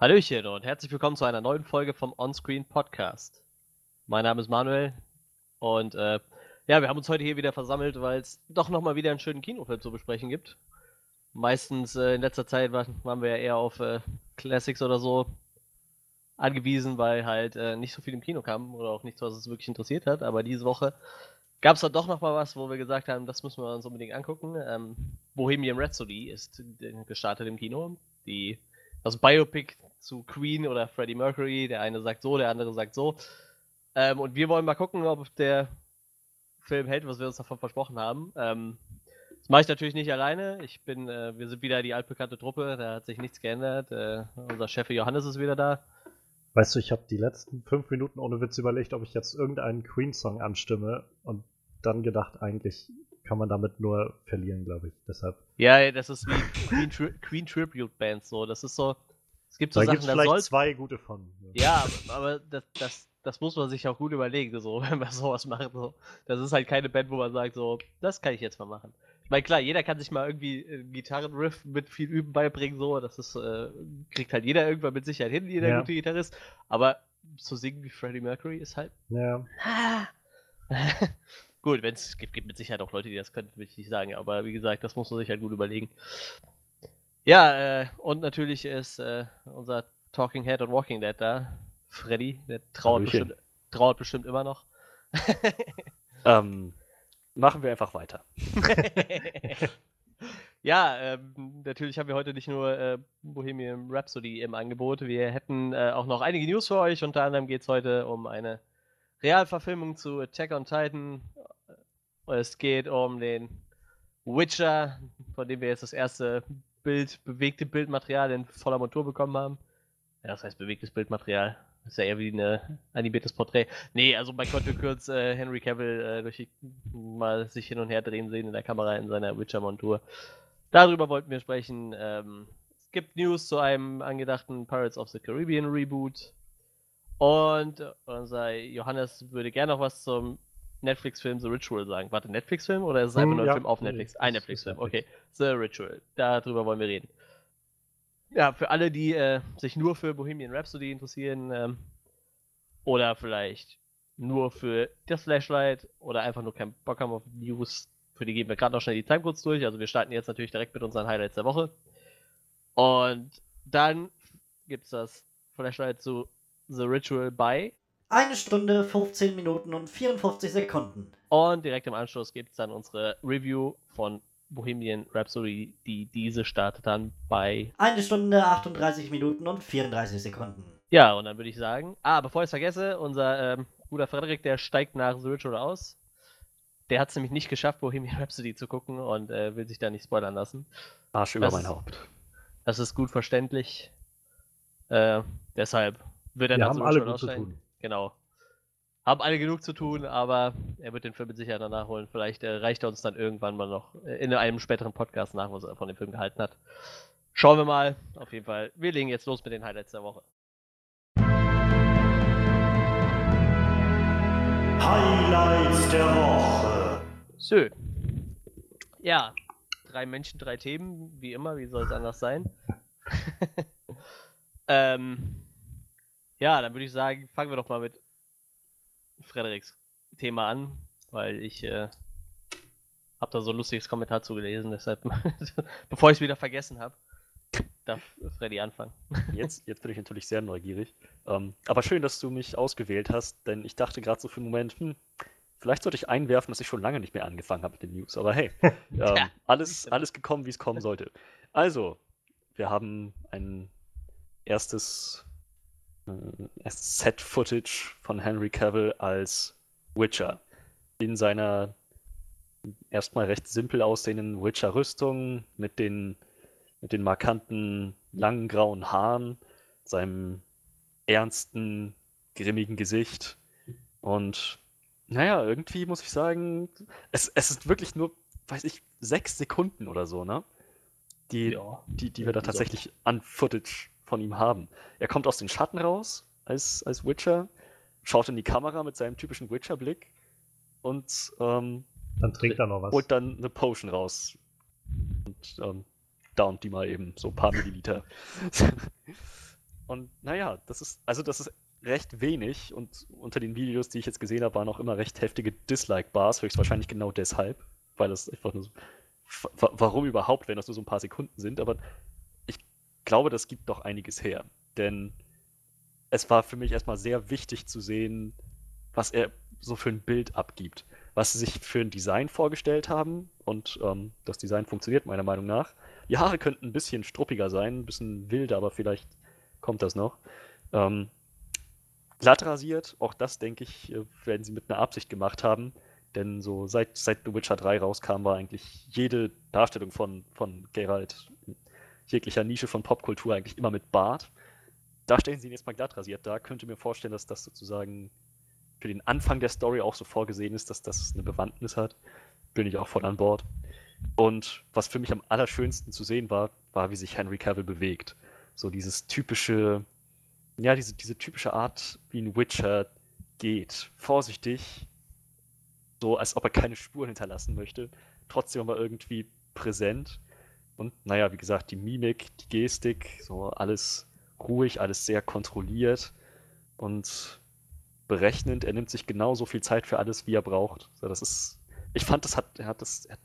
Hallöchen und herzlich willkommen zu einer neuen Folge vom Onscreen Podcast. Mein Name ist Manuel und äh, ja, wir haben uns heute hier wieder versammelt, weil es doch nochmal wieder einen schönen Kinofilm zu besprechen gibt. Meistens äh, in letzter Zeit waren, waren wir ja eher auf äh, Classics oder so angewiesen, weil halt äh, nicht so viel im Kino kam oder auch nichts, was uns wirklich interessiert hat. Aber diese Woche gab es dann doch nochmal was, wo wir gesagt haben, das müssen wir uns unbedingt angucken. Ähm, Bohemian Rhapsody ist gestartet im Kino. Die, das Biopic zu Queen oder Freddie Mercury. Der eine sagt so, der andere sagt so. Ähm, und wir wollen mal gucken, ob der Film hält, was wir uns davon versprochen haben. Ähm, das mache ich natürlich nicht alleine. Ich bin, äh, wir sind wieder die altbekannte Truppe, da hat sich nichts geändert. Äh, unser Chef Johannes ist wieder da. Weißt du, ich habe die letzten fünf Minuten ohne Witz überlegt, ob ich jetzt irgendeinen Queen-Song anstimme und dann gedacht, eigentlich kann man damit nur verlieren, glaube ich. Deshalb. Ja, das ist wie Queen, Tri Queen Tribute Bands so. Das ist so. Es gibt so da Sachen, gibt's vielleicht soll... zwei gute von. Ja, aber das, das, das muss man sich auch gut überlegen, so, wenn man sowas macht. So. Das ist halt keine Band, wo man sagt, so, das kann ich jetzt mal machen. Ich meine, klar, jeder kann sich mal irgendwie einen Gitarrenriff mit viel Üben beibringen, so. Das ist, äh, kriegt halt jeder irgendwann mit Sicherheit hin, jeder ja. gute Gitarrist. Aber zu singen wie Freddie Mercury ist halt. Ja. gut, wenn es gibt, gibt mit Sicherheit auch Leute, die das können, will ich nicht sagen. Aber wie gesagt, das muss man sich halt gut überlegen. Ja, äh, und natürlich ist äh, unser Talking Head und Walking Dead da. Freddy, der trauert, bestimmt, trauert bestimmt immer noch. ähm, machen wir einfach weiter. ja, ähm, natürlich haben wir heute nicht nur äh, Bohemian Rhapsody im Angebot. Wir hätten äh, auch noch einige News für euch. Unter anderem geht es heute um eine Realverfilmung zu Attack on Titan. Es geht um den Witcher, von dem wir jetzt das erste Bild, bewegte Bildmaterial in voller Montur bekommen haben. Ja, das heißt bewegtes Bildmaterial. Das ist ja eher wie ein animiertes Porträt. Nee, also man konnte kurz äh, Henry Cavill äh, durch die, mal sich hin und her drehen sehen in der Kamera in seiner Witcher-Montur. Darüber wollten wir sprechen. Ähm, es gibt News zu einem angedachten Pirates of the Caribbean Reboot. Und unser Johannes würde gerne noch was zum Netflix-Film The Ritual sagen. Warte, Netflix-Film oder ist es einfach nur ein ja, Film auf Netflix? Ein Netflix-Film, okay. The Ritual. Darüber wollen wir reden ja, für alle, die äh, sich nur für Bohemian Rhapsody interessieren ähm, oder vielleicht nur für das Flashlight oder einfach nur keinen Bock haben auf News, für die geben wir gerade noch schnell die Time kurz durch. Also wir starten jetzt natürlich direkt mit unseren Highlights der Woche. Und dann gibt es das Flashlight zu The Ritual bei eine Stunde, 15 Minuten und 54 Sekunden. Und direkt im Anschluss gibt es dann unsere Review von Bohemian Rhapsody, die diese startet dann bei. Eine Stunde, 38 Minuten und 34 Sekunden. Ja, und dann würde ich sagen, ah, bevor ich es vergesse, unser ähm, guter Frederik, der steigt nach The Ritual aus. Der hat es nämlich nicht geschafft, Bohemian Rhapsody zu gucken und äh, will sich da nicht spoilern lassen. Arsch über das, mein Haupt. Das ist gut verständlich. Äh, deshalb wird er Wir haben alle gut zu tun. Genau haben alle genug zu tun, aber er wird den Film mit Sicherheit noch nachholen. Vielleicht äh, reicht er uns dann irgendwann mal noch äh, in einem späteren Podcast nach, was er von dem Film gehalten hat. Schauen wir mal. Auf jeden Fall. Wir legen jetzt los mit den Highlights der Woche. Highlights der Woche. So. Ja, drei Menschen, drei Themen, wie immer, wie soll es anders sein? ähm, ja, dann würde ich sagen, fangen wir doch mal mit Frederiks Thema an, weil ich äh, habe da so ein lustiges Kommentar zugelesen, deshalb, bevor ich es wieder vergessen habe, darf Freddy anfangen. Jetzt, jetzt bin ich natürlich sehr neugierig. Ähm, aber schön, dass du mich ausgewählt hast, denn ich dachte gerade so für einen Moment, hm, vielleicht sollte ich einwerfen, dass ich schon lange nicht mehr angefangen habe mit den News. Aber hey, ähm, alles, alles gekommen, wie es kommen sollte. Also, wir haben ein erstes Set-Footage von Henry Cavill als Witcher. In seiner erstmal recht simpel aussehenden Witcher-Rüstung mit den, mit den markanten langen grauen Haaren, seinem ernsten, grimmigen Gesicht. Und naja, irgendwie muss ich sagen, es, es ist wirklich nur, weiß ich, sechs Sekunden oder so, ne? Die, ja, die, die wir da tatsächlich an Footage von ihm haben. Er kommt aus den Schatten raus als, als Witcher, schaut in die Kamera mit seinem typischen Witcher-Blick und ähm, dann trinkt er noch was. Holt dann eine Potion raus. Und ähm, downt die mal eben, so ein paar Milliliter. Und naja, das ist, also das ist recht wenig und unter den Videos, die ich jetzt gesehen habe, waren auch immer recht heftige Dislike-Bars, höchstwahrscheinlich genau deshalb, weil das einfach nur so, warum überhaupt, wenn das nur so ein paar Sekunden sind, aber glaube, das gibt doch einiges her, denn es war für mich erstmal sehr wichtig zu sehen, was er so für ein Bild abgibt, was sie sich für ein Design vorgestellt haben und ähm, das Design funktioniert meiner Meinung nach. Die Haare könnten ein bisschen struppiger sein, ein bisschen wilder, aber vielleicht kommt das noch. Ähm, glatt rasiert, auch das denke ich, äh, werden sie mit einer Absicht gemacht haben. Denn so seit, seit The Witcher 3 rauskam, war eigentlich jede Darstellung von, von Geralt jeglicher Nische von Popkultur eigentlich immer mit Bart. Da stellen sie ihn jetzt mal glatt rasiert da. Könnte mir vorstellen, dass das sozusagen für den Anfang der Story auch so vorgesehen ist, dass das eine Bewandtnis hat. Bin ich auch voll an Bord. Und was für mich am allerschönsten zu sehen war, war, wie sich Henry Cavill bewegt. So dieses typische, ja, diese, diese typische Art, wie ein Witcher geht. Vorsichtig, so als ob er keine Spuren hinterlassen möchte, trotzdem aber irgendwie präsent. Und naja, wie gesagt, die Mimik, die Gestik, so alles ruhig, alles sehr kontrolliert und berechnend. Er nimmt sich genauso viel Zeit für alles, wie er braucht. So, das ist, ich fand, das hat, er hat das, er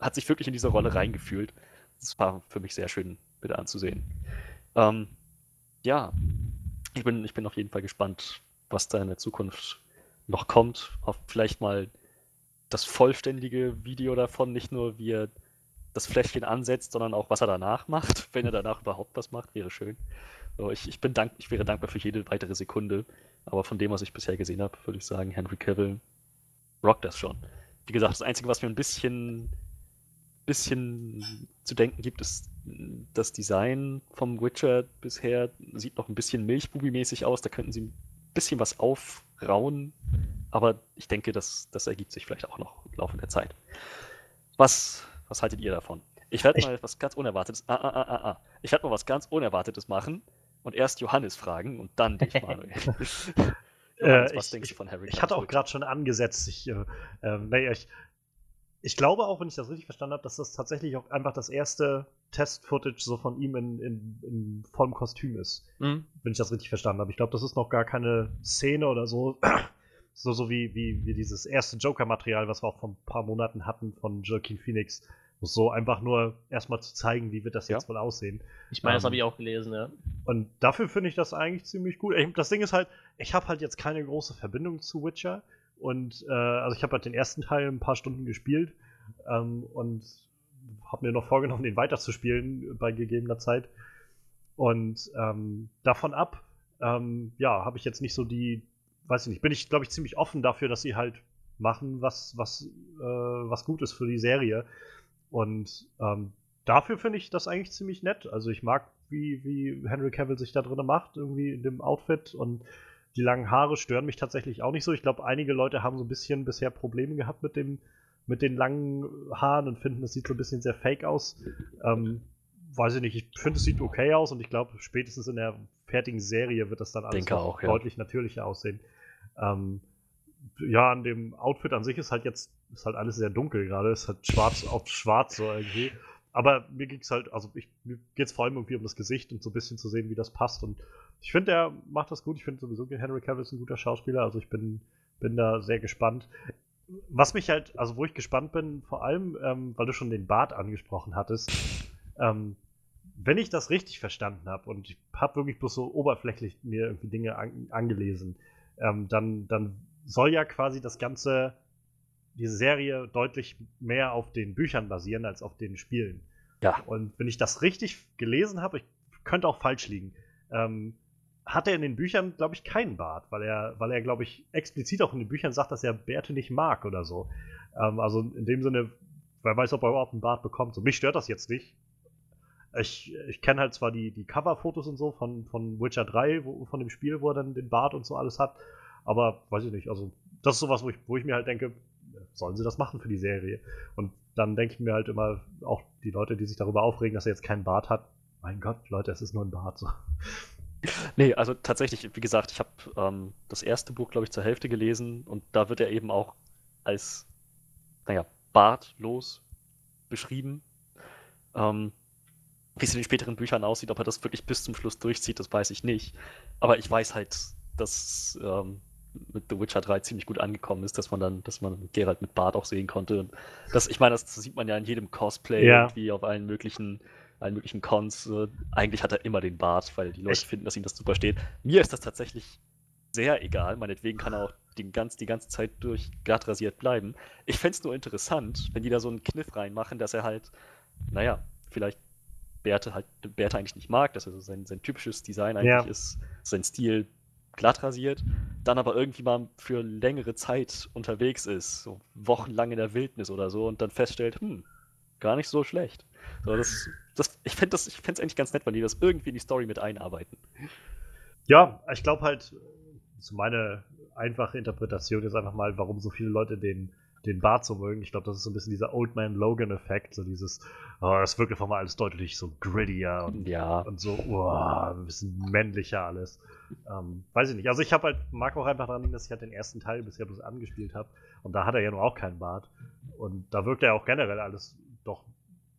hat sich wirklich in diese Rolle reingefühlt. Das war für mich sehr schön mit anzusehen. Ähm, ja, ich bin, ich bin auf jeden Fall gespannt, was da in der Zukunft noch kommt. Auf vielleicht mal das vollständige Video davon, nicht nur wie er das Fläschchen ansetzt, sondern auch was er danach macht. Wenn er danach überhaupt was macht, wäre schön. So, ich, ich, bin dank, ich wäre dankbar für jede weitere Sekunde. Aber von dem, was ich bisher gesehen habe, würde ich sagen, Henry Cavill rockt das schon. Wie gesagt, das Einzige, was mir ein bisschen, bisschen zu denken gibt, ist das Design vom Witcher bisher sieht noch ein bisschen Milchbubi-mäßig aus. Da könnten sie ein bisschen was aufrauen. Aber ich denke, das, das ergibt sich vielleicht auch noch im Laufe der Zeit. Was, was haltet ihr davon? Ich werde mal was ganz Unerwartetes. Ah, ah, ah, ah, ah. Ich werde mal was ganz Unerwartetes machen und erst Johannes fragen und dann dich, Manuel. Johannes, was ich, denkst du von Harry? Ich hatte auch gerade schon angesetzt. Ich, äh, äh, naja, ich, ich glaube auch, wenn ich das richtig verstanden habe, dass das tatsächlich auch einfach das erste Test-Footage so von ihm in, in, in vollem Kostüm ist. Mhm. Wenn ich das richtig verstanden habe. Ich glaube, das ist noch gar keine Szene oder so. So, so wie, wie, wie dieses erste Joker-Material, was wir auch vor ein paar Monaten hatten von Joaquin Phoenix. So einfach nur erstmal zu zeigen, wie wird das ja. jetzt wohl aussehen. Ich meine, ähm, das habe ich auch gelesen, ja. Und dafür finde ich das eigentlich ziemlich gut. Das Ding ist halt, ich habe halt jetzt keine große Verbindung zu Witcher. Und äh, also ich habe halt den ersten Teil ein paar Stunden gespielt ähm, und habe mir noch vorgenommen, den weiterzuspielen bei gegebener Zeit. Und ähm, davon ab, ähm, ja, habe ich jetzt nicht so die, weiß ich nicht, bin ich, glaube ich, ziemlich offen dafür, dass sie halt machen, was, was, äh, was gut ist für die Serie. Und ähm, dafür finde ich das eigentlich ziemlich nett. Also ich mag, wie, wie Henry Cavill sich da drin macht, irgendwie in dem Outfit und die langen Haare stören mich tatsächlich auch nicht so. Ich glaube, einige Leute haben so ein bisschen bisher Probleme gehabt mit dem, mit den langen Haaren und finden, das sieht so ein bisschen sehr fake aus. Ähm, weiß ich nicht, ich finde, es sieht okay aus und ich glaube, spätestens in der fertigen Serie wird das dann alles auch, ja. deutlich natürlicher aussehen. Ähm, ja, an dem Outfit an sich ist halt jetzt, ist halt alles sehr dunkel gerade, ist halt schwarz auf schwarz so irgendwie. Aber mir ging es halt, also ich, mir geht es vor allem irgendwie um das Gesicht und so ein bisschen zu sehen, wie das passt. Und ich finde, er macht das gut. Ich finde sowieso, Henry Cavill ist ein guter Schauspieler. Also ich bin, bin da sehr gespannt. Was mich halt, also wo ich gespannt bin, vor allem, ähm, weil du schon den Bart angesprochen hattest, ähm, wenn ich das richtig verstanden habe und ich habe wirklich bloß so oberflächlich mir irgendwie Dinge an, angelesen, ähm, dann, dann soll ja quasi das Ganze diese Serie deutlich mehr auf den Büchern basieren als auf den Spielen. Ja. Und wenn ich das richtig gelesen habe, ich könnte auch falsch liegen, ähm, hat er in den Büchern, glaube ich, keinen Bart, weil er, weil er, glaube ich, explizit auch in den Büchern sagt, dass er Bärte nicht mag oder so. Ähm, also in dem Sinne, wer weiß, ob er überhaupt einen Bart bekommt. So, mich stört das jetzt nicht. Ich, ich kenne halt zwar die, die Cover-Fotos und so von, von Witcher 3, wo, von dem Spiel, wo er dann den Bart und so alles hat, aber weiß ich nicht, also das ist sowas, wo ich, wo ich mir halt denke, sollen sie das machen für die Serie? Und dann denke ich mir halt immer, auch die Leute, die sich darüber aufregen, dass er jetzt keinen Bart hat, mein Gott, Leute, es ist nur ein Bart. So. Nee, also tatsächlich, wie gesagt, ich habe ähm, das erste Buch, glaube ich, zur Hälfte gelesen und da wird er eben auch als, naja, bartlos beschrieben. Ähm, Wie es in den späteren Büchern aussieht, ob er das wirklich bis zum Schluss durchzieht, das weiß ich nicht. Aber ich weiß halt, dass ähm, mit The Witcher 3 ziemlich gut angekommen ist, dass man dann, dass man Geralt mit Bart auch sehen konnte. Und das, ich meine, das sieht man ja in jedem Cosplay Ja. irgendwie auf allen möglichen, allen möglichen Cons. Äh, eigentlich hat er immer den Bart, weil die Leute Ich- finden, dass ihm das super steht. Mir ist das tatsächlich sehr egal. Meinetwegen kann er auch die, ganz, die ganze Zeit durch glatt rasiert bleiben. Ich fände es nur interessant, wenn die da so einen Kniff reinmachen, dass er halt, naja, vielleicht Bärte halt Bärte eigentlich nicht mag, dass er so sein, sein typisches Design eigentlich Ja. ist, sein Stil glatt rasiert, dann aber irgendwie mal für längere Zeit unterwegs ist, so wochenlang in der Wildnis oder so und dann feststellt, hm, gar nicht so schlecht. So, das, das, ich fände es eigentlich ganz nett, wenn die das irgendwie in die Story mit einarbeiten. Ja, ich glaube halt, so meine einfache Interpretation ist einfach mal, warum so viele Leute den, den Bart so mögen. Ich glaube, das ist so ein bisschen dieser Old Man Logan-Effekt, so dieses, oh, das wirkt einfach mal alles deutlich so grittier und, Ja, und so, oh, ein bisschen männlicher alles. Ähm, weiß ich nicht. Also ich habe halt, mag auch einfach daran, dass ich halt den ersten Teil bisher bloß angespielt habe und da hat er ja nur auch keinen Bart. Und da wirkt er auch generell alles doch,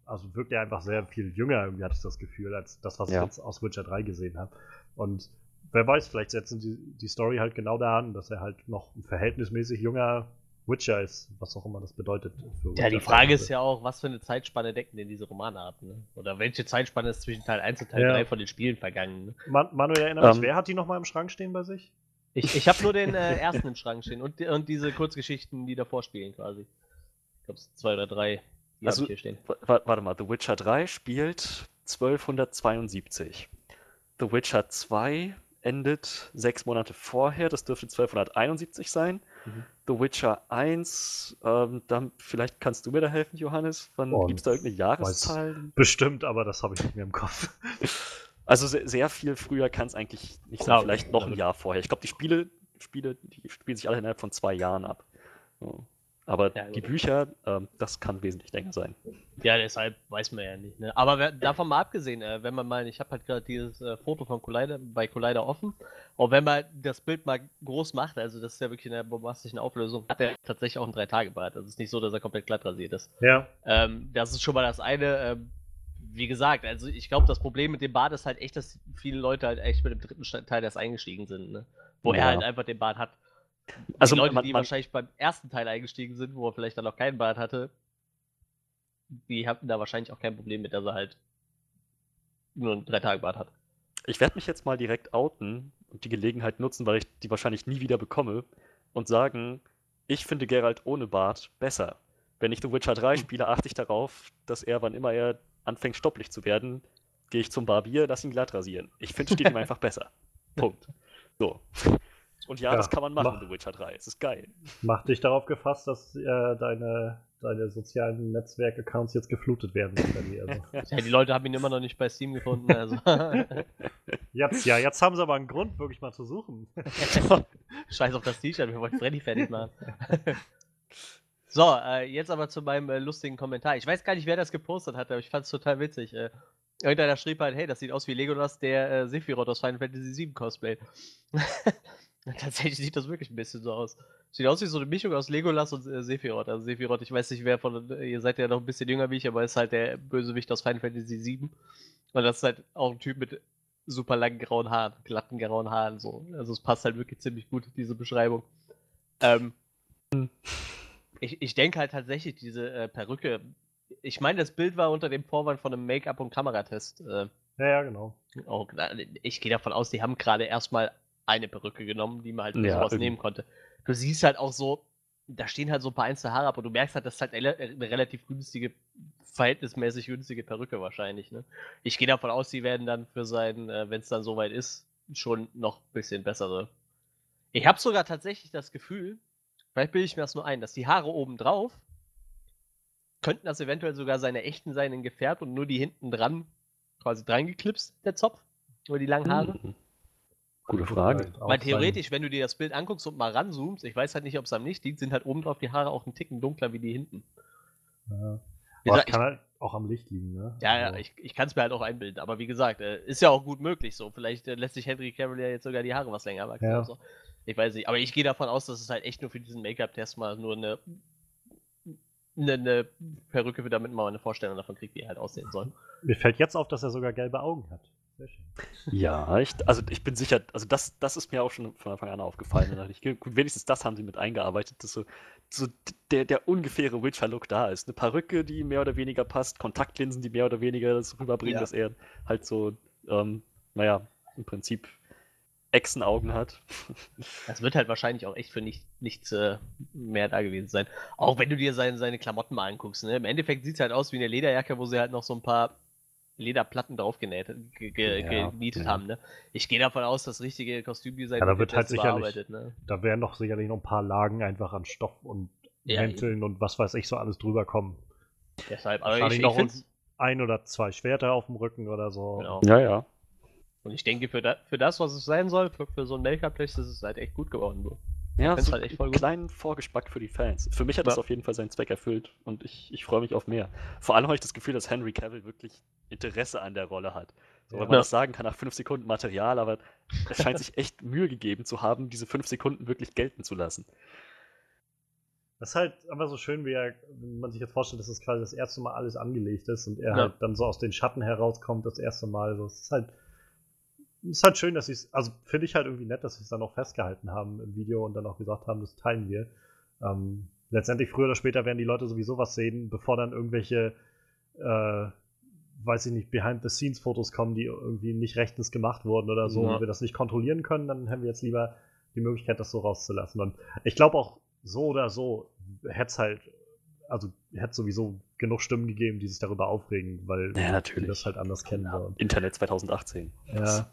also wirkt er einfach sehr viel jünger, irgendwie hatte ich das Gefühl, als das, was Ja. ich jetzt aus Witcher 3 gesehen habe. Und wer weiß, vielleicht setzen die die Story halt genau da an, dass er halt noch ein verhältnismäßig junger Witcher ist, was auch immer das bedeutet. für Ja, die Frage 3. ist ja auch, was für eine Zeitspanne decken denn diese Romane ab, ne? Oder welche Zeitspanne ist zwischen Teil 1 und Teil Ja. 3 von den Spielen vergangen, ne? Man Manuel, erinnert mich, Ähm, wer hat die noch mal im Schrank stehen bei sich? Ich, ich habe nur den äh, ersten im Schrank stehen und, und diese Kurzgeschichten, die davor spielen quasi. Ich glaube, es sind zwei oder drei, die Also- hier stehen. wa- warte mal, The Witcher 3 spielt 1272. The Witcher 2 endet sechs Monate vorher, das dürfte 1271 sein. Mhm. The Witcher 1, ähm, dann, vielleicht kannst du mir da helfen, Johannes. Wann Oh, gibt es da irgendeine Jahreszahl? Bestimmt, aber das habe ich nicht mehr im Kopf. Also sehr, sehr viel früher kann es eigentlich nicht sein, Ja, vielleicht noch ein also- Jahr vorher. Ich glaube, die Spiele, Spiele, die spielen sich alle innerhalb von zwei Jahren ab. So. Aber Ja, die. Bücher, ähm, das kann wesentlich länger sein. Ja, deshalb weiß man ja nicht. Ne? Aber wer, davon mal abgesehen, äh, wenn man mal, ich habe halt gerade dieses äh, Foto von Collider bei Collider offen, und wenn man das Bild mal groß macht, also das ist ja wirklich in einer bombastischen Auflösung, hat er tatsächlich auch ein Drei-Tage-Bart. Also es ist nicht so, dass er komplett glatt rasiert ist. Ja, Ähm, das ist schon mal das eine. Ähm, wie gesagt, also ich glaube, das Problem mit dem Bart ist halt echt, dass viele Leute halt echt mit dem dritten Teil erst eingestiegen sind, ne? Wo er Ja. halt einfach den Bart hat. Also die Leute, man- die man- wahrscheinlich beim ersten Teil eingestiegen sind, wo er vielleicht dann noch keinen Bart hatte, die hatten da wahrscheinlich auch kein Problem mit, dass er halt nur einen Drei-Tage-Bart hat. Ich werde mich jetzt mal direkt outen und die Gelegenheit nutzen, weil ich die wahrscheinlich nie wieder bekomme und sagen, ich finde Geralt ohne Bart besser. Wenn ich The Witcher 3 spiele, achte ich darauf, dass er, wann immer er anfängt stopplich zu werden, gehe ich zum Barbier, lass ihn glatt rasieren. Ich finde, steht ihm einfach besser. Punkt. So. Und ja, Ja, das kann man machen mach- in The Witcher 3. Es ist geil. mach dich darauf gefasst, dass äh, deine, deine sozialen Netzwerk-Accounts jetzt geflutet werden. bei dir, Also. Ja, die Leute haben ihn immer noch nicht bei Steam gefunden, also. Jetzt, ja, jetzt haben sie aber einen Grund, wirklich mal zu suchen. Scheiß auf das T-Shirt, wir wollten Freddy fertig machen. so, äh, jetzt aber zu meinem äh, lustigen Kommentar. Ich weiß gar nicht, wer das gepostet hat, aber ich fand es total witzig. Äh, irgendeiner schrieb halt, hey, das sieht aus wie Legolas, der äh, Sephiroth aus Final Fantasy VII Cosplay. Tatsächlich sieht das wirklich ein bisschen so aus. Sieht aus wie so eine Mischung aus Legolas und äh, Sephiroth. Also Sephiroth, ich weiß nicht, wer von, äh, ihr seid ja noch ein bisschen jünger wie ich, aber ist halt der Bösewicht aus Final Fantasy VII. Und das ist halt auch ein Typ mit super langen grauen Haaren, glatten grauen Haaren so. Also es passt halt wirklich ziemlich gut, diese Beschreibung. Ähm, ich ich denke halt tatsächlich, diese äh, Perücke, ich meine, das Bild war unter dem Vorwand von einem Make-up- und Kameratest. Äh, Ja, ja, genau. auch, ich gehe davon aus, die haben gerade erstmal eine Perücke genommen, die man halt Ja, sowas irgendwie. nehmen konnte. Du siehst halt auch so, da stehen halt so ein paar einzelne Haare ab und du merkst halt, das ist halt eine, eine relativ günstige, verhältnismäßig günstige Perücke wahrscheinlich. Ne? Ich gehe davon aus, die werden dann für sein, äh, wenn es dann soweit ist, schon noch ein bisschen bessere. Ich habe sogar tatsächlich das Gefühl, vielleicht bilde ich mir das nur ein, dass die Haare oben drauf könnten das eventuell sogar seine echten sein in gefärbt und nur die hinten dran quasi dran geklipst, der Zopf, über die langen Haare. Hm. Gute Frage. Weil theoretisch, wenn du dir das Bild anguckst und mal ranzoomst, ich weiß halt nicht, ob es am Licht liegt, sind halt oben drauf die Haare auch einen Ticken dunkler wie die hinten. Ja. Wie Aber es gesagt, kann halt auch am Licht liegen, ne? Ja, ja, Also, ich, ich kann es mir halt auch einbilden. Aber wie gesagt, äh, ist ja auch gut möglich so. Vielleicht äh, lässt sich Henry Cavill ja jetzt sogar die Haare was länger wachsen Ja. oder so. Ich weiß nicht. Aber ich gehe davon aus, dass es halt echt nur für diesen Make-up-Test mal nur eine eine, eine Perücke, damit man mal eine Vorstellung davon kriegt, wie er halt aussehen soll. Mir fällt jetzt auf, dass er sogar gelbe Augen hat. Ja, ich, also ich bin sicher, also das, das ist mir auch schon von Anfang an aufgefallen. Ich, gut, wenigstens das haben sie mit eingearbeitet, dass so, so der, der ungefähre Witcher-Look da ist. Eine Perücke, die mehr oder weniger passt, Kontaktlinsen, die mehr oder weniger das rüberbringen, Ja. dass er halt so, ähm, naja, im Prinzip Echsenaugen hat. Das wird halt wahrscheinlich auch echt für nicht, nichts äh, mehr da gewesen sein. Auch wenn du dir seine, seine Klamotten mal anguckst. Ne? Im Endeffekt sieht es halt aus wie eine Lederjacke, wo sie halt noch so ein paar Lederplatten draufgenäht, ge, ge, Ja, genietet ja. haben. Ne? Ich gehe davon aus, das richtige Kostümdesign Ja, da wird halt sicherlich- bearbeitet, Ne? Da werden doch sicherlich noch ein paar Lagen einfach an Stoff und Ja, Mänteln und was weiß ich so alles drüber kommen. Deshalb, aber ich, Wahrscheinlich ich noch find's- ein oder zwei Schwerter auf dem Rücken oder so. Genau. Ja, ja. Und ich denke, für, da, für das, was es sein soll, für, für so ein Make-up-Place, ist es halt echt gut geworden. So. Ja, find's so halt echt voll einen gut. kleinen Vorgeschmack für die Fans. Für mich hat das Ja. auf jeden Fall seinen Zweck erfüllt und ich, ich freue mich auf mehr. Vor allem habe ich das Gefühl, dass Henry Cavill wirklich Interesse an der Rolle hat. So, Ja. wenn man Ja. das sagen kann nach fünf Sekunden Material, aber es scheint sich echt Mühe gegeben zu haben, diese fünf Sekunden wirklich gelten zu lassen. Das ist halt einfach so schön, wie er, wenn man sich jetzt vorstellt, dass das quasi das erste Mal alles angelegt ist und er Ja. halt dann so aus den Schatten herauskommt, das erste Mal. So, es ist halt, ist halt schön, dass sie es, also finde ich halt irgendwie nett, dass sie es dann auch festgehalten haben im Video und dann auch gesagt haben, das teilen wir. Ähm, letztendlich früher oder später werden die Leute sowieso was sehen, bevor dann irgendwelche, äh, weiß ich nicht, Behind-the-Scenes-Fotos kommen, die irgendwie nicht rechtens gemacht wurden oder so, Ja. und wir das nicht kontrollieren können, dann haben wir jetzt lieber die Möglichkeit, das so rauszulassen. Und ich glaube auch, so oder so hätte es halt, also hätte sowieso genug Stimmen gegeben, die sich darüber aufregen, weil Ja, die das halt anders kennen. So. Internet 2018. Ja.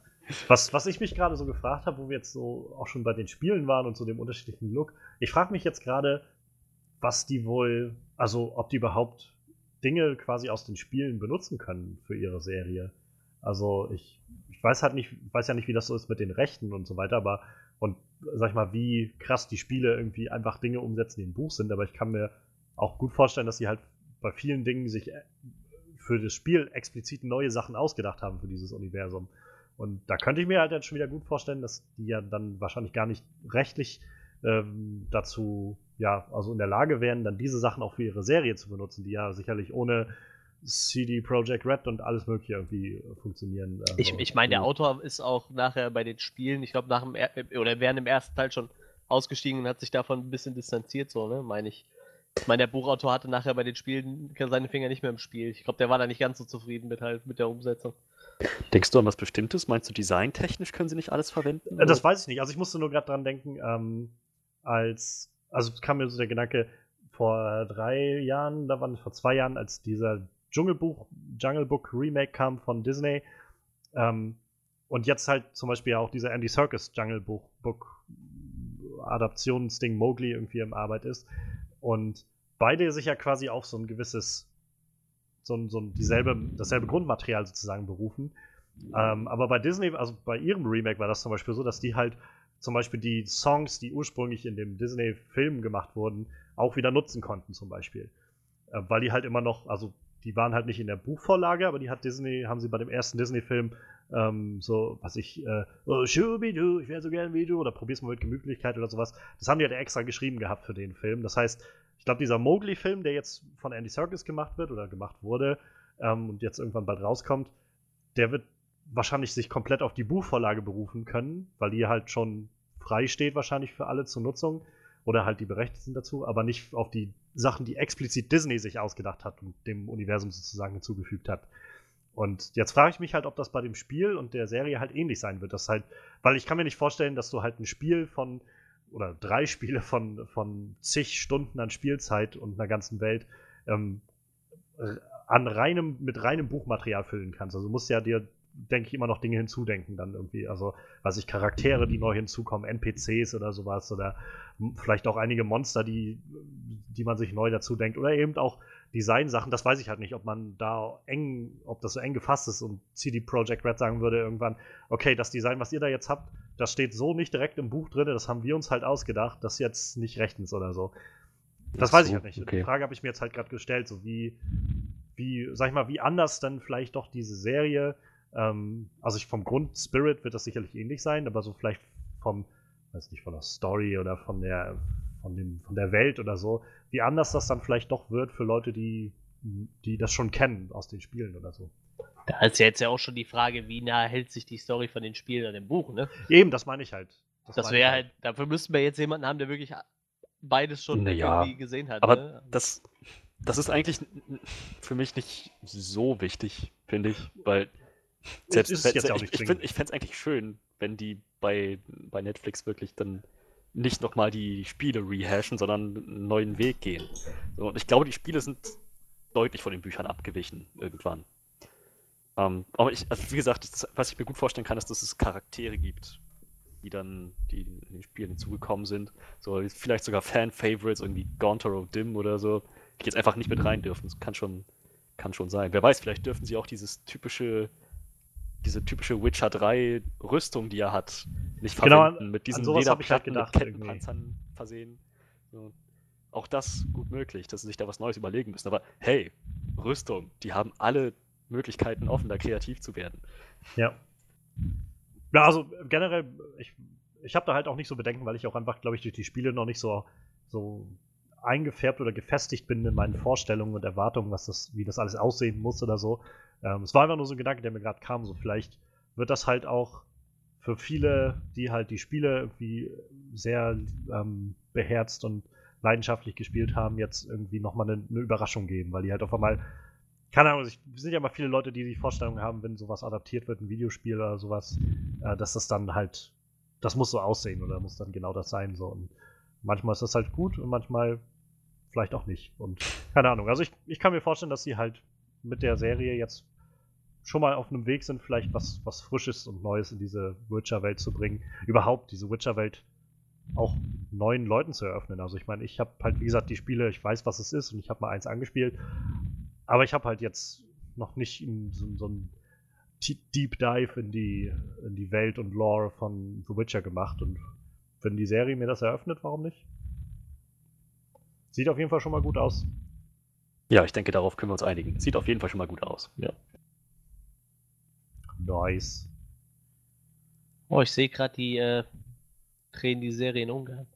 Was, was ich mich gerade so gefragt habe, wo wir jetzt so auch schon bei den Spielen waren und so dem unterschiedlichen Look, ich frage mich jetzt gerade, was die wohl, also ob die überhaupt Dinge quasi aus den Spielen benutzen können für ihre Serie. Also ich, ich weiß halt nicht, weiß ja nicht, wie das so ist mit den Rechten und so weiter, aber und sag ich mal, wie krass die Spiele irgendwie einfach Dinge umsetzen, die im Buch sind, aber ich kann mir auch gut vorstellen, dass sie halt bei vielen Dingen sich äh, für das Spiel explizit neue Sachen ausgedacht haben für dieses Universum. Und da könnte ich mir halt jetzt schon wieder gut vorstellen, dass die ja dann wahrscheinlich gar nicht rechtlich ähm, dazu, ja, also in der Lage wären, dann diese Sachen auch für ihre Serie zu benutzen, die ja sicherlich ohne CD Projekt Red und alles Mögliche irgendwie äh, funktionieren. Also, Ich, ich meine, der. Autor ist auch nachher bei den Spielen, ich glaube, nach dem er oder während dem ersten Teil schon ausgestiegen und hat sich davon ein bisschen distanziert, so, ne, meine ich. Ich meine, der Buchautor hatte nachher bei den Spielen seine Finger nicht mehr im Spiel. Ich glaube, der war da nicht ganz so zufrieden mit halt mit der Umsetzung. Denkst du an was Bestimmtes? Meinst du, designtechnisch können sie nicht alles verwenden? Äh, Das weiß ich nicht. Also ich musste nur gerade dran denken, ähm, als, also kam mir so der Gedanke, vor drei Jahren, da waren es vor zwei Jahren, als dieser Dschungelbuch, Jungle Book Remake kam von Disney, ähm, und jetzt halt zum Beispiel auch dieser Andy Serkis Jungle Book, Book Adaptionsding Mowgli irgendwie im Arbeit ist. Und beide sich ja quasi auf so ein gewisses, so ein, so ein dieselbe, dasselbe Grundmaterial sozusagen berufen. Ähm, aber bei Disney, also bei ihrem Remake war das zum Beispiel so, dass die halt zum Beispiel die Songs, die ursprünglich in dem Disney-Film gemacht wurden, auch wieder nutzen konnten, zum Beispiel. Äh, weil die halt immer noch, also die waren halt nicht in der Buchvorlage, aber die hat Disney, haben sie bei dem ersten Disney-Film ähm, so, was ich, äh, oh, Schubidu, ich wäre so gern wie du, oder probier's mal mit Gemütlichkeit oder sowas. Das haben die halt extra geschrieben gehabt für den Film. Das heißt, ich glaube, dieser Mowgli-Film, der jetzt von Andy Serkis gemacht wird oder gemacht wurde ähm, und jetzt irgendwann bald rauskommt, der wird wahrscheinlich sich komplett auf die Buchvorlage berufen können, weil die halt schon frei steht wahrscheinlich für alle zur Nutzung oder halt die berechtigt sind dazu, aber nicht auf die Sachen, die explizit Disney sich ausgedacht hat und dem Universum sozusagen hinzugefügt hat. Und jetzt frage ich mich halt, ob das bei dem Spiel und der Serie halt ähnlich sein wird. Das halt, weil ich kann mir nicht vorstellen, dass du halt ein Spiel von oder drei Spiele von, von zig Stunden an Spielzeit und einer ganzen Welt ähm, äh, an reinem, mit reinem Buchmaterial füllen kannst. Also du musst ja dir, denke ich, immer noch Dinge hinzudenken dann irgendwie. Also, weiß ich, Charaktere, die neu hinzukommen, NPCs oder sowas oder vielleicht auch einige Monster, die, die man sich neu dazu denkt oder eben auch Designsachen. Das weiß ich halt nicht, ob man da eng, ob das so eng gefasst ist und CD Projekt Red sagen würde irgendwann, okay, das Design, was ihr da jetzt habt, das steht so nicht direkt im Buch drin, das haben wir uns halt ausgedacht, das ist jetzt nicht rechtens oder so. Das Ach weiß ich so, halt nicht. okay. Die Frage habe ich mir jetzt halt gerade gestellt, so wie, wie, sag ich mal, wie anders dann vielleicht doch diese Serie, ähm, also ich vom Grund Spirit wird das sicherlich ähnlich sein, aber so vielleicht vom, weiß nicht, von der Story oder von der, von, dem, von der Welt oder so, wie anders das dann vielleicht doch wird für Leute, die, die das schon kennen aus den Spielen oder so. Da ist ja jetzt ja auch schon die Frage, wie nah hält sich die Story von den Spielen an dem Buch, ne? Eben, das meine ich halt. Das, ich wäre halt, dafür müssten wir jetzt jemanden haben, der wirklich beides schon Naja, irgendwie gesehen hat. Aber ne? das, das ist eigentlich für mich nicht so wichtig, finde ich, weil selbst ich, nicht ich, find- ich fände es eigentlich schön, wenn die bei, bei Netflix wirklich dann nicht nochmal die Spiele rehashen, sondern einen neuen Weg gehen. So, und ich glaube, die Spiele sind deutlich von den Büchern abgewichen irgendwann. Ähm, aber ich, also wie gesagt, das, was ich mir gut vorstellen kann, ist, dass es Charaktere gibt, die dann, die in den Spielen hinzugekommen sind. So, vielleicht sogar Fan-Favorites, irgendwie Gauntero Dim oder so, die jetzt einfach nicht mit rein dürfen. Das kann schon, kann schon sein. Wer weiß, vielleicht dürfen sie auch dieses typische, diese typische Witcher 3 Rüstung, die er hat, nicht Genau, verwenden, mit diesen halt Lederplatten gedacht mit irgendwie. Kettenpanzern versehen. So. Auch das gut möglich, dass sie sich da was Neues überlegen müssen. Aber hey, Rüstung, die haben alle Möglichkeiten offen, da kreativ zu werden. Ja. Ja, also generell, ich, ich habe da halt auch nicht so Bedenken, weil ich auch einfach, glaube ich, durch die Spiele noch nicht so, so eingefärbt oder gefestigt bin in meinen Vorstellungen und Erwartungen, was das, wie das alles aussehen muss oder so. Ähm, es war einfach nur so ein Gedanke, der mir gerade kam, so vielleicht wird das halt auch für viele, die halt die Spiele irgendwie sehr ähm, beherzt und leidenschaftlich gespielt haben, jetzt irgendwie nochmal eine, eine Überraschung geben, weil die halt auf einmal keine Ahnung, es sind ja mal viele Leute, die die Vorstellung haben, wenn sowas adaptiert wird, ein Videospiel oder sowas, äh, dass das dann halt, das muss so aussehen oder muss dann genau das sein. So. Und manchmal ist das halt gut und manchmal vielleicht auch nicht. Und keine Ahnung. Also ich, ich kann mir vorstellen, dass sie halt mit der Serie jetzt schon mal auf einem Weg sind, vielleicht was, was Frisches und Neues in diese Witcher-Welt zu bringen. Überhaupt diese Witcher-Welt auch neuen Leuten zu eröffnen. Also ich meine, ich habe halt, wie gesagt, die Spiele, ich weiß, was es ist und ich habe mal eins angespielt. Aber ich habe halt jetzt noch nicht in so, so einen Deep Dive in die, in die Welt und Lore von The Witcher gemacht. Und wenn die Serie mir das eröffnet, warum nicht? Sieht auf jeden Fall schon mal gut aus. Ja, ich denke, darauf können wir uns einigen. Sieht auf jeden Fall schon mal gut aus. Ja. Nice. Oh, ich sehe gerade, die äh, drehen die Serie in Ungarn.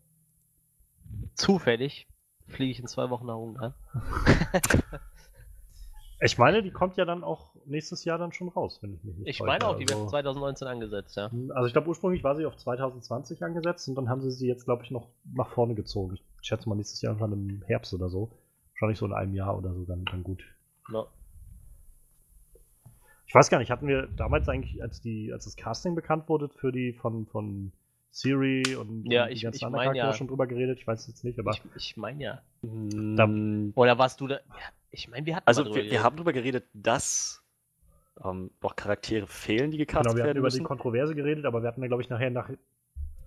Zufällig fliege ich in zwei Wochen nach Ungarn. Ich meine, die kommt ja dann auch nächstes Jahr dann schon raus, wenn ich mich nicht Ich meine auch, die Also- wird 2019 angesetzt, ja. Also ich glaube, ursprünglich war sie auf 2020 angesetzt und dann haben sie sie jetzt, glaube ich, noch nach vorne gezogen. Ich schätze mal nächstes Jahr irgendwann im Herbst oder so. Wahrscheinlich so in einem Jahr oder so dann, dann gut. No. Ich weiß gar nicht, hatten wir damals eigentlich, als die, als das Casting bekannt wurde für die von, von Siri und, Ja, und die ich- ganzen ich anderen mein Charaktere ja. schon drüber geredet? Ich weiß jetzt nicht, aber Ich, ich meine ja. Mm, Oder warst du da? Ja, ich meine, wir hatten Also drüber wir, wir haben darüber geredet, dass ähm, noch Charaktere fehlen, die gecastet genau, wir hatten werden über die müssen. Kontroverse geredet, aber wir hatten ja, glaube ich, nachher nach,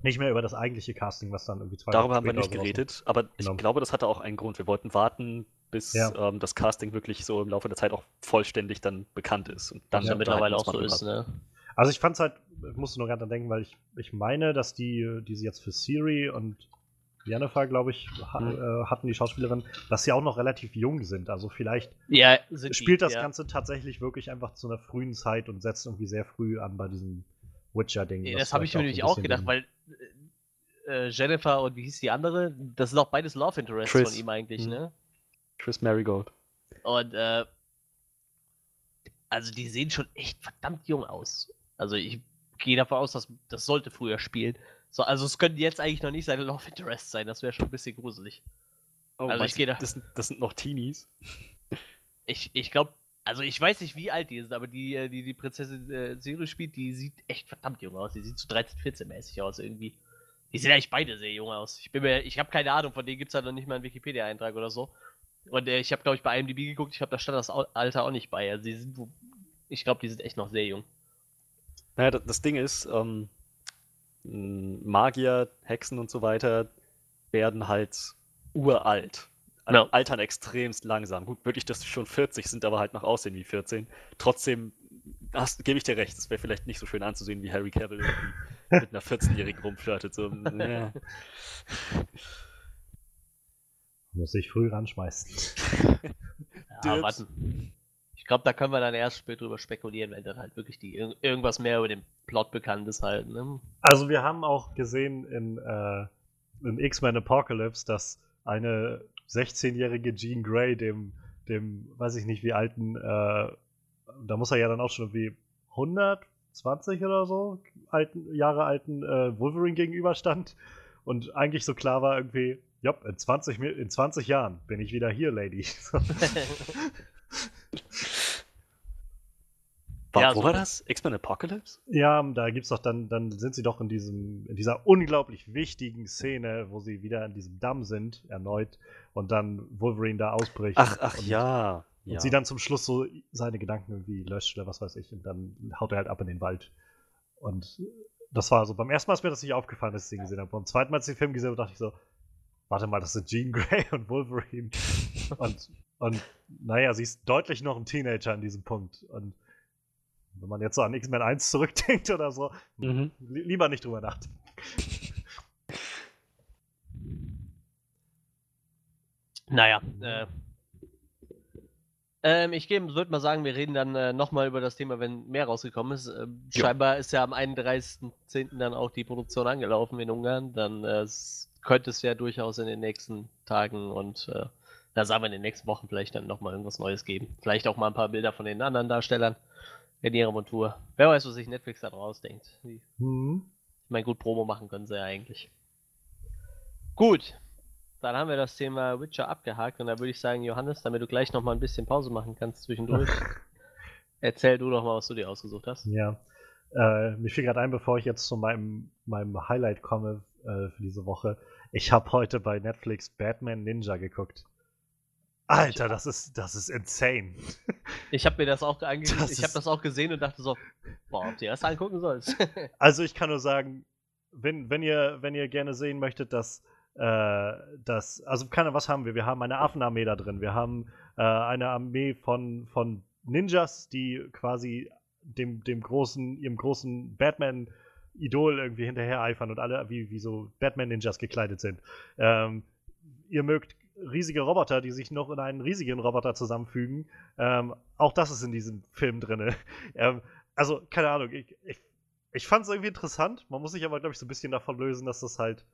nicht mehr über das eigentliche Casting, was dann irgendwie zwei Darüber haben wir nicht geredet, aber Genau. ich glaube, das hatte auch einen Grund. Wir wollten warten, bis Ja. ähm, das Casting wirklich so im Laufe der Zeit auch vollständig dann bekannt ist. Und dann ja mittlerweile auch so ist, ne? Also ich fand's halt, ich musste nur gerade dran denken, weil ich, ich meine, dass die, die sie jetzt für Siri und Jennifer, glaube ich, ha, Mhm. äh, hatten die Schauspielerin, dass sie auch noch relativ jung sind. Also vielleicht Ja, sind spielt die, das ja. Ganze tatsächlich wirklich einfach zu einer frühen Zeit und setzt irgendwie sehr früh an bei diesem Witcher-Ding. Was das habe ich mir nämlich auch gedacht, weil äh, Jennifer und wie hieß die andere? Das sind auch beides Love Interests Chris. von ihm eigentlich, Mhm. ne? Chris Marigold. Und äh, also die sehen schon echt verdammt jung aus. Also ich gehe davon aus, dass das sollte früher spielen. So, also es könnte jetzt eigentlich noch nicht seine Love Interest sein, das wäre schon ein bisschen gruselig. Oh, Also ich gehe da- das, sind, das sind noch Teenies. Ich, ich glaube, also ich weiß nicht, wie alt die ist, aber die, äh, die die Prinzessin äh, Siri spielt, die sieht echt verdammt jung aus. Die sieht so 13, 14 mäßig aus irgendwie. Die sehen eigentlich beide sehr jung aus. Ich bin mir, ich habe keine Ahnung, von denen gibt es halt noch nicht mal einen Wikipedia-Eintrag oder so. Und äh, ich habe, glaube ich, bei IMDb geguckt, ich glaube, da stand das Alter auch nicht bei. Also die sind, ich glaube, die sind echt noch sehr jung. Naja, das, Ding ist, ähm, Magier, Hexen und so weiter werden halt uralt. Al- Ja. Altern extremst langsam. Gut, wirklich, dass sie schon 40 sind, aber halt nach Aussehen wie 14. Trotzdem hast- gebe ich dir recht, es wäre vielleicht nicht so schön anzusehen, wie Harry Cavill mit einer 14-Jährigen rumflirtet. So, ja. Muss ich früh ranschmeißen. Ja, warten. Ich glaube, da können wir dann erst später drüber spekulieren, wenn dann halt wirklich die irg- irgendwas mehr über den Plot bekannt ist halt. Ne? Also wir haben auch gesehen in, äh, in X-Men Apocalypse, dass eine 16-jährige Jean Grey dem, dem, weiß ich nicht wie alten, äh, da muss er ja dann auch schon irgendwie 120 oder so alten, Jahre alten äh, Wolverine gegenüberstand und eigentlich so klar war irgendwie, ja, in 20, Mi- in 20 Jahren bin ich wieder hier, Lady. War, Ja, wo so- war das? X-Men Apocalypse? Ja, da gibt's doch dann, dann sind sie doch in diesem, in dieser unglaublich wichtigen Szene, wo sie wieder in diesem Damm sind, erneut, und dann Wolverine da ausbricht. Ach, ach und, ja. Und ja. sie dann zum Schluss so seine Gedanken irgendwie löscht oder was weiß ich, und dann haut er halt ab in den Wald. Und das war so, beim ersten Mal ist mir das nicht aufgefallen, dass ich den gesehen habe. Beim zweiten Mal, als ich den Film gesehen habe, dachte ich so, warte mal, das sind Jean Grey und Wolverine. und, und naja, sie ist deutlich noch ein Teenager an diesem Punkt. Und wenn man jetzt so an X-Men 1 zurückdenkt oder so, Mhm. li lieber nicht drüber nachdenken. Naja, äh, ähm, ich würde mal sagen, wir reden dann äh, nochmal über das Thema, wenn mehr rausgekommen ist. Ähm. Scheinbar ist ja am 31.10. dann auch die Produktion angelaufen in Ungarn. Dann äh, könnte es ja durchaus in den nächsten Tagen und äh, da sagen wir in den nächsten Wochen vielleicht dann nochmal irgendwas Neues geben. Vielleicht auch mal ein paar Bilder von den anderen Darstellern in ihrer Montur. Wer weiß, was sich Netflix da draus denkt. Die Hm. ich meine, gut Promo machen können sie ja eigentlich. Gut, dann haben wir das Thema Witcher abgehakt und da würde ich sagen, Johannes, damit du gleich noch mal ein bisschen Pause machen kannst zwischendurch, erzähl du doch mal, was du dir ausgesucht hast. Ja. Äh, mir fiel gerade ein, bevor ich jetzt zu meinem, meinem Highlight komme äh, für diese Woche. Ich habe heute bei Netflix Batman Ninja geguckt. Alter, das ist, das ist insane. Ich habe mir das auch ange Das ich habe das auch gesehen und dachte so, boah, ob du das angucken sollst. Also ich kann nur sagen, wenn, wenn, ihr, wenn ihr gerne sehen möchtet, dass, äh, dass also keine, was haben wir? Wir haben eine Affenarmee da drin. Wir haben äh, eine Armee von, von Ninjas, die quasi dem, dem großen, ihrem großen Batman-Idol irgendwie hinterher eifern und alle wie, wie so Batman-Ninjas gekleidet sind. Ähm, ihr mögt riesige Roboter, die sich noch in einen riesigen Roboter zusammenfügen. Ähm, auch das ist in diesem Film drin. ähm, also, keine Ahnung, ich, ich ich fand es irgendwie interessant. Man muss sich aber, glaube ich, so ein bisschen davon lösen, dass das halt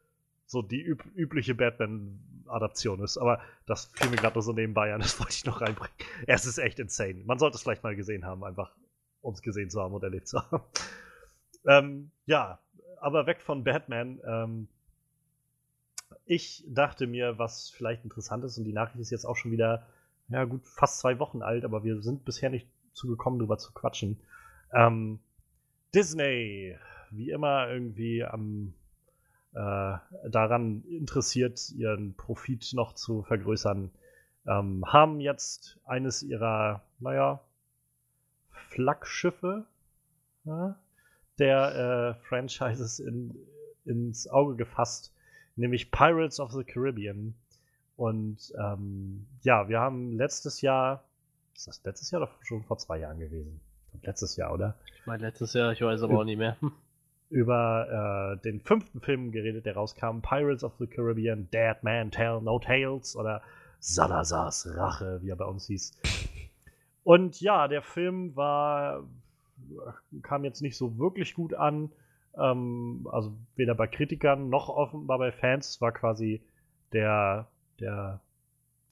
so die üb übliche Batman-Adaption ist. Aber das fiel mir gerade nur so nebenbei an, das wollte ich noch reinbringen. Es ist echt insane. Man sollte es vielleicht mal gesehen haben, einfach um es gesehen zu haben und erlebt zu haben. ähm, ja, aber weg von Batman. Ähm, ich dachte mir, was vielleicht interessant ist, und die Nachricht ist jetzt auch schon wieder, ja gut, fast zwei Wochen alt, aber wir sind bisher nicht zugekommen, drüber zu quatschen. Ähm, Disney, wie immer irgendwie am äh, daran interessiert, ihren Profit noch zu vergrößern, ähm, haben jetzt eines ihrer, naja, Flaggschiffe ja, der äh, Franchises in, ins Auge gefasst, nämlich Pirates of the Caribbean. Und ähm, ja, wir haben letztes Jahr, ist das letztes Jahr oder schon vor zwei Jahren gewesen? Letztes Jahr, oder? ich meine, letztes Jahr, ich weiß aber auch nicht mehr. Über äh, den fünften Film geredet, der rauskam, Pirates of the Caribbean, Dead Man Tell No Tales oder Salazars Rache, wie er bei uns hieß. Und ja, der Film war, kam jetzt nicht so wirklich gut an, ähm, also weder bei Kritikern noch offenbar bei Fans, war quasi der, der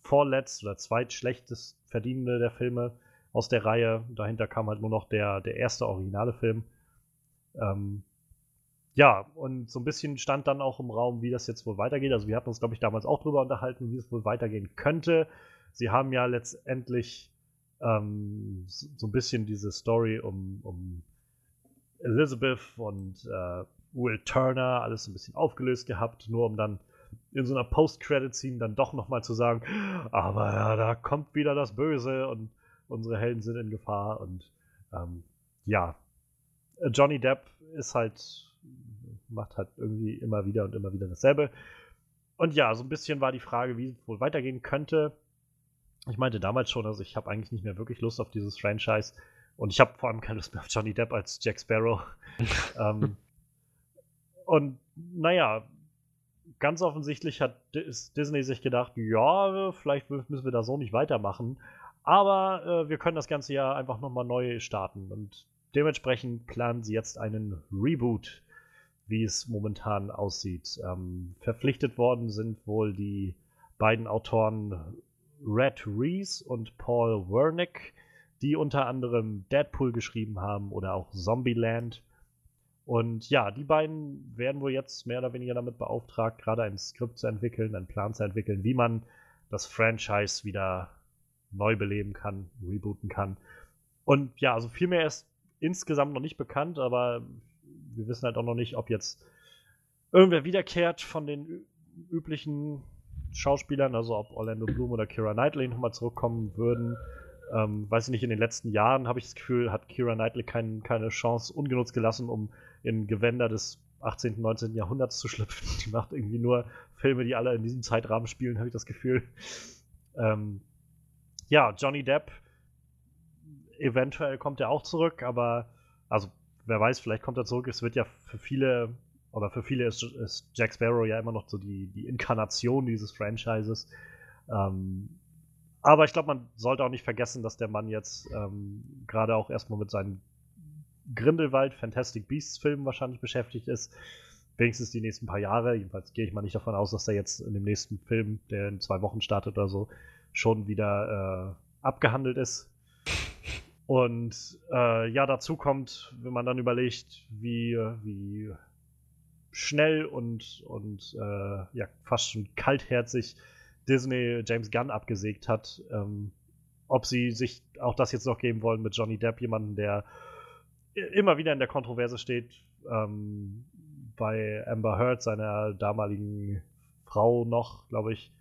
vorletzt oder zweitschlechtest verdienende der Filme aus der Reihe. Dahinter kam halt nur noch der, der erste originale Film. Ähm, ja, und so ein bisschen stand dann auch im Raum, wie das jetzt wohl weitergeht. Also wir hatten uns, glaube ich, damals auch drüber unterhalten, wie es wohl weitergehen könnte. Sie haben ja letztendlich ähm, so so ein bisschen diese Story um, um Elizabeth und äh, Will Turner alles ein bisschen aufgelöst gehabt, nur um dann in so einer Post-Credit-Scene dann doch nochmal zu sagen, aber ja, da kommt wieder das Böse und unsere Helden sind in Gefahr und ähm, ja, Johnny Depp ist halt, macht halt irgendwie immer wieder und immer wieder dasselbe. Und ja, so ein bisschen war die Frage, wie es wohl weitergehen könnte. Ich meinte damals schon, also ich habe eigentlich nicht mehr wirklich Lust auf dieses Franchise und ich habe vor allem keine Lust mehr auf Johnny Depp als Jack Sparrow. ähm, und naja, ganz offensichtlich hat Dis- Disney sich gedacht, ja, vielleicht müssen wir da so nicht weitermachen, aber äh, wir können das Ganze ja einfach nochmal neu starten und dementsprechend planen sie jetzt einen Reboot. wie es momentan aussieht. Ähm, verpflichtet worden sind wohl die beiden Autoren Red Reese und Paul Wernick, die unter anderem Deadpool geschrieben haben oder auch Zombieland. Und ja, die beiden werden wohl jetzt mehr oder weniger damit beauftragt, gerade ein Skript zu entwickeln, einen Plan zu entwickeln, wie man das Franchise wieder neu beleben kann, rebooten kann. Und ja, also viel mehr ist insgesamt noch nicht bekannt, aber wir wissen halt auch noch nicht, ob jetzt irgendwer wiederkehrt von den üblichen Schauspielern, also ob Orlando Bloom oder Kira Knightley nochmal zurückkommen würden. Ähm, weiß ich nicht, in den letzten Jahren habe ich das Gefühl, hat Kira Knightley kein, keine Chance ungenutzt gelassen, um in Gewänder des 18., 19. Jahrhunderts zu schlüpfen. Die macht irgendwie nur Filme, die alle in diesem Zeitrahmen spielen, habe ich das Gefühl. Ähm, ja, Johnny Depp, eventuell kommt er auch zurück, aber also wer weiß, vielleicht kommt er zurück. Es wird ja für viele, oder für viele ist, ist Jack Sparrow ja immer noch so die, die Inkarnation dieses Franchises. Ähm, aber ich glaube, man sollte auch nicht vergessen, dass der Mann jetzt ähm, gerade auch erstmal mit seinen Grindelwald Fantastic Beasts Filmen wahrscheinlich beschäftigt ist. Wenigstens die nächsten paar Jahre. Jedenfalls gehe ich mal nicht davon aus, dass er jetzt in dem nächsten Film, der in zwei Wochen startet oder so, schon wieder äh, abgehandelt ist. Und äh, ja, dazu kommt, wenn man dann überlegt, wie, wie schnell und, und äh, ja, fast schon kaltherzig Disney James Gunn abgesägt hat, ähm, ob sie sich auch das jetzt noch geben wollen mit Johnny Depp, jemanden, der immer wieder in der Kontroverse steht, ähm, bei Amber Heard, seiner damaligen Frau noch, glaube ich,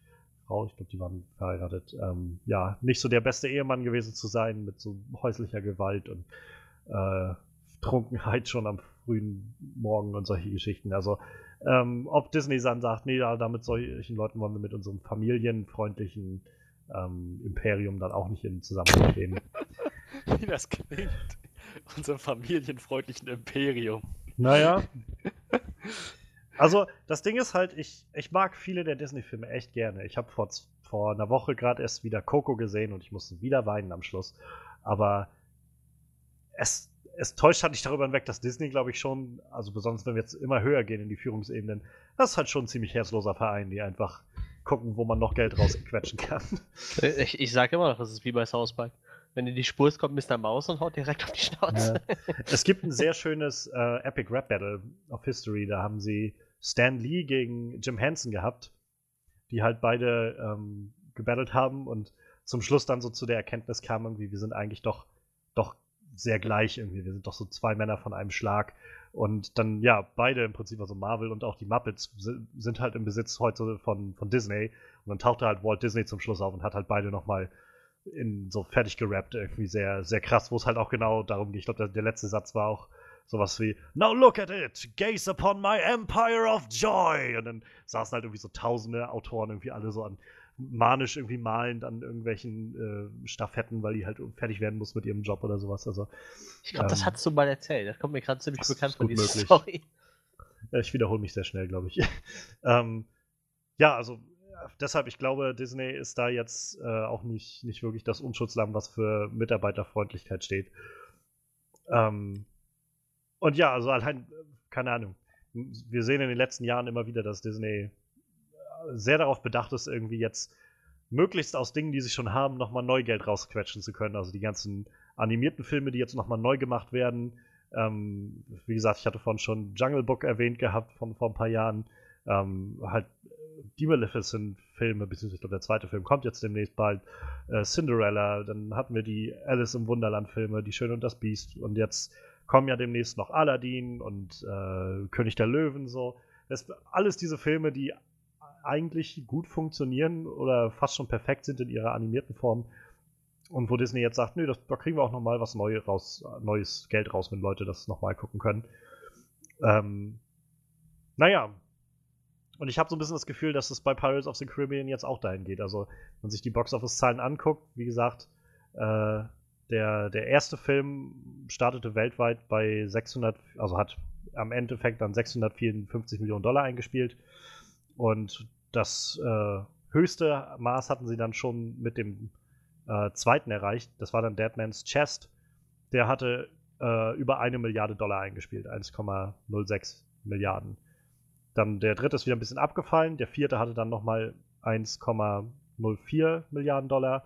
Frau, ich glaube, die waren verheiratet, ähm, ja, nicht so der beste Ehemann gewesen zu sein mit so häuslicher Gewalt und äh, Trunkenheit schon am frühen Morgen und solche Geschichten. Also, ähm, ob Disney dann sagt, nee, ja, damit solchen Leuten wollen wir mit unserem familienfreundlichen ähm, Imperium dann auch nicht in Zusammenhang stehen. Wie das klingt. Unserem familienfreundlichen Imperium. Naja. Also, das Ding ist halt, ich, ich mag viele der Disney-Filme echt gerne. Ich habe vor, vor einer Woche gerade erst wieder Coco gesehen und ich musste wieder weinen am Schluss. Aber es, es täuscht halt nicht darüber hinweg, dass Disney, glaube ich, schon, also besonders wenn wir jetzt immer höher gehen in die Führungsebenen, das ist halt schon ein ziemlich herzloser Verein, die einfach gucken, wo man noch Geld rausquetschen kann. Ich, ich sage immer noch, das ist wie bei South Park. Wenn in die Spur ist, kommt Mr. Maus und haut direkt auf die Schnauze. Ja. Es gibt ein sehr schönes äh, Epic Rap Battle of History. Da haben sie Stan Lee gegen Jim Henson gehabt, die halt beide ähm, gebattelt haben und zum Schluss dann so zu der Erkenntnis kamen, irgendwie, wir sind eigentlich doch, doch sehr gleich irgendwie. Wir sind doch so zwei Männer von einem Schlag. Und dann, ja, beide im Prinzip, also Marvel und auch die Muppets, sind halt im Besitz heute von, von Disney. Und dann tauchte halt Walt Disney zum Schluss auf und hat halt beide nochmal in so fertig gerappt, irgendwie sehr, sehr krass, wo es halt auch genau darum geht. Ich glaube, der, der, letzte Satz war auch sowas wie Now look at it, gaze upon my empire of joy. Und dann saßen halt irgendwie so tausende Autoren irgendwie alle so an manisch irgendwie malend an irgendwelchen äh, Staffetten, weil die halt fertig werden muss mit ihrem Job oder sowas. Also, ich glaube, ähm, das hast du mal erzählt. Das kommt mir gerade ziemlich bekannt vor, diese Story. Ich wiederhole mich sehr schnell, glaube ich. ähm, ja, also deshalb, ich glaube, Disney ist da jetzt äh, auch nicht, nicht wirklich das Unschutzlamm, was für Mitarbeiterfreundlichkeit steht. Ähm, und ja, also allein, keine Ahnung. Wir sehen in den letzten Jahren immer wieder, dass Disney sehr darauf bedacht ist, irgendwie jetzt möglichst aus Dingen, die sie schon haben, nochmal Neugeld rausquetschen zu können. Also die ganzen animierten Filme, die jetzt nochmal neu gemacht werden. Ähm, wie gesagt, ich hatte vorhin schon Jungle Book erwähnt gehabt von vor ein paar Jahren. Ähm, halt die Maleficent-Filme, beziehungsweise ich glaube, der zweite Film kommt jetzt demnächst bald. Äh, Cinderella, dann hatten wir die Alice im Wunderland-Filme, Die Schöne und das Biest. Und jetzt kommen ja demnächst noch Aladdin und äh, König der Löwen so. Das, alles diese Filme, die eigentlich gut funktionieren oder fast schon perfekt sind in ihrer animierten Form. Und wo Disney jetzt sagt, nö, das, da kriegen wir auch nochmal was Neues, raus, neues Geld raus, wenn Leute das nochmal gucken können. Ähm, naja, und ich habe so ein bisschen das Gefühl, dass es bei Pirates of the Caribbean jetzt auch dahin geht. Also, wenn man sich die Box-Office-Zahlen anguckt, wie gesagt, äh, der, der erste Film startete weltweit bei 600, also hat am Endeffekt dann 654 Millionen Dollar eingespielt. Und das äh, höchste Maß hatten sie dann schon mit dem äh, zweiten erreicht. Das war dann Deadman's Chest. Der hatte äh, über eine Milliarde Dollar eingespielt, 1,06 Milliarden. Dann der dritte ist wieder ein bisschen abgefallen. Der vierte hatte dann nochmal 1,04 Milliarden Dollar.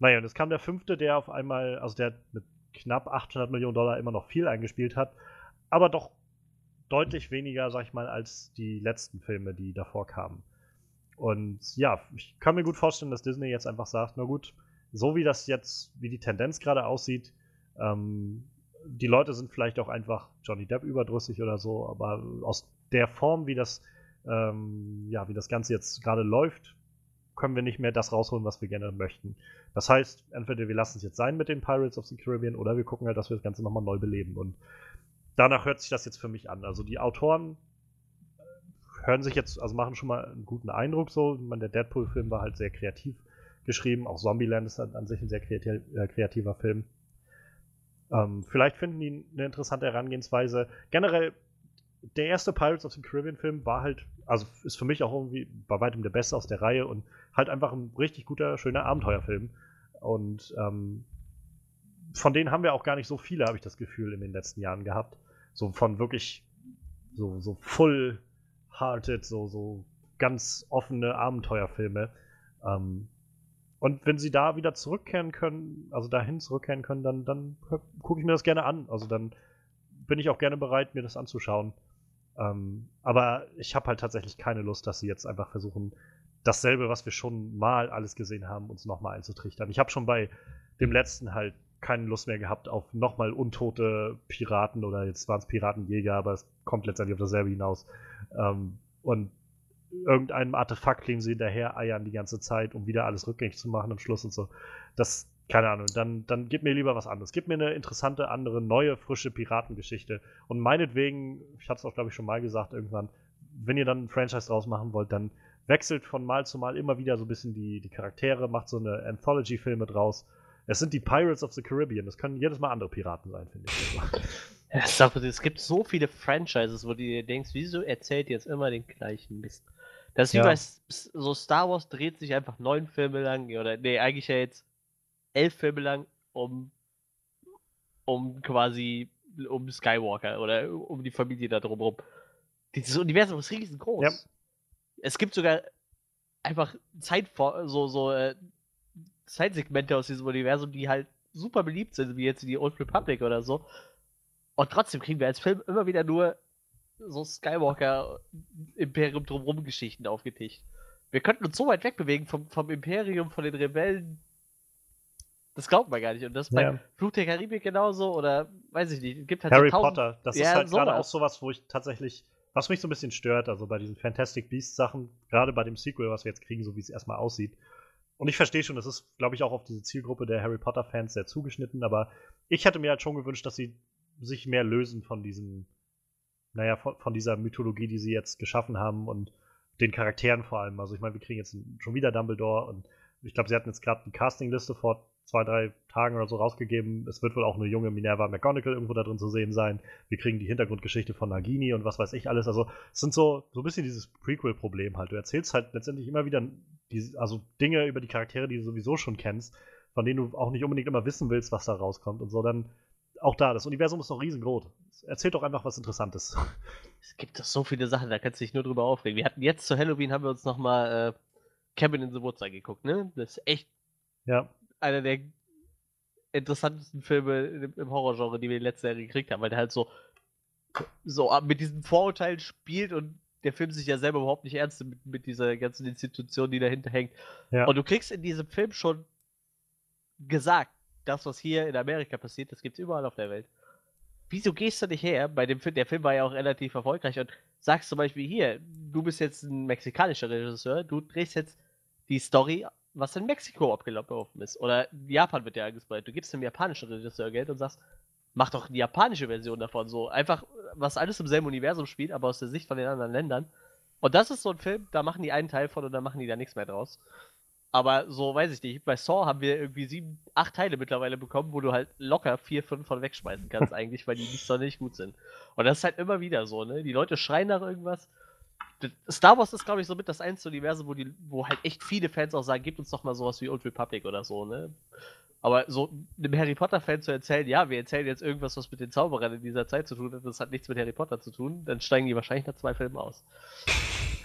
Naja, und jetzt kam der fünfte, der auf einmal, also der mit knapp 800 Millionen Dollar immer noch viel eingespielt hat, aber doch deutlich weniger, sag ich mal, als die letzten Filme, die davor kamen. Und ja, ich kann mir gut vorstellen, dass Disney jetzt einfach sagt, na gut, so wie das jetzt, wie die Tendenz gerade aussieht, ähm, die Leute sind vielleicht auch einfach Johnny Depp überdrüssig oder so, aber aus der Form, wie das, ähm, ja, wie das Ganze jetzt gerade läuft, können wir nicht mehr das rausholen, was wir gerne möchten. Das heißt, entweder wir lassen es jetzt sein mit den Pirates of the Caribbean oder wir gucken halt, dass wir das Ganze nochmal neu beleben. Und danach hört sich das jetzt für mich an. Also die Autoren hören sich jetzt, also machen schon mal einen guten Eindruck so. Meine, der Deadpool-Film war halt sehr kreativ geschrieben. Auch Zombieland ist an, sich ein sehr kreativ, äh, kreativer Film. Ähm, vielleicht finden die eine interessante Herangehensweise. Generell, der erste Pirates of the Caribbean-Film war halt, also ist für mich auch irgendwie bei weitem der beste aus der Reihe und halt einfach ein richtig guter, schöner Abenteuerfilm. Und ähm, von denen haben wir auch gar nicht so viele, habe ich das Gefühl, in den letzten Jahren gehabt. So von wirklich so, so full-hearted, so, so ganz offene Abenteuerfilme. Ähm, und wenn sie da wieder zurückkehren können, also dahin zurückkehren können, dann, dann gucke ich mir das gerne an. Also dann bin ich auch gerne bereit, mir das anzuschauen. Ähm, aber ich habe halt tatsächlich keine Lust, dass sie jetzt einfach versuchen, dasselbe, was wir schon mal alles gesehen haben, uns nochmal einzutrichtern. Ich habe schon bei dem letzten halt keine Lust mehr gehabt auf nochmal untote Piraten oder jetzt waren es Piratenjäger, aber es kommt letztendlich auf dasselbe hinaus. Ähm, und irgendeinem Artefakt kleben sie hinterher eiern die ganze Zeit, um wieder alles rückgängig zu machen am Schluss und so. Das, keine Ahnung, dann, dann gib mir lieber was anderes. Gib mir eine interessante, andere, neue, frische Piratengeschichte. Und meinetwegen, ich hatte es auch, glaube ich, schon mal gesagt, irgendwann, wenn ihr dann ein Franchise draus machen wollt, dann wechselt von Mal zu Mal immer wieder so ein bisschen die, die Charaktere, macht so eine Anthology-Filme draus. Es sind die Pirates of the Caribbean. Das können jedes Mal andere Piraten sein, finde ich. Mal, es gibt so viele Franchises, wo du dir denkst, wieso erzählt ihr jetzt immer den gleichen Mist? Das ist Ja. wie bei so Star Wars dreht sich einfach neun Filme lang, oder nee, eigentlich ja jetzt elf Filme lang um, um quasi um Skywalker oder um die Familie da drumherum. Dieses Universum ist riesengroß. Ja. Es gibt sogar einfach Zeit so, so äh, Zeitsegmente aus diesem Universum, die halt super beliebt sind, wie jetzt die Old Republic oder so. Und trotzdem kriegen wir als Film immer wieder nur so Skywalker Imperium drumherum Geschichten aufgetischt. Wir könnten uns so weit wegbewegen vom, vom Imperium, von den Rebellen. Das glaubt man gar nicht. Und das bei Ja. Fluch der Karibik genauso oder weiß ich nicht. Es gibt halt Harry so Potter, das Ja, ist halt gerade auch sowas, wo ich tatsächlich, was mich so ein bisschen stört, also bei diesen Fantastic Beasts Sachen, gerade bei dem Sequel, was wir jetzt kriegen, so wie es erstmal aussieht. Und ich verstehe schon, das ist, glaube ich, auch auf diese Zielgruppe der Harry Potter Fans sehr zugeschnitten, aber ich hätte mir halt schon gewünscht, dass sie sich mehr lösen von diesem, naja, von, von dieser Mythologie, die sie jetzt geschaffen haben und den Charakteren vor allem. Also ich meine, wir kriegen jetzt schon wieder Dumbledore und ich glaube, sie hatten jetzt gerade die Castingliste vor zwei, drei Tagen oder so rausgegeben. Es wird wohl auch eine junge Minerva McGonagall irgendwo da drin zu sehen sein. Wir kriegen die Hintergrundgeschichte von Nagini und was weiß ich alles. Also es sind so, so ein bisschen dieses Prequel-Problem halt. Du erzählst halt letztendlich immer wieder die, also Dinge über die Charaktere, die du sowieso schon kennst, von denen du auch nicht unbedingt immer wissen willst, was da rauskommt und so. Dann auch da, das Universum ist noch riesengroß. Erzählt doch einfach was Interessantes. Es gibt doch so viele Sachen, da kannst du dich nur drüber aufregen. Wir hatten jetzt zu Halloween, haben wir uns nochmal äh, Cabin in the Woods angeguckt, ne? Das ist echt Ja. einer der interessantesten Filme im, Horrorgenre, die wir letztes Jahr gekriegt haben, weil der halt so, so mit diesen Vorurteilen spielt und der Film sich ja selber überhaupt nicht ernst mit, mit dieser ganzen Institution, die dahinter hängt. Ja. Und du kriegst in diesem Film schon gesagt, das, was hier in Amerika passiert, das gibt's überall auf der Welt. Wieso gehst du nicht her? Bei dem Film, der Film war ja auch relativ erfolgreich und sagst zum Beispiel hier, du bist jetzt ein mexikanischer Regisseur, du drehst jetzt die Story, was in Mexiko abgelaufen ist. Oder Japan wird ja angesprochen. Du gibst einem japanischen Regisseur Geld und sagst, mach doch die japanische Version davon. So einfach, was alles im selben Universum spielt, aber aus der Sicht von den anderen Ländern. Und das ist so ein Film, da machen die einen Teil von und dann machen die da nichts mehr draus. Aber so weiß ich nicht. Bei Saw haben wir irgendwie sieben, acht Teile mittlerweile bekommen, wo du halt locker vier, fünf von wegschmeißen kannst, eigentlich, weil die nicht sonderlich gut sind. Und das ist halt immer wieder so, ne? Die Leute schreien nach irgendwas. Star Wars ist, glaube ich, somit das einzige Universum, wo, die, wo halt echt viele Fans auch sagen, gebt uns doch mal sowas wie Old Republic oder so, ne? Aber so einem Harry Potter-Fan zu erzählen, ja, wir erzählen jetzt irgendwas, was mit den Zauberern in dieser Zeit zu tun hat, das hat nichts mit Harry Potter zu tun, dann steigen die wahrscheinlich nach zwei Filmen aus.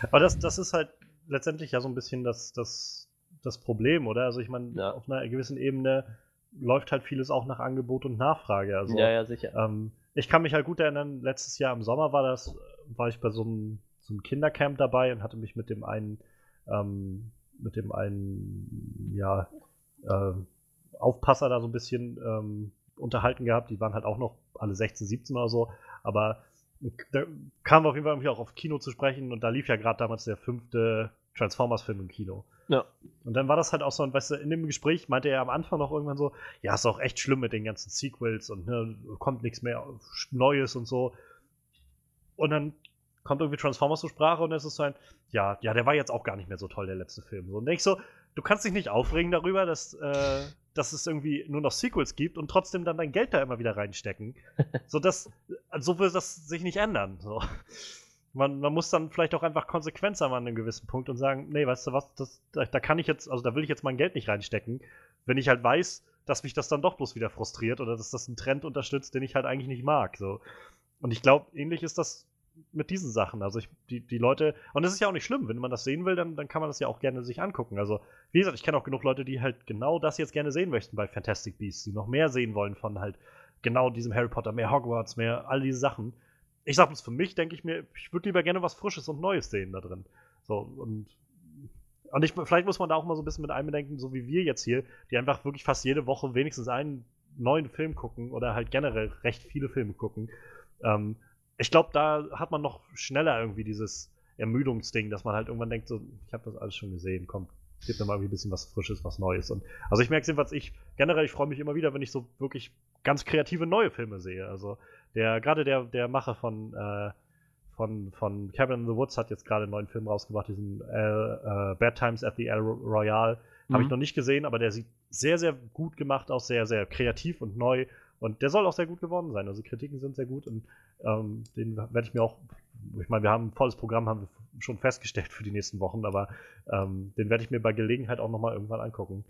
Aber das, das ist halt letztendlich ja so ein bisschen das, das, das Problem, oder? Also ich meine, Ja. auf einer gewissen Ebene läuft halt vieles auch nach Angebot und Nachfrage. Also ja, ja, sicher. Ähm, ich kann mich halt gut erinnern, letztes Jahr im Sommer war das, war ich bei so einem, so einem Kindercamp dabei und hatte mich mit dem einen, ähm, mit dem einen, ja, äh, Aufpasser da so ein bisschen ähm, unterhalten gehabt. Die waren halt auch noch alle 16, 17 oder so, aber da kamen wir auf jeden Fall irgendwie auch auf Kino zu sprechen und da lief ja gerade damals der fünfte Transformers-Film im Kino. Ja. Und dann war das halt auch so, und weißt du, in dem Gespräch meinte er am Anfang noch irgendwann so, ja, ist auch echt schlimm mit den ganzen Sequels und ne, kommt nichts mehr Neues und so. Und dann kommt irgendwie Transformers zur Sprache und es ist so ein, ja, ja, der war jetzt auch gar nicht mehr so toll, der letzte Film. So, und ich so, du kannst dich nicht aufregen darüber, dass, äh, dass es irgendwie nur noch Sequels gibt und trotzdem dann dein Geld da immer wieder reinstecken. so, das, so wird das sich nicht ändern. So. Man, man muss dann vielleicht auch einfach konsequent sein an einem gewissen Punkt und sagen, nee, weißt du was, das, da, da kann ich jetzt, also da will ich jetzt mein Geld nicht reinstecken, wenn ich halt weiß, dass mich das dann doch bloß wieder frustriert oder dass das einen Trend unterstützt, den ich halt eigentlich nicht mag. So. Und ich glaube, ähnlich ist das mit diesen Sachen. Also ich, die, die Leute, und es ist ja auch nicht schlimm, wenn man das sehen will, dann, dann kann man das ja auch gerne sich angucken. Also, wie gesagt, ich kenne auch genug Leute, die halt genau das jetzt gerne sehen möchten bei Fantastic Beasts, die noch mehr sehen wollen von halt genau diesem Harry Potter, mehr Hogwarts, mehr all diese Sachen. Ich sag bloß für mich, denke ich mir, ich würde lieber gerne was Frisches und Neues sehen da drin. So, und und ich, vielleicht muss man da auch mal so ein bisschen mit einbedenken, so wie wir jetzt hier, die einfach wirklich fast jede Woche wenigstens einen neuen Film gucken oder halt generell recht viele Filme gucken. Ähm, ich glaube, da hat man noch schneller irgendwie dieses Ermüdungsding, dass man halt irgendwann denkt, so, ich habe das alles schon gesehen, komm, gib mir mal irgendwie ein bisschen was Frisches, was Neues. Und also ich merke jedenfalls, ich generell, ich freue mich immer wieder, wenn ich so wirklich ganz kreative neue Filme sehe. Also der, gerade der, der Macher von, äh, von, von Cabin in the Woods hat jetzt gerade einen neuen Film rausgebracht, diesen äh, äh, Bad Times at the El Royale. Habe ich Mhm. noch nicht gesehen, aber der sieht sehr, sehr gut gemacht aus, sehr, sehr kreativ und neu. Und der soll auch sehr gut geworden sein. Also Kritiken sind sehr gut und ähm, den werde ich mir auch, ich meine, wir haben ein volles Programm, haben wir schon festgestellt für die nächsten Wochen, aber ähm, den werde ich mir bei Gelegenheit auch nochmal irgendwann angucken.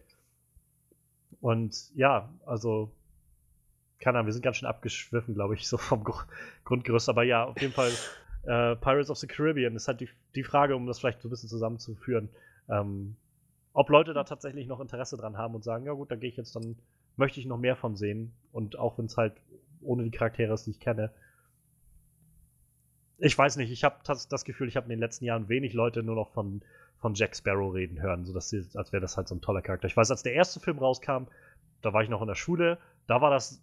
Und ja, also, keine Ahnung, wir sind ganz schön abgeschwiffen, glaube ich, so vom Gru Grundgerüst. Aber ja, auf jeden Fall, äh, Pirates of the Caribbean ist halt die, die Frage, um das vielleicht so ein bisschen zusammenzuführen, ähm, ob Leute da tatsächlich noch Interesse dran haben und sagen, ja gut, da gehe ich jetzt dann, möchte ich noch mehr von sehen. Und auch wenn es halt ohne die Charaktere ist, die ich kenne. Ich weiß nicht, ich habe das, das Gefühl, ich habe in den letzten Jahren wenig Leute nur noch von, von Jack Sparrow reden hören, so dass sie, als wäre das halt so ein toller Charakter. Ich weiß, als der erste Film rauskam, da war ich noch in der Schule, da war das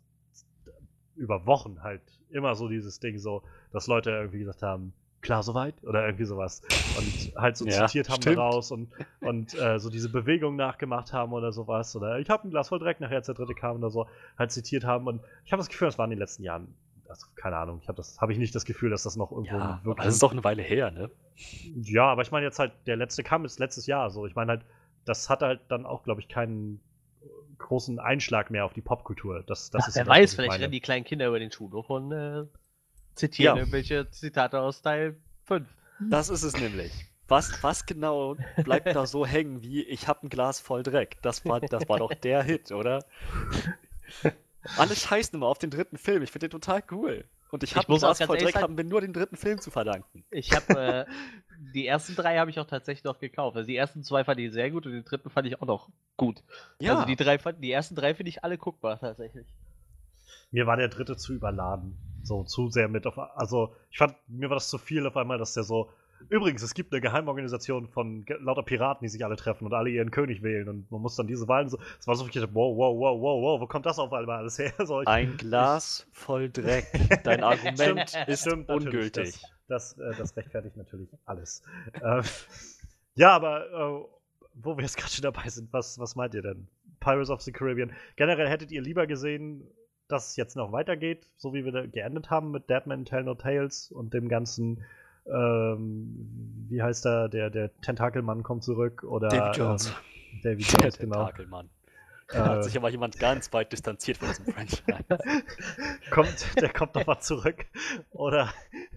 über Wochen halt immer so dieses Ding so, dass Leute irgendwie gesagt haben, klar soweit oder irgendwie sowas und halt so Ja, zitiert haben stimmt. daraus und, und äh, so diese Bewegung nachgemacht haben oder sowas oder ich habe ein Glas voll Dreck nachher als der dritte kam oder so halt zitiert haben und ich habe das Gefühl, das war in den letzten Jahren also, keine Ahnung, ich habe das habe ich nicht das Gefühl, dass das noch irgendwo Ja, wirklich das ist doch eine Weile her, ne? ja, aber ich meine jetzt halt, der letzte kam jetzt letztes Jahr. So, ich meine halt, das hat halt dann auch, glaube ich, keinen großen Einschlag mehr auf die Popkultur. Das, das Ach, ist wer weiß, vielleicht rennen die kleinen Kinder über den Schulhof und äh, zitieren Ja. irgendwelche Zitate aus Teil 5. Das ist es nämlich. Was, was genau bleibt da so hängen wie ich habe ein Glas voll Dreck? Das war, das war doch der Hit, oder? Alle scheißen immer auf den dritten Film. Ich finde den total cool. Und ich Ich habe ein Glas voll Dreck, haben wir nur den dritten Film zu verdanken. Ich habe äh, die ersten drei habe ich auch tatsächlich noch gekauft. Also die ersten zwei fand ich sehr gut und den dritten fand ich auch noch gut. Also die drei fand, die ersten drei finde ich alle guckbar tatsächlich. Mir war der dritte zu überladen. So, zu sehr mit auf. Also, ich fand, mir war das zu viel auf einmal, dass der so. Übrigens, es gibt eine Geheimorganisation von lauter Piraten, die sich alle treffen und alle ihren König wählen und man muss dann diese Wahlen so. Es war so viel, wow, wow, wow, wow, wow, wo kommt das auf einmal alles her? So, ich, Ein Glas voll Dreck. Dein Argument Stimmt, ist stimmt ungültig. Das, das, äh, das rechtfertigt natürlich alles. ähm, ja, aber äh, wo wir jetzt gerade schon dabei sind, was, was meint ihr denn? Pirates of the Caribbean. Generell hättet ihr lieber gesehen, dass es jetzt noch weitergeht, so wie wir da geendet haben mit Deadman Tell No Tales und dem ganzen, ähm, wie heißt er, der, der Tentakelmann kommt zurück oder David Jones. Ähm, David Der Jones, genau. Tentakelmann. Da hat Äh, sich aber jemand ganz weit distanziert von diesem Franchise. kommt, der kommt noch mal zurück. Oder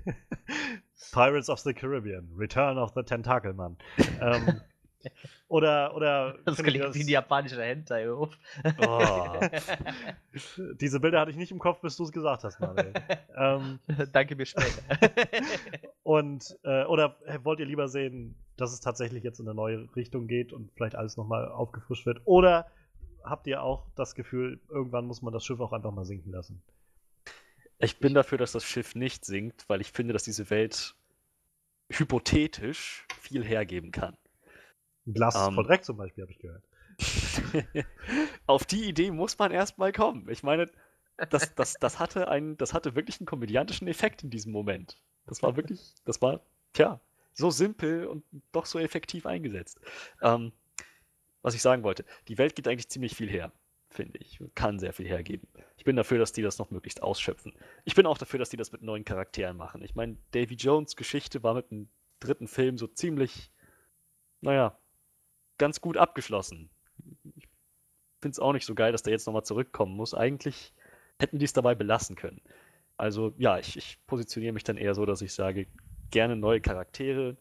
Pirates of the Caribbean, Return of the Tentakelmann. ähm, oder, oder. Das klingt wie ein japanischer Hentai-Hof. Oh. Diese Bilder hatte ich nicht im Kopf, bis du es gesagt hast, Manuel. ähm, Danke, bis später. und, äh, oder wollt ihr lieber sehen, dass es tatsächlich jetzt in eine neue Richtung geht und vielleicht alles nochmal aufgefrischt wird? Oder habt ihr auch das Gefühl, irgendwann muss man das Schiff auch einfach mal sinken lassen? Ich bin dafür, dass das Schiff nicht sinkt, weil ich finde, dass diese Welt hypothetisch viel hergeben kann. Ein Glas Ähm. voll Dreck zum Beispiel, habe ich gehört. Auf die Idee muss man erstmal kommen. Ich meine, das, das, das, hatte einen, das hatte wirklich einen komödiantischen Effekt in diesem Moment. Das war wirklich, das war, tja, so simpel und doch so effektiv eingesetzt. Ähm, was ich sagen wollte, die Welt gibt eigentlich ziemlich viel her, finde ich. Kann sehr viel hergeben. Ich bin dafür, dass die das noch möglichst ausschöpfen. Ich bin auch dafür, dass die das mit neuen Charakteren machen. Ich meine, Davy Jones Geschichte war mit dem dritten Film so ziemlich, naja, ganz gut abgeschlossen. Ich finde es auch nicht so geil, dass der jetzt nochmal zurückkommen muss. Eigentlich hätten die es dabei belassen können. Also ja, ich, ich positioniere mich dann eher so, dass ich sage, gerne neue Charaktere,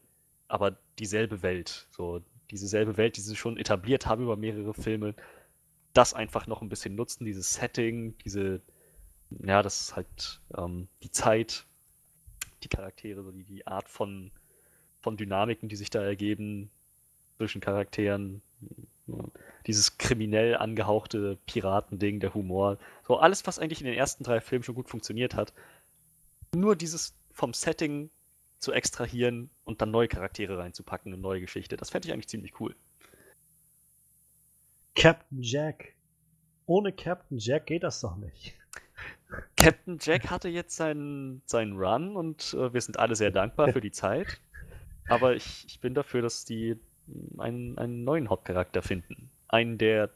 aber dieselbe Welt. So, diese selbe Welt, die sie schon etabliert haben über mehrere Filme, das einfach noch ein bisschen nutzen, dieses Setting, diese, ja, das ist halt ähm, die Zeit, die Charaktere, so die, die Art von, von Dynamiken, die sich da ergeben zwischen Charakteren, dieses kriminell angehauchte Piratending, der Humor, so alles, was eigentlich in den ersten drei Filmen schon gut funktioniert hat, nur dieses vom Setting zu extrahieren und dann neue Charaktere reinzupacken, eine neue Geschichte, das fände ich eigentlich ziemlich cool. Captain Jack. Ohne Captain Jack geht das doch nicht. Captain Jack hatte jetzt seinen, seinen Run und äh, wir sind alle sehr dankbar für die Zeit. Aber ich, ich bin dafür, dass die einen, einen neuen Hauptcharakter finden. Einen, der,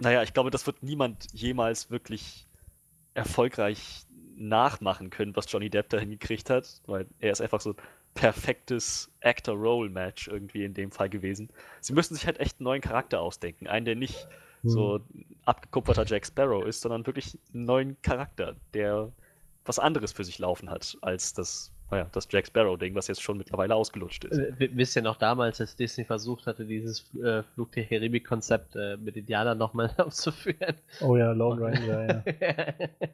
naja, ich glaube, das wird niemand jemals wirklich erfolgreich nachmachen können, was Johnny Depp da hingekriegt hat, weil er ist einfach so ein perfektes Actor-Role-Match irgendwie in dem Fall gewesen. Sie müssen sich halt echt einen neuen Charakter ausdenken. Einen, der nicht so abgekupferter Jack Sparrow ist, sondern wirklich einen neuen Charakter, der was anderes für sich laufen hat, als das, naja, das Jack Sparrow-Ding, was jetzt schon mittlerweile ausgelutscht ist. Äh, w- Wisst ihr noch damals, als Disney versucht hatte, dieses äh, Flug der Karibik-Konzept äh, mit Indianern nochmal aufzuführen? Oh ja, Lone Ranger, ja.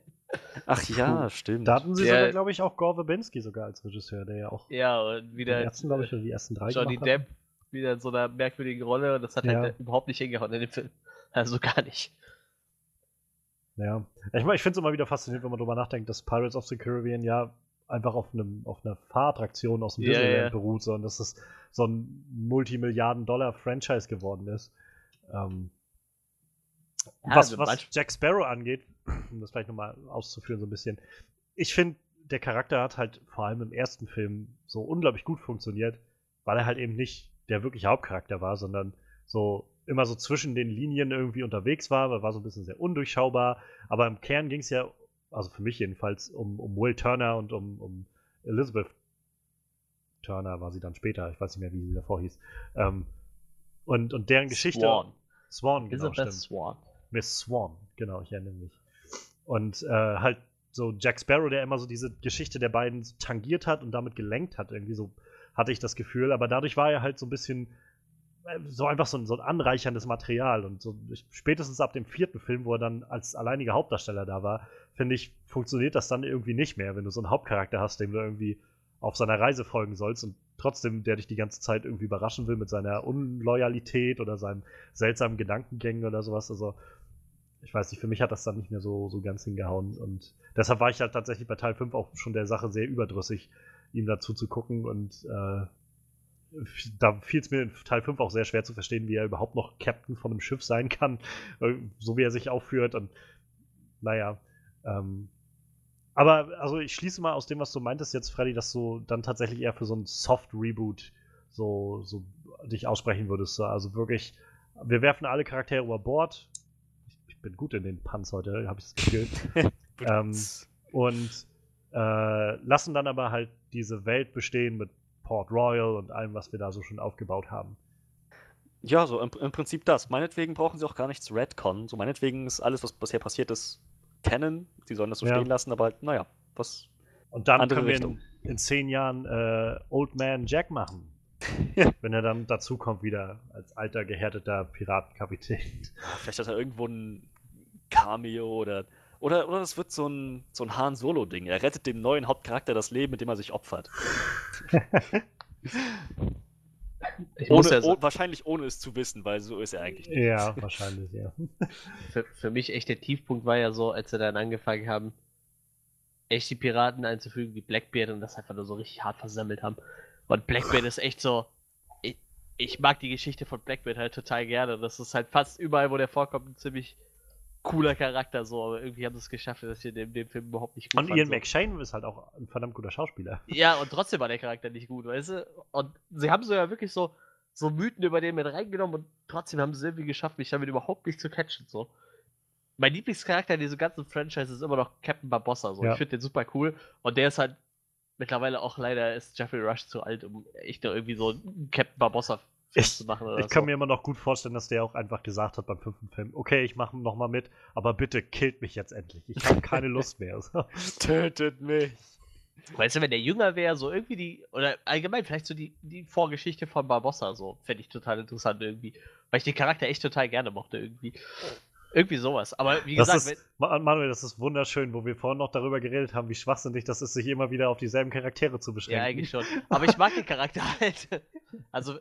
Ach ja, stimmt. Da hatten sie Der- sogar, glaube ich, auch Gore Verbinski sogar als Regisseur, der ja auch ja, und die wieder ersten, glaube ich, die ersten drei Johnny. Depp wieder in so einer merkwürdigen Rolle und das hat Ja. halt überhaupt nicht hingehauen in dem Film. Also gar nicht. Ja. Ich, mein, ich finde es immer wieder faszinierend, wenn man darüber nachdenkt, dass Pirates of the Caribbean ja einfach auf, einem, auf einer Fahrattraktion aus dem Ja, Disneyland ja. beruht, sondern dass es so ein Multimilliarden-Dollar-Franchise geworden ist. Ähm, Ja, was, also was Jack Sparrow angeht, um das vielleicht nochmal auszuführen so ein bisschen, ich finde, der Charakter hat halt vor allem im ersten Film so unglaublich gut funktioniert, weil er halt eben nicht der wirkliche Hauptcharakter war, sondern so immer so zwischen den Linien irgendwie unterwegs war, er war so ein bisschen sehr undurchschaubar, aber im Kern ging es ja, also für mich jedenfalls, um, um Will Turner und um, um Elizabeth Turner war sie dann später, ich weiß nicht mehr, wie sie davor hieß. Ähm, und, und deren Geschichte. Swan. Swan, genau, Elizabeth. Swan. Miss Swan, genau, ich erinnere mich. Und äh, halt so Jack Sparrow, der immer so diese Geschichte der beiden tangiert hat und damit gelenkt hat, irgendwie so hatte ich das Gefühl. Aber dadurch war er halt so ein bisschen so einfach so ein, so ein anreicherndes Material. Und so spätestens ab dem vierten Film, wo er dann als alleiniger Hauptdarsteller da war, finde ich, funktioniert das dann irgendwie nicht mehr, wenn du so einen Hauptcharakter hast, dem du irgendwie auf seiner Reise folgen sollst und trotzdem der dich die ganze Zeit irgendwie überraschen will mit seiner Unloyalität oder seinen seltsamen Gedankengängen oder sowas. Also ich weiß nicht, für mich hat das dann nicht mehr so, so ganz hingehauen. Und deshalb war ich halt tatsächlich bei Teil 5 auch schon der Sache sehr überdrüssig, ihm dazu zu gucken. Und äh, da fiel es mir in Teil 5 auch sehr schwer zu verstehen, wie er überhaupt noch Captain von einem Schiff sein kann, äh, so wie er sich aufführt. Und naja, ähm, aber also ich schließe mal aus dem, was du meintest jetzt, Freddy, dass du dann tatsächlich eher für so ein Soft-Reboot so, so dich aussprechen würdest. So, Also wirklich, wir werfen alle Charaktere über Bord. Ich, ich bin gut in den Punts heute, habe ich das Gefühl. ähm, und äh, lassen dann aber halt diese Welt bestehen mit Port Royal und allem, was wir da so schon aufgebaut haben. Ja, so im, im Prinzip das. Meinetwegen brauchen sie auch gar nichts Redcon. So meinetwegen ist alles, was bisher passiert ist, Canon. Sie sollen das so Ja. stehen lassen, aber halt, naja, was. Und dann können wir in, in zehn Jahren äh, Old Man Jack machen. Wenn er dann dazukommt wieder als alter, gehärteter Piratenkapitän. Vielleicht hat er irgendwo ein Cameo oder. Oder, oder es wird so ein, so ein Han Solo-Ding. Er rettet dem neuen Hauptcharakter das Leben, mit dem er sich opfert. Ich muss Ohne, ja oh, wahrscheinlich ohne es zu wissen, weil so ist er eigentlich nicht. Ja, wahrscheinlich, ja. für, für mich echt der Tiefpunkt war ja so, als sie dann angefangen haben, echt die Piraten einzufügen wie Blackbeard und das einfach nur so richtig hart versammelt haben. Und Blackbeard ist echt so. Ich, ich mag die Geschichte von Blackbeard halt total gerne. Das ist halt fast überall, wo der vorkommt, ein ziemlich cooler Charakter so, aber irgendwie haben sie es geschafft, dass ich den, den Film überhaupt nicht gut Und fand, Ian so. McShane ist halt auch ein verdammt guter Schauspieler. Ja, und trotzdem war der Charakter nicht gut, weißt du? Und sie haben so ja wirklich so, so Mythen über den mit reingenommen und trotzdem haben sie es irgendwie geschafft, mich damit überhaupt nicht zu catchen. So. Mein Lieblingscharakter in diesem ganzen Franchise ist immer noch Captain Barbossa. So. Ja. Ich finde den super cool. Und der ist halt mittlerweile auch leider ist Jeffrey Rush zu alt, um echt noch irgendwie so einen Captain Barbossa Ich- zu machen oder Ich kann so. mir immer noch gut vorstellen, dass der auch einfach gesagt hat beim fünften Film, okay, ich mache noch mal mit, aber bitte killt mich jetzt endlich. Ich habe keine Lust mehr. So. Tötet mich! Weißt du, wenn der jünger wäre, so irgendwie die, oder allgemein vielleicht so die, die Vorgeschichte von Barbossa, so, fände ich total interessant irgendwie. Weil ich den Charakter echt total gerne mochte irgendwie. Irgendwie sowas. Aber wie Das gesagt, ist, Ma- Manuel, das ist wunderschön, wo wir vorhin noch darüber geredet haben, wie schwachsinnig das ist, sich immer wieder auf dieselben Charaktere zu beschränken. ja, eigentlich schon. Aber ich mag den Charakter halt. Also,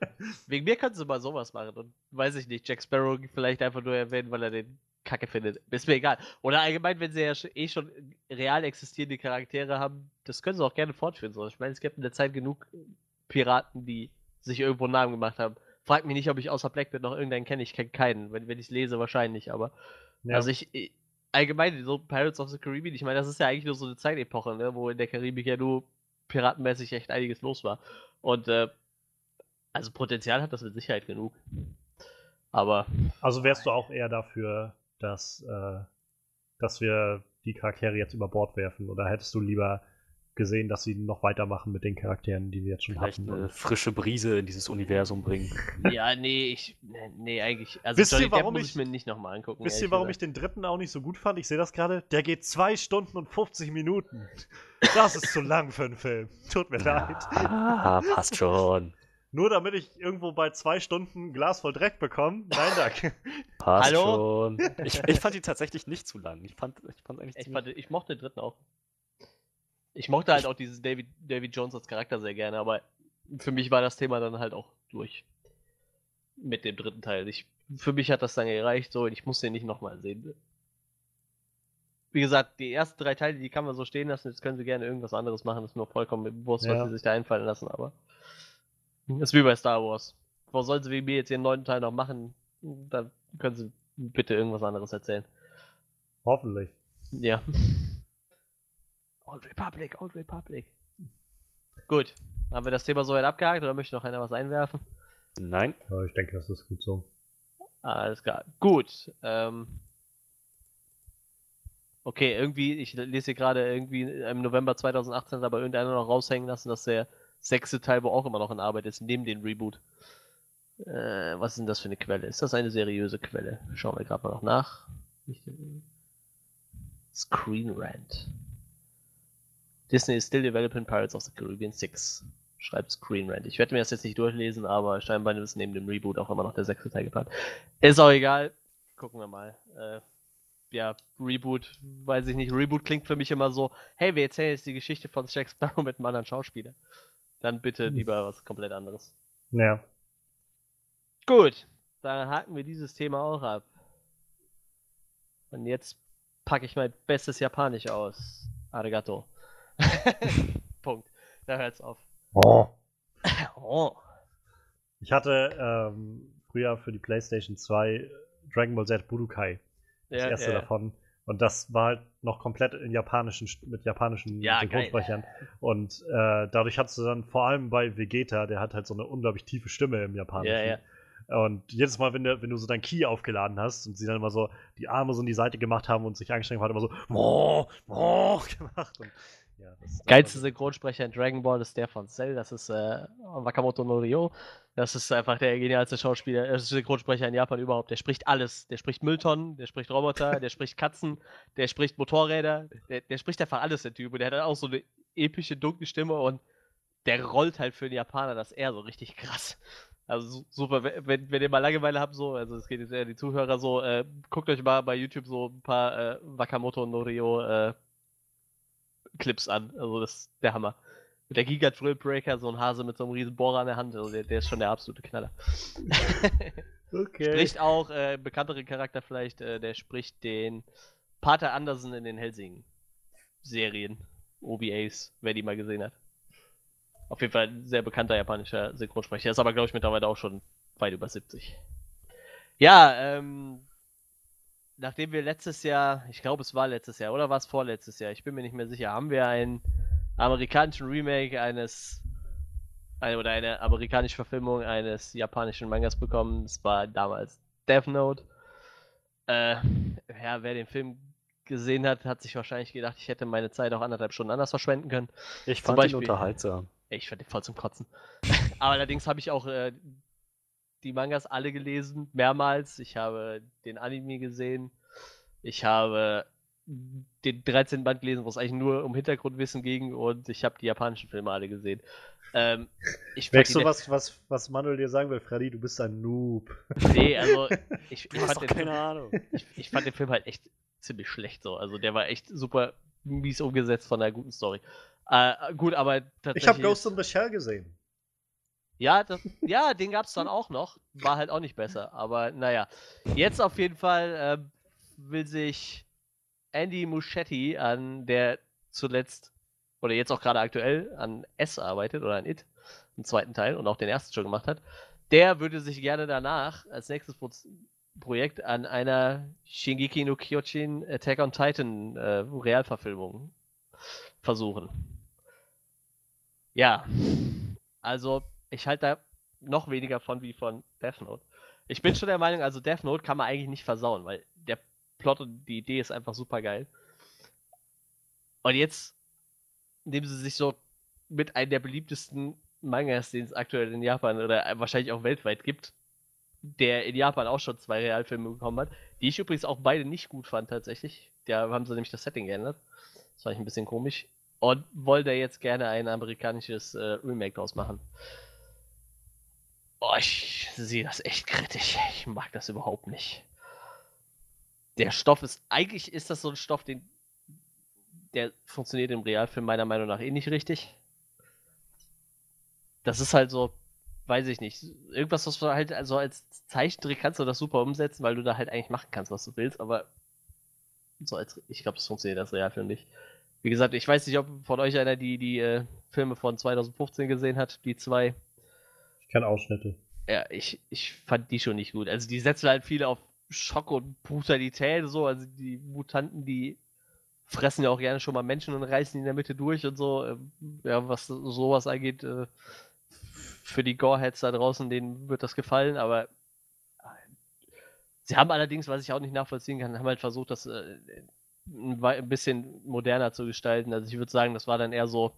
wegen mir können sie mal sowas machen. Und weiß ich nicht, Jack Sparrow vielleicht einfach nur erwähnen, weil er den Kacke findet. Ist mir egal. Oder allgemein, wenn sie ja eh schon real existierende Charaktere haben, das können sie auch gerne fortführen. So. Ich meine, es gibt in der Zeit genug Piraten, die sich irgendwo einen Namen gemacht haben. Frag mich nicht, ob ich außer Blackbeard noch irgendeinen kenne. Ich kenne keinen. Wenn, wenn ich es lese, wahrscheinlich. Aber Ja. also ich, ich allgemein so Pirates of the Caribbean, ich meine, das ist ja eigentlich nur so eine Zeitepoche, ne, wo in der Karibik ja nur piratenmäßig echt einiges los war. Und äh, also Potenzial hat das mit Sicherheit genug. Aber Also wärst du auch eher dafür, dass, äh, dass wir die Charaktere jetzt über Bord werfen? Oder hättest du lieber gesehen, dass sie noch weitermachen mit den Charakteren, die wir jetzt schon Vielleicht hatten? eine frische Brise in dieses Universum bringen. ja, nee, ich nee, eigentlich. Also Wisst ihr, warum muss ich- ich mir nicht nochmal angucken. Wisst ihr, warum ich gesagt. den dritten auch nicht so gut fand? Ich sehe das gerade. Der geht zwei Stunden und 50 Minuten. Das ist zu lang für einen Film. Tut mir leid. Ah, passt schon. Nur damit ich irgendwo bei zwei Stunden ein Glas voll Dreck bekomme? Nein, danke. Passt Hallo? schon. Ich, ich fand ihn tatsächlich nicht zu lang. Ich fand, ich fand eigentlich Ich, fand, ich mochte den dritten auch. Ich mochte halt auch diesen David, David Jones als Charakter sehr gerne, aber für mich war das Thema dann halt auch durch. Mit dem dritten Teil. Ich, für mich hat das dann gereicht so und ich muss den nicht nochmal sehen. Wie gesagt, die ersten drei Teile, die kann man so stehen lassen, jetzt können sie gerne irgendwas anderes machen, das ist mir vollkommen bewusst, Ja. was sie sich da einfallen lassen, aber. Das ist wie bei Star Wars. Wo sollen sie wegen mir jetzt ihren neunten Teil noch machen? Dann können sie bitte irgendwas anderes erzählen. Hoffentlich. Ja. Old Republic, Old Republic. Gut. Haben wir das Thema soweit abgehakt oder möchte noch einer was einwerfen? Nein. Ja, ich denke, das ist gut so. Alles klar. Gut. Ähm. Okay, irgendwie, ich lese hier gerade irgendwie im November 2018 hat aber irgendeiner noch raushängen lassen, dass der sechste Teil wo auch immer noch in Arbeit ist, neben dem Reboot. Äh, was ist denn das für eine Quelle? Ist das eine seriöse Quelle? Schauen wir gerade mal noch nach. Screen Rant. Disney is still developing Pirates of the Caribbean 6. Schreibt Screen Rant. Ich werde mir das jetzt nicht durchlesen, aber scheinbar ist neben dem Reboot auch immer noch der sechste Teil geplant. Ist auch egal. Gucken wir mal. Äh, ja, Reboot, weiß ich nicht. Reboot klingt für mich immer so, hey, wir erzählen jetzt die Geschichte von Jack Sparrow mit einem anderen Schauspieler. Dann bitte lieber was komplett anderes. Ja. Gut, dann haken wir dieses Thema auch ab. Und jetzt packe ich mein bestes Japanisch aus. Arigato. Punkt. Da hört's auf. Oh. Oh. Ich hatte ähm, früher für die PlayStation 2 Dragon Ball Z Budokai, das Ja, erste ja. davon. Und das war halt noch komplett in japanischen, mit japanischen Ja, Synchronsprechern. Und äh, dadurch hattest du dann vor allem bei Vegeta, der hat halt so eine unglaublich tiefe Stimme im Japanischen. Ja, ja. Und jedes Mal, wenn du, wenn du so dein Key aufgeladen hast und sie dann immer so die Arme so in die Seite gemacht haben und sich angestrengt haben, hat immer so Mo, Mo gemacht. Und, ja, Geilste Synchronsprecher in Dragon Ball ist der von Cell, das ist äh, Wakamoto no Ryo. Das ist einfach der genialste Schauspieler, äh, Synchronsprecher in Japan überhaupt. Der spricht alles. Der spricht Mülltonnen, der spricht Roboter, der spricht Katzen, der spricht Motorräder, der, der spricht einfach alles, der Typ. Und der hat auch so eine epische, dunkle Stimme und der rollt halt für den Japaner das eher so richtig krass. Also su- super, we- wenn, wenn ihr mal Langeweile habt, so, also es geht jetzt eher die Zuhörer so, äh, guckt euch mal bei YouTube so ein paar äh, Wakamoto Norio äh, Clips an. Also das ist der Hammer. Mit der Giga Drill Breaker, so ein Hase mit so einem riesen Bohrer an der Hand, also der, der ist schon der absolute Knaller. Okay. Spricht auch äh, bekanntere Charakter vielleicht, äh, der spricht den Pater Andersen in den Helsing-Serien. OBAs, wer die mal gesehen hat. Auf jeden Fall ein sehr bekannter japanischer Synchronsprecher. Ist aber, glaube ich, mittlerweile auch schon weit über 70. Ja, ähm, nachdem wir letztes Jahr, ich glaube, es war letztes Jahr oder war es vorletztes Jahr, ich bin mir nicht mehr sicher, haben wir einen amerikanischen Remake eines eine, oder eine amerikanische Verfilmung eines japanischen Mangas bekommen. Es war damals Death Note. Äh, ja, wer den Film gesehen hat, hat sich wahrscheinlich gedacht, ich hätte meine Zeit auch anderthalb Stunden anders verschwenden können. Ich Zum fand ihn Beispiel- unterhaltsam. Ich fand den voll zum Kotzen. Aber allerdings habe ich auch äh, die Mangas alle gelesen, mehrmals. Ich habe den Anime gesehen. Ich habe den 13. Band gelesen, wo es eigentlich nur um Hintergrundwissen ging und ich habe die japanischen Filme alle gesehen. Ähm, ich Merkst du, was, was, was Manuel dir sagen will, Freddy? Du bist ein Noob. Nee, also ich, ich, fand den keine Film, Ahnung. ich, ich fand den Film halt echt ziemlich schlecht so. Also der war echt super mies umgesetzt von einer guten Story. Äh, gut, aber tatsächlich. Ich habe Ghost in the Shell gesehen. Ja, das, ja, den gab's dann auch noch. War halt auch nicht besser. Aber naja. Jetzt auf jeden Fall ähm, will sich Andy Muschietti an der zuletzt oder jetzt auch gerade aktuell an S arbeitet oder an It, im zweiten Teil und auch den ersten schon gemacht hat. Der würde sich gerne danach als nächstes Pro Projekt an einer Shingeki no Kyojin Attack on Titan äh, Realverfilmung versuchen. Ja, also ich halte da noch weniger von wie von Death Note. Ich bin schon der Meinung, also Death Note kann man eigentlich nicht versauen, weil der Plot und die Idee ist einfach super geil. Und jetzt nehmen sie sich so mit einem der beliebtesten Mangas, den es aktuell in Japan oder wahrscheinlich auch weltweit gibt, der in Japan auch schon zwei Realfilme bekommen hat, die ich übrigens auch beide nicht gut fand tatsächlich. Da haben sie nämlich das Setting geändert. Das fand ich ein bisschen komisch. Und wollen da jetzt gerne ein amerikanisches äh, Remake draus machen. Boah, ich sehe das echt kritisch. Ich mag das überhaupt nicht. Der Stoff ist, eigentlich ist das so ein Stoff, den, der funktioniert im Realfilm meiner Meinung nach eh nicht richtig. Das ist halt so, weiß ich nicht, irgendwas, was du halt also als Zeichentrick kannst du das super umsetzen, weil du da halt eigentlich machen kannst, was du willst, aber so als, ich glaube, das funktioniert als Realfilm nicht. Wie gesagt, ich weiß nicht, ob von euch einer die, die äh, Filme von 2015 gesehen hat, die zwei. Ich kenne Ausschnitte. Ja, ich, ich fand die schon nicht gut. Also die setzen halt viel auf Schock und Brutalität so. Also die Mutanten, die fressen ja auch gerne schon mal Menschen und reißen die in der Mitte durch und so. Ähm, Ja, was sowas angeht, äh, für die Goreheads da draußen, denen wird das gefallen, aber äh, sie haben allerdings, was ich auch nicht nachvollziehen kann, haben halt versucht, das äh, ein bisschen moderner zu gestalten. Also ich würde sagen, das war dann eher so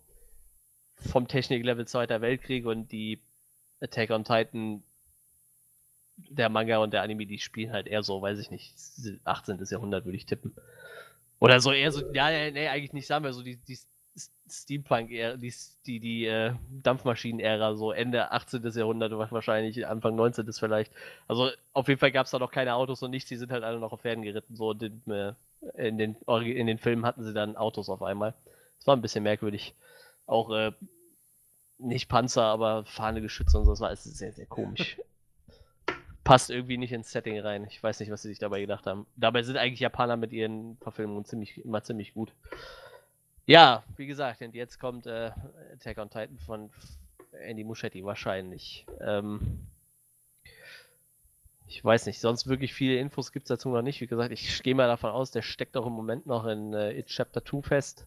vom Techniklevel Zweiter Weltkrieg und die Attack on Titan, der Manga und der Anime, die spielen halt eher so, weiß ich nicht, 18. Jahrhundert würde ich tippen. Oder so eher so, ja, nee, eigentlich nicht, sagen wir so, die, die Steampunk-Ära, die, die, die äh, Dampfmaschinen-Ära, so Ende 18. Jahrhundert, wahrscheinlich Anfang 19. vielleicht. Also auf jeden Fall gab es da noch keine Autos und nichts, die sind halt alle noch auf Pferden geritten. So in, äh, in, den, in den Filmen hatten sie dann Autos auf einmal. Das war ein bisschen merkwürdig. Auch äh, nicht Panzer, aber fahrende Geschütze und so, das war alles sehr, sehr komisch. Passt irgendwie nicht ins Setting rein. Ich weiß nicht, was sie sich dabei gedacht haben. Dabei sind eigentlich Japaner mit ihren Verfilmungen ziemlich, immer ziemlich gut. Ja, wie gesagt, und jetzt kommt äh, Attack on Titan von Andy Muschietti wahrscheinlich. Ähm, ich weiß nicht, sonst wirklich viele Infos gibt es dazu noch nicht. Wie gesagt, ich gehe mal davon aus, der steckt auch im Moment noch in äh, It Chapter 2 fest.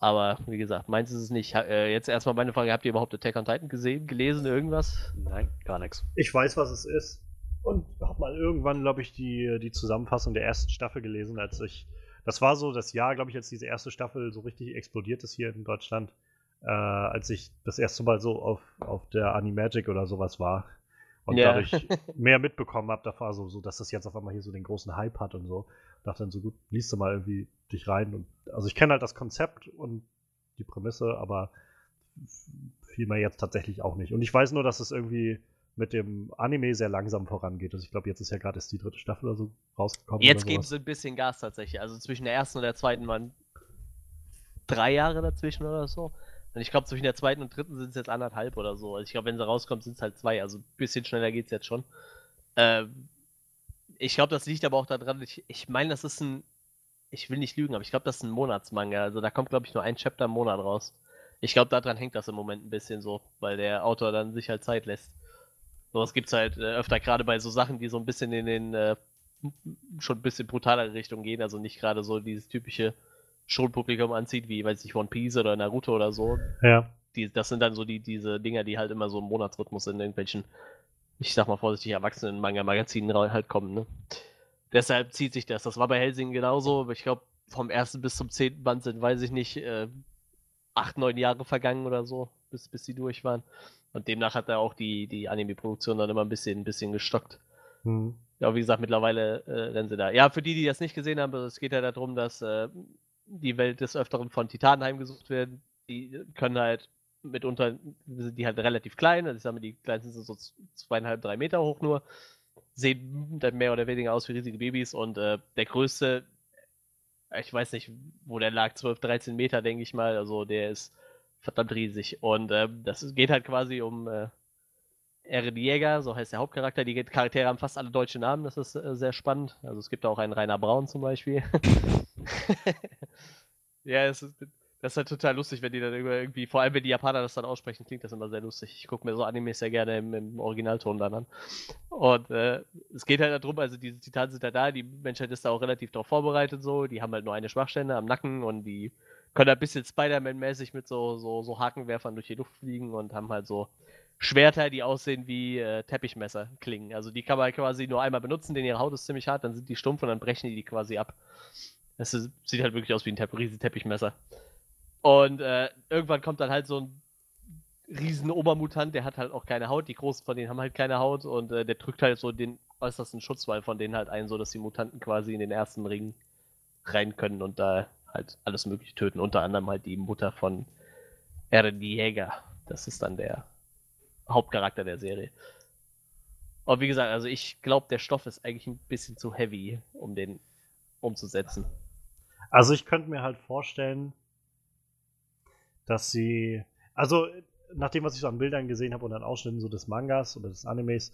Aber wie gesagt, meins ist es nicht. Ha- Äh, jetzt erstmal meine Frage: Habt ihr überhaupt Attack on Titan gesehen, gelesen, irgendwas? Nein, gar nichts. Ich weiß, was es ist. Und hab mal irgendwann, glaube ich, die, die Zusammenfassung der ersten Staffel gelesen, als ich. Das war so das Jahr, glaube ich, als diese erste Staffel so richtig explodiert ist hier in Deutschland. Äh, als ich das erste Mal so auf, auf der Animagic oder sowas war. Und Ja. dadurch mehr mitbekommen habe, da war so, so, dass das jetzt auf einmal hier so den großen Hype hat und so. Dachte dann so, gut, liest du mal irgendwie dich rein. Und, also ich kenne halt das Konzept und die Prämisse, aber fiel mir jetzt tatsächlich auch nicht. Und ich weiß nur, dass es irgendwie mit dem Anime sehr langsam vorangeht. Also ich glaube, jetzt ist ja gerade erst die dritte Staffel oder so rausgekommen. Jetzt geben sie ein bisschen Gas tatsächlich. Also zwischen der ersten und der zweiten waren drei Jahre dazwischen oder so. Und ich glaube, zwischen der zweiten und dritten sind es jetzt anderthalb oder so. Also ich glaube, wenn sie rauskommt, sind es halt zwei. Also ein bisschen schneller geht es jetzt schon. Ähm, ich glaube, das liegt aber auch daran, ich, ich meine, das ist ein, ich will nicht lügen, aber ich glaube, das ist ein Monatsmanga. Also da kommt, glaube ich, nur ein Chapter im Monat raus. Ich glaube, daran hängt das im Moment ein bisschen so, weil der Autor dann sich halt Zeit lässt. Sowas gibt es halt äh, öfter, gerade bei so Sachen, die so ein bisschen in den äh, schon ein bisschen brutalere Richtung gehen, also nicht gerade so dieses typische Schulpublikum anzieht, wie, weiß ich, One Piece oder Naruto oder so. Ja. Die, das sind dann so die, diese Dinger, die halt immer so im Monatsrhythmus in irgendwelchen, ich sag mal vorsichtig, erwachsenen Manga-Magazinen halt kommen, ne? Deshalb zieht sich das. Das war bei Helsing genauso, aber ich glaube, vom ersten bis zum zehnten Band sind, weiß ich nicht, äh, acht, neun Jahre vergangen oder so, bis, bis die durch waren. Und demnach hat er auch die, die Anime-Produktion dann immer ein bisschen, ein bisschen gestockt. Hm. Ja, wie gesagt, mittlerweile äh, rennen sie da. Ja, für die, die das nicht gesehen haben, es geht ja darum, dass äh, die Welt des Öfteren von Titanen heimgesucht werden. Die können halt mitunter, sind die halt relativ klein, also ich sag mal, die kleinsten sind so zweieinhalb, drei Meter hoch nur, sehen dann mehr oder weniger aus wie riesige Babys und äh, der größte, ich weiß nicht, wo der lag, 12, 13 Meter, denke ich mal, also der ist verdammt riesig und ähm, das geht halt quasi um äh, Erin Jäger, so heißt der Hauptcharakter. Die Charaktere haben fast alle deutsche Namen, das ist äh, sehr spannend. Also es gibt auch einen Rainer Braun zum Beispiel. ja, es ist, das ist halt total lustig, wenn die dann irgendwie, vor allem wenn die Japaner das dann aussprechen, klingt das immer sehr lustig. Ich gucke mir so Animes sehr gerne im, im Originalton dann an. Und äh, es geht halt darum, also diese Titanen sind da da, die Menschheit ist da auch relativ darauf vorbereitet so, die haben halt nur eine Schwachstelle am Nacken und die können ein bisschen Spider-Man-mäßig mit so, so, so Hakenwerfern durch die Luft fliegen und haben halt so Schwerter, die aussehen wie äh, Teppichmesser klingen. Also die kann man quasi nur einmal benutzen, denn ihre Haut ist ziemlich hart, dann sind die stumpf und dann brechen die die quasi ab. Es sieht halt wirklich aus wie ein Tepp riesen Teppichmesser. Und äh, irgendwann kommt dann halt so ein riesen Obermutant, der hat halt auch keine Haut. Die Großen von denen haben halt keine Haut und äh, der drückt halt so den äußersten Schutzwall von denen halt ein, so dass die Mutanten quasi in den ersten Ring rein können und da halt alles mögliche töten. Unter anderem halt die Mutter von Eren Jäger. Das ist dann der Hauptcharakter der Serie. Aber wie gesagt, also ich glaube, der Stoff ist eigentlich ein bisschen zu heavy, um den umzusetzen. Also ich könnte mir halt vorstellen, dass sie, also nach dem, was ich so an Bildern gesehen habe und an Ausschnitten so des Mangas oder des Animes,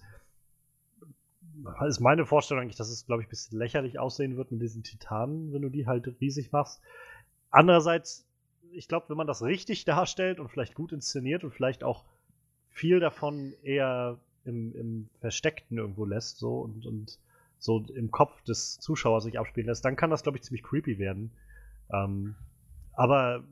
ist meine Vorstellung eigentlich, dass es, glaube ich, ein bisschen lächerlich aussehen wird mit diesen Titanen, wenn du die halt riesig machst. Andererseits, ich glaube, wenn man das richtig darstellt und vielleicht gut inszeniert und vielleicht auch viel davon eher im, im Versteckten irgendwo lässt, so und, und so im Kopf des Zuschauers sich abspielen lässt, dann kann das, glaube ich, ziemlich creepy werden. Ähm, aber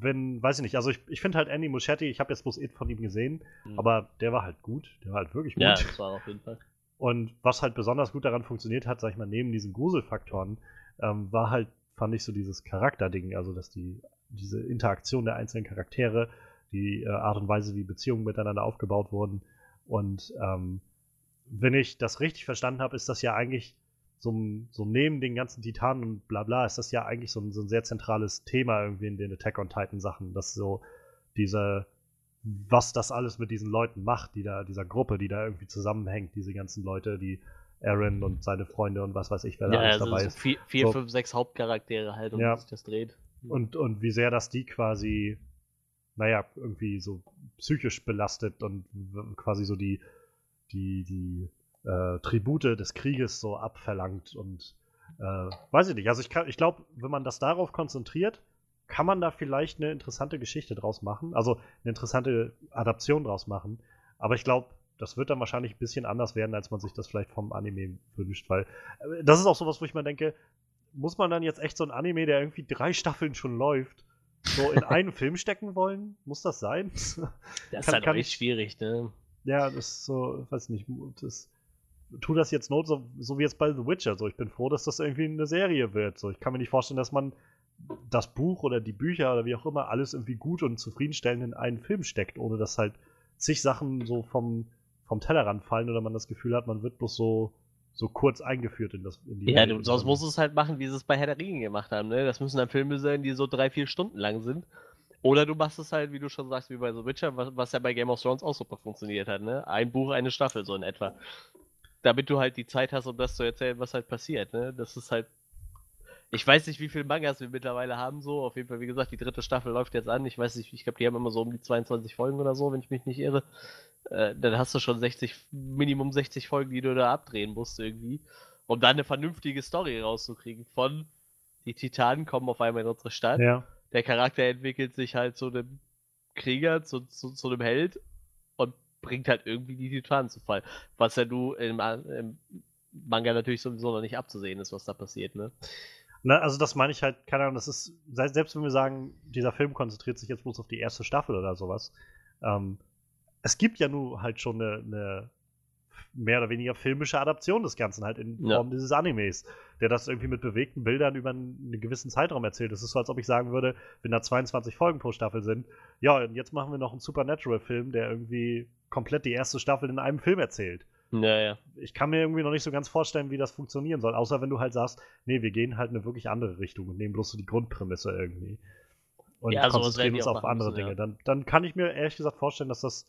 wenn, weiß ich nicht, also ich, ich finde halt Andy Muschietti, ich habe jetzt bloß It von ihm gesehen, Mhm. aber der war halt gut, der war halt wirklich gut. Ja, das war auf jeden Fall. Und was halt besonders gut daran funktioniert hat, sag ich mal, neben diesen Gruselfaktoren, ähm, war halt, fand ich so dieses Charakterding, also dass die, diese Interaktion der einzelnen Charaktere, die äh, Art und Weise, wie Beziehungen miteinander aufgebaut wurden. Und ähm, wenn ich das richtig verstanden habe, ist das ja eigentlich so, so neben den ganzen Titanen und bla bla, ist das ja eigentlich so ein, so ein sehr zentrales Thema irgendwie in den Attack on Titan Sachen, dass so diese, was das alles mit diesen Leuten macht, die da, dieser Gruppe, die da irgendwie zusammenhängt, diese ganzen Leute, die Aaron und seine Freunde und was weiß ich, wer da Ja, alles also dabei so ist. vier, vier So. fünf, sechs Hauptcharaktere halt, um Ja. sich das dreht. Und, und wie sehr das die quasi, naja, irgendwie so psychisch belastet und quasi so die, die, die äh, Tribute des Krieges so abverlangt und äh, weiß ich nicht. Also ich, kann- ich glaube, wenn man das darauf konzentriert, kann man da vielleicht eine interessante Geschichte draus machen, also eine interessante Adaption draus machen. Aber ich glaube, das wird dann wahrscheinlich ein bisschen anders werden, als man sich das vielleicht vom Anime wünscht, weil äh, das ist auch sowas, wo ich mir denke, muss man dann jetzt echt so ein Anime, der irgendwie drei Staffeln schon läuft, so in einen Film stecken wollen? Muss das sein? Das Kann- ist halt echt schwierig, ne? ja, das ist so, weiß nicht, das tu das jetzt not, so, so wie jetzt bei The Witcher. So, ich bin froh, dass das irgendwie eine Serie wird. So, ich kann mir nicht vorstellen, dass man das Buch oder die Bücher oder wie auch immer alles irgendwie gut und zufriedenstellend in einen Film steckt, ohne dass halt zig Sachen so vom, vom Tellerrand fallen oder man das Gefühl hat, man wird bloß so, so kurz eingeführt in, das, in die Ja, Welt. du, sonst musst du es halt machen, wie sie es bei Herr der Ringe gemacht haben, ne? Das müssen dann Filme sein, die so drei, vier Stunden lang sind. Oder du machst es halt, wie du schon sagst, wie bei The Witcher, was, was ja bei Game of Thrones auch super funktioniert hat, ne? Ein Buch, eine Staffel, so in etwa. Damit du halt die Zeit hast, um das zu erzählen, was halt passiert, ne? Das ist halt. Ich weiß nicht, wie viele Mangas wir mittlerweile haben, so. Auf jeden Fall, wie gesagt, die dritte Staffel läuft jetzt an. Ich weiß nicht, ich glaube, die haben immer so um die 22 Folgen oder so, wenn ich mich nicht irre. Äh, dann hast du schon 60, Minimum 60 Folgen, die du da abdrehen musst irgendwie. Um dann eine vernünftige Story rauszukriegen von die Titanen kommen auf einmal in unsere Stadt. Ja. Der Charakter entwickelt sich halt zu einem Krieger, zu, zu, zu einem Held bringt halt irgendwie die Titanen zu Fall. Was ja du im, im Manga natürlich sowieso noch nicht abzusehen ist, was da passiert, ne? Na, also das meine ich halt, keine Ahnung, das ist, se- selbst wenn wir sagen, dieser Film konzentriert sich jetzt bloß auf die erste Staffel oder sowas, ähm, es gibt ja nur halt schon eine, eine mehr oder weniger filmische Adaption des Ganzen halt in Ja. Form dieses Animes, der das irgendwie mit bewegten Bildern über einen, gewissen Zeitraum erzählt. Das ist so, als ob ich sagen würde, wenn da 22 Folgen pro Staffel sind, ja, und jetzt machen wir noch einen Supernatural-Film, der irgendwie komplett die erste Staffel in einem Film erzählt Naja. ich kann mir irgendwie noch nicht so ganz vorstellen, wie das funktionieren soll. Außer wenn du halt sagst, nee, wir gehen halt eine wirklich andere Richtung und nehmen bloß so die Grundprämisse irgendwie. Und Ja, konzentrieren uns auf andere müssen, ja. Dinge. Dann, dann kann ich mir ehrlich gesagt vorstellen, dass das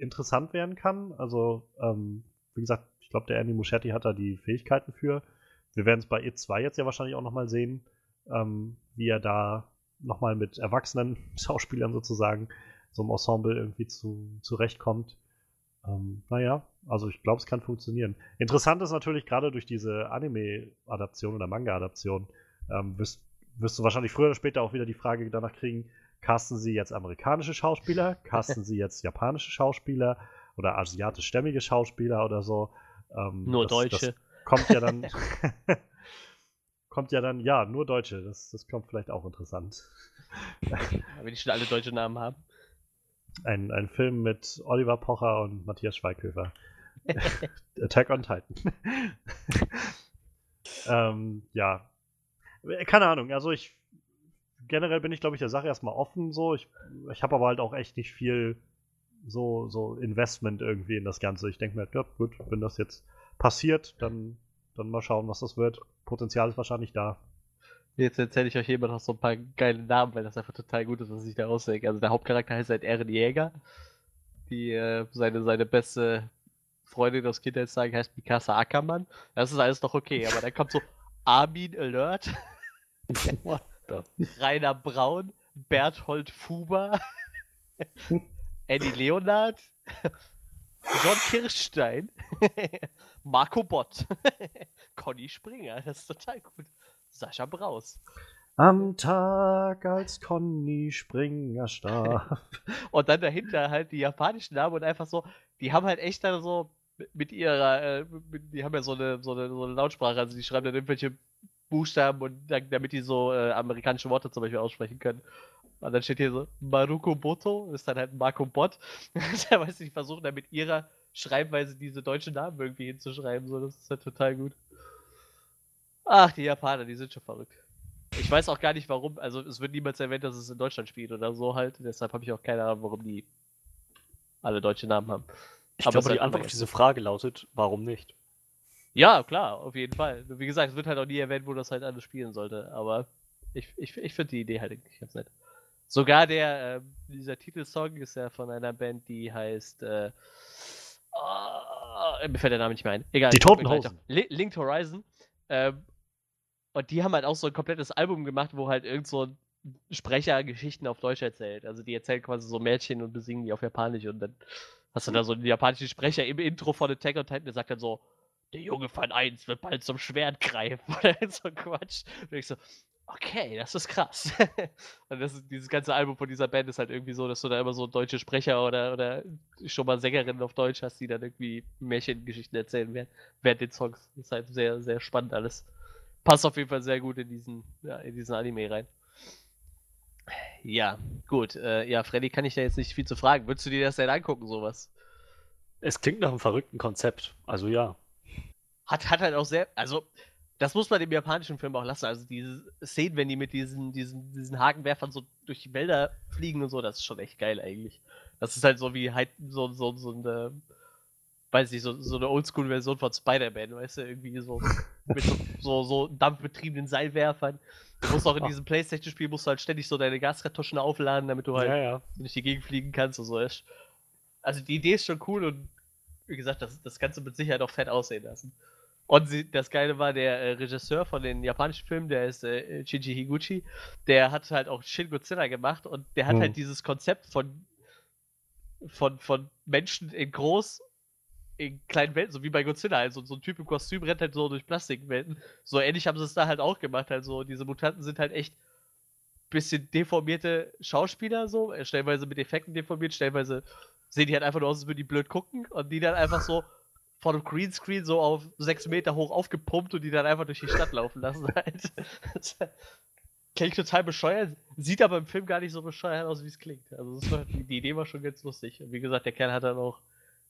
interessant werden kann. Also, ähm, wie gesagt, ich glaube, der Andy Muschetti hat da die Fähigkeiten für. Wir werden es bei E2 jetzt ja wahrscheinlich auch nochmal sehen, ähm, wie er da nochmal mit erwachsenen Schauspielern sozusagen so im Ensemble irgendwie zu, zurechtkommt. Ähm, naja, also ich glaube, es kann funktionieren. Interessant ist natürlich gerade durch diese Anime-Adaption oder Manga-Adaption, ähm, wirst, wirst du wahrscheinlich früher oder später auch wieder die Frage danach kriegen, casten sie jetzt amerikanische Schauspieler, casten sie jetzt japanische Schauspieler oder asiatischstämmige Schauspieler oder so. Ähm, Nur das- Deutsche. Das kommt ja dann, kommt ja dann, ja, nur Deutsche. Das, das kommt vielleicht auch interessant. Wenn die schon alle deutsche Namen haben. Ein, ein Film mit Oliver Pocher und Matthias Schweighöfer. Attack on Titan. ähm, ja. Keine Ahnung, also ich generell bin ich, glaube ich, der Sache erstmal offen so. Ich, ich habe aber halt auch echt nicht viel so, so Investment irgendwie in das Ganze. Ich denke mir, ja, gut, wenn das jetzt passiert, dann, dann mal schauen, was das wird. Potenzial ist wahrscheinlich da. Jetzt erzähle ich euch hier immer noch so ein paar geile Namen, weil das einfach total gut ist, was ich da ausdenke. Also der Hauptcharakter heißt halt Eren Jäger. Die, äh, seine, seine beste Freundin aus Kindheitstagen heißt Mikasa Ackermann. Das ist alles noch okay, aber dann kommt so Armin Alert, What Rainer Braun, Berthold Fuber, Eddie Leonard, John Kirschstein, Marco Bott, Conny Springer, das ist total gut. Sascha Braus. Am Tag, als Conny Springer starb. Und dann dahinter halt die japanischen Namen und einfach so, die haben halt echt dann so mit- mit ihrer, äh, mit, die haben ja so eine, so eine, so eine Lautsprache, also die schreiben dann irgendwelche Buchstaben und damit die so äh, amerikanische Worte zum Beispiel aussprechen können. Und dann steht hier so, Maruko Boto, ist dann halt Marco Bott. Der weiß nicht, versuchen dann mit ihrer Schreibweise diese deutschen Namen irgendwie hinzuschreiben, so, das ist halt total gut. Ach, die Japaner, die sind schon verrückt. Ich weiß auch gar nicht warum, also es wird niemals erwähnt, dass es in Deutschland spielt oder so halt, deshalb habe ich auch keine Ahnung, warum die alle deutsche Namen haben. Ich Aber glaube, die halt Antwort auf diese Frage lautet, warum nicht? Ja, klar, auf jeden Fall. Wie gesagt, es wird halt auch nie erwähnt, wo das halt alles spielen sollte, aber ich, ich, ich finde die Idee halt eigentlich ganz nett. Sogar der, äh, dieser Titelsong ist ja von einer Band, die heißt, äh, ah, mir fällt der Name nicht mehr ein. Egal. Die Toten Hosen. Linked Horizon. Ähm, und die haben halt auch so ein komplettes Album gemacht, wo halt irgend so ein Sprecher Geschichten auf Deutsch erzählt. Also die erzählen quasi so Märchen und besingen die auf Japanisch und dann hast du da so einen japanischen Sprecher im Intro von Attack on Titan, der sagt dann so, der Junge von 1 wird bald zum Schwert greifen oder so Quatsch. Und ich so, okay, das ist krass. und das dieses ganze Album von dieser Band ist halt irgendwie so, dass du da immer so deutsche Sprecher oder, oder schon mal Sängerinnen auf Deutsch hast, die dann irgendwie Märchengeschichten erzählen werden, während den Songs. Das ist halt sehr, sehr spannend alles. Passt auf jeden Fall sehr gut in diesen, ja, in diesen Anime rein. Ja, gut. Äh, ja, Freddy kann ich da jetzt nicht viel zu fragen. Würdest du dir das denn angucken, sowas? Es klingt nach einem verrückten Konzept. Also ja. Hat, hat halt auch sehr, also das muss man dem japanischen Film auch lassen. Also diese Szenen, wenn die mit diesen, diesen, diesen Hakenwerfern so durch die Wälder fliegen und so, das ist schon echt geil eigentlich. Das ist halt so wie halt so, so, so eine weiß nicht, so, so eine Oldschool-Version von Spider-Man, weißt du, irgendwie so mit so, so, so dampfbetriebenen Seilwerfern. Du musst auch in diesem Playstation-Spiel musst du halt ständig so deine Gaskartuschen aufladen, damit du halt Ja, ja. durch die Gegend fliegen kannst und so. Also die Idee ist schon cool und wie gesagt, das, das kannst du mit Sicherheit auch fett aussehen lassen. Und sie, das Geile war, der äh, Regisseur von den japanischen Filmen, der ist äh, Shinji Higuchi, der hat halt auch Shin Godzilla gemacht und der hat Hm. halt dieses Konzept von, von, von Menschen in groß, in kleinen Welten, so wie bei Godzilla, also so ein Typ im Kostüm rennt halt so durch Plastikwelten. So ähnlich haben sie es da halt auch gemacht. Also diese Mutanten sind halt echt bisschen deformierte Schauspieler, so, äh, stellenweise mit Effekten deformiert, stellenweise sehen die halt einfach nur aus, als würden die blöd gucken und die dann einfach so vor dem Greenscreen so auf sechs Meter hoch aufgepumpt und die dann einfach durch die Stadt laufen lassen. Halt. Klingt total bescheuert, sieht aber im Film gar nicht so bescheuert aus, wie es klingt. Also war, die, Idee war schon ganz lustig. Und wie gesagt, der Kerl hat dann auch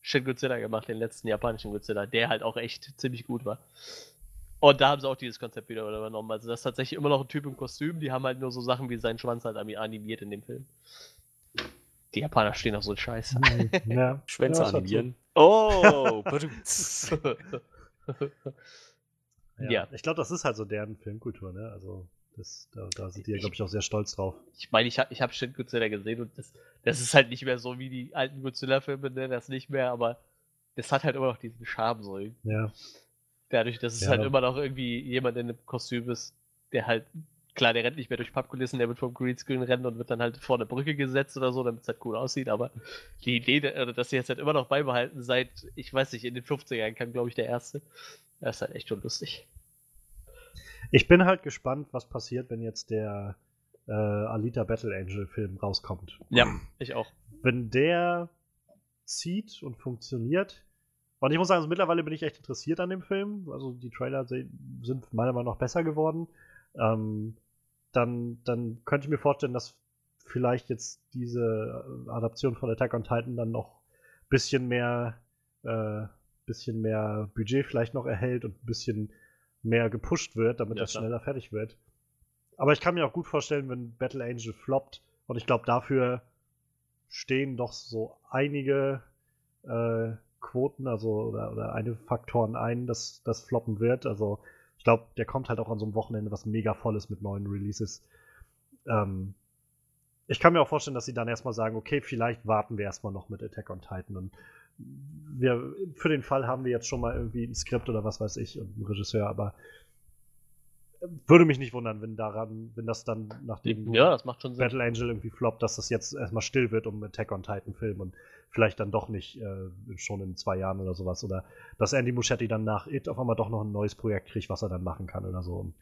Shin Godzilla gemacht, den letzten japanischen Godzilla, der halt auch echt ziemlich gut war. Und da haben sie auch dieses Konzept wieder übernommen. Also das ist tatsächlich immer noch ein Typ im Kostüm, die haben halt nur so Sachen wie seinen Schwanz halt animiert in dem Film. Die Japaner stehen auf so einen Scheiß. ja. Schwänze Ja, hat animieren. Oh. Ja. Ja. Ich glaube, das ist halt so deren Filmkultur, ne? Also, das, da, da sind die ja, glaube ich, auch sehr stolz drauf. Ich meine, ich habe ich hab Shin Godzilla gesehen und das, das ist halt nicht mehr so wie die alten Godzilla-Filme, ne? Das nicht mehr, aber das hat halt immer noch diesen Charme so. irgendwie. Ja. Dadurch, dass es Ja. halt immer noch irgendwie jemand in einem Kostüm ist, der halt, klar, der rennt nicht mehr durch Pappkulissen, der wird vom Greenscreen rennen und wird dann halt vor eine Brücke gesetzt oder so, damit es halt cool aussieht, aber die Idee, dass sie jetzt halt immer noch beibehalten, seit, ich weiß nicht, in den 50ern kam, glaube ich, der erste, das ist halt echt schon lustig. Ich bin halt gespannt, was passiert, wenn jetzt der äh, Alita Battle Angel Film rauskommt. Ja, ich auch. Wenn der zieht und funktioniert, und ich muss sagen, also mittlerweile bin ich echt interessiert an dem Film. Also die Trailer sind meiner Meinung nach besser geworden. Ähm, dann, dann könnte ich mir vorstellen, dass vielleicht jetzt diese äh, Adaption von Attack on Titan dann noch ein bisschen mehr, äh, bisschen mehr Budget vielleicht noch erhält und ein bisschen mehr gepusht wird, damit Ja, das schneller fertig wird. Aber ich kann mir auch gut vorstellen, wenn Battle Angel floppt, und ich glaube, dafür stehen doch so einige äh, Quoten, also oder, oder einige Faktoren ein, dass das floppen wird. Also ich glaube, der kommt halt auch an so einem Wochenende, was mega voll ist mit neuen Releases. Ähm, ich kann mir auch vorstellen, dass sie dann erstmal sagen, okay, vielleicht warten wir erstmal noch mit Attack on Titan und wir, für den Fall haben wir jetzt schon mal irgendwie ein Skript oder was weiß ich und einen Regisseur, aber würde mich nicht wundern, wenn daran, wenn das dann nachdem Ja, das. Battle Angel irgendwie floppt, dass das jetzt erstmal still wird um Attack on Titan Film und vielleicht dann doch nicht äh, schon in zwei Jahren oder sowas. Oder dass Andy Muschietti dann nach It auf einmal doch noch ein neues Projekt kriegt, was er dann machen kann oder so. Und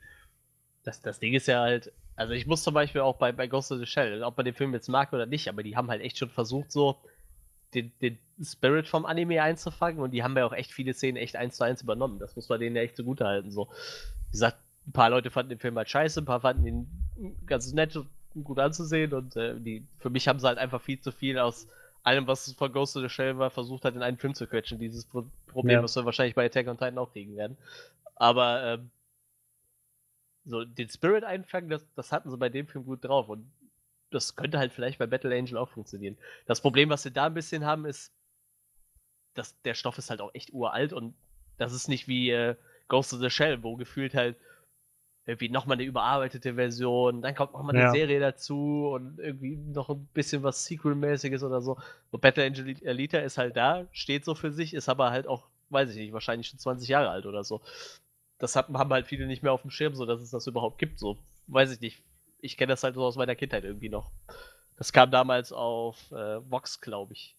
Das, das Ding ist ja halt, also ich muss zum Beispiel auch bei, bei Ghost of the Shell, ob man den Film jetzt mag oder nicht, aber die haben halt echt schon versucht, so den, den Spirit vom Anime einzufangen und die haben ja auch echt viele Szenen echt eins zu eins übernommen. Das muss man denen ja echt zugute halten. So. Wie gesagt, ein paar Leute fanden den Film halt scheiße, ein paar fanden ihn ganz nett und gut anzusehen und äh, die, für mich haben sie halt einfach viel zu viel aus allem, was von Ghost of the Shell war, versucht hat, in einen Film zu quetschen. Dieses Pro Problem, Ja. was wir wahrscheinlich bei Attack on Titan auch kriegen werden. Aber ähm, so den Spirit einfangen, das, das hatten sie bei dem Film gut drauf und das könnte halt vielleicht bei Battle Angel auch funktionieren. Das Problem, was sie da ein bisschen haben, ist, dass der Stoff ist halt auch echt uralt und das ist nicht wie äh, Ghost of the Shell, wo gefühlt halt irgendwie nochmal eine überarbeitete Version, dann kommt nochmal eine Ja. Serie dazu und irgendwie noch ein bisschen was Sequel-mäßiges oder so. Und Battle Angel Alita ist halt da, steht so für sich, ist aber halt auch, weiß ich nicht, wahrscheinlich schon 20 Jahre alt oder so. Das hat, haben halt viele nicht mehr auf dem Schirm, so dass es das überhaupt gibt. So, weiß ich nicht. Ich kenne das halt so aus meiner Kindheit irgendwie noch. Das kam damals auf äh, Vox, glaube ich.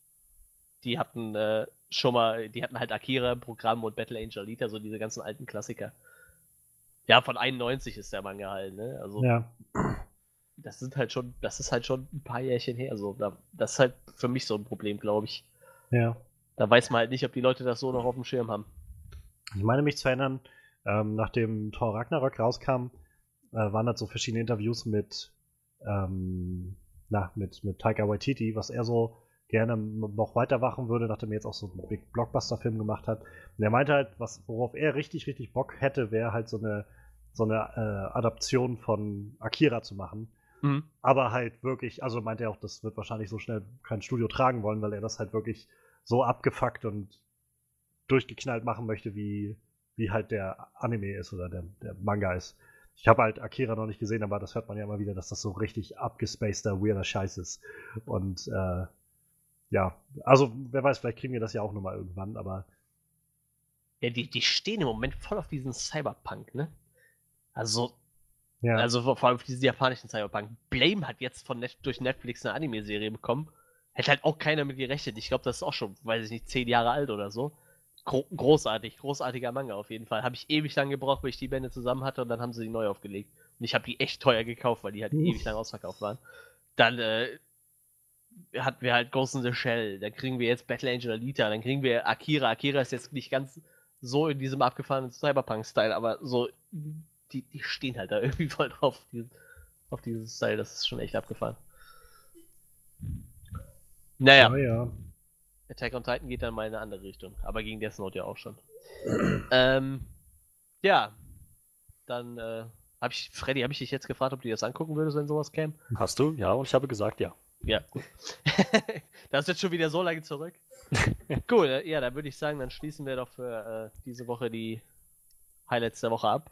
Die hatten äh, schon mal, die hatten halt Akira im Programm und Battle Angel Alita, so diese ganzen alten Klassiker. Ja, von 91 ist der Manga halt, ne? Also ja, das sind halt schon, das ist halt schon ein paar Jährchen her. So, da, das ist halt für mich so ein Problem, glaube ich. ja. Da weiß man halt nicht, ob die Leute das so noch auf dem Schirm haben. Ich meine mich zu erinnern, ähm, nachdem Thor Ragnarok rauskam, äh, waren halt so verschiedene Interviews mit, ähm, na, mit, mit Taika Waititi, was er so gerne noch weiter machen würde, nachdem er jetzt auch so einen Big Blockbuster-Film gemacht hat. Und er meinte halt, was, worauf er richtig, richtig Bock hätte, wäre halt so eine, so eine äh, Adaption von Akira zu machen. Mhm. Aber halt wirklich, also meinte er auch, das wird wahrscheinlich so schnell kein Studio tragen wollen, weil er das halt wirklich so abgefuckt und durchgeknallt machen möchte, wie, wie halt der Anime ist oder der, der Manga ist. Ich habe halt Akira noch nicht gesehen, aber das hört man ja immer wieder, dass das so richtig abgespaceder, weirder Scheiß ist. Und äh, ja, also wer weiß, vielleicht kriegen wir das ja auch nochmal irgendwann, aber Ja, die, die stehen im Moment voll auf diesen Cyberpunk, ne? Also, ja. also vor allem auf diesen japanischen Cyberpunk. Blame hat jetzt von Net durch Netflix eine Anime-Serie bekommen. Hätte halt auch keiner mit gerechnet. Ich glaube, das ist auch schon, weiß ich nicht, zehn Jahre alt oder so. Gro großartig, großartiger Manga auf jeden Fall. Habe ich ewig lang gebraucht, bis ich die Bände zusammen hatte und dann haben sie die neu aufgelegt. Und ich habe die echt teuer gekauft, weil die halt ewig lang ausverkauft waren. Dann äh, hatten wir halt Ghost in the Shell, dann kriegen wir jetzt Battle Angel Alita, dann kriegen wir Akira. Akira ist jetzt nicht ganz so in diesem abgefahrenen Cyberpunk-Style, aber so, die, die stehen halt da irgendwie voll drauf, auf diesen, auf diesen Style, das ist schon echt abgefahren. Naja, ja, ja. Attack on Titan geht dann mal in eine andere Richtung, aber gegen Death Note ja auch schon. ähm, ja, dann äh, habe ich, Freddy, habe ich dich jetzt gefragt, ob du dir das angucken würdest, wenn sowas käme? Hast du? Ja, und ich habe gesagt, ja. Ja, gut. das ist jetzt schon wieder so lange zurück. cool, äh, ja, dann würde ich sagen, dann schließen wir doch für äh, diese Woche die Highlights der Woche ab.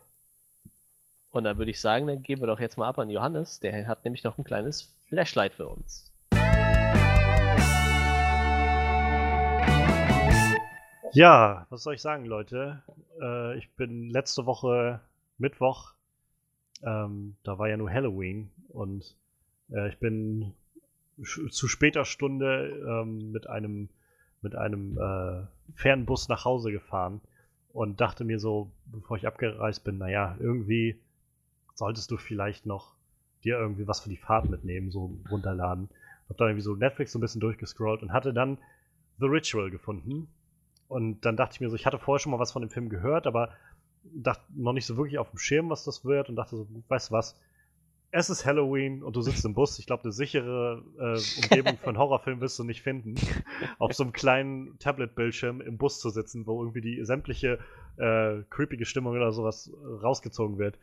Und dann würde ich sagen, dann geben wir doch jetzt mal ab an Johannes. Der hat nämlich noch ein kleines Flashlight für uns. Ja, was soll ich sagen, Leute? Äh, ich bin letzte Woche Mittwoch, ähm, da war ja nur Halloween und äh, ich bin zu später Stunde ähm, mit einem mit einem äh, Fernbus nach Hause gefahren und dachte mir so, bevor ich abgereist bin, naja, irgendwie solltest du vielleicht noch dir irgendwie was für die Fahrt mitnehmen, so runterladen. Hab dann irgendwie so Netflix so ein bisschen durchgescrollt und hatte dann The Ritual gefunden. Und dann dachte ich mir so, ich hatte vorher schon mal was von dem Film gehört, aber dachte noch nicht so wirklich auf dem Schirm, was das wird und dachte so, weißt du was, es ist Halloween und du sitzt im Bus. Ich glaube, eine sichere äh, Umgebung für einen Horrorfilm wirst du nicht finden. Auf so einem kleinen Tablet-Bildschirm im Bus zu sitzen, wo irgendwie die sämtliche äh, creepige Stimmung oder sowas rausgezogen wird.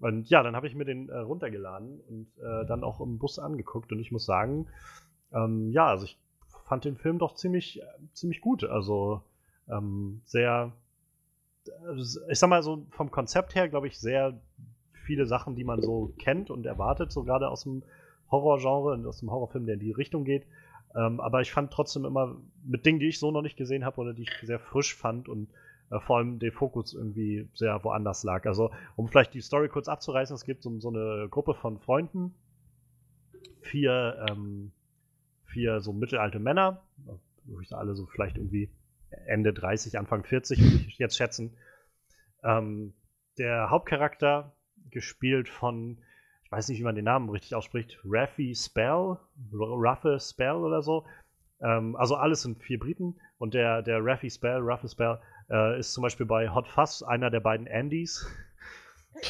Und ja, dann habe ich mir den äh, runtergeladen und äh, dann auch im Bus angeguckt und ich muss sagen, ähm, ja, also ich fand den Film doch ziemlich, äh, ziemlich gut. Also ähm, sehr, äh, ich sag mal so vom Konzept her, glaube ich, sehr viele Sachen, die man so kennt und erwartet, so gerade aus dem Horrorgenre und aus dem Horrorfilm, der in die Richtung geht. Ähm, aber ich fand trotzdem immer mit Dingen, die ich so noch nicht gesehen habe oder die ich sehr frisch fand und vor allem der Fokus irgendwie sehr woanders lag. Also, um vielleicht die Story kurz abzureißen, es gibt so, so eine Gruppe von Freunden, vier, ähm, vier so mittelalte Männer, alle so vielleicht irgendwie Ende 30, Anfang 40, würde ich jetzt schätzen. Ähm, der Hauptcharakter, gespielt von, ich weiß nicht, wie man den Namen richtig ausspricht, Raffi Spell, Raffe Spell oder so. Ähm, also alles sind vier Briten und der, der Raffi Spell, Raffe Spell, äh, ist zum Beispiel bei Hot Fuzz einer der beiden Andys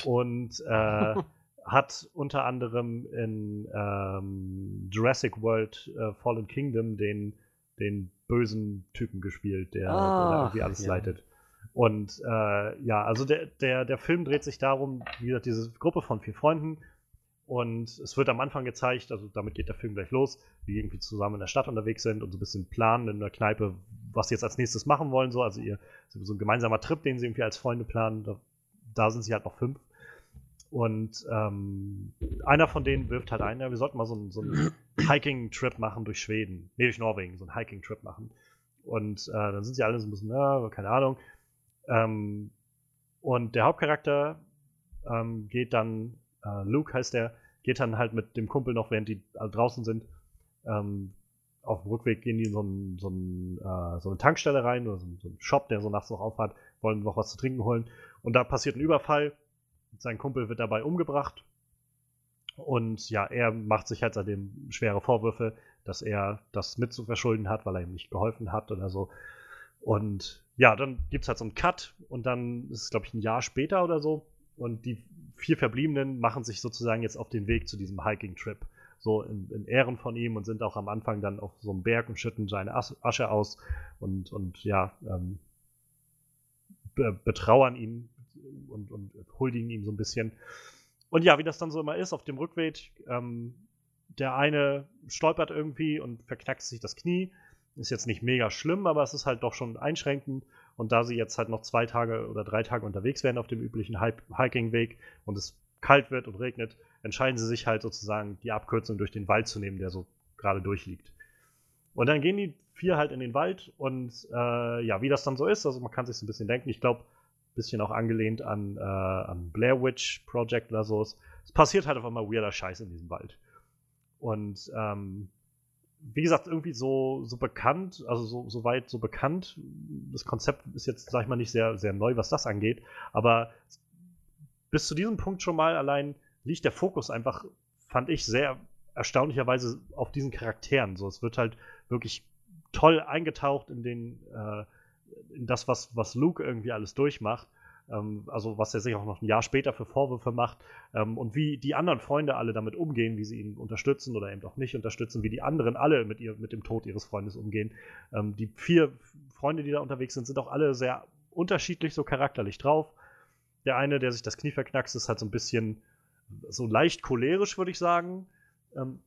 und äh, hat unter anderem in ähm, Jurassic World äh, Fallen Kingdom den, den bösen Typen gespielt, der, der Ah, irgendwie alles ja. leitet. Und äh, ja, also der, der, der Film dreht sich darum, wie gesagt, diese Gruppe von vier Freunden. Und es wird am Anfang gezeigt, also damit geht der Film gleich los, wie die irgendwie zusammen in der Stadt unterwegs sind und so ein bisschen planen in der Kneipe, was sie jetzt als nächstes machen wollen. So. Also ihr so ein gemeinsamer Trip, den sie irgendwie als Freunde planen. Da, da sind sie halt noch fünf. Und ähm, einer von denen wirft halt ein, ja, wir sollten mal so einen, so einen Hiking-Trip machen durch Schweden. Nee, durch Norwegen, so einen Hiking-Trip machen. Und äh, dann sind sie alle so ein bisschen, ja, keine Ahnung. Ähm, und der Hauptcharakter ähm, geht dann, äh, Luke heißt der, geht dann halt mit dem Kumpel noch, während die alle draußen sind, ähm, auf dem Rückweg gehen die in so, einen, so, einen, äh, so eine Tankstelle rein oder so, einen- so einen Shop, der so nachts noch aufhat, wollen noch was zu trinken holen. Und da passiert ein Überfall. Sein Kumpel wird dabei umgebracht. Und ja, er macht sich halt seitdem schwere Vorwürfe, dass er das mit zu verschulden hat, weil er ihm nicht geholfen hat oder so. Und ja, dann gibt es halt so einen Cut und dann ist es, glaube ich, ein Jahr später oder so. Und die vier Verbliebenen machen sich sozusagen jetzt auf den Weg zu diesem Hiking-Trip. So in, in Ehren von ihm und sind auch am Anfang dann auf so einem Berg und schütten seine As- Asche aus und, und ja, ähm, be betrauern ihn und, und huldigen ihm so ein bisschen. Und ja, wie das dann so immer ist, auf dem Rückweg, ähm, der eine stolpert irgendwie und verknackt sich das Knie. Ist jetzt nicht mega schlimm, aber es ist halt doch schon einschränkend. Und da sie jetzt halt noch zwei Tage oder drei Tage unterwegs wären auf dem üblichen Hi- Hiking-Weg und es kalt wird und regnet, entscheiden sie sich halt sozusagen die Abkürzung durch den Wald zu nehmen, der so gerade durchliegt. Und dann gehen die vier halt in den Wald und äh, ja, wie das dann so ist, also man kann sich so ein bisschen denken, ich glaube, ein bisschen auch angelehnt an, äh, an Blair Witch Project oder so. Es passiert halt auf einmal weirder Scheiß in diesem Wald. Und ähm, wie gesagt, irgendwie so, so bekannt, also so, so weit so bekannt. Das Konzept ist jetzt, sag ich mal, nicht sehr, sehr neu, was das angeht, aber bis zu diesem Punkt schon mal allein liegt der Fokus einfach, fand ich, sehr erstaunlicherweise auf diesen Charakteren. So, es wird halt wirklich toll eingetaucht in den, äh, in das, was, was Luke irgendwie alles durchmacht. Ähm, also was er sich auch noch ein Jahr später für Vorwürfe macht ähm, und wie die anderen Freunde alle damit umgehen, wie sie ihn unterstützen oder eben auch nicht unterstützen, wie die anderen alle mit, ihr, mit dem Tod ihres Freundes umgehen. Ähm, die vier Freunde, die da unterwegs sind, sind auch alle sehr unterschiedlich so charakterlich drauf. Der eine, der sich das Knie verknackst, ist halt so ein bisschen so leicht cholerisch, würde ich sagen. Ähm,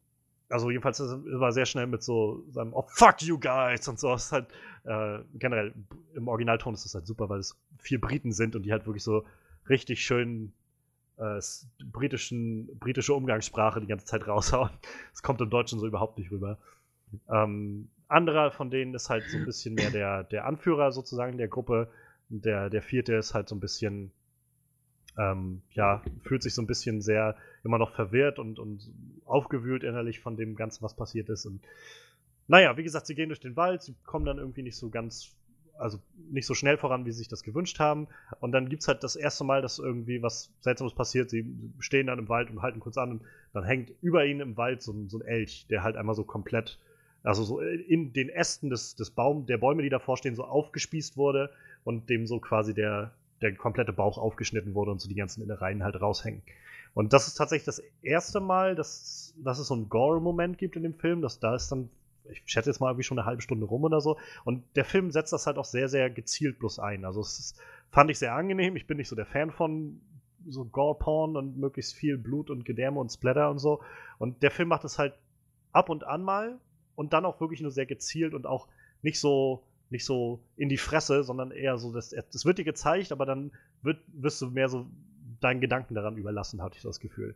also jedenfalls war sehr schnell mit so seinem Oh fuck you guys und so. Das ist halt äh, generell im Originalton ist das halt super, weil es vier Briten sind und die halt wirklich so richtig schön äh, britischen, britische Umgangssprache die ganze Zeit raushauen. Das kommt im Deutschen so überhaupt nicht rüber. Ähm, anderer von denen ist halt so ein bisschen mehr der, der Anführer sozusagen der Gruppe. Der, der vierte ist halt so ein bisschen, ähm, ja, fühlt sich so ein bisschen sehr immer noch verwirrt und, und aufgewühlt innerlich von dem Ganzen, was passiert ist. Und naja, wie gesagt, sie gehen durch den Wald, sie kommen dann irgendwie nicht so ganz, also nicht so schnell voran, wie sie sich das gewünscht haben. Und dann gibt es halt das erste Mal, dass irgendwie was Seltsames passiert. Sie stehen dann im Wald und halten kurz an und dann hängt über ihnen im Wald so, ein- so ein Elch, der halt einmal so komplett, also so in den Ästen des, des Baum, der Bäume, die davor stehen, so aufgespießt wurde und dem so quasi der, der komplette Bauch aufgeschnitten wurde und so die ganzen Innereien halt raushängen. Und das ist tatsächlich das erste Mal, dass, dass es so einen Gore-Moment gibt in dem Film. Dass da ist dann, ich schätze jetzt mal irgendwie schon eine halbe Stunde rum oder so. Und der Film setzt das halt auch sehr, sehr gezielt bloß ein. Also es ist, fand ich sehr angenehm. Ich bin nicht so der Fan von so Gore-Porn und möglichst viel Blut und Gedärme und Splatter und so. Und der Film macht es halt ab und an mal und dann auch wirklich nur sehr gezielt und auch nicht so nicht so in die Fresse, sondern eher so, dass das wird dir gezeigt, aber dann wird, wirst du mehr so deinen Gedanken daran überlassen, hatte ich das Gefühl.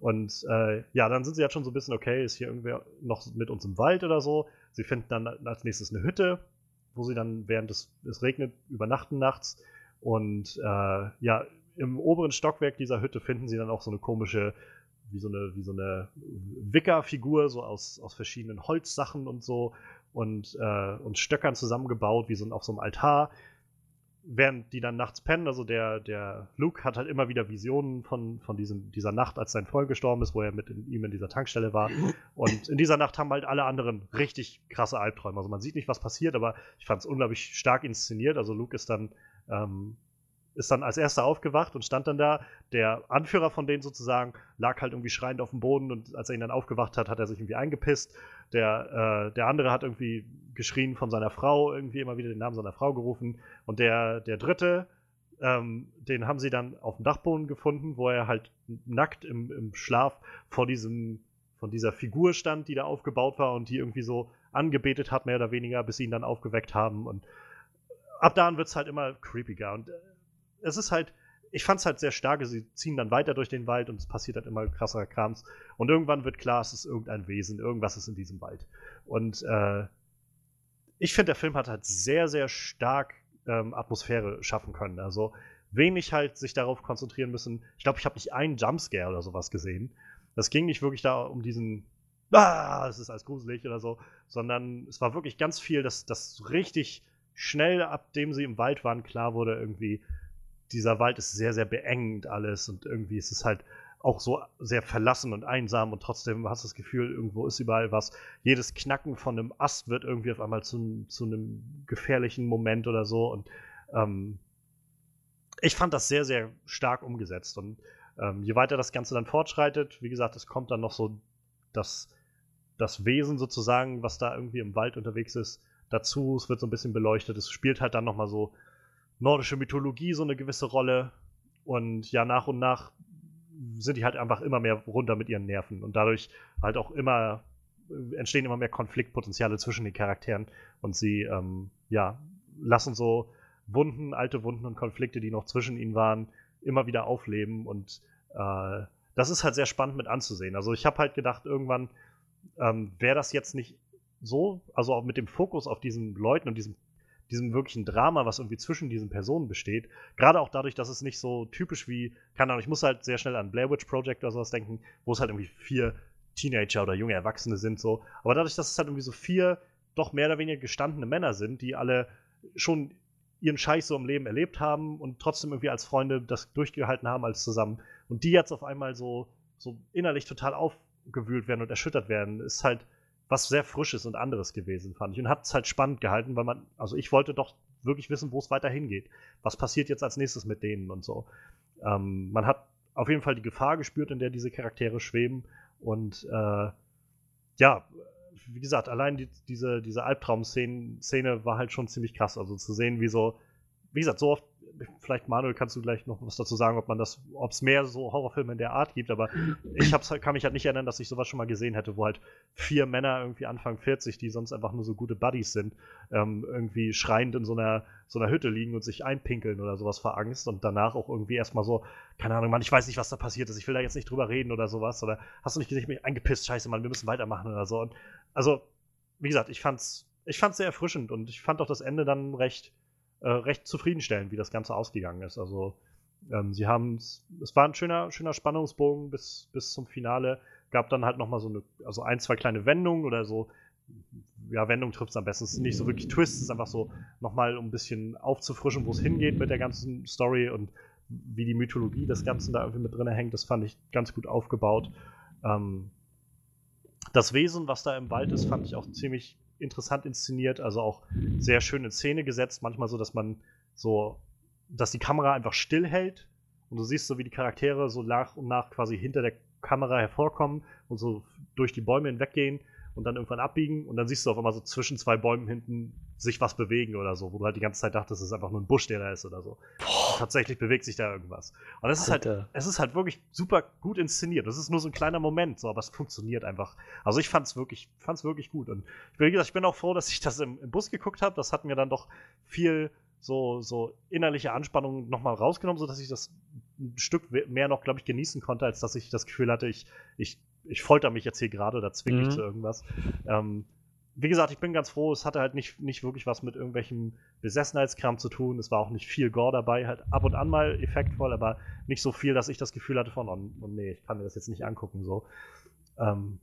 Und äh, ja, dann sind sie halt schon so ein bisschen, okay, ist hier irgendwer noch mit uns im Wald oder so. Sie finden dann als nächstes eine Hütte, wo sie dann, während es, es regnet, übernachten nachts. Und äh, ja, im oberen Stockwerk dieser Hütte finden sie dann auch so eine komische, wie so eine, wie so eine Wickerfigur, so aus, aus verschiedenen Holzsachen und so und, äh, und Stöckern zusammengebaut, wie so ein, auf so einem Altar. Während die dann nachts pennen, also der, der Luke hat halt immer wieder Visionen von, von diesem, dieser Nacht, als sein Freund gestorben ist, wo er mit in, ihm in dieser Tankstelle war. Und in dieser Nacht haben halt alle anderen richtig krasse Albträume. Also man sieht nicht, was passiert, aber ich fand es unglaublich stark inszeniert. Also Luke ist dann, ähm, ist dann als erster aufgewacht und stand dann da. Der Anführer von denen sozusagen lag halt irgendwie schreiend auf dem Boden und als er ihn dann aufgewacht hat, hat er sich irgendwie eingepisst. Der, äh, der andere hat irgendwie geschrien von seiner Frau, irgendwie immer wieder den Namen seiner Frau gerufen. Und der, der dritte, ähm, den haben sie dann auf dem Dachboden gefunden, wo er halt nackt im, im Schlaf vor diesem, von dieser Figur stand, die da aufgebaut war und die irgendwie so angebetet hat, mehr oder weniger, bis sie ihn dann aufgeweckt haben. Und ab da wird es halt immer creepiger. Und äh, es ist halt, ich fand es halt sehr stark. Sie ziehen dann weiter durch den Wald und es passiert halt immer krasser Krams. Und irgendwann wird klar, es ist irgendein Wesen, irgendwas ist in diesem Wald. Und äh, ich finde, der Film hat halt sehr, sehr stark ähm, Atmosphäre schaffen können. Also wenig halt sich darauf konzentrieren müssen. Ich glaube, ich habe nicht einen Jumpscare oder sowas gesehen. Das ging nicht wirklich da um diesen, ah, es ist alles gruselig oder so, sondern es war wirklich ganz viel, dass das richtig schnell, ab dem sie im Wald waren, klar wurde, irgendwie, dieser Wald ist sehr, sehr beengend alles und irgendwie ist es halt auch so sehr verlassen und einsam und trotzdem hast du das Gefühl, irgendwo ist überall was. Jedes Knacken von einem Ast wird irgendwie auf einmal zu, zu einem gefährlichen Moment oder so und ähm, ich fand das sehr, sehr stark umgesetzt und ähm, je weiter das Ganze dann fortschreitet, wie gesagt, es kommt dann noch so das, das Wesen sozusagen, was da irgendwie im Wald unterwegs ist, dazu. Es wird so ein bisschen beleuchtet. Es spielt halt dann nochmal so nordische Mythologie so eine gewisse Rolle. Und ja, nach und nach sind die halt einfach immer mehr runter mit ihren Nerven. Und dadurch halt auch immer äh, entstehen immer mehr Konfliktpotenziale zwischen den Charakteren. Und sie, ähm, ja, lassen so Wunden, alte Wunden und Konflikte, die noch zwischen ihnen waren, immer wieder aufleben. Und äh, das ist halt sehr spannend mit anzusehen. Also ich habe halt gedacht, irgendwann ähm, wäre das jetzt nicht so, also auch mit dem Fokus auf diesen Leuten und diesem, diesem wirklichen Drama, was irgendwie zwischen diesen Personen besteht. Gerade auch dadurch, dass es nicht so typisch wie, keine Ahnung, ich muss halt sehr schnell an Blair Witch Project oder sowas denken, wo es halt irgendwie vier Teenager oder junge Erwachsene sind, so. Aber dadurch, dass es halt irgendwie so vier doch mehr oder weniger gestandene Männer sind, die alle schon ihren Scheiß so im Leben erlebt haben und trotzdem irgendwie als Freunde das durchgehalten haben als zusammen. Und die jetzt auf einmal so, so innerlich total aufgewühlt werden und erschüttert werden, ist halt was sehr Frisches und anderes gewesen, fand ich. Und hat es halt spannend gehalten, weil man, also ich wollte doch wirklich wissen, wo es weiter hingeht. Was passiert jetzt als nächstes mit denen und so. Ähm, man hat auf jeden Fall die Gefahr gespürt, in der diese Charaktere schweben. Und äh, ja, wie gesagt, allein die, diese, diese Albtraum-Szene war halt schon ziemlich krass. Also zu sehen, wie so, wie gesagt, so oft, vielleicht Manuel, kannst du gleich noch was dazu sagen, ob man das, ob es mehr so Horrorfilme in der Art gibt, aber ich hab's, halt, kann mich halt nicht erinnern, dass ich sowas schon mal gesehen hätte, wo halt vier Männer irgendwie Anfang 40, die sonst einfach nur so gute Buddies sind, ähm, irgendwie schreiend in so einer, so einer Hütte liegen und sich einpinkeln oder sowas vor Angst und danach auch irgendwie erstmal so, keine Ahnung, Mann, ich weiß nicht, was da passiert ist, ich will da jetzt nicht drüber reden oder sowas, oder hast du nicht gesehen, mich eingepisst, scheiße, Mann, wir müssen weitermachen oder so. Und also, wie gesagt, ich fand's, ich fand's sehr erfrischend und ich fand auch das Ende dann recht, äh, recht zufriedenstellend, wie das Ganze ausgegangen ist. Also, ähm, sie haben es war ein schöner, schöner Spannungsbogen bis, bis zum Finale. Gab dann halt nochmal so eine, also ein, zwei kleine Wendungen oder so. Ja, Wendung trifft es am besten. Es ist nicht so wirklich Twist, es ist einfach so nochmal, um ein bisschen aufzufrischen, wo es hingeht mit der ganzen Story und wie die Mythologie des Ganzen da irgendwie mit drin hängt. Das fand ich ganz gut aufgebaut. Ähm, das Wesen, was da im Wald ist, fand ich auch ziemlich interessant inszeniert, also auch sehr schön in Szene gesetzt, manchmal so, dass man so, dass die Kamera einfach stillhält und du siehst so, wie die Charaktere so nach und nach quasi hinter der Kamera hervorkommen und so durch die Bäume hinweggehen und dann irgendwann abbiegen. Und dann siehst du auf einmal so zwischen zwei Bäumen hinten sich was bewegen oder so, wo du halt die ganze Zeit dachtest, es ist einfach nur ein Busch, der da ist oder so. Tatsächlich bewegt sich da irgendwas. Und es ist halt, es ist halt wirklich super gut inszeniert. Das ist nur so ein kleiner Moment, so, aber es funktioniert einfach. Also ich fand's wirklich, fand's wirklich gut. Und wie gesagt, ich bin auch froh, dass ich das im, im Bus geguckt habe. Das hat mir dann doch viel so, so innerliche Anspannung nochmal rausgenommen, sodass ich das ein Stück mehr noch, glaube ich, genießen konnte, als dass ich das Gefühl hatte, ich, ich, ich folter mich jetzt hier gerade oder zwinge mich Mhm. zu irgendwas. Ähm, wie gesagt, ich bin ganz froh, es hatte halt nicht, nicht wirklich was mit irgendwelchem Besessenheitskram zu tun. Es war auch nicht viel Gore dabei, halt ab und an mal effektvoll, aber nicht so viel, dass ich das Gefühl hatte von, oh, oh nee, ich kann mir das jetzt nicht angucken, so. Ähm,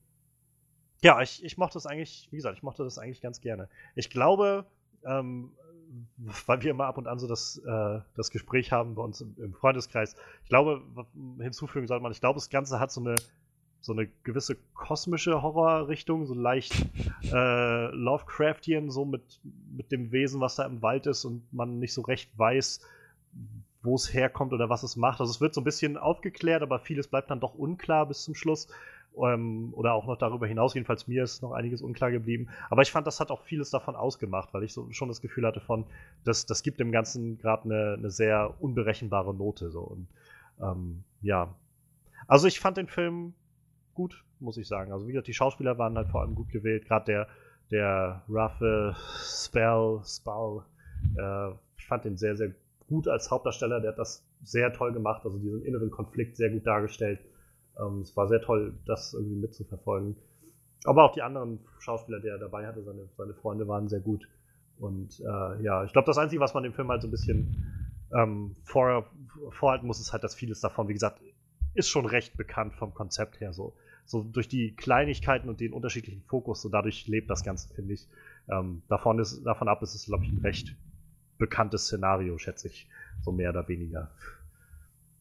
ja, ich, ich mochte das eigentlich, wie gesagt, ich mochte das eigentlich ganz gerne. Ich glaube, ähm, weil wir immer ab und an so das, äh, das Gespräch haben bei uns im, im Freundeskreis, ich glaube, hinzufügen sollte man, ich glaube, das Ganze hat so eine, so eine gewisse kosmische Horrorrichtung, so leicht äh, Lovecraftian, so mit, mit dem Wesen, was da im Wald ist und man nicht so recht weiß, wo es herkommt oder was es macht. Also es wird so ein bisschen aufgeklärt, aber vieles bleibt dann doch unklar bis zum Schluss. Ähm, oder auch noch darüber hinaus, jedenfalls mir ist noch einiges unklar geblieben. Aber ich fand, das hat auch vieles davon ausgemacht, weil ich so schon das Gefühl hatte von, das, das gibt dem Ganzen gerade eine, eine sehr unberechenbare Note. So. Und ähm, ja. Also ich fand den Film gut, muss ich sagen. Also wie gesagt, die Schauspieler waren halt vor allem gut gewählt. Gerade der, der Raffe Spell, Spell, äh, ich fand den sehr, sehr gut als Hauptdarsteller. Der hat das sehr toll gemacht, also diesen inneren Konflikt sehr gut dargestellt. Ähm, es war sehr toll, das irgendwie mitzuverfolgen. Aber auch die anderen Schauspieler, die er dabei hatte, seine, seine Freunde waren sehr gut. Und äh, ja, ich glaube, das Einzige, was man dem Film halt so ein bisschen ähm, vor, vorhalten muss, ist halt, dass vieles davon, wie gesagt, ist schon recht bekannt vom Konzept her. So, so durch die Kleinigkeiten und den unterschiedlichen Fokus, so dadurch lebt das Ganze, finde ich. Ähm, davon, ist, davon ab ist es, glaube ich, ein recht bekanntes Szenario, schätze ich, so mehr oder weniger.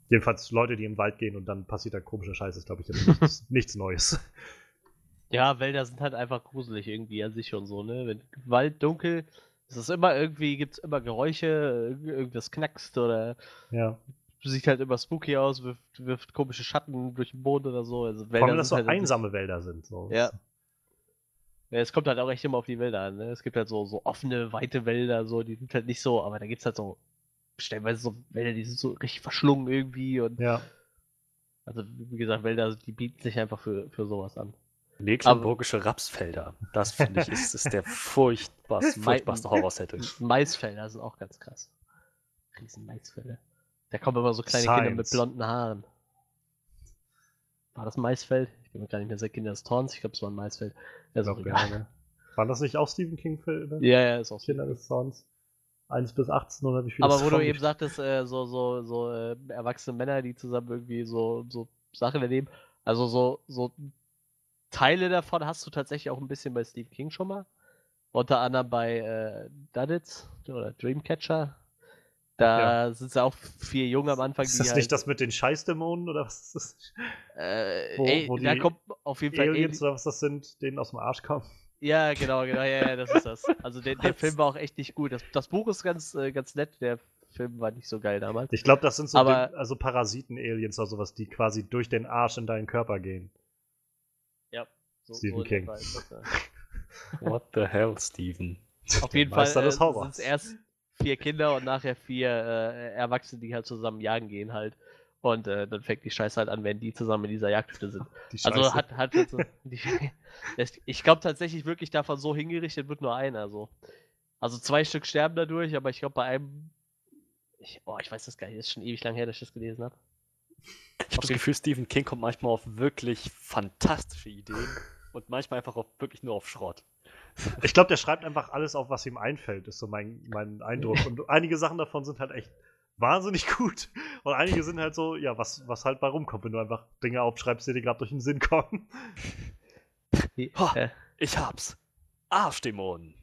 Jedenfalls Leute, die im Wald gehen und dann passiert da komischer Scheiß, ist, glaube ich, nichts, nichts Neues. Ja, Wälder sind halt einfach gruselig irgendwie an sich schon so, ne? Wenn Wald dunkel, es ist immer irgendwie, gibt's immer Geräusche, irg- irgendwas knackst oder Ja. Sieht halt immer spooky aus, wirft, wirft komische Schatten durch den Boden oder so. Also Vor Wälder allem, dass so halt einsame Wälder sind. So. Ja. Ja, es kommt halt auch echt immer auf die Wälder an, ne? Es gibt halt so, so offene, weite Wälder, so, die sind halt nicht so, aber da gibt's halt so stellenweise so Wälder, die sind so richtig verschlungen irgendwie und Ja. also wie gesagt, Wälder, die bieten sich einfach für, für sowas an. Mecklenburgische Rapsfelder. Das finde ich ist, ist der furchtbarst, Mei- furchtbarste Horrorsetting. Maisfelder sind auch ganz krass. riesen Maisfelder. Da kommen immer so kleine Kinder mit Science. blonden Haaren. War das ein Maisfeld? Ich bin mir gar nicht mehr sicher. Kinder des Torns, ich glaube, es war ein Maisfeld. Ja, ist auch egal. ja. Ne? Waren das nicht auch Stephen King-Filme? Ja, ja, ist auch. Kinder des Zorns. 1 bis 18 oder wie viel? Aber wo du eben sagtest, äh, so, so, so äh, erwachsene Männer, die zusammen irgendwie so, so Sachen erleben. Also so, so Teile davon hast du tatsächlich auch ein bisschen bei Stephen King schon mal. Unter anderem bei äh, Duddits oder Dreamcatcher. Da sind es auch vier Junge am Anfang, Ist die das halt, nicht das mit den Scheißdämonen oder was ist das? äh, wo- ey, wo da kommt auf jeden Fall Aliens Ali- oder was das sind, denen aus dem Arsch kommen? Ja, genau, genau, ja, ja, das ist das. Also der, der? Film war auch echt nicht gut. Das, das Buch ist ganz, äh, ganz nett, der Film war nicht so geil damals. Ich glaube, das sind so Aber- den, also Parasiten-Aliens oder sowas, die quasi durch den Arsch in deinen Körper gehen. Ja, so, Stephen King. ja. What the hell, Steven? Auf jeden Fall Meister äh, des sind es erst vier Kinder und nachher vier äh, Erwachsene, die halt zusammen jagen gehen halt. Und äh, dann fängt die Scheiße halt an, wenn die zusammen in dieser Jagdhütte sind. Die Also hat, hat halt so, die, ich glaube tatsächlich wirklich davon so hingerichtet wird nur einer so. Also zwei Stück sterben dadurch, aber ich glaube bei einem. Ich, oh, ich weiß das gar nicht, das ist schon ewig lang her, dass ich das gelesen habe. Ich habe das Gefühl, Stephen King kommt manchmal auf wirklich fantastische Ideen und manchmal einfach auf, wirklich nur auf Schrott. Ich glaube, der schreibt einfach alles auf, was ihm einfällt, ist so mein, mein Eindruck. Und einige Sachen davon sind halt echt wahnsinnig gut. Und einige sind halt so, ja, was, was halt bei rumkommt, wenn du einfach Dinge aufschreibst, die dir gerade durch den Sinn kommen. Ha. Äh, Ich hab's. Arschdämonen.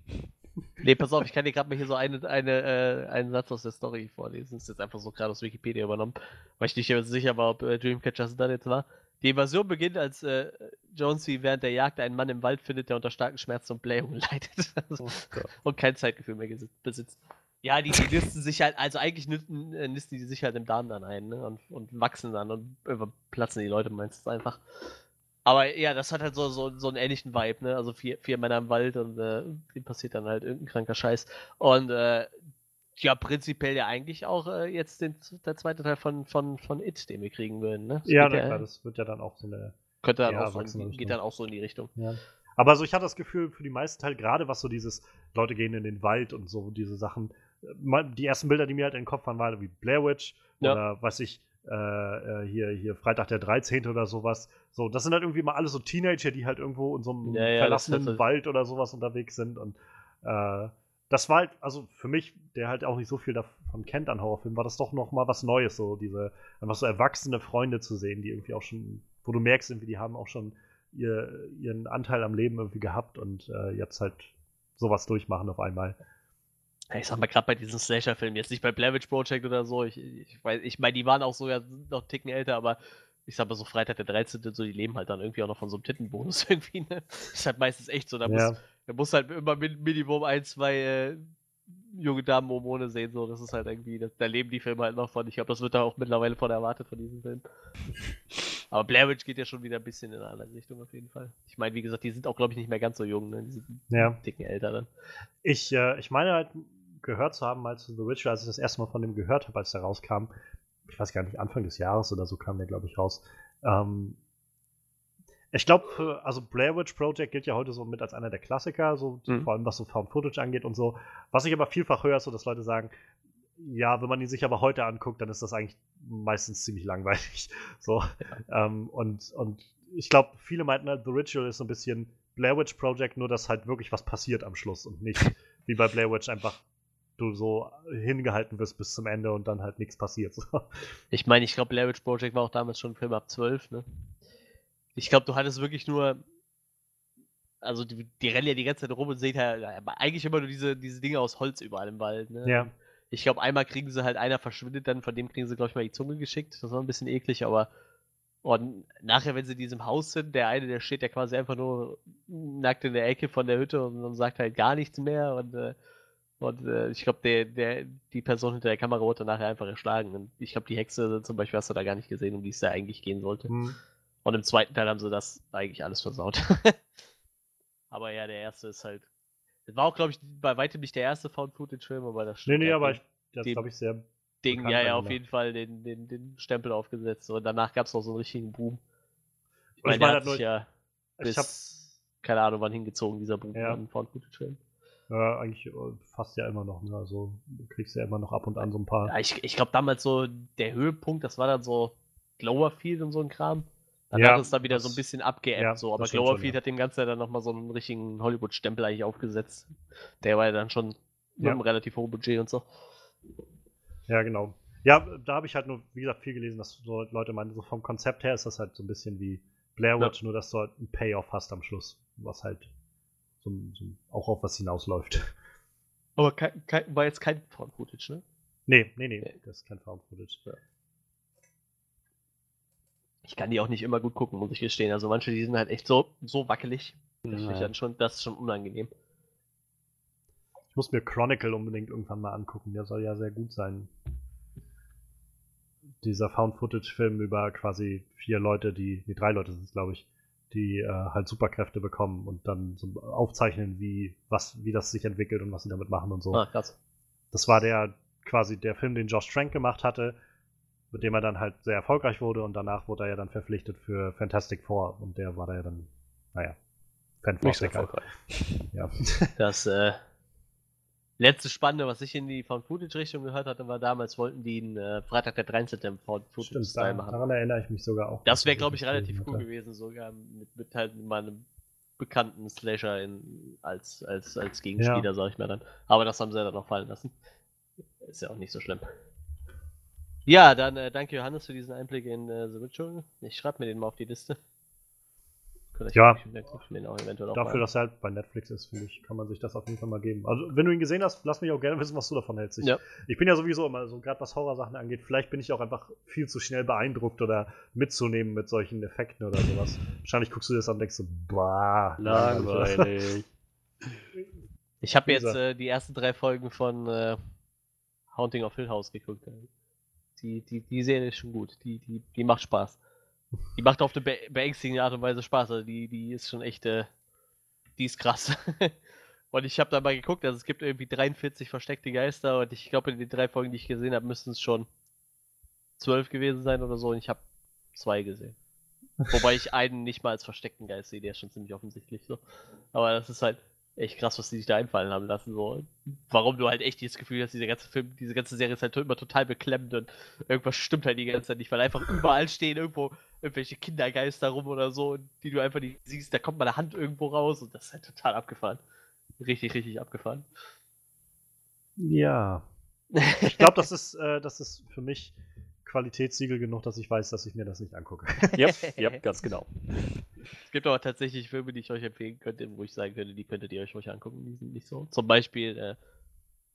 nee, pass auf, ich kann dir gerade mal hier so eine, eine, äh, einen Satz aus der Story vorlesen. Das ist jetzt einfach so gerade aus Wikipedia übernommen, weil ich nicht sicher war, ob äh, Dreamcatcher da jetzt war. Die Invasion beginnt, als äh, Jonesy während der Jagd einen Mann im Wald findet, der unter starken Schmerzen und Blähungen leidet. Also, Oh und kein Zeitgefühl mehr besitzt. Ja, die, die nisten sich halt, also eigentlich nisten, äh, nisten die sich halt im Darm dann ein, ne? Und, und wachsen dann und überplatzen die Leute meistens einfach. Aber ja, das hat halt so, so, so einen ähnlichen Vibe, ne? Also vier, vier Männer im Wald und äh, dem passiert dann halt irgendein kranker Scheiß. Und äh, ja, prinzipiell ja eigentlich auch äh, jetzt den, der zweite Teil von, von, von It, den wir kriegen würden, ne? Das Ja, na klar, das wird ja dann auch so eine. könnte dann ja, auch so, in, geht dann auch so in die Richtung. Ja. Aber so, ich hatte das Gefühl, für die meisten Teil, gerade was so dieses, Leute gehen in den Wald und so, diese Sachen, äh, die ersten Bilder, die mir halt in den Kopf waren, waren wie Blair Witch Ja. oder was ich, äh, äh, hier, hier Freitag der 13. oder sowas. So, das sind halt irgendwie mal alles so Teenager, die halt irgendwo in so einem Ja, ja, das verlassenen halt- Wald oder sowas unterwegs sind und äh, das war halt, also für mich, der halt auch nicht so viel davon kennt an Horrorfilmen, war das doch noch mal was Neues, so diese, einfach so erwachsene Freunde zu sehen, die irgendwie auch schon, wo du merkst, irgendwie, die haben auch schon ihr, ihren Anteil am Leben irgendwie gehabt und äh, jetzt halt sowas durchmachen auf einmal. Ja, Ich sag mal, gerade bei diesen Slasher-Filmen, jetzt nicht bei Blair Witch Project oder so, ich, ich weiß, ich meine, die waren auch sogar noch einen Ticken älter, aber ich sag mal so Freitag der 13. so, die leben halt dann irgendwie auch noch von so einem Tittenbonus irgendwie, ne? Ist halt meistens echt so, da Ja. muss, da muss halt immer min Minimum ein, zwei äh, junge Damen Hormone sehen, so, das ist halt irgendwie, das, da leben die Filme halt noch von, ich glaube, das wird da auch mittlerweile von erwartet von diesen Filmen. Aber Blair Witch geht ja schon wieder ein bisschen in eine andere Richtung auf jeden Fall. Ich meine, wie gesagt, die sind auch, glaube ich, nicht mehr ganz so jung, ne? Die sind Ja. Ticken älter dann. Ich, äh, ich meine halt gehört zu haben, als The Witcher, als ich das erste Mal von dem gehört habe, als der rauskam, ich weiß gar nicht, Anfang des Jahres oder so kam der, glaube ich, raus. Ähm, ich glaube, also Blair Witch Project gilt ja heute so mit als einer der Klassiker, so Mhm. vor allem was so Found Footage angeht und so. Was ich aber vielfach höre, ist so, dass Leute sagen, ja, wenn man ihn sich aber heute anguckt, dann ist das eigentlich meistens ziemlich langweilig. So. Ähm, und, und ich glaube, viele meinten halt, The Ritual ist so ein bisschen Blair Witch Project, nur dass halt wirklich was passiert am Schluss und nicht wie bei Blair Witch einfach du so hingehalten wirst bis zum Ende und dann halt nichts passiert. So. Ich meine, ich glaube, Blair Witch Project war auch damals schon ein Film ab 12, ne? Ich glaube, du hattest wirklich nur. Also, die, die rennen ja die ganze Zeit rum und sehen halt aber eigentlich immer nur diese, diese Dinge aus Holz überall im Wald, ne? Ja. Ich glaube, einmal kriegen sie halt, einer verschwindet dann, von dem kriegen sie, glaube ich, mal die Zunge geschickt. Das war ein bisschen eklig, aber. Und nachher, wenn sie in diesem Haus sind, der eine, der steht ja quasi einfach nur nackt in der Ecke von der Hütte und, und sagt halt gar nichts mehr. Und, äh, und äh, ich glaube, der, der, die Person hinter der Kamera wurde nachher einfach erschlagen. Und ich glaube, die Hexe zum Beispiel hast du da gar nicht gesehen, um die es da eigentlich gehen sollte. Hm. Und im zweiten Teil haben sie das eigentlich alles versaut. aber ja, der erste ist halt. Das war auch, glaube ich, bei weitem nicht der erste Found-Footage-Film, aber das Nee, stimmt nee, halt aber ich, das glaube ich sehr. Ding, ja, ja, auf jeden Fall den, den, den Stempel aufgesetzt. Und danach gab es noch so einen richtigen Boom. Ich meine, ich der meine hat sich ja Ich habe bis, keine Ahnung, wann hingezogen, dieser Boom Ja. an Found Footage Film. Ja, eigentlich äh, fast ja immer noch, ne? Also du kriegst ja immer noch ab und an so ein paar. Ja, ich ich glaube damals so der Höhepunkt, das war dann so Cloverfield und so ein Kram. Dann Ja, hat es dann wieder so ein bisschen abgeebbt, ja, so. Aber Cloverfield ja. hat dem Ganzen dann nochmal so einen richtigen Hollywood-Stempel eigentlich aufgesetzt. Der war ja dann schon mit einem relativ hohen Budget und so. Ja, genau. Ja, da habe ich halt nur, wie gesagt, viel gelesen, dass so Leute meinen, so vom Konzept her ist das halt so ein bisschen wie Blair Witch, nur dass du halt einen Payoff hast am Schluss, was halt so, so auch auf was hinausläuft. Aber kein, kein, war jetzt kein Found-Footage, ne? Nee, nee, nee, das ist kein Found Footage. Ich kann die auch nicht immer gut gucken, muss ich gestehen. Also manche, die sind halt echt so, so wackelig. Das, Ja. dann schon, das ist schon unangenehm. Ich muss mir Chronicle unbedingt irgendwann mal angucken, der soll ja sehr gut sein. Dieser Found-Footage-Film über quasi vier Leute, die, nee, drei Leute sind es, glaube ich, die äh, halt Superkräfte bekommen und dann so aufzeichnen, wie, was, wie das sich entwickelt und was sie damit machen und so. Ah, krass. Das war der quasi der Film, den Josh Trank gemacht hatte, mit dem er dann halt sehr erfolgreich wurde und danach wurde er ja dann verpflichtet für Fantastic Four und der war da ja dann, naja, Fan Nicht so erfolgreich. Ja. Das äh, letzte Spannende, was ich in die Found-Footage-Richtung gehört hatte, war damals, wollten die einen äh, Freitag der 13. im Stimmt, Found-Footage-Style da, machen. daran erinnere ich mich sogar auch. Das wäre, glaube ich, relativ cool hatte. gewesen, sogar mit, mit halt meinem bekannten Slasher in, als, als, als Gegenspieler, Ja. sag ich mir dann. Aber das haben sie ja dann noch fallen lassen. Ist ja auch nicht so schlimm. Ja, dann äh, danke Johannes für diesen Einblick in äh, The Witcher. Ich schreibe mir den mal auf die Liste. Vielleicht Ja. Dafür, dass er halt bei Netflix ist, finde ich, kann man sich das auf jeden Fall mal geben. Also, wenn du ihn gesehen hast, lass mich auch gerne wissen, was du davon hältst. Ich, Ja. ich bin ja sowieso immer so, gerade was Horrorsachen angeht, vielleicht bin ich auch einfach viel zu schnell beeindruckt oder mitzunehmen mit solchen Effekten oder sowas. Wahrscheinlich guckst du das an und denkst so, bah, Langweilig. Ich habe jetzt äh, die ersten drei Folgen von äh, Haunting of Hill House geguckt. Die, die, die Serie ist schon gut. Die, die, die macht Spaß. Die macht auf eine be beängstigende Art und Weise Spaß. Also die, die ist schon echt, äh, die ist krass. und ich habe da mal geguckt, also es gibt irgendwie 43 versteckte Geister und ich glaube in den drei Folgen, die ich gesehen habe, müssten es schon zwölf gewesen sein oder so und ich habe zwei gesehen. Wobei ich einen nicht mal als versteckten Geist sehe, der ist schon ziemlich offensichtlich so. Aber das ist halt echt krass, was die sich da einfallen haben lassen. So. Warum du halt echt dieses Gefühl hast, dieser ganze Film, diese ganze Serie ist halt immer total beklemmt und irgendwas stimmt halt die ganze Zeit nicht, weil einfach überall stehen irgendwo irgendwelche Kindergeister rum oder so, die du einfach nicht siehst, da kommt mal eine Hand irgendwo raus und das ist halt total abgefahren. Richtig, richtig abgefahren. Ja. Ich glaube, das ist, äh, das ist für mich Qualitätssiegel genug, dass ich weiß, dass ich mir das nicht angucke. Yep, yep, ganz genau. Es gibt aber tatsächlich Filme, die ich euch empfehlen könnte, wo ich sagen könnte, die könntet ihr euch ruhig angucken, die sind nicht so. Zum Beispiel äh,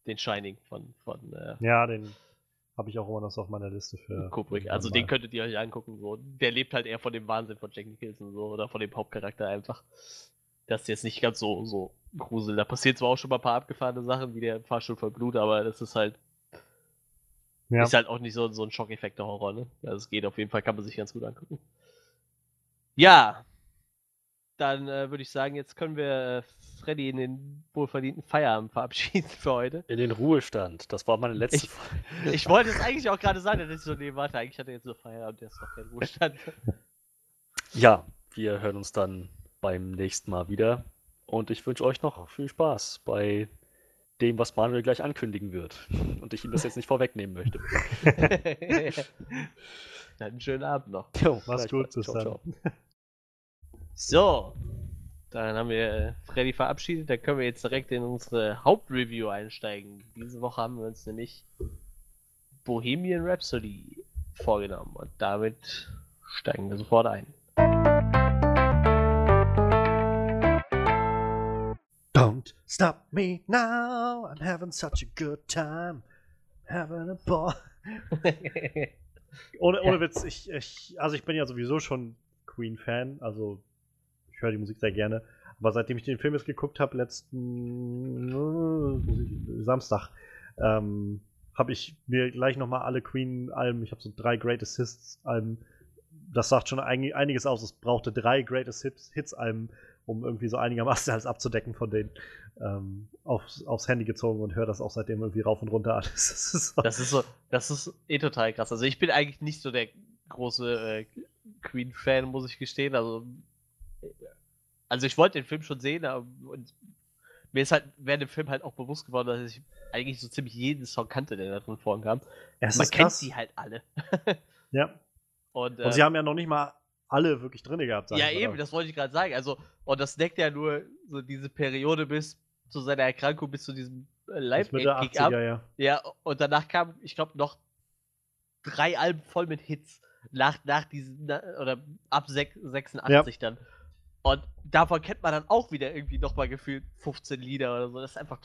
den Shining von, von äh, ja, den habe ich auch immer noch auf meiner Liste für. Kubrick. Also den könntet ihr euch angucken. So. Der lebt halt eher von dem Wahnsinn von Jack Nicholson so, oder von dem Hauptcharakter einfach. Das ist jetzt nicht ganz so, so grusel. Da passiert zwar auch schon mal ein paar abgefahrene Sachen, wie der Fahrstuhl voll Blut, aber das ist halt, Ja. ist halt auch nicht so, so ein Schockeffekte-Horror, ne? Also es geht auf jeden Fall, kann man sich ganz gut angucken. Ja, dann äh, würde ich sagen, jetzt können wir äh, Freddy in den wohlverdienten Feierabend verabschieden für heute. In den Ruhestand. Das war meine letzte Ich- Folge. Ich wollte es eigentlich auch gerade sagen, dass ich so, nee, warte, eigentlich hat er jetzt so Feierabend, der ist doch kein Ruhestand. Ja, wir hören uns dann beim nächsten Mal wieder. Und ich wünsche euch noch viel Spaß bei dem, was Manuel gleich ankündigen wird. Und ich ihm das jetzt nicht vorwegnehmen möchte. Dann einen schönen Abend noch. Jo, Mach's gut, bis Ciao, ciao. So, dann haben wir äh, Freddy verabschiedet. Dann können wir jetzt direkt in unsere Hauptreview einsteigen. Diese Woche haben wir uns nämlich Bohemian Rhapsody vorgenommen und damit steigen wir sofort ein. Don't stop me now. I'm having such a good time. Having a ball. Ohne, ohne Witz, ich, ich, also ich bin ja sowieso schon Queen-Fan, also höre die Musik sehr gerne. Aber seitdem ich den Film jetzt geguckt habe, letzten äh, Samstag, ähm, habe ich mir gleich nochmal alle Queen-Alben, ich habe so drei Greatest Hits-Alben, das sagt schon eini- einiges aus. Es brauchte drei Greatest Hits- Hits-Alben, um irgendwie so einigermaßen alles abzudecken von denen. Ähm, aufs, aufs Handy gezogen und höre das auch seitdem irgendwie rauf und runter alles. Das ist so- Das ist so, das ist eh total krass. Also ich bin eigentlich nicht so der große äh, Queen-Fan, muss ich gestehen. Also, also ich wollte den Film schon sehen, aber und mir ist halt während dem Film halt auch bewusst geworden, dass ich eigentlich so ziemlich jeden Song kannte, der da drin vorkam. Es Man kennt krass. sie halt alle. Ja. Und, äh, Und sie haben ja noch nicht mal alle wirklich drin gehabt. ja, eben, das wollte ich gerade sagen. Also, und das deckt ja nur so diese Periode bis zu seiner Erkrankung, bis zu diesem äh, Bis Mitte Live-Kick ab. 80er, ja. Ja, und danach kam, ich glaube, noch drei Alben voll mit Hits. Nach, nach diesen, oder ab sech- 86 dann. Und davon kennt man dann auch wieder irgendwie nochmal gefühlt 15 Lieder oder so. Das ist einfach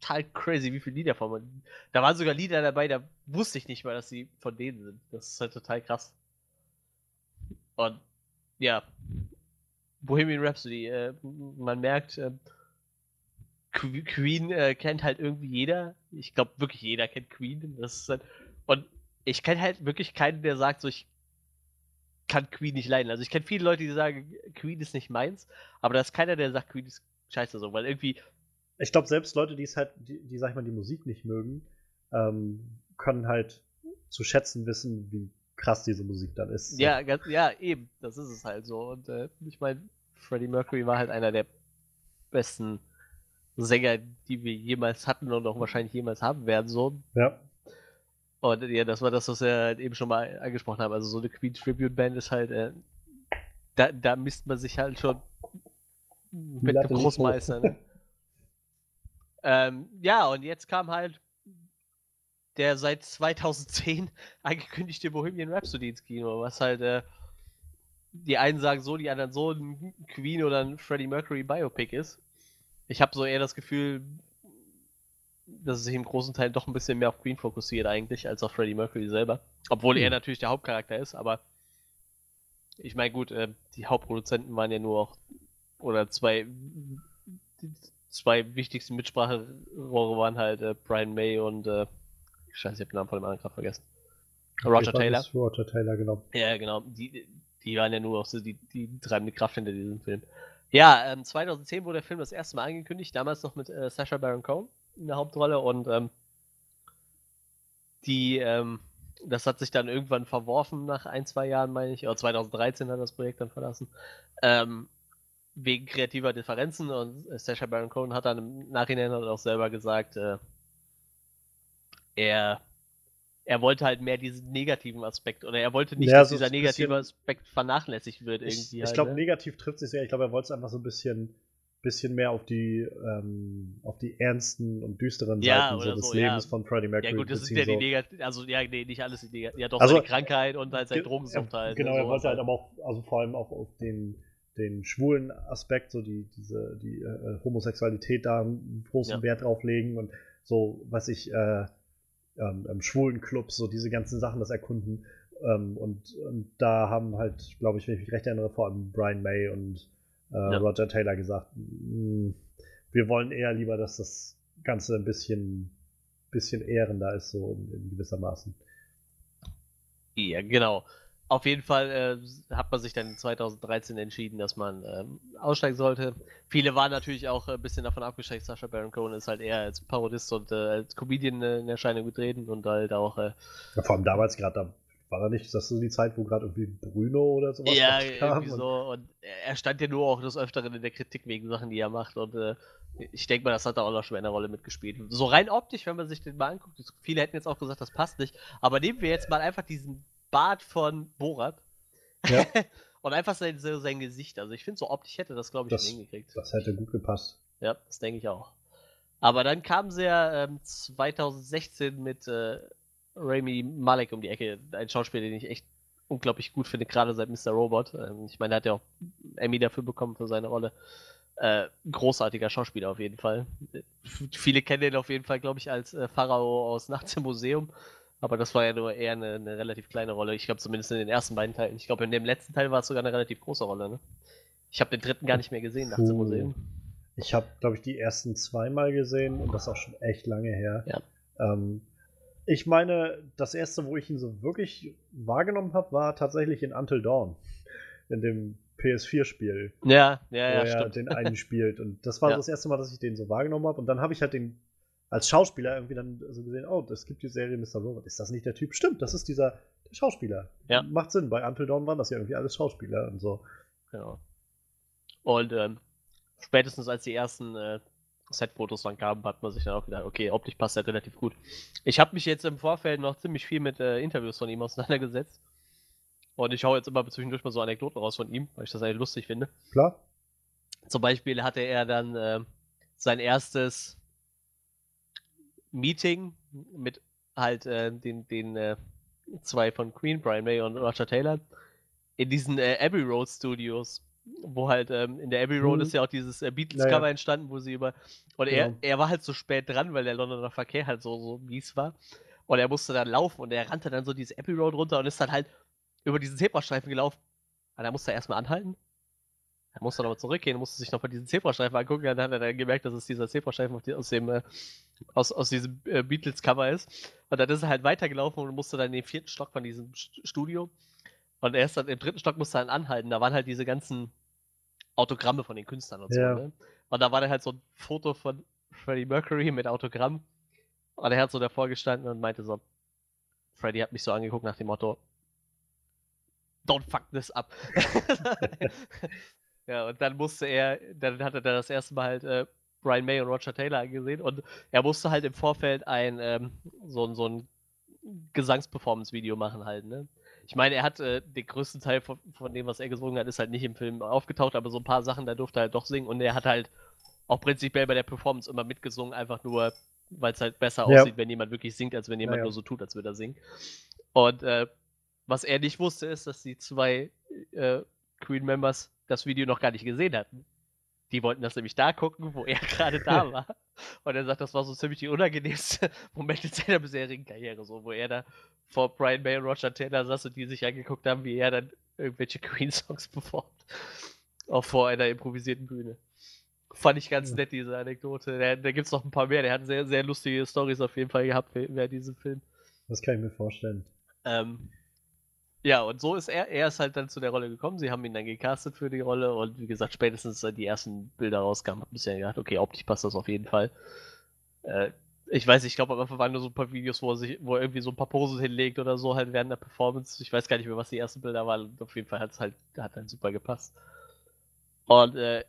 total crazy, wie viele Lieder von man. Da waren sogar Lieder dabei, da wusste ich nicht mal, dass sie von denen sind. Das ist halt total krass. Und ja, Bohemian Rhapsody, äh, man merkt, äh, Que- Queen äh, kennt halt irgendwie jeder. Ich glaube wirklich jeder kennt Queen. Das ist halt, und ich kenne halt wirklich keinen, der sagt so, ich kann Queen nicht leiden. Also ich kenne viele Leute, die sagen, Queen ist nicht meins, aber da ist keiner, der sagt, Queen ist scheiße so, weil irgendwie, Ich glaube, selbst Leute, die es halt, die, die, sag ich mal, die Musik nicht mögen, ähm, können halt zu schätzen wissen, wie krass diese Musik dann ist. ja, ganz, ja, eben, das ist es halt so. Und äh, ich meine, Freddie Mercury war halt einer der besten Sänger, die wir jemals hatten und auch wahrscheinlich jemals haben werden, so. Ja. Und ja, das war das, was wir halt eben schon mal angesprochen haben. Also so eine Queen Tribute Band ist halt, äh, da, da misst man sich halt schon mit dem nicht Großmeister. Ne? ähm, ja, und jetzt kam halt der seit 2010 angekündigte Bohemian Rhapsody ins Kino, was halt, äh, die einen sagen so, die anderen so, ein Queen oder ein Freddie Mercury Biopic ist. Ich habe so eher das Gefühl, dass es sich im großen Teil doch ein bisschen mehr auf Queen fokussiert eigentlich, als auf Freddie Mercury selber. Obwohl er Hm. natürlich der Hauptcharakter ist, aber ich meine, gut, äh, die Hauptproduzenten waren ja nur auch, oder zwei, die zwei wichtigsten Mitspracherohre waren halt äh, Brian May und, äh, scheiße, ich hab den Namen von dem anderen gerade vergessen. Roger Taylor. Roger Taylor, genau. Ja, genau. Die, die waren ja nur auch so die, die treibende Kraft hinter diesem Film. Ja, ähm, 2010 wurde der Film das erste Mal angekündigt, damals noch mit äh, Sacha Baron Cohen in der Hauptrolle und ähm, die, ähm, das hat sich dann irgendwann verworfen nach ein, zwei Jahren, meine ich, oder 2013 hat das Projekt dann verlassen, ähm, wegen kreativer Differenzen und Sacha Baron Cohen hat dann im Nachhinein halt auch selber gesagt, äh, er er wollte halt mehr diesen negativen Aspekt oder er wollte nicht, Ja, dass so dieser negative Aspekt vernachlässigt wird Ich, irgendwie. ich halt, glaube, ne? negativ trifft sich sehr. Ich glaube, er wollte es einfach so ein bisschen, bisschen mehr auf die, ähm, auf die ernsten und düsteren Ja, Seiten so des so, Lebens ja. von Freddie Mercury Ja gut, das sind ja die so. negativen, also ja, nee, nicht alles die negativ. Ja doch, Also, seine Krankheit und halt sein Ge- Drogensucht er, halt. Genau, er wollte halt aber auch, also vor allem auch auf den, den schwulen Aspekt, so die, diese, die äh, Homosexualität da einen großen Ja. Wert drauf legen und so, was ich, äh, ähm, ähm, schwulen Clubs, so diese ganzen Sachen, das erkunden. Ähm, und, und da haben halt, glaube ich, wenn ich mich recht erinnere, vor allem Brian May und äh, Ja. Roger Taylor gesagt, "Mm, wir wollen eher lieber, dass das Ganze ein bisschen, bisschen ehrender ist, so in, in gewissermaßen. Ja, genau. Auf jeden Fall äh, hat man sich dann 2013 entschieden, dass man ähm, aussteigen sollte. Viele waren natürlich auch äh, ein bisschen davon abgeschreckt. Sascha Baron Cohen ist halt eher als Parodist und äh, als Comedian äh, in Erscheinung getreten und halt auch äh, Ja, vor allem damals gerade, da war da nicht, das so die Zeit, wo gerade irgendwie Bruno oder sowas Ja, irgendwie und- so. Und er stand ja nur auch des Öfteren in der Kritik wegen Sachen, die er macht. Und äh, ich denke mal, das hat da auch noch schon eine Rolle mitgespielt. So rein optisch, wenn man sich den mal anguckt, viele hätten jetzt auch gesagt, das passt nicht. Aber nehmen wir jetzt mal einfach diesen Bart von Borat. Ja. und einfach sein, sein Gesicht. Also ich finde, so optisch hätte das, glaube ich, Das- schon hingekriegt. Das hätte gut gepasst. Ja, das denke ich auch. Aber dann kam sie ja ähm, 2016 mit äh, Rami Malek um die Ecke. Ein Schauspieler, den ich echt unglaublich gut finde, gerade seit Mr. Robot. Ähm, ich meine, er hat ja auch Emmy dafür bekommen für seine Rolle. Äh, großartiger Schauspieler auf jeden Fall. Viele kennen ihn auf jeden Fall, glaube ich, als äh, Pharao aus Nachts im Museum. Aber das war ja nur eher eine, eine relativ kleine Rolle. Ich glaube zumindest in den ersten beiden Teilen. Ich glaube, in dem letzten Teil war es sogar eine relativ große Rolle. Ne? Ich habe den dritten gar nicht mehr gesehen, Nachts im. Museum. Ich habe, glaube ich, die ersten zweimal gesehen und das ist auch schon echt lange her. Ja. Ähm, ich meine, das erste, wo ich ihn so wirklich wahrgenommen habe, war tatsächlich in Until Dawn. In dem PS4-Spiel, Ja, ja, wo ja, er stimmt. den einen spielt. Und das war Ja. das erste Mal, dass ich den so wahrgenommen habe. Und dann habe ich halt den als Schauspieler irgendwie dann so gesehen, oh, es gibt die Serie Mr. Robot. Ist das nicht der Typ? Stimmt, das ist dieser der Schauspieler. Ja. Macht Sinn. Bei Until Dawn waren das ja irgendwie alles Schauspieler und so. Genau. Und ähm, spätestens als die ersten äh, Set-Fotos dann kamen, hat man sich dann auch gedacht, okay, optisch passt er relativ gut. Ich habe mich jetzt im Vorfeld noch ziemlich viel mit äh, Interviews von ihm auseinandergesetzt. Und ich hau jetzt immer zwischendurch mal so Anekdoten raus von ihm, weil ich das eigentlich lustig finde. Klar. Zum Beispiel hatte er dann äh, sein erstes Meeting mit halt äh, den, den äh, zwei von Queen, Brian May und Roger Taylor, in diesen äh, Abbey Road Studios. Wo halt ähm, in der Abbey Road Mhm. ist ja auch dieses äh, Ja, ja. Beatles-Cover entstanden, wo sie über. Und er, Genau. er war halt so spät dran, weil der Londoner Verkehr halt so, so mies war. Und er musste dann laufen und er rannte dann so diese Abbey Road runter und ist dann halt über diesen Zebrastreifen gelaufen. Und da musste er erstmal anhalten. Er musste nochmal zurückgehen, musste sich nochmal diesen Zebrastreifen angucken. Dann hat er dann gemerkt, dass es dieser Zebrastreifen aus dem äh, aus, aus diesem äh, Beatles-Cover ist. Und dann ist er halt weitergelaufen und musste dann in den vierten Stock von diesem St- Studio. Und erst dann im dritten Stock musste er dann anhalten. Da waren halt diese ganzen Autogramme von den Künstlern und so. Ja. Ne? Und da war dann halt so ein Foto von Freddie Mercury mit Autogramm. Und er hat so davor gestanden und meinte so, Freddie hat mich so angeguckt nach dem Motto, don't fuck this up. ja, und dann musste er, dann hat er das erste Mal halt äh, Brian May und Roger Taylor angesehen und er musste halt im Vorfeld ein, ähm, so, ein- so ein Gesangsperformance-Video machen halt, ne? Ich meine, er hat äh, den größten Teil von, von dem, was er gesungen hat, ist halt nicht im Film aufgetaucht, aber so ein paar Sachen, da durfte er halt doch singen und er hat halt auch prinzipiell bei der Performance immer mitgesungen, einfach nur, weil es halt besser Ja. aussieht, wenn jemand wirklich singt, als wenn jemand ja. nur so tut, als würde er singen. Und äh, was er nicht wusste, ist, dass die zwei äh, Queen-Members das Video noch gar nicht gesehen hatten. Die wollten das nämlich da gucken, wo er gerade da war. Und er sagt, das war so ziemlich die unangenehmste Moment in seiner bisherigen Karriere, so, wo er da vor Brian May und Roger Taylor saß und die sich angeguckt haben, wie er dann irgendwelche Queen-Songs performt. Auch vor einer improvisierten Bühne. Fand ich ganz nett, diese Anekdote. Da, da gibt es noch ein paar mehr. Der hat sehr, sehr lustige Stories auf jeden Fall gehabt während diesem Film. Das kann ich mir vorstellen. Ähm, ja, und so ist er, er ist halt dann zu der Rolle gekommen. Sie haben ihn dann gecastet für die Rolle und wie gesagt, spätestens als die ersten Bilder rauskamen, hat bisher gedacht, okay, optisch passt das auf jeden Fall. Äh, ich weiß, ich glaube, am Anfang waren nur so ein paar Videos, wo er sich, wo er irgendwie so ein paar Posen hinlegt oder so, halt während der Performance. Ich weiß gar nicht mehr, was die ersten Bilder waren. Und auf jeden Fall hat es halt, hat halt super gepasst. Und äh,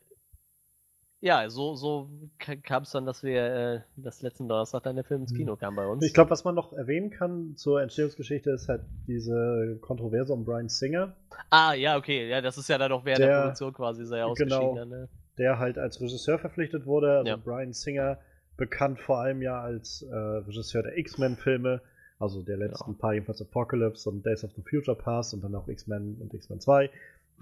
ja, so, so kam es dann, dass wir äh, das letzten Donnerstag dann der Film ins Mhm. Kino kam bei uns. Ich glaube, was man noch erwähnen kann zur Entstehungsgeschichte ist halt diese Kontroverse um Brian Singer, Ah, ja, okay. Ja, das ist ja dann auch während der, Der- Produktion quasi sehr genau. ausgeschieden. Dann, ne? der halt als Regisseur verpflichtet wurde. Also Ja. Brian Singer, bekannt vor allem ja als äh, Regisseur der X-Men-Filme, also der letzten paar, jedenfalls Apocalypse und Days of the Future Past und dann auch X-Men und X-Men 2.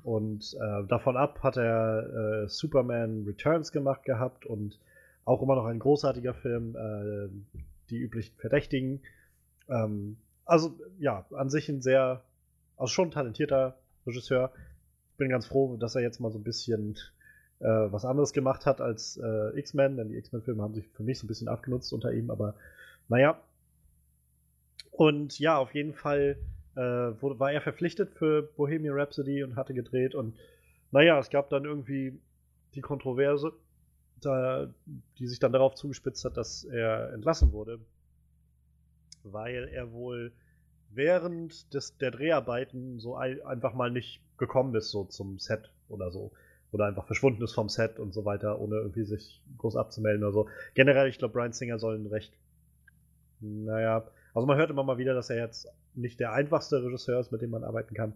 Und äh, davon ab hat er äh, Superman Returns gemacht gehabt und auch immer noch ein großartiger Film, äh, die üblichen Verdächtigen. Ähm, also ja, an sich ein sehr, also schon talentierter Regisseur. Bin ganz froh, dass er jetzt mal so ein bisschen äh, was anderes gemacht hat als äh, X-Men, denn die X-Men-Filme haben sich für mich so ein bisschen abgenutzt unter ihm, aber naja. Und ja, auf jeden Fall äh, wurde, war er verpflichtet für Bohemian Rhapsody und hatte gedreht und naja, es gab dann irgendwie die Kontroverse, da, die sich dann darauf zugespitzt hat, dass er entlassen wurde, weil er wohl während des, der Dreharbeiten so ein, einfach mal nicht gekommen ist, so zum Set oder so. Oder einfach verschwunden ist vom Set und so weiter, ohne irgendwie sich groß abzumelden oder so. Generell, ich glaube, Brian Singer soll ein recht. Naja, also man hört immer mal wieder, dass er jetzt nicht der einfachste Regisseur ist, mit dem man arbeiten kann.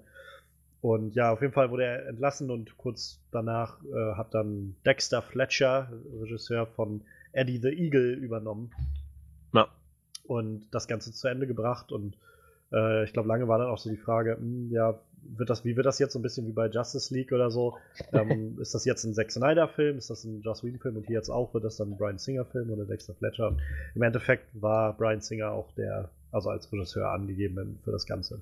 Und ja, auf jeden Fall wurde er entlassen und kurz danach äh, hat dann Dexter Fletcher, Regisseur von Eddie the Eagle, übernommen Ja. und das Ganze zu Ende gebracht. Und äh, ich glaube, lange war dann auch so die Frage, hm, ja, wird das, wie wird das jetzt so ein bisschen wie bei Justice League oder so? Ähm, ist das jetzt ein Zack Snyder-Film? Ist das ein Joss Whedon-Film? Und hier jetzt auch, wird das dann ein Brian Singer-Film oder Dexter Fletcher? Und Im Endeffekt war Brian Singer auch der, also als Regisseur angegeben für das Ganze.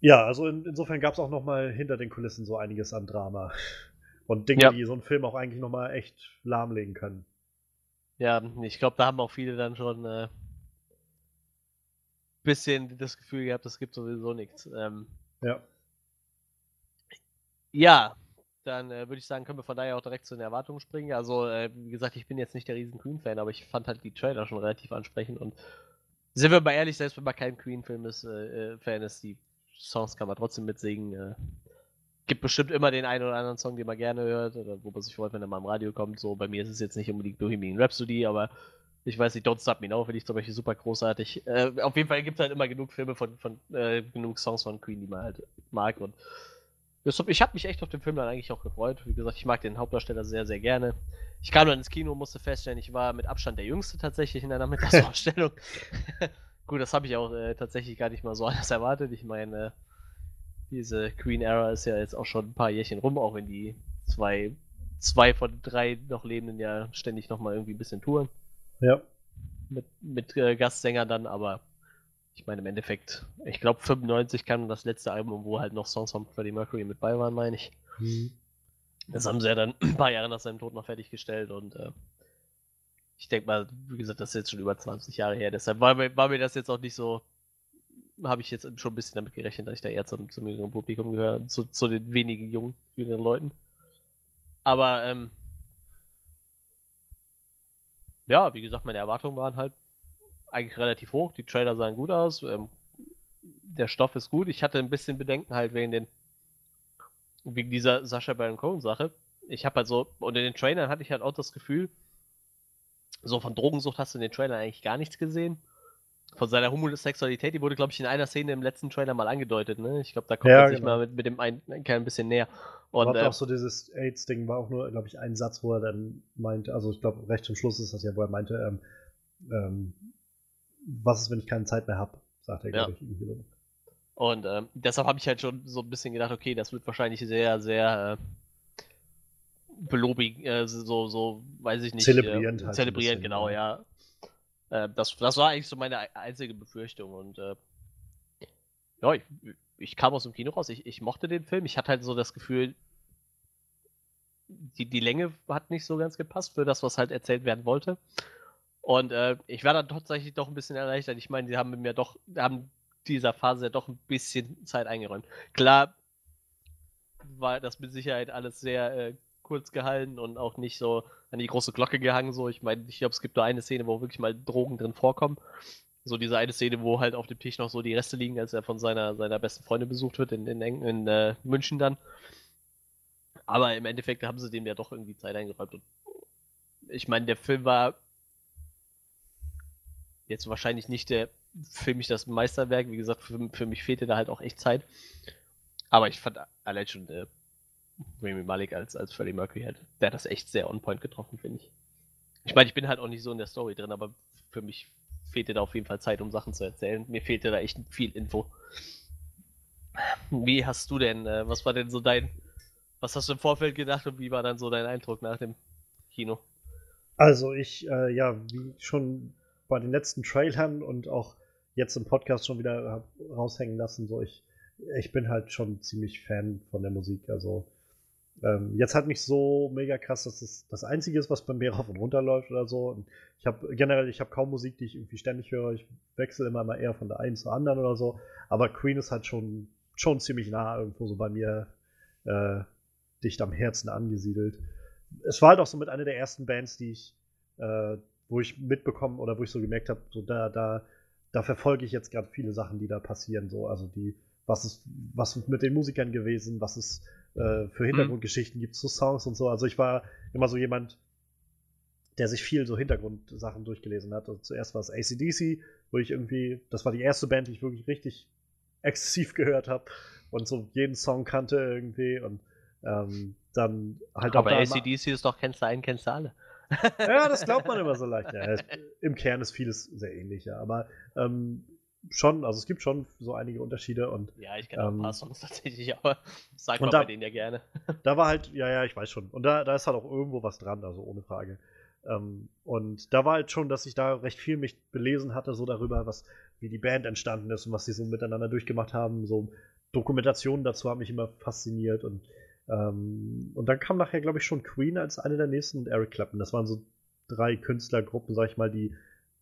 Ja, also in, insofern gab es auch noch mal hinter den Kulissen so einiges an Drama. Und Dinge, Ja. die so einen Film auch eigentlich noch mal echt lahmlegen können. Ja, ich glaube, da haben auch viele dann schon äh, bisschen das Gefühl gehabt, es gibt sowieso nichts. Ähm, Ja. ja, dann äh, würde ich sagen, können wir von daher auch direkt zu den Erwartungen springen. Also, äh, wie gesagt, ich bin jetzt nicht der riesen Queen-Fan, aber ich fand halt die Trailer schon relativ ansprechend und sind wir mal ehrlich, selbst wenn man kein Queen-Film ist, äh, äh, Fan ist, die Songs kann man trotzdem mitsingen. Äh, gibt bestimmt immer den einen oder anderen Song, den man gerne hört oder wo man sich freut, wenn er mal im Radio kommt. So, bei mir ist es jetzt nicht unbedingt Bohemian Rhapsody, aber ich weiß nicht, Don't Stop Me Now finde ich zum Beispiel super großartig. Äh, auf jeden Fall gibt es halt immer genug Filme von, von äh, genug Songs von Queen, die man halt mag und ich habe mich echt auf den Film dann eigentlich auch gefreut. Wie gesagt, ich mag den Hauptdarsteller sehr, sehr gerne. Ich kam dann ins Kino, musste feststellen, ich war mit Abstand der Jüngste tatsächlich in der Nachmittagsvorstellung. Gut, das habe ich auch äh, tatsächlich gar nicht mal so anders erwartet. Ich meine, diese Queen Era ist ja jetzt auch schon ein paar Jährchen rum, auch wenn die zwei, zwei von drei noch Lebenden ja ständig nochmal irgendwie ein bisschen touren. Ja. Mit, mit äh, Gastsängern dann, aber ich meine im Endeffekt, ich glaube 95 kam das letzte Album, wo halt noch Songs von Freddie Mercury mit bei waren, meine ich. Mhm. Das haben sie ja dann ein paar Jahre nach seinem Tod noch fertiggestellt und äh, ich denke mal, wie gesagt, das ist jetzt schon über 20 Jahre her, deshalb war mir, war mir das jetzt auch nicht so, habe ich jetzt schon ein bisschen damit gerechnet, dass ich da eher zum, zum jüngeren Publikum gehöre, zu, zu den wenigen jungen, jüngeren Leuten. Aber, ähm, ja, wie gesagt, meine Erwartungen waren halt eigentlich relativ hoch. Die Trailer sahen gut aus. Ähm, der Stoff ist gut. Ich hatte ein bisschen Bedenken halt wegen den wegen dieser Sascha Baron Cohen Sache. Ich habe halt so und in den Trailern hatte ich halt auch das Gefühl, so von Drogensucht hast du in den Trailern eigentlich gar nichts gesehen. Von seiner Homosexualität, die wurde, glaube ich, in einer Szene im letzten Trailer mal angedeutet. Ne? Ich glaube, da kommt Ja, er sich genau. mal mit, mit dem einen ein bisschen näher. Und Und äh, auch so dieses AIDS-Ding war auch nur, glaube ich, ein Satz, wo er dann meinte, also ich glaube, recht zum Schluss ist das ja, wo er meinte, ähm, ähm, was ist, wenn ich keine Zeit mehr habe, sagt er, glaube Ja. ich, irgendwie so. Und ähm, deshalb habe ich halt schon so ein bisschen gedacht, okay, das wird wahrscheinlich sehr, sehr äh, belobig, äh, so, so, weiß ich nicht. Zelebrierend äh, halt Zelebrierend, genau, ja. ja. Äh, das, das war eigentlich so meine ei- einzige Befürchtung. Und äh, ja, ich, ich kam aus dem Kino raus, ich, ich mochte den Film. Ich hatte halt so das Gefühl, die, die Länge hat nicht so ganz gepasst für das, was halt erzählt werden wollte. Und äh, ich war dann tatsächlich doch ein bisschen erleichtert. Ich meine, sie haben mir doch, haben dieser Phase ja doch ein bisschen Zeit eingeräumt. Klar war das mit Sicherheit alles sehr äh, kurz gehalten und auch nicht so an die große Glocke gehangen. So, ich meine, ich glaube, es gibt nur eine Szene, wo wirklich mal Drogen drin vorkommen. So diese eine Szene, wo halt auf dem Tisch noch so die Reste liegen, als er von seiner, seiner besten Freundin besucht wird in, in, in äh, München dann. Aber im Endeffekt haben sie dem ja doch irgendwie Zeit eingeräumt. Und ich meine, der Film war jetzt wahrscheinlich nicht der für mich das Meisterwerk. Wie gesagt, für, für mich fehlte da halt auch echt Zeit. Aber ich fand allein schon äh, Rami Malek als, als Freddie Mercury halt, der hat das echt sehr on point getroffen, finde ich. Ich meine, ich bin halt auch nicht so in der Story drin, aber für mich fehlte da auf jeden Fall Zeit, um Sachen zu erzählen. Mir fehlte da echt viel Info. Wie hast du denn, äh, was war denn so dein, was hast du im Vorfeld gedacht und wie war dann so dein Eindruck nach dem Kino? Also ich, äh, ja, wie schon bei den letzten Trailern und auch jetzt im Podcast schon wieder raushängen lassen, so ich, ich bin halt schon ziemlich Fan von der Musik. Also ähm, jetzt halt nicht so mega krass, dass es das Einzige ist, was bei mir rauf und runter läuft oder so. Und ich habe generell, ich habe kaum Musik, die ich irgendwie ständig höre. Ich wechsle immer mal eher von der einen zur anderen oder so. Aber Queen ist halt schon, schon ziemlich nah irgendwo so bei mir äh, dicht am Herzen angesiedelt. Es war halt auch so mit einer der ersten Bands, die ich, äh, wo ich mitbekommen oder wo ich so gemerkt habe, so da, da, da verfolge ich jetzt gerade viele Sachen, die da passieren. So, also die, was ist, was ist mit den Musikern gewesen, was es äh, für Hintergrundgeschichten gibt zu Songs und so. Also ich war immer so jemand, der sich viel so Hintergrundsachen durchgelesen hat. Also zuerst war es ACDC, wo ich irgendwie, das war die erste Band, die ich wirklich richtig exzessiv gehört habe und so jeden Song kannte irgendwie und ähm, dann halt Aber da- ACDC ist doch, kennst du einen, kennst du alle. ja, das glaubt man immer so leicht. Ja, es- Im Kern ist vieles sehr ähnlich, ja. Aber ähm, schon, also es gibt schon so einige Unterschiede und Ja, ich kenne auch ein paar Ähm, Songs tatsächlich, aber sag mal da- bei denen ja gerne. da war halt, ja, ja, ich weiß schon. Und da, da ist halt auch irgendwo was dran, also ohne Frage. Ähm, und da war halt schon, dass ich da recht viel mich belesen hatte, so darüber, was, wie die Band entstanden ist und was sie so miteinander durchgemacht haben. So Dokumentationen dazu haben mich immer fasziniert und ähm, und dann kam nachher, glaube ich, schon Queen als eine der nächsten und Eric Clapton. Das waren so drei Künstlergruppen, sag ich mal, die,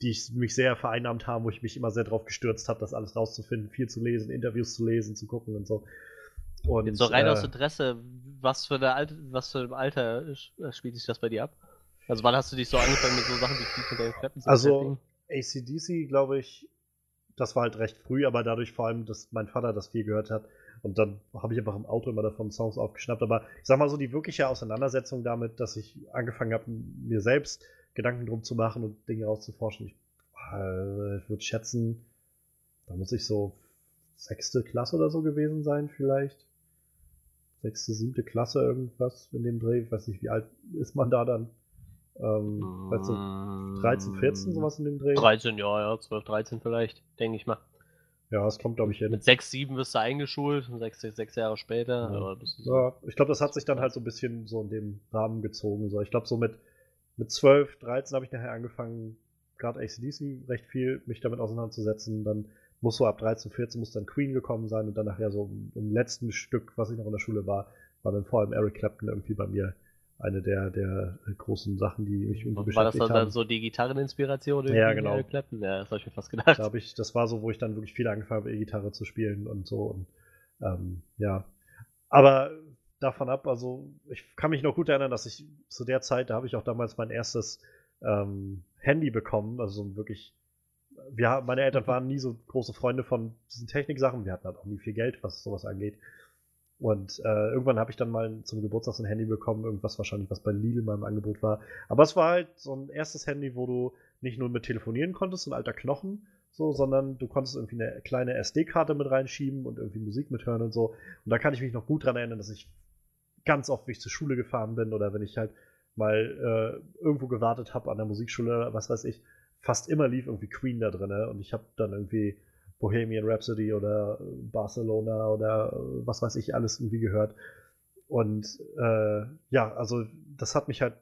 die ich, mich sehr vereinnahmt haben, wo ich mich immer sehr drauf gestürzt habe, das alles rauszufinden, viel zu lesen, Interviews zu lesen, zu gucken und so. Und, Jetzt so rein äh, aus Interesse, was für, eine Alt was für ein Alter äh, spielt sich das bei dir ab? Also wann hast du dich so angefangen mit so Sachen wie Keith und Eric Clapton zu Also? ACDC, glaube ich, das war halt recht früh, aber dadurch vor allem, dass mein Vater das viel gehört hat. Und dann habe ich einfach im Auto immer davon Songs aufgeschnappt. Aber ich sag mal so, die wirkliche Auseinandersetzung damit, dass ich angefangen habe, mir selbst Gedanken drum zu machen und Dinge rauszuforschen, ich, äh, ich würde schätzen, da muss ich so sechste Klasse oder so gewesen sein, vielleicht. Sechste, siebte Klasse, irgendwas in dem Dreh. Ich weiß nicht, wie alt ist man da dann? Ähm, weißt du, 13, 14, sowas in dem Dreh? 13, ja, ja, 12, 13 vielleicht, denke ich mal. Ja, es kommt, glaube ich, hin. Mit 6, 7 wirst du eingeschult, 6, 6 Jahre später. Ja. Ja, ich glaube, das hat sich dann halt so ein bisschen so in dem Rahmen gezogen. So. Ich glaube, so mit, mit 12, 13 habe ich nachher angefangen, gerade ACDC recht viel mich damit auseinanderzusetzen. Dann muss so ab 13, 14 muss dann Queen gekommen sein und dann nachher so im, letzten Stück, was ich noch in der Schule war, war dann vor allem Eric Clapton irgendwie bei mir eine der, der großen Sachen, die mich irgendwie War das beschäftigt dann, dann haben. so die Gitarreninspiration? Ja, genau. Eric Clapton? Ja, das habe ich mir fast gedacht. Da ich, das war so, wo ich dann wirklich viel angefangen habe, E-Gitarre zu spielen und so. Und ähm, ja. Aber davon ab, also ich kann mich noch gut erinnern, dass ich zu der Zeit, da habe ich auch damals mein erstes ähm, Handy bekommen, also so wirklich. Wir, meine Eltern waren nie so große Freunde von diesen Techniksachen. Wir hatten halt auch nie viel Geld, was sowas angeht. Und äh, irgendwann habe ich dann mal zum Geburtstag so ein Handy bekommen, irgendwas wahrscheinlich, was bei Lidl mal im Angebot war. Aber es war halt so ein erstes Handy, wo du nicht nur mit telefonieren konntest, ein alter Knochen, so, sondern du konntest irgendwie eine kleine SD-Karte mit reinschieben und irgendwie Musik mithören und so. Und da kann ich mich noch gut dran erinnern, dass ich ganz oft, wie ich zur Schule gefahren bin oder wenn ich halt mal äh, irgendwo gewartet habe an der Musikschule was weiß ich, fast immer lief irgendwie Queen da drin. Und ich habe dann irgendwie Bohemian Rhapsody oder Barcelona oder äh, was weiß ich alles irgendwie gehört. Und äh, ja, also das hat mich halt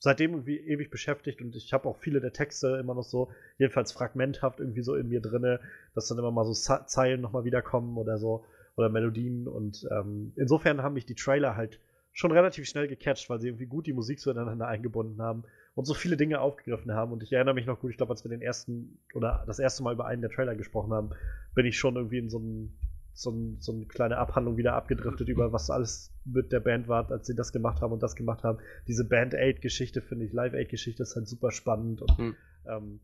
seitdem irgendwie ewig beschäftigt und ich habe auch viele der Texte immer noch so, jedenfalls fragmenthaft irgendwie so in mir drinne, dass dann immer mal so Ze- Zeilen nochmal wiederkommen oder so oder Melodien und ähm, insofern haben mich die Trailer halt schon relativ schnell gecatcht, weil sie irgendwie gut die Musik so ineinander eingebunden haben und so viele Dinge aufgegriffen haben und ich erinnere mich noch gut, ich glaube, als wir den ersten oder das erste Mal über einen der Trailer gesprochen haben, bin ich schon irgendwie in so ein so, ein, so eine kleine Abhandlung wieder abgedriftet über was alles mit der Band war, als sie das gemacht haben und das gemacht haben. Diese Band Aid Geschichte finde ich, Live Aid Geschichte ist halt super spannend und Hm. ähm,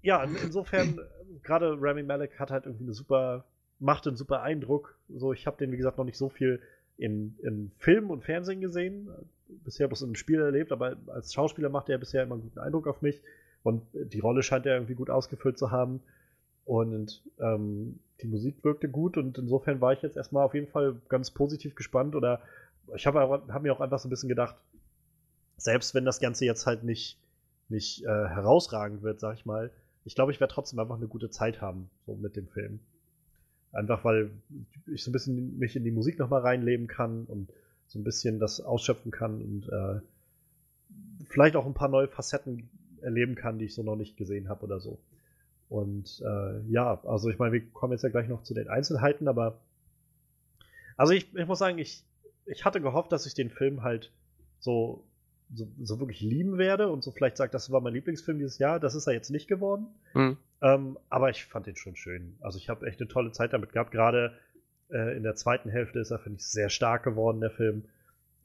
ja, in, insofern, gerade Rami Malek hat halt irgendwie eine super, macht einen super Eindruck. So, ich habe den, wie gesagt, noch nicht so viel in, in Film und Fernsehen gesehen. Bisher bloß in einem Spiel erlebt, aber als Schauspieler macht er bisher immer einen guten Eindruck auf mich. Und die Rolle scheint er irgendwie gut ausgefüllt zu haben. Und ähm, die Musik wirkte gut und insofern war ich jetzt erstmal auf jeden Fall ganz positiv gespannt. Oder ich habe hab mir auch einfach so ein bisschen gedacht, selbst wenn das Ganze jetzt halt nicht, nicht äh, herausragend wird, sag ich mal, ich glaube, ich werde trotzdem einfach eine gute Zeit haben, so mit dem Film. Einfach weil ich so ein bisschen mich in die Musik nochmal reinleben kann und so ein bisschen das ausschöpfen kann und äh, vielleicht auch ein paar neue Facetten erleben kann, die ich so noch nicht gesehen habe oder so. Und äh, ja, also ich meine, wir kommen jetzt ja gleich noch zu den Einzelheiten, aber also ich, ich muss sagen, ich, ich hatte gehofft, dass ich den Film halt so, so, so wirklich lieben werde und so vielleicht sagt, das war mein Lieblingsfilm dieses Jahr. Das ist er jetzt nicht geworden. Hm. Ähm, aber ich fand den schon schön. Also ich habe echt eine tolle Zeit damit gehabt. Gerade äh, in der zweiten Hälfte ist er, finde ich, sehr stark geworden, der Film.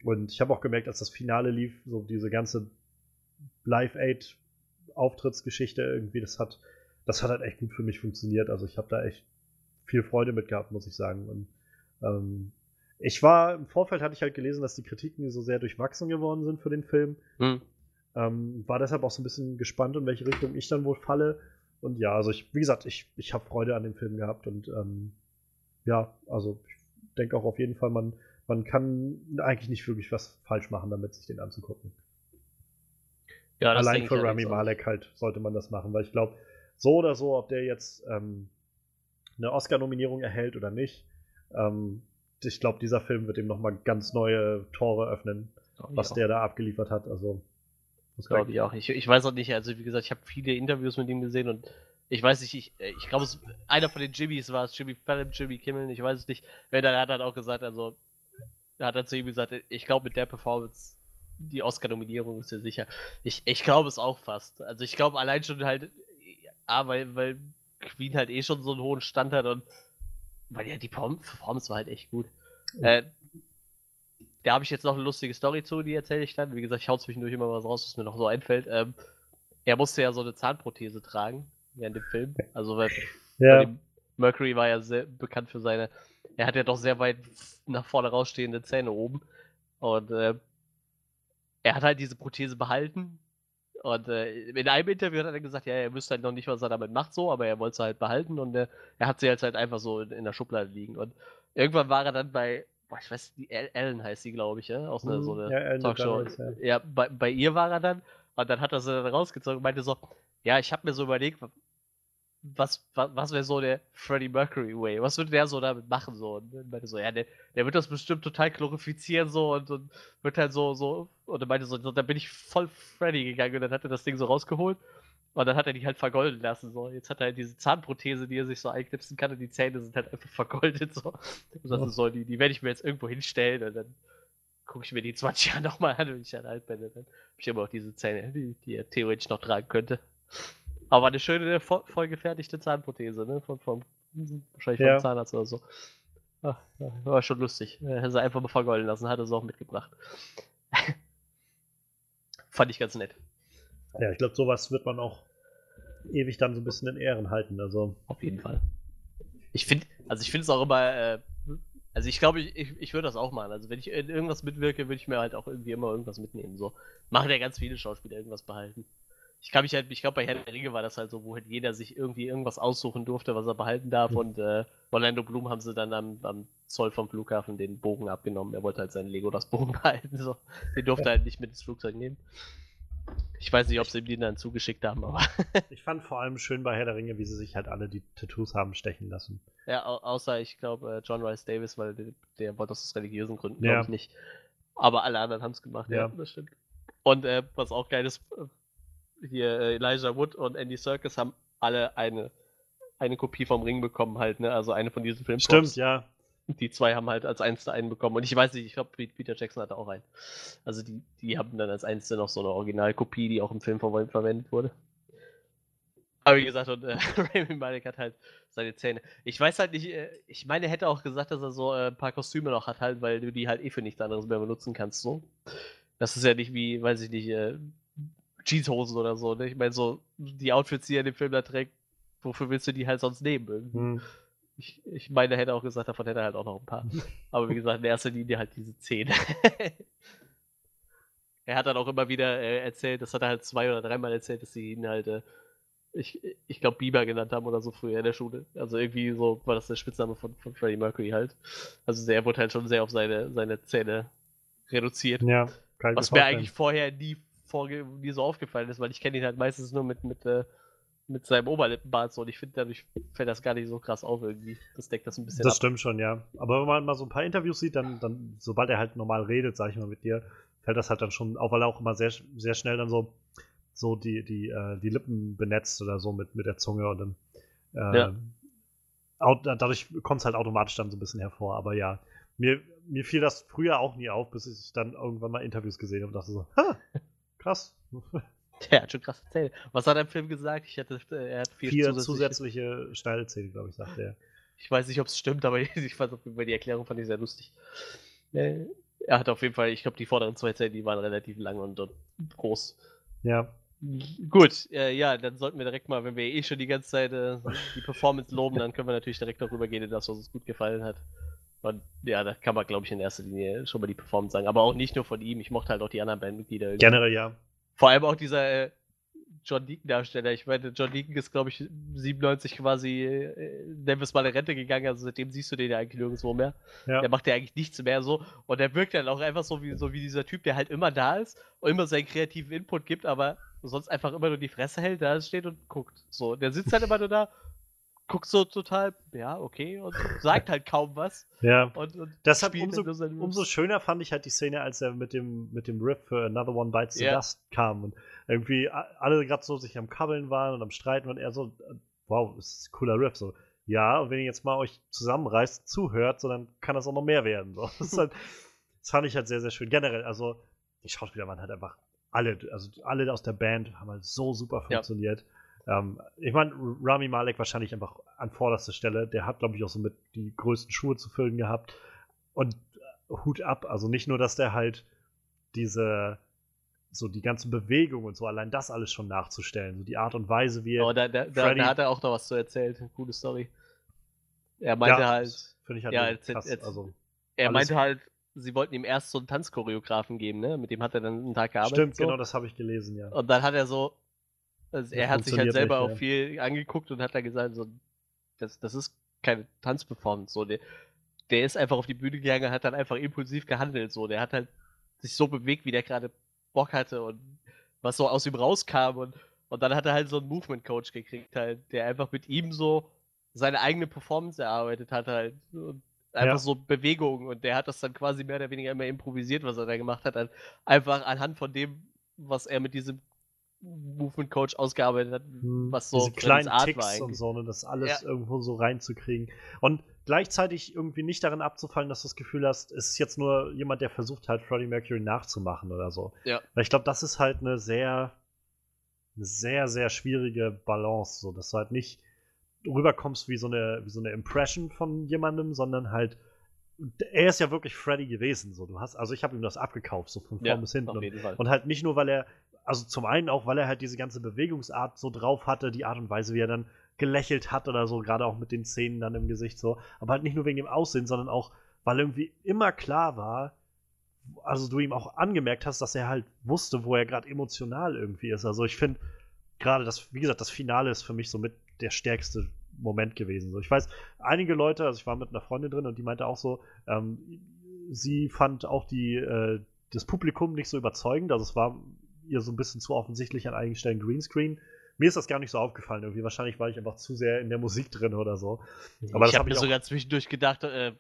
Und ich habe auch gemerkt, als das Finale lief, so diese ganze Live-Aid-Auftrittsgeschichte irgendwie, das hat, das hat halt echt gut für mich funktioniert. Also ich habe da echt viel Freude mit gehabt, muss ich sagen. Und ähm, ich war, im Vorfeld hatte ich halt gelesen, dass die Kritiken so sehr durchwachsen geworden sind für den Film. Hm. Ähm, war deshalb auch so ein bisschen gespannt, in welche Richtung ich dann wohl falle. Und ja, also ich, wie gesagt, ich, ich habe Freude an dem Film gehabt und ähm, ja, also ich denke auch auf jeden Fall, man, man kann eigentlich nicht wirklich was falsch machen, damit sich den anzugucken. Ja, das Allein für Rami. Malek halt sollte man das machen, weil ich glaube, so oder so, ob der jetzt ähm, eine Oscar-Nominierung erhält oder nicht, ähm, ich glaube, dieser Film wird ihm nochmal ganz neue Tore öffnen, ich was auch. der da abgeliefert hat. Also, Glaube ich auch. Ich, ich weiß auch nicht, also wie gesagt, ich habe viele Interviews mit ihm gesehen und ich weiß nicht, ich, ich glaube, es- einer von den Jimmys war es, Jimmy Fallon, Jimmy Kimmel, ich weiß es nicht. Wer da hat dann auch gesagt, also, da hat er zu ihm gesagt, ich glaube, mit der Performance, die Oscar-Nominierung ist ja sicher. Ich, ich glaube es auch fast. Also, ich glaube allein schon halt, A, weil, weil Queen halt eh schon so einen hohen Stand hat und weil ja die Perform- Performance war halt echt gut. Äh, da habe ich jetzt noch eine lustige Story zu, die erzähle ich dann. Wie gesagt, ich hau zwischendurch immer was raus, was mir noch so einfällt. Ähm, er musste ja so eine Zahnprothese tragen während dem Film. Also weil Ja. Mercury war ja sehr bekannt für seine, er hat ja doch sehr weit nach vorne rausstehende Zähne oben. Und äh, er hat halt diese Prothese behalten. Und äh, in einem Interview hat er gesagt, ja, er wüsste halt noch nicht, was er damit macht, so, aber er wollte sie halt behalten und äh, er hat sie jetzt halt einfach so in, in der Schublade liegen. Und irgendwann war er dann bei, boah, ich weiß, die El- Ellen heißt sie, glaube ich, ja, aus einer so Mhm, eine ja, Talkshow. DeGeneres, ja. Ja, bei, bei ihr war er dann und dann hat er sie dann rausgezogen und meinte so, ja, ich habe mir so überlegt, was, was, was wäre so der Freddie Mercury Way? Was würde der so damit machen? So? Und dann meinte so, ja, der, der wird das bestimmt total glorifizieren so und, und wird halt so, so, und er meinte so, dann bin ich voll Freddy gegangen und dann hat er das Ding so rausgeholt und dann hat er die halt vergolden lassen. So. Jetzt hat er halt diese Zahnprothese, die er sich so einknipsen kann und die Zähne sind halt einfach vergoldet. So. Und sagte so, die, die werde ich mir jetzt irgendwo hinstellen und dann gucke ich mir die 20 Jahre nochmal an, wenn ich dann alt bin. Dann habe ich immer auch diese Zähne, die, die er theoretisch noch tragen könnte. Aber eine schöne, vo- voll gefertigte Zahnprothese, ne? Von, vom, wahrscheinlich vom Ja. Zahnarzt oder so. Ach, war schon lustig. Er hat sie einfach mal vergolden lassen, hat er sie auch mitgebracht. Fand ich ganz nett. Ja, ich glaube, sowas wird man auch ewig dann so ein bisschen in Ehren halten. Also, Auf jeden Fall. Ich finde, also ich finde es auch immer, äh, also ich glaube, ich, ich, ich würde das auch machen. Also wenn ich in irgendwas mitwirke, würde ich mir halt auch irgendwie immer irgendwas mitnehmen. So machen ja ganz viele Schauspieler irgendwas behalten. Ich kann mich halt, ich glaube bei Herr der Ringe war das halt so, wo halt jeder sich irgendwie irgendwas aussuchen durfte, was er behalten darf. Mhm. Und äh, Orlando Bloom haben sie dann am, am Zoll vom Flughafen den Bogen abgenommen. Er wollte halt seinen Lego das Bogen behalten. So. Den durfte er halt nicht mit ins Flugzeug nehmen. Ich weiß nicht, ob sie ihm den dann zugeschickt haben, aber ich fand vor allem schön bei Herr der Ringe, wie sie sich halt alle die Tattoos haben stechen lassen. Ja, au außer ich glaube äh, John Rice Davis, weil der, der wollte aus religiösen Gründen, Ja. glaube ich nicht. Aber alle anderen haben es gemacht, ja. Ja. das stimmt. Und äh, was auch geil ist, äh, hier äh, Elijah Wood und Andy Serkis haben alle eine, eine Kopie vom Ring bekommen halt, ne? Also eine von diesen Filmen. Stimmt, ja. Die zwei haben halt als Einzelne einen bekommen. Und ich weiß nicht, ich glaube, Peter Jackson hatte auch einen. Also die, die haben dann als Einzelne noch so eine Originalkopie, die auch im Film ver verwendet wurde. Aber wie gesagt, und äh, Rami Malek hat halt seine Zähne. Ich weiß halt nicht, äh, ich meine, er hätte auch gesagt, dass er so äh, ein paar Kostüme noch hat, halt, weil du die halt eh für nichts anderes mehr benutzen kannst, so. Das ist ja nicht wie, weiß ich nicht, äh, Jeanshosen oder so, ne? Ich meine, so, die Outfits, die er in dem Film da trägt, wofür willst du die halt sonst nehmen? Hm. Ich, ich meine, er hätte auch gesagt, davon hätte er halt auch noch ein paar. Aber wie gesagt, in erster Linie halt diese Zähne. er hat dann auch immer wieder äh, erzählt, das hat er halt zwei oder dreimal erzählt, dass sie ihn halt, äh, ich, ich glaube, Bieber genannt haben oder so früher in der Schule. Also irgendwie so war das der Spitzname von, von Freddie Mercury halt. Also er wurde halt schon sehr auf seine, seine Zähne reduziert. Ja, Was mir eigentlich vorher nie, vorge nie so aufgefallen ist, weil ich kenne ihn halt meistens nur mit, mit, äh, mit seinem Oberlippenbart so und ich finde, dadurch fällt das gar nicht so krass auf irgendwie. Das deckt das ein bisschen Das ab. stimmt schon, ja. Aber wenn man mal so ein paar Interviews sieht, dann, dann sobald er halt normal redet, sag ich mal mit dir, fällt das halt dann schon auf, weil er auch immer sehr, sehr schnell dann so, so die, die, äh, die Lippen benetzt oder so mit, mit der Zunge und dann äh, Ja. dadurch kommt es halt automatisch dann so ein bisschen hervor. Aber ja, mir, mir fiel das früher auch nie auf, bis ich dann irgendwann mal Interviews gesehen habe und dachte so, ha, krass. Der hat schon krasse Zähne. Was hat er im Film gesagt? Ich hatte, äh, er hat vier, Vier zusätzliche. zusätzliche Schneidezähne, glaube ich, sagte er. Ich weiß nicht, ob es stimmt, aber ich fand auf jeden Fall die Erklärung fand ich sehr lustig. Äh, er hat auf jeden Fall, ich glaube, die vorderen zwei Zähne, die waren relativ lang und, und groß. Ja, Gut, äh, ja, dann sollten wir direkt mal, wenn wir eh schon die ganze Zeit äh, die Performance loben, dann können wir natürlich direkt darüber gehen, in das, was uns gut gefallen hat. Und ja, da kann man, glaube ich, in erster Linie schon mal die Performance sagen. Aber auch nicht nur von ihm, ich mochte halt auch die anderen Bandmitglieder. irgendwie. generell ja. Vor allem auch dieser äh, John Deacon-Darsteller. Ich meine, John Deacon ist, glaube ich, 97 quasi, äh, nennen wir es mal, in Rente gegangen. Also seitdem siehst du den ja eigentlich nirgendwo mehr. ja. Der macht ja eigentlich nichts mehr so. Und der wirkt dann auch einfach so wie, so wie dieser Typ, der halt immer da ist und immer seinen kreativen Input gibt, aber sonst einfach immer nur die Fresse hält, da steht und guckt. So, der sitzt halt immer nur da, guckt so total, ja, okay, und sagt halt kaum was. ja. Und, und Deshalb umso, umso schöner fand ich halt die Szene, als er mit dem, mit dem Riff für Another One Bites the Ja. Dust kam und irgendwie alle gerade so sich am Kabbeln waren und am Streiten und er so, wow, das ist ein cooler Riff, so. Ja, und wenn ihr jetzt mal euch zusammenreißt, zuhört, so, dann kann das auch noch mehr werden. So. Das, ist halt, das fand ich halt sehr, sehr schön. Generell, also die Schauspieler waren halt einfach alle, also alle aus der Band haben halt so super Ja. Ähm, ich meine, Rami Malek wahrscheinlich einfach an vorderster Stelle. Der hat, glaube ich, auch so mit die größten Schuhe zu füllen gehabt. Und äh, Hut ab. Also nicht nur, dass der halt diese so die ganze Bewegung und so, allein das alles schon nachzustellen. So die Art und Weise, wie er. Aber da, da, Freddy- da hat er auch noch was zu erzählt. Coole Story. Er meinte Ja, halt, Finde ich halt ja, jetzt- krass. jetzt- also, er meinte halt, sie wollten ihm erst so einen Tanzchoreografen geben, ne? Mit dem hat er dann einen Tag gearbeitet. stimmt, so. genau, das habe ich gelesen, ja. Und dann hat er so, also er hat sich halt selber nicht, auch viel angeguckt und hat dann gesagt, so, das, das ist keine Tanzperformance. So, der, der ist einfach auf die Bühne gegangen, hat dann einfach impulsiv gehandelt. So, der hat halt sich so bewegt, wie der gerade Bock hatte und was so aus ihm rauskam. Und, und dann hat er halt so einen Movement-Coach gekriegt, halt, der einfach mit ihm so seine eigene Performance erarbeitet hat, halt. Und einfach Ja. so Bewegungen. Und der hat das dann quasi mehr oder weniger immer improvisiert, was er da gemacht hat. Halt einfach anhand von dem, was er mit diesem Movement Coach ausgearbeitet hat, Hm, was so diese kleinen Art Ticks war und so, ne, das alles Ja. irgendwo so reinzukriegen. Und gleichzeitig irgendwie nicht darin abzufallen, dass du das Gefühl hast, es ist jetzt nur jemand, der versucht halt Freddie Mercury nachzumachen oder so. Ja. Weil ich glaube, das ist halt eine sehr, eine sehr, sehr schwierige Balance, so dass du halt nicht rüberkommst wie so eine, wie so eine Impression von jemandem, sondern halt er ist ja wirklich Freddy gewesen, so du hast, also ich habe ihm das abgekauft, so von vorn Ja, bis hinten. Und und halt nicht nur, weil er, also zum einen auch, weil er halt diese ganze Bewegungsart so drauf hatte, die Art und Weise, wie er dann gelächelt hat oder so, gerade auch mit den Zähnen dann im Gesicht so. Aber halt nicht nur wegen dem Aussehen, sondern auch, weil irgendwie immer klar war, also du ihm auch angemerkt hast, dass er halt wusste, wo er gerade emotional irgendwie ist. Also ich finde gerade das, wie gesagt, das Finale ist für mich so mit der stärkste Moment gewesen. So, ich weiß, einige Leute, also ich war mit einer Freundin drin und die meinte auch so, ähm, sie fand auch die, äh, das Publikum nicht so überzeugend. Also es war ihr so ein bisschen zu offensichtlich an einigen Stellen Greenscreen. Mir ist das gar nicht so aufgefallen irgendwie. Wahrscheinlich war ich einfach zu sehr in der Musik drin oder so. Aber ich hab habe mir ich auch- sogar zwischendurch gedacht, äh,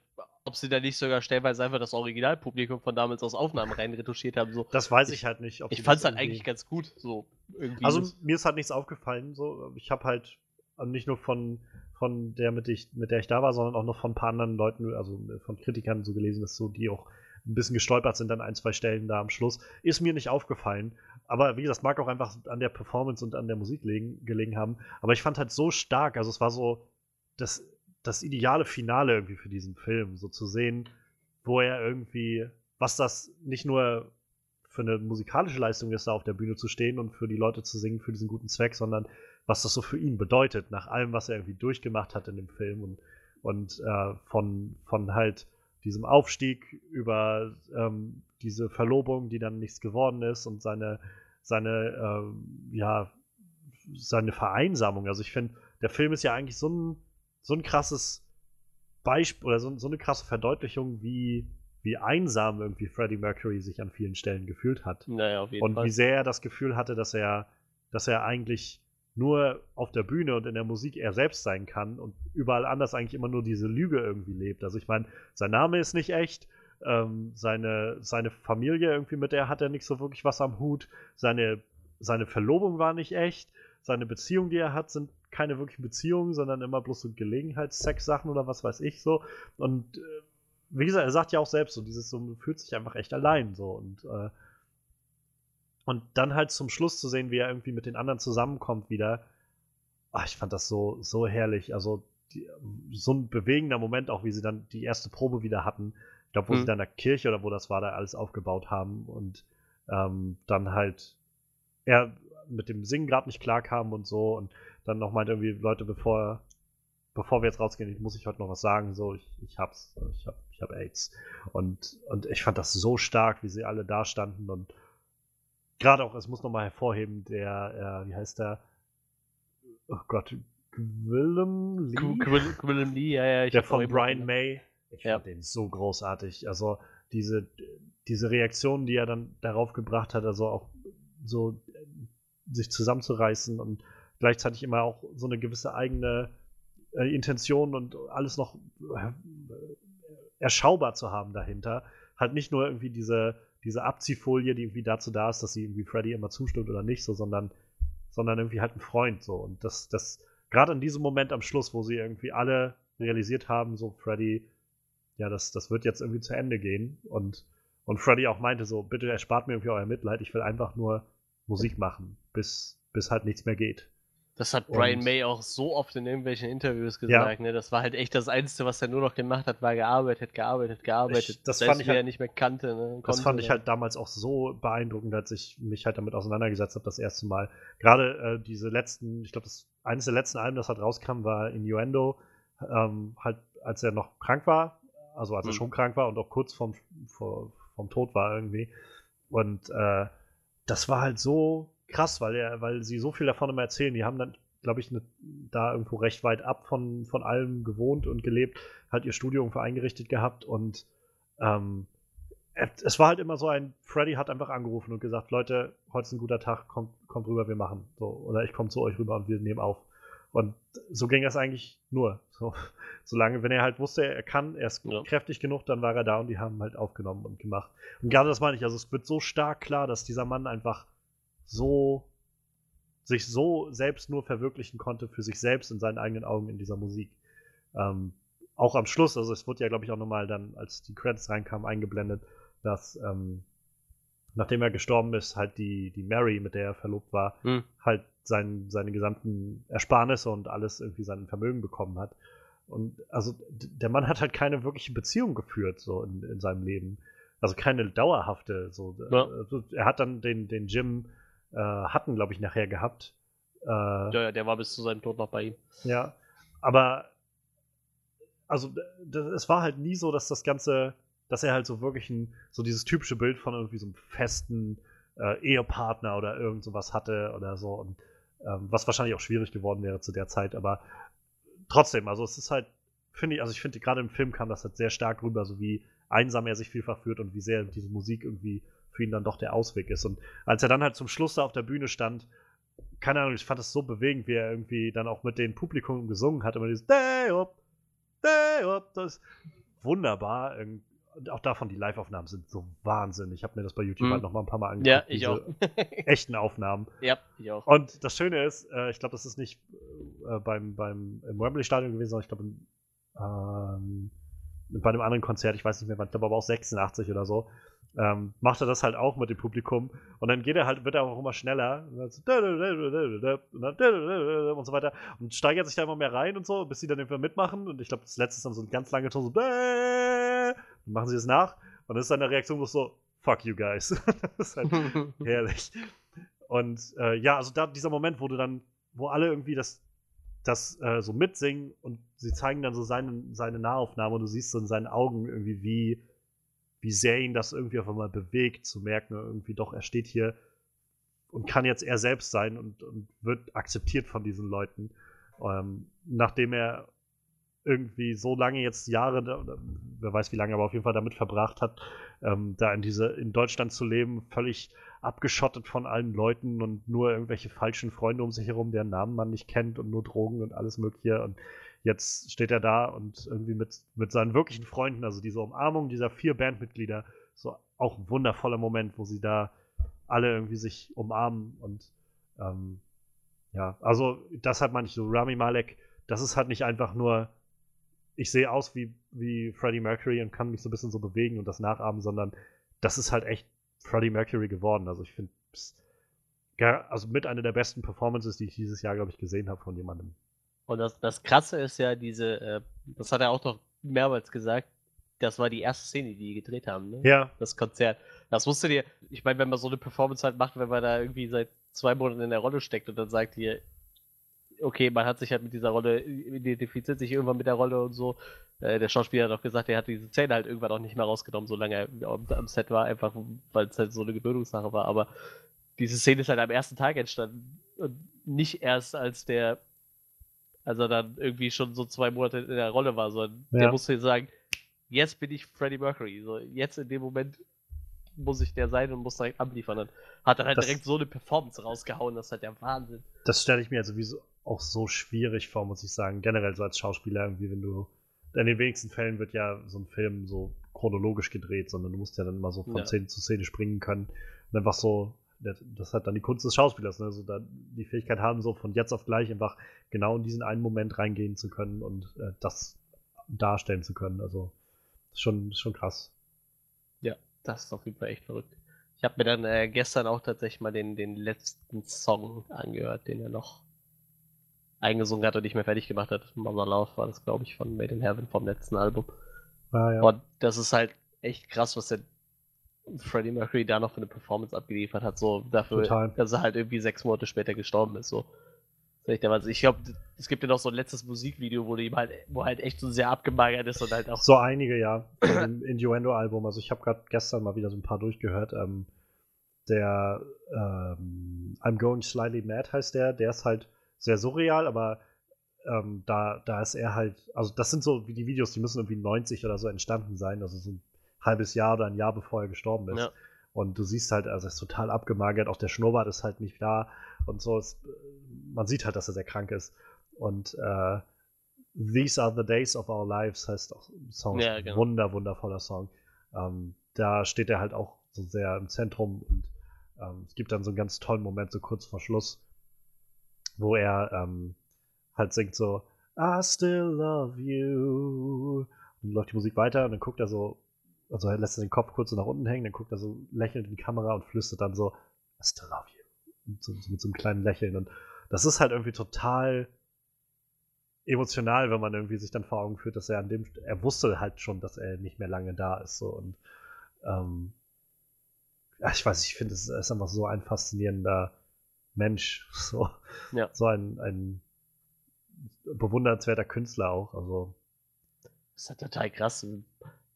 ob sie da nicht sogar stellenweise einfach das Originalpublikum von damals aus Aufnahmen rein retuschiert haben. So. Das weiß ich halt nicht. ob Ich fand es halt eigentlich ganz gut. So irgendwie. Also mir ist halt nichts aufgefallen. So, ich habe halt also nicht nur von von der mit, ich, mit der ich da war, sondern auch noch von ein paar anderen Leuten, also von Kritikern so gelesen, dass so die auch ein bisschen gestolpert sind an ein zwei Stellen da am Schluss. Ist mir nicht aufgefallen. Aber wie gesagt, mag auch einfach an der Performance und an der Musik legen, gelegen haben. Aber ich fand halt so stark, also es war so das, das ideale Finale irgendwie für diesen Film, so zu sehen, wo er irgendwie, was das nicht nur für eine musikalische Leistung ist, da auf der Bühne zu stehen und für die Leute zu singen für diesen guten Zweck, sondern was das so für ihn bedeutet, nach allem, was er irgendwie durchgemacht hat in dem Film und, und äh, von, von halt diesem Aufstieg über ähm, diese Verlobung, die dann nichts geworden ist und seine, seine, ähm, ja, seine Vereinsamung. Also ich finde, der Film ist ja eigentlich so ein, so ein krasses Beispiel oder so, so eine krasse Verdeutlichung, wie, wie einsam irgendwie Freddie Mercury sich an vielen Stellen gefühlt hat. naja, auf jeden Und Fall. wie sehr er das Gefühl hatte, dass er, dass er eigentlich nur auf der Bühne und in der Musik er selbst sein kann und überall anders eigentlich immer nur diese Lüge irgendwie lebt. Also ich meine, sein Name ist nicht echt, ähm, seine, seine Familie irgendwie, mit der hat er nicht so wirklich was am Hut, seine, seine Verlobung war nicht echt, seine Beziehungen, die er hat, sind keine wirklichen Beziehungen, sondern immer bloß so Gelegenheitsex-Sachen oder was weiß ich so. Und äh, wie gesagt, er sagt ja auch selbst so, dieses so, fühlt sich einfach echt allein so und äh, und dann halt zum Schluss zu sehen, wie er irgendwie mit den anderen zusammenkommt wieder. Ach, ich fand das so, so herrlich. Also die, so ein bewegender Moment, auch wie sie dann die erste Probe wieder hatten. Ich glaube, wo Mhm. sie dann in der Kirche oder wo das war, da alles aufgebaut haben und ähm, dann halt er mit dem Singen gerade nicht klarkam und so und dann noch meinte irgendwie, Leute, bevor, bevor wir jetzt rausgehen, ich muss ich heute noch was sagen, so, ich, ich hab's, ich hab, ich hab AIDS. Und, und ich fand das so stark, wie sie alle da standen und gerade auch, es muss nochmal hervorheben, der, äh, wie heißt der? Oh Gott, Willem Lee? Quill- Quillen Lee, ja, ja. Ich der von Brian May. Ich Ja. fand den so großartig. Also diese, diese Reaktion, die er dann darauf gebracht hat, also auch so äh, sich zusammenzureißen und gleichzeitig immer auch so eine gewisse eigene äh, Intention und alles noch äh, erschaubar zu haben dahinter. Halt nicht nur irgendwie diese, diese Abziehfolie, die irgendwie dazu da ist, dass sie irgendwie Freddy immer zustimmt oder nicht, so, sondern, sondern irgendwie halt ein Freund so. Und das, das, gerade in diesem Moment am Schluss, wo sie irgendwie alle realisiert haben, so Freddy, ja, das, das wird jetzt irgendwie zu Ende gehen. Und, und Freddy auch meinte so, bitte erspart mir irgendwie euer Mitleid, ich will einfach nur Musik machen, bis, bis halt nichts mehr geht. Das hat Brian Und- May auch so oft in irgendwelchen Interviews Ja. gesagt. Ne? Das war halt echt das Einzige, was er nur noch gemacht hat, war gearbeitet, gearbeitet, gearbeitet. Ich- das Selbst fand ich halt- er nicht mehr kannte. Ne? Das fand ich ne? halt damals auch so beeindruckend, als ich mich halt damit auseinandergesetzt habe, das erste Mal. Gerade äh, diese letzten, ich glaube, das eines der letzten Alben, das halt rauskam, war Innuendo, ähm, halt als er noch krank war, also als er Mhm. schon krank war und auch kurz vorm, vor, vom Tod war irgendwie. Und äh, das war halt so krass, weil er, weil sie so viel davon immer erzählen. Die haben dann, glaube ich, ne, da irgendwo recht weit ab von, von allem gewohnt und gelebt, halt ihr Studio irgendwo eingerichtet gehabt und ähm, es war halt immer so ein, Freddy hat einfach angerufen und gesagt, Leute, heute ist ein guter Tag, kommt, kommt rüber, wir machen. So, oder ich komme zu euch rüber und wir nehmen auf. Und so ging es eigentlich nur. So, solange, wenn er halt wusste, er kann, er ist Ja. kräftig genug, dann war er da und die haben halt aufgenommen und gemacht. Und gerade das meine ich, also es wird so stark klar, dass dieser Mann einfach so sich so selbst nur verwirklichen konnte für sich selbst in seinen eigenen Augen in dieser Musik. Ähm, auch am Schluss, also es wurde ja, glaube ich, auch nochmal dann, als die Credits reinkamen, eingeblendet, dass ähm, nachdem er gestorben ist, halt die, die Mary, mit der er verlobt war, Hm. halt sein, seine gesamten Ersparnisse und alles irgendwie sein Vermögen bekommen hat. Und also der Mann hat halt keine wirkliche Beziehung geführt, so in, in seinem Leben. Also keine dauerhafte. So. Ja. Also, er hat dann den, den Jim äh, Hatten, glaube ich, nachher gehabt. Äh, Ja, ja, der war bis zu seinem Tod noch bei ihm. ja, aber also es war halt nie so, dass das Ganze, dass er halt so wirklich ein, so dieses typische Bild von irgendwie so einem festen äh, Ehepartner oder irgend sowas hatte oder so und ähm, was wahrscheinlich auch schwierig geworden wäre zu der Zeit, aber trotzdem, also es ist halt, finde ich, also ich finde gerade im Film kam das halt sehr stark rüber, so wie einsam er sich vielfach fühlt und wie sehr diese Musik irgendwie für ihn dann doch der Ausweg ist und als er dann halt zum Schluss da auf der Bühne stand keine Ahnung, ich fand das so bewegend, wie er irgendwie dann auch mit dem Publikum gesungen hat. Immer dieses Day up, Day up, das ist wunderbar. Und auch davon, die Live-Aufnahmen sind so Wahnsinn. Ich habe mir das bei YouTube Mhm. halt noch mal ein paar Mal angeguckt. Ja, ich auch. Echten Aufnahmen. ja, ich auch. Und das Schöne ist, äh, ich glaube, das ist nicht äh, beim, beim im Wembley-Stadion gewesen, sondern ich glaube, ähm, bei einem anderen Konzert, ich weiß nicht mehr wann, ich glaube aber auch 86 oder so, ähm, macht er das halt auch mit dem Publikum. Und dann geht er halt, wird er auch immer schneller. Und, dann so und dann und so weiter. Und steigert sich da immer mehr rein und so, bis sie dann irgendwie mitmachen. Und ich glaube, das letzte ist dann so ein ganz langer Ton so dann machen sie es nach. Und dann ist seine Reaktion bloß so fuck you guys. das ist halt herrlich. Und äh, ja, also da dieser Moment, wo du dann, wo alle irgendwie das, das äh, so mitsingen und sie zeigen dann so seine, seine Nahaufnahme und du siehst so in seinen Augen irgendwie, wie, wie sehr ihn das irgendwie auf einmal bewegt, zu merken, irgendwie doch, er steht hier und kann jetzt er selbst sein und, und wird akzeptiert von diesen Leuten. Ähm, nachdem er irgendwie so lange jetzt Jahre, wer weiß wie lange, aber auf jeden Fall damit verbracht hat, ähm, da in diese in Deutschland zu leben, völlig abgeschottet von allen Leuten und nur irgendwelche falschen Freunde um sich herum, deren Namen man nicht kennt und nur Drogen und alles Mögliche. Und jetzt steht er da und irgendwie mit, mit seinen wirklichen Freunden, also diese Umarmung dieser vier Bandmitglieder, so auch ein wundervoller Moment, wo sie da alle irgendwie sich umarmen und ähm, ja, also deshalb meine ich so, Rami Malek, das ist halt nicht einfach nur, ich sehe aus wie, wie Freddie Mercury und kann mich so ein bisschen so bewegen und das nachahmen, sondern das ist halt echt Freddie Mercury geworden. Also ich finde, also mit einer der besten Performances, die ich dieses Jahr, glaube ich, gesehen habe von jemandem. Und das, das Krasse ist ja diese, äh, das hat er auch noch mehrmals gesagt, das war die erste Szene, die die gedreht haben, ne? Ja, Das Konzert. Das musste dir, ich meine, wenn man so eine Performance halt macht, wenn man da irgendwie seit zwei Monaten in der Rolle steckt und dann sagt ihr, okay, man hat sich halt mit dieser Rolle, identifiziert sich irgendwann mit der Rolle und so. Äh, der Schauspieler hat auch gesagt, er hat diese Szene halt irgendwann auch nicht mehr rausgenommen, solange er am, am Set war, einfach weil es halt so eine Gewöhnungssache war. Aber diese Szene ist halt am ersten Tag entstanden und nicht erst als der, als er dann irgendwie schon so zwei Monate in der Rolle war, sondern Ja. der musste sagen, jetzt bin ich Freddie Mercury. So, jetzt in dem Moment muss ich der sein und muss direkt abliefern. Und hat dann halt Das- direkt so eine Performance rausgehauen, das ist halt der Wahnsinn. das stelle ich mir also sowieso auch so schwierig vor, muss ich sagen. Generell so als Schauspieler irgendwie, wenn du. In den wenigsten Fällen wird ja so ein Film so chronologisch gedreht, sondern du musst ja dann immer so von Ja. Szene zu Szene springen können. Und einfach so, das hat dann die Kunst des Schauspielers, ne? So da die Fähigkeit haben, so von jetzt auf gleich einfach genau in diesen einen Moment reingehen zu können und äh, das darstellen zu können. Also schon, schon krass. Das ist auf jeden Fall echt verrückt. Ich habe mir dann äh, gestern auch tatsächlich mal den, den letzten Song angehört, den er noch eingesungen hat und nicht mehr fertig gemacht hat. Mother Love war das, glaube ich, von Made in Heaven vom letzten Album. Ah, ja. Und das ist halt echt krass, was der Freddie Mercury da noch für eine Performance abgeliefert hat, so dafür, Total. dass er halt irgendwie sechs Monate später gestorben ist. So. Ich glaube, es gibt ja noch so ein letztes Musikvideo, wo, ihm halt, wo halt echt so sehr abgemagert ist und halt auch. So einige, ja. Dem Innuendo-Album. Also ich habe gerade gestern mal wieder so ein paar durchgehört. Ähm, der ähm, I'm Going Slightly Mad heißt der. Der ist halt sehr surreal, aber ähm, da, da ist er halt, also das sind so wie die Videos, die müssen irgendwie 90 oder so entstanden sein, also so ein halbes Jahr oder ein Jahr bevor er gestorben ist. Ja. Und du siehst halt, also er ist total abgemagert, auch der Schnurrbart ist halt nicht da und so. Es, man sieht halt, dass er sehr krank ist. Und äh, These Are the Days of Our Lives heißt auch ein Song. Ja, genau. Wunder, wundervoller Song. Ähm, da steht er halt auch so sehr im Zentrum und ähm, es gibt dann so einen ganz tollen Moment, so kurz vor Schluss, wo er ähm, halt singt so I still love you. Und dann läuft die Musik weiter und dann guckt er so, also er lässt den Kopf kurz so nach unten hängen, dann guckt er so lächelnd in die Kamera und flüstert dann so I still love you. So, so mit so einem kleinen Lächeln. Und das ist halt irgendwie total emotional, wenn man irgendwie sich dann vor Augen führt, dass er an dem, er wusste halt schon, dass er nicht mehr lange da ist. So und ähm, ja, ich weiß, ich finde, es ist einfach so ein faszinierender Mensch. So, Ja. so ein, ein bewundernswerter Künstler auch. Also, Das ist halt total krass.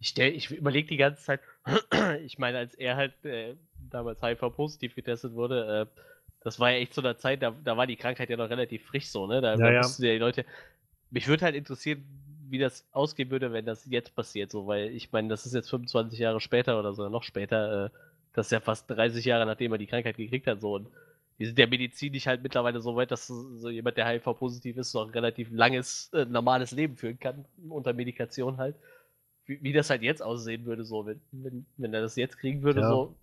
Ich, stell- ich überlege die ganze Zeit, ich meine, als er halt äh, damals HIV-positiv getestet wurde, äh, das war ja echt zu einer Zeit, da, da war die Krankheit ja noch relativ frisch so, ne? Da, Ja, da ja. wussten ja die Leute. Mich würde halt interessieren, wie das ausgehen würde, wenn das jetzt passiert, so, weil ich meine, das ist jetzt 25 Jahre später oder so, noch später, äh, das ist ja fast 30 Jahre, nachdem er die Krankheit gekriegt hat, so und die sind ja medizinisch halt mittlerweile so weit, dass so jemand, der HIV-positiv ist, noch ein relativ langes, äh, normales Leben führen kann, unter Medikation halt. Wie, wie das halt jetzt aussehen würde, so, wenn, wenn, wenn er das jetzt kriegen würde, Ja. so,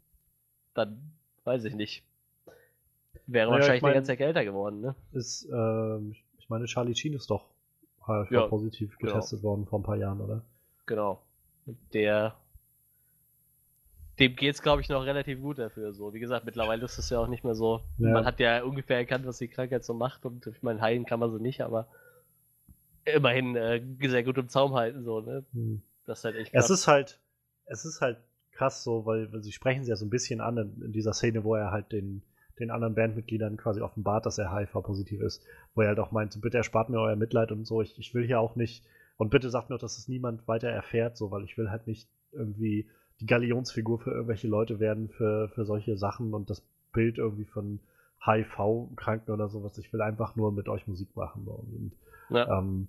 dann weiß ich nicht. Wäre Naja, wahrscheinlich ich mein- eine ganze älter geworden, ne? ist, ähm, ich meine, Charlie Sheen ist doch HIV Ja, positiv genau. getestet worden vor ein paar Jahren, oder? Genau. Der. Dem geht's, glaube ich, noch relativ gut dafür. So, wie gesagt, mittlerweile ist es ja auch nicht mehr so. Ja. Man hat ja ungefähr erkannt, was die Krankheit so macht. Und ich meine, heilen kann man sie nicht, aber immerhin äh, sehr gut im Zaum halten, so, ne? Hm. Das ist halt echt Es krass. ist halt, es ist halt krass so, weil, weil sie sprechen es ja so ein bisschen an in, in dieser Szene, wo er halt den, den anderen Bandmitgliedern quasi offenbart, dass er HIV-positiv ist, wo er halt auch meint, so, bitte erspart mir euer Mitleid und so, ich, ich will hier auch nicht, und bitte sagt mir auch, dass es niemand weiter erfährt, so, weil ich will halt nicht irgendwie die Galionsfigur für irgendwelche Leute werden, für, für solche Sachen und das Bild irgendwie von HIV-Kranken oder sowas. Ich will einfach nur mit euch Musik machen. Und, Ja. ähm,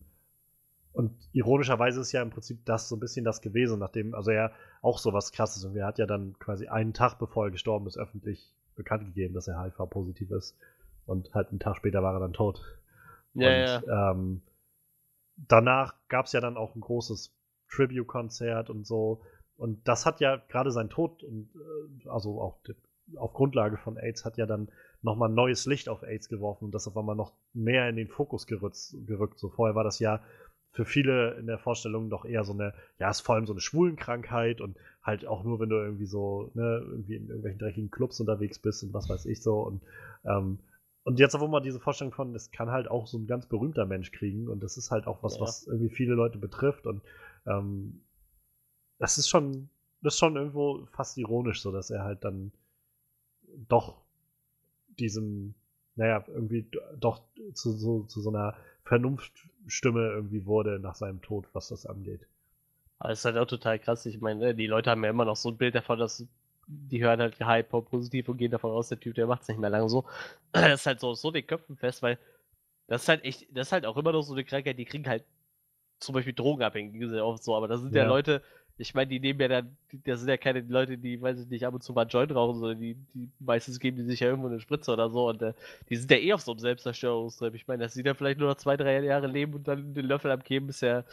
und ironischerweise ist ja im Prinzip das so ein bisschen das gewesen, nachdem, also er auch so was krasses und er hat ja dann quasi einen Tag bevor er gestorben ist, öffentlich bekannt gegeben, dass er HIV-positiv ist. Und halt einen Tag später war er dann tot. ja, und, ja. Ähm, danach gab es ja dann auch ein großes Tribute-Konzert und so. Und das hat ja gerade sein Tod und äh, also auch auf Grundlage von AIDS hat ja dann nochmal neues Licht auf AIDS geworfen und das auf einmal noch mehr in den Fokus gerückt, gerückt. So vorher war das ja für viele in der Vorstellung doch eher so eine, ja, ist vor allem so eine Schwulenkrankheit und halt auch nur, wenn du irgendwie so, ne, irgendwie in irgendwelchen dreckigen Clubs unterwegs bist und was weiß ich so. Und, ähm, und jetzt, wo man diese Vorstellung von, das kann halt auch so ein ganz berühmter Mensch kriegen und das ist halt auch was, Ja. was irgendwie viele Leute betrifft und ähm, das ist schon, das ist schon irgendwo fast ironisch, so dass er halt dann doch diesem, naja, irgendwie doch zu so, zu so einer Vernunftstimme irgendwie wurde nach seinem Tod, was das angeht. Aber es ist halt auch total krass. Ich meine, ne, die Leute haben ja immer noch so ein Bild davon, dass die hören halt Hyper positiv und gehen davon aus, der Typ, der macht es nicht mehr lange so. Das ist halt so, so den Köpfen fest, weil das ist halt echt, das ist halt auch immer noch so eine Krankheit, die kriegen halt zum Beispiel Drogenabhängige sehr oft so, aber das sind ja, Ja. Leute, ich meine, die nehmen ja dann, das sind ja keine Leute, die, weiß ich nicht, ab und zu mal Joint rauchen, sondern die, die meistens geben die sich ja irgendwo eine Spritze oder so und äh, die sind ja eh auf so einem Selbstzerstörungstrip. Ich meine, dass sie da vielleicht nur noch zwei, drei Jahre leben und dann den Löffel abgeben, ist ja,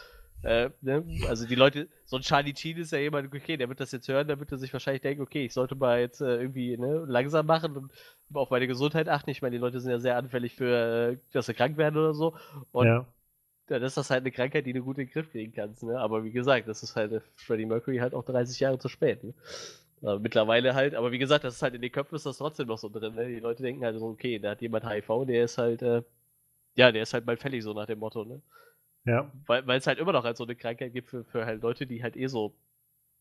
äh, ne? Also die Leute, so ein Charlie Sheen ist ja jemand, okay, der wird das jetzt hören, der wird er sich wahrscheinlich denken, okay, ich sollte mal jetzt äh, irgendwie ne, langsam machen und auf meine Gesundheit achten. Ich meine, die Leute sind ja sehr anfällig für, äh, dass sie krank werden oder so. Und ja. Dann ist das halt eine Krankheit, die du gut in den Griff kriegen kannst. Ne? Aber wie gesagt, das ist halt äh, Freddie Mercury halt auch 30 Jahre zu spät. Ne? Aber mittlerweile halt, aber wie gesagt, das ist halt in den Köpfen ist das trotzdem noch so drin. Ne? Die Leute denken halt so, okay, da hat jemand HIV, der ist halt, äh, Ja, der ist halt bald fällig, so nach dem Motto, ne? Ja. Weil weil es halt immer noch halt so eine Krankheit gibt für, für halt Leute, die halt eh so,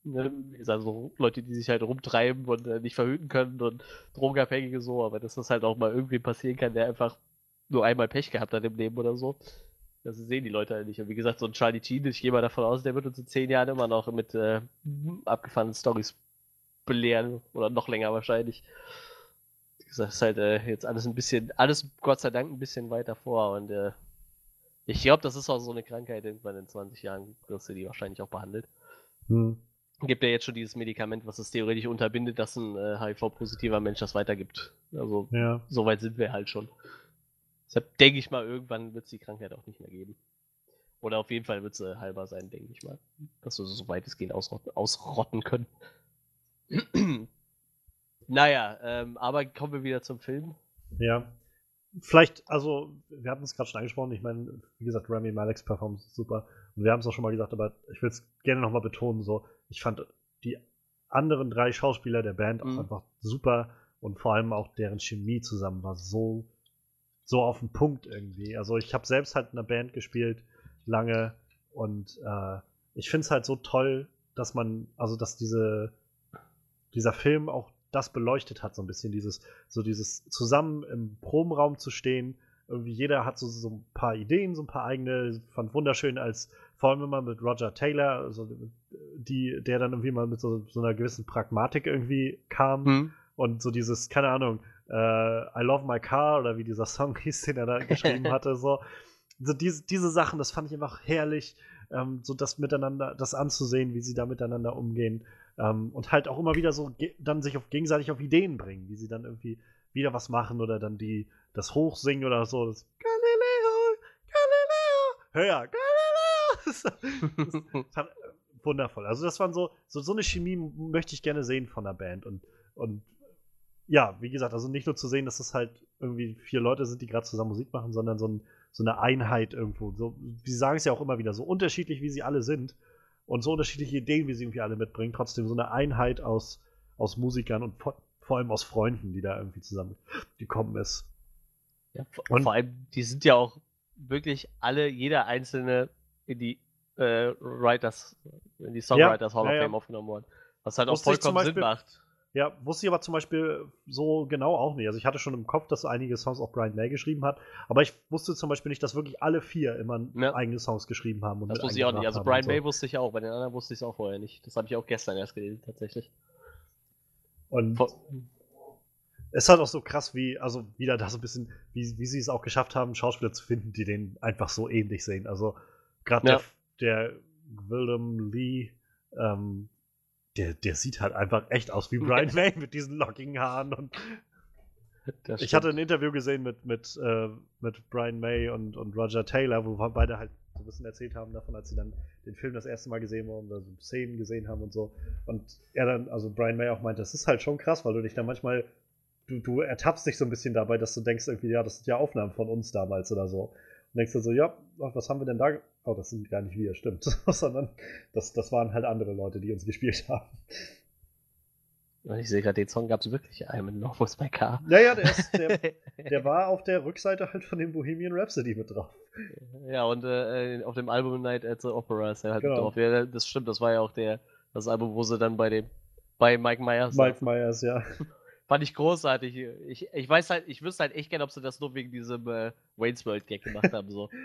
ne, also Leute, die sich halt rumtreiben und äh, nicht verhüten können und Drogenabhängige so, aber dass das halt auch mal irgendwie passieren kann, der einfach nur einmal Pech gehabt hat im Leben oder so. Das sehen die Leute halt nicht. Und wie gesagt, so ein Charlie Sheen, ich gehe mal davon aus, der wird uns in zehn Jahren immer noch mit äh, abgefahrenen Stories belehren. Oder noch länger wahrscheinlich. Wie gesagt, ist halt äh, jetzt alles ein bisschen, alles Gott sei Dank ein bisschen weiter vor. Und äh, ich glaube, das ist auch so eine Krankheit, irgendwann in 20 Jahren wirst du die wahrscheinlich auch behandelt. Hm. Gibt ja jetzt schon dieses Medikament, was es theoretisch unterbindet, dass ein äh, HIV-positiver Mensch das weitergibt. Also Ja. so weit sind wir halt schon. Deshalb denke ich mal, irgendwann wird es die Krankheit auch nicht mehr geben. Oder auf jeden Fall wird sie halber sein, denke ich mal. Dass wir so weitestgehend ausrotten, ausrotten können. naja, ähm, aber kommen wir wieder zum Film. Ja. Vielleicht, also, wir hatten es gerade schon angesprochen, ich meine, wie gesagt, Rami Maleks Performance ist super. Und wir haben es auch schon mal gesagt, aber ich will es gerne nochmal betonen, so, ich fand die anderen drei Schauspieler der Band auch Mhm. einfach super und vor allem auch deren Chemie zusammen war so, so auf den Punkt irgendwie. Also ich habe selbst halt in einer Band gespielt, lange, und äh, ich finde es halt so toll, dass man, also dass diese, dieser Film auch das beleuchtet hat, so ein bisschen dieses, so dieses zusammen im Probenraum zu stehen. Irgendwie jeder hat so, so ein paar Ideen, so ein paar eigene. Ich fand wunderschön, als vor allem immer mit Roger Taylor, also die, der dann irgendwie mal mit so, so einer gewissen Pragmatik irgendwie kam und so dieses, keine Ahnung, I love my car oder wie dieser Song hieß, den er da geschrieben hatte, so. So diese, diese Sachen, das fand ich einfach herrlich, ähm, so das miteinander, das anzusehen, wie sie da miteinander umgehen. Ähm, und halt auch immer wieder so dann sich auf, gegenseitig auf Ideen bringen, wie sie dann irgendwie wieder was machen oder dann die das hochsingen oder so. Das Galileo, Galileo, ja, Galileo. Das, das fand, äh, wundervoll. Also das waren so, so, so eine Chemie möchte ich gerne sehen von der Band. Und, und ja, wie gesagt, also nicht nur zu sehen, dass es halt irgendwie vier Leute sind, die gerade zusammen Musik machen, sondern so, ein, so eine Einheit irgendwo. So, sie sagen es ja auch immer wieder, so unterschiedlich wie sie alle sind und so unterschiedliche Ideen, wie sie irgendwie alle mitbringen, trotzdem so eine Einheit aus, aus Musikern und vor, vor allem aus Freunden, die da irgendwie zusammengekommen ist. Ja, vor, Und- vor allem, die sind ja auch wirklich alle, jeder einzelne in die äh, Writers, in die Songwriters Hall of ja, ja. Fame aufgenommen worden. Was halt auch vollkommen Sinn macht. Ja, wusste ich aber zum Beispiel so genau auch nicht. Also ich hatte schon im Kopf, dass einige Songs auch Brian May geschrieben hat, aber ich wusste zum Beispiel nicht, dass wirklich alle vier immer Ja. eigene Songs geschrieben haben. Und Das wusste ich auch nicht. Also Brian so. May wusste ich auch, bei den anderen wusste ich es auch vorher nicht. Das habe ich auch gestern erst gelesen, tatsächlich. Und Vor- es ist halt auch so krass, wie, also wieder da so ein bisschen, wie, wie sie es auch geschafft haben, Schauspieler zu finden, die den einfach so ähnlich sehen. Also gerade Ja. der, der Willem Lee, ähm, der, der sieht halt einfach echt aus wie Brian May mit diesen lockigen Haaren. Und ich hatte ein Interview gesehen mit, mit, äh, mit Brian May und, und Roger Taylor, wo beide halt so ein bisschen erzählt haben davon, als sie dann den Film das erste Mal gesehen haben, oder so Szenen gesehen haben und so. Und er dann, also Brian May auch meinte, das ist halt schon krass, weil du dich dann manchmal, du, du ertappst dich so ein bisschen dabei, dass du denkst irgendwie, ja, das sind ja Aufnahmen von uns damals oder so. Und denkst du so, ja, was haben wir denn da? Oh, das sind gar nicht wir, stimmt. Sondern das, das waren halt andere Leute, die uns gespielt haben. Und Ich sehe gerade, den Song gab es wirklich. Love with my car. Naja, der, ist, der, der war auf der Rückseite halt von dem Bohemian Rhapsody mit drauf. ja, und äh, auf dem Album Night at the Opera ist er halt Genau. drauf. Ja, das stimmt, das war ja auch der, das Album, wo sie dann bei dem, bei Mike Myers Mike Myers, ja. Fand ich großartig. Ich, ich weiß halt, ich wüsste halt echt gerne, ob sie das nur wegen diesem äh, Wayne's World Gag gemacht haben. So.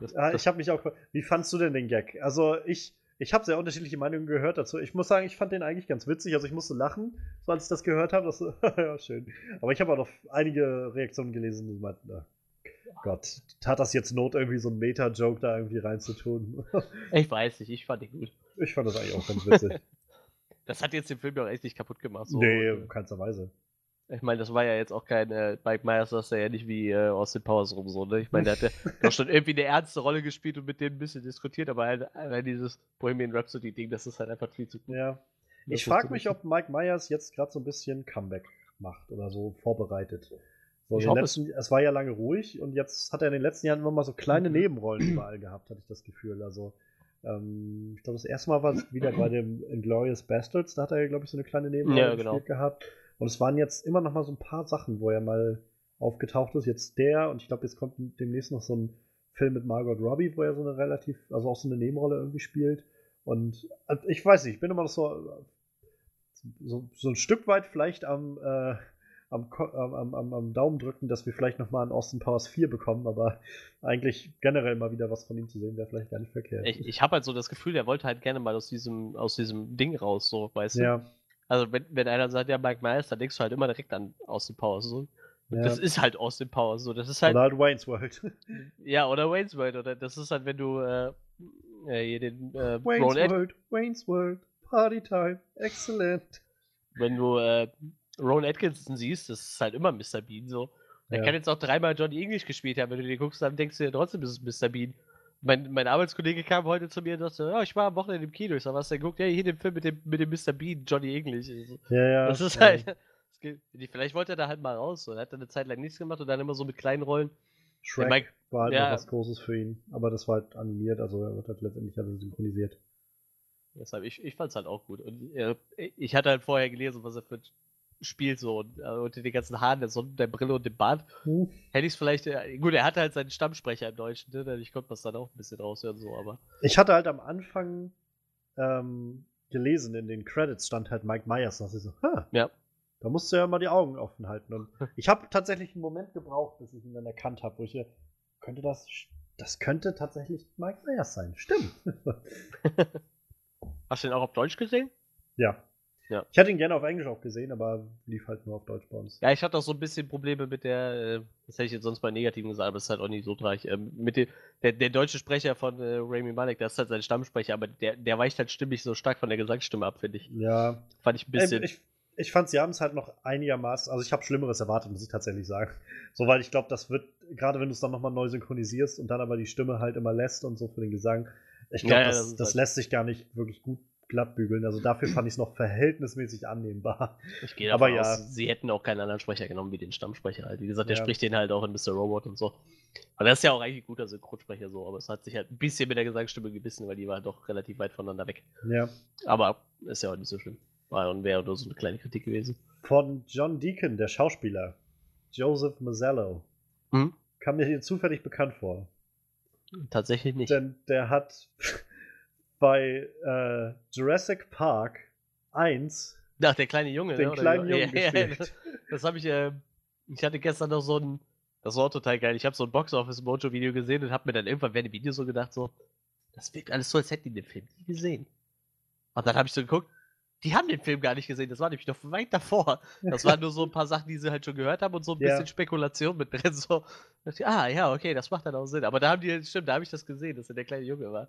Das, Ja, ich habe mich auch. Wie fandst du denn den Gag? Also ich, ich habe sehr unterschiedliche Meinungen gehört dazu. Ich muss sagen, ich fand den eigentlich ganz witzig. Also ich musste lachen, so als ich das gehört habe. Das, ja, schön. Aber ich habe auch noch einige Reaktionen gelesen, die meinten, na, Gott, tat das jetzt Not, irgendwie so einen Meta-Joke da irgendwie reinzutun? ich weiß nicht, ich fand den gut. ich fand das eigentlich auch ganz witzig. Das hat jetzt den Film ja auch echt nicht kaputt gemacht. So. nee, in keinster Weise. Ich meine, das war ja jetzt auch kein äh, Mike Myers, das ist ja nicht wie äh, Austin Powers rum so, ne? Ich meine, der hat ja doch schon irgendwie eine ernste Rolle gespielt und mit denen ein bisschen diskutiert, aber halt, allein dieses Bohemian Rhapsody-Ding, das ist halt einfach viel zu gut. Ja. Das Ich frage mich, ob Mike Myers jetzt gerade so ein bisschen Comeback macht oder so vorbereitet. So, Ich hoffe es. letzten, es war ja lange ruhig und jetzt hat er in den letzten Jahren immer mal so kleine Mhm. Nebenrollen überall gehabt, hatte ich das Gefühl. Also, ähm, ich glaube, das erste Mal war es wieder bei dem Inglourious Bastards, da hat er, glaube ich, so eine kleine Nebenrolle Ja, genau. gespielt gehabt. Und es waren jetzt immer noch mal so ein paar Sachen, wo er mal aufgetaucht ist. Jetzt der und ich glaube, jetzt kommt demnächst noch so ein Film mit Margot Robbie, wo er so eine relativ, also auch so eine Nebenrolle irgendwie spielt. Und also ich weiß nicht, ich bin immer noch so, so, so ein Stück weit vielleicht am, äh, am, am, am, am Daumen drücken, dass wir vielleicht nochmal einen Austin Powers 4 bekommen, aber eigentlich generell mal wieder was von ihm zu sehen, wäre vielleicht gar nicht verkehrt. Ich, ich habe halt so das Gefühl, der wollte halt gerne mal aus diesem, aus diesem Ding raus, so, weißt du? ja, Also wenn, wenn einer sagt, ja, Mike Myers, dann denkst du halt immer direkt an Austin Powers. So. ja. Das ist halt Austin Powers. So. Das ist halt, Oder halt Wayne's World. ja, oder Wayne's World. Oder das ist halt, wenn du äh, hier den äh, Wayne's World, Wayne's World, Party Time, excellent. wenn du äh, Ron Atkinson siehst, das ist halt immer Mr. Bean so. Der Ja. kann jetzt auch dreimal Johnny English gespielt haben. Wenn du den guckst, dann denkst du dir trotzdem, es ist Mr. Bean. Mein, mein Arbeitskollege kam heute zu mir und sagte, ja, ich war am Wochenende im Kino. Ich sag, was denn guckt? Ja, hier den Film mit dem, mit dem Mr. Bean, Johnny English. Ich so, Ja, ja. das ist ja. halt. das geht- Vielleicht wollte er da halt mal raus. So. Er hat dann eine Zeit lang nichts gemacht und dann immer so mit kleinen Rollen. Shrek Mike- war halt ja. noch was Großes für ihn. Aber das war halt animiert, also er wird halt letztendlich also synchronisiert. Deshalb, ich, ich fand's halt auch gut. Und äh, ich hatte halt vorher gelesen, was er für ein Spiel so und, äh, unter den ganzen Haaren, der Sonne, der Brille und dem Bart. Hm. Hätte ich es vielleicht. Äh, gut, er hatte halt seinen Stammsprecher im Deutschen, ne? Ich konnte das dann auch ein bisschen raushören, so, aber. Ich hatte halt am Anfang ähm, gelesen, in den Credits stand halt Mike Myers. Da dachte ich so, ha, Ja. da musst du ja mal die Augen offen halten. Und ich habe tatsächlich einen Moment gebraucht, bis ich ihn dann erkannt habe, wo ich, äh, könnte das, das könnte tatsächlich Mike Myers sein. Stimmt. Hast du den auch auf Deutsch gesehen? ja. Ja. Ich hätte ihn gerne auf Englisch auch gesehen, aber lief halt nur auf Deutsch bei uns. Ja, ich hatte auch so ein bisschen Probleme mit der, äh, das hätte ich jetzt sonst bei Negativen gesagt, aber das ist halt auch nicht so tragisch. Ähm, mit dem, der, der deutsche Sprecher von äh, Rami Malek, das ist halt sein Stammsprecher, aber der, der weicht halt stimmig so stark von der Gesangsstimme ab, finde ich. Ja, Fand ich ein bisschen. Ähm, ich, ich fand, sie haben es halt noch einigermaßen, also ich habe Schlimmeres erwartet, muss ich tatsächlich sagen. So, weil ich glaube, das wird, gerade wenn du es dann nochmal neu synchronisierst und dann aber die Stimme halt immer lässt und so für den Gesang, ich glaube, Ja, ja, das, das das halt- lässt sich gar nicht wirklich gut glatt bügeln. Also dafür fand ich es noch verhältnismäßig annehmbar. Ich gehe Aber davon ja. aus, sie hätten auch keinen anderen Sprecher genommen wie den Stammsprecher halt. Wie gesagt, der Ja. spricht den halt auch in Mr. Robot und so. Aber das ist ja auch eigentlich ein guter Synchronsprecher so, aber es hat sich halt ein bisschen mit der Gesangsstimme gebissen, weil die war doch relativ weit voneinander weg. Ja. Aber ist ja auch nicht so schlimm. War und wäre nur so eine kleine Kritik gewesen. Von John Deacon, der Schauspieler, Joseph Mazzello, Mhm. kam mir hier zufällig bekannt vor. Tatsächlich nicht. Denn der hat bei äh, Jurassic Park 1 Ach, der kleine Junge, den ne? Kleinen Jungen Ja, ja, gespielt. das, das habe ich, äh, ich hatte gestern noch so ein, das war auch total geil. Ich habe so ein Box-Office-Mojo-Video gesehen und habe mir dann irgendwann während dem Video so gedacht, so, das wirkt alles so, als hätten die den Film nie gesehen. Und dann habe ich so geguckt, die haben den Film gar nicht gesehen, das war nämlich noch weit davor. Das waren nur so ein paar Sachen, die sie halt schon gehört haben und so ein Ja. bisschen Spekulation mit drin. So, Da dachte ich, ah, ja, okay, das macht dann auch Sinn. Aber da haben die, stimmt, da habe ich das gesehen, dass er der kleine Junge war.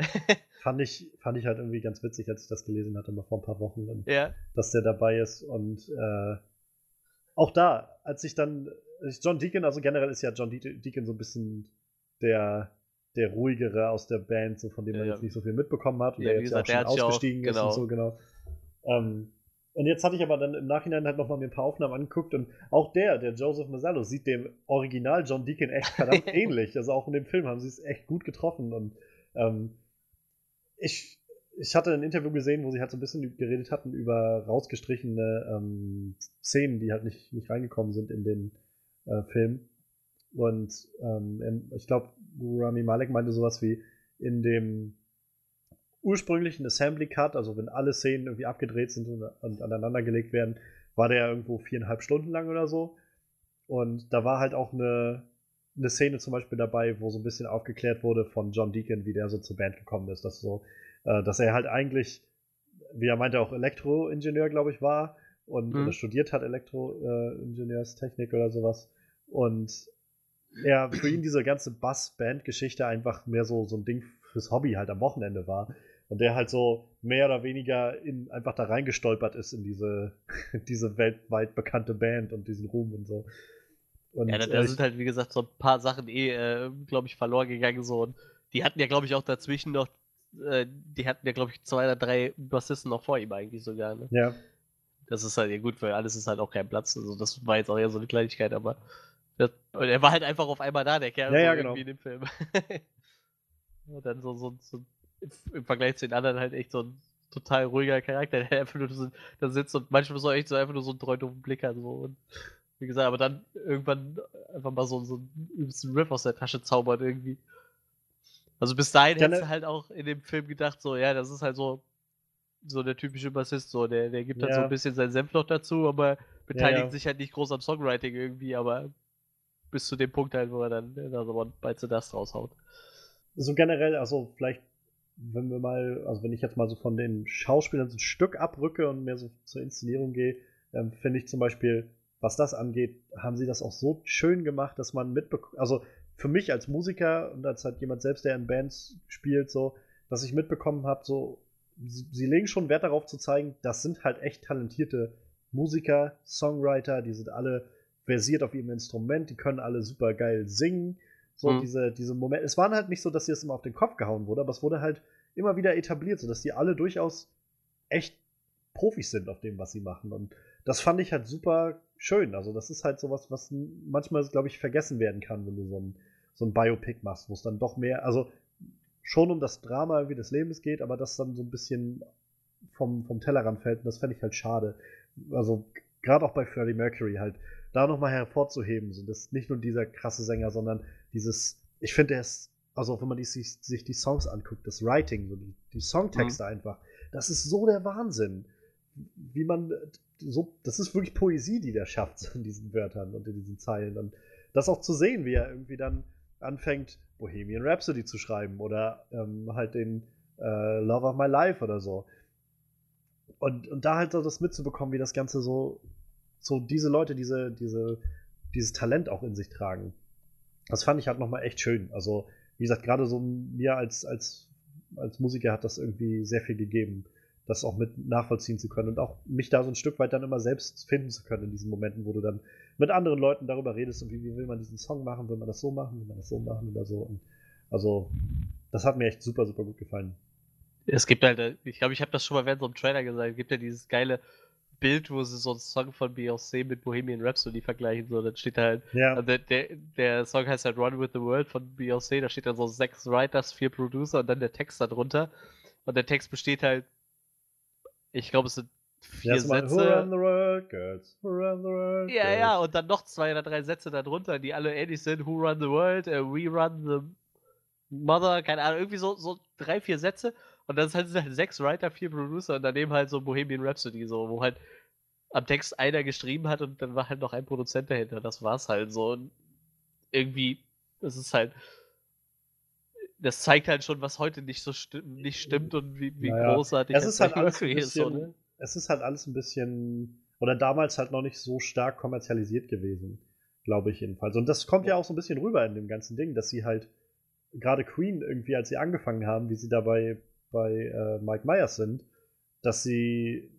fand ich, fand ich halt irgendwie ganz witzig, als ich das gelesen hatte, mal vor ein paar Wochen, und, ja. dass der dabei ist. Und äh, auch da, als ich dann, John Deacon, also generell ist ja John De Deacon so ein bisschen der, der ruhigere aus der Band, so von dem man Ja, jetzt nicht so viel mitbekommen hat und Ja, der jetzt gesagt, auch hat schon sich auch- ausgestiegen ist genau. und so, genau. Ähm, und jetzt hatte ich aber dann im Nachhinein halt nochmal mir ein paar Aufnahmen angeguckt und auch der, der Joseph Mazzello, sieht dem Original John Deacon echt verdammt ähnlich. Also auch in dem Film haben sie es echt gut getroffen und ähm, ich, ich hatte ein Interview gesehen, wo sie halt so ein bisschen geredet hatten über rausgestrichene ähm, Szenen, die halt nicht, nicht reingekommen sind in den äh, Film. Und ähm, ich glaube, Rami Malek meinte sowas wie in dem ursprünglichen Assembly Cut, also wenn alle Szenen irgendwie abgedreht sind und, und aneinandergelegt werden, war der irgendwo viereinhalb Stunden lang oder so. Und da war halt auch eine, eine Szene zum Beispiel dabei, wo so ein bisschen aufgeklärt wurde von John Deacon, wie der so zur Band gekommen ist. Dass, so, äh, dass er halt eigentlich, wie er meinte, auch Elektroingenieur, glaube ich, war und Mhm. studiert hat Elektroingenieurstechnik oder sowas. Und er für ihn diese ganze Bass-Band-Geschichte einfach mehr so, so ein Ding fürs Hobby halt am Wochenende war. Und der halt so mehr oder weniger in, einfach da reingestolpert ist in diese, diese weltweit bekannte Band und diesen Ruhm und so. Und Ja, da, äh, da ich- sind halt, wie gesagt, so ein paar Sachen eh, äh, glaube ich, verloren gegangen. So. Und die hatten ja, glaube ich, auch dazwischen noch, äh, die hatten ja, glaube ich, zwei oder drei Bassisten noch vor ihm eigentlich sogar. Ne? ja, Das ist halt ja gut, weil alles ist halt auch kein Platz. Also das war jetzt auch eher so eine Kleinigkeit, aber das, und er war halt einfach auf einmal da, der Kerl, Ja, so ja, irgendwie genau. in dem Film. und dann so, so, so im Vergleich zu den anderen halt echt so ein total ruhiger Charakter, der einfach nur so, da sitzt und manchmal so echt so einfach nur so einen treu doofen Blick hat. So. Und Wie gesagt, aber dann irgendwann einfach mal so, so einen übelsten Riff aus der Tasche zaubert irgendwie. Also bis dahin Ja, hättest ne- du halt auch in dem Film gedacht, so, ja, das ist halt so, so der typische Bassist, so, der, der gibt halt so Ja. ein bisschen seinen Senf noch dazu, aber beteiligt ja. sich halt nicht groß am Songwriting irgendwie, aber bis zu dem Punkt halt, wo er dann äh, da so One Bites the Dust raushaut. so generell, also vielleicht, wenn wir mal, also wenn ich jetzt mal so von den Schauspielern so ein Stück abrücke und mehr so zur Inszenierung gehe, ähm, finde ich zum Beispiel, was das angeht, haben sie das auch so schön gemacht, dass man mitbekommt, also für mich als Musiker und als halt jemand selbst, der in Bands spielt, so, dass ich mitbekommen habe, so, sie, sie legen schon Wert darauf zu zeigen, das sind halt echt talentierte Musiker, Songwriter, die sind alle versiert auf ihrem Instrument, die können alle super geil singen. So Mhm. diese, diese Momente. Es waren halt nicht so, dass sie es immer auf den Kopf gehauen wurde, aber es wurde halt immer wieder etabliert, sodass die alle durchaus echt Profis sind auf dem, was sie machen. Und das fand ich halt super schön. Also, das ist halt sowas, was manchmal, glaube ich, vergessen werden kann, wenn du so ein, so ein Biopic machst, wo es dann doch mehr, also schon um das Drama wie des Lebens geht, aber das dann so ein bisschen vom, vom Tellerrand fällt. Und das fände ich halt schade. Also, gerade auch bei Freddie Mercury halt, da nochmal hervorzuheben, so dass nicht nur dieser krasse Sänger, sondern dieses, ich finde, er ist, also wenn man die, sich, sich die Songs anguckt, das Writing, so die, die Songtexte einfach, das ist so der Wahnsinn. Wie man so, das ist wirklich Poesie, die der schafft in diesen Wörtern und in diesen Zeilen. Und das auch zu sehen, wie er irgendwie dann anfängt, Bohemian Rhapsody zu schreiben oder ähm, halt den äh, Love of My Life oder so. Und, und da halt so das mitzubekommen, wie das Ganze so, so diese Leute, diese, diese, dieses Talent auch in sich tragen. Das fand ich halt nochmal echt schön. Also, wie gesagt, gerade so mir als, als, als Musiker hat das irgendwie sehr viel gegeben, das auch mit nachvollziehen zu können und auch mich da so ein Stück weit dann immer selbst finden zu können in diesen Momenten, wo du dann mit anderen Leuten darüber redest und wie, wie will man diesen Song machen, will man das so machen, will man das so machen oder so. Und also, das hat mir echt super, super gut gefallen. Es gibt halt, äh, ich glaube, ich habe das schon mal während so einem Trailer gesagt, es gibt ja dieses geile Bild, wo sie so einen Song von Beyoncé mit Bohemian Rhapsody vergleichen, so, dann steht da halt, Ja, also der, der, der Song heißt halt Run with the World von Beyoncé, da steht dann so sechs Writers, vier Producer und dann der Text darunter. Und der Text besteht halt, ich glaube, es sind vier ist mal, Who Sätze. run the world, girls? Who run the world? Ja, girls? ja, und dann noch zwei oder drei Sätze darunter, die alle ähnlich sind. Who run the world? äh, we run the mother, keine Ahnung, irgendwie so, so drei, vier Sätze. Und dann sind halt sechs Writer, vier Producer und daneben halt so Bohemian Rhapsody, so, wo halt am Text einer geschrieben hat und dann war halt noch ein Produzent dahinter. Das war's halt so. Und irgendwie, das ist halt. Das zeigt halt schon, was heute nicht so sti nicht stimmt und wie, wie Naja, großartig es ist halt alles ein ist, bisschen, es ist halt alles ein bisschen, oder damals halt noch nicht so stark kommerzialisiert gewesen, glaube ich jedenfalls. Und das kommt ja auch so ein bisschen rüber in dem ganzen Ding, dass sie halt, gerade Queen irgendwie, als sie angefangen haben, wie sie dabei bei äh, Mike Myers sind, dass sie,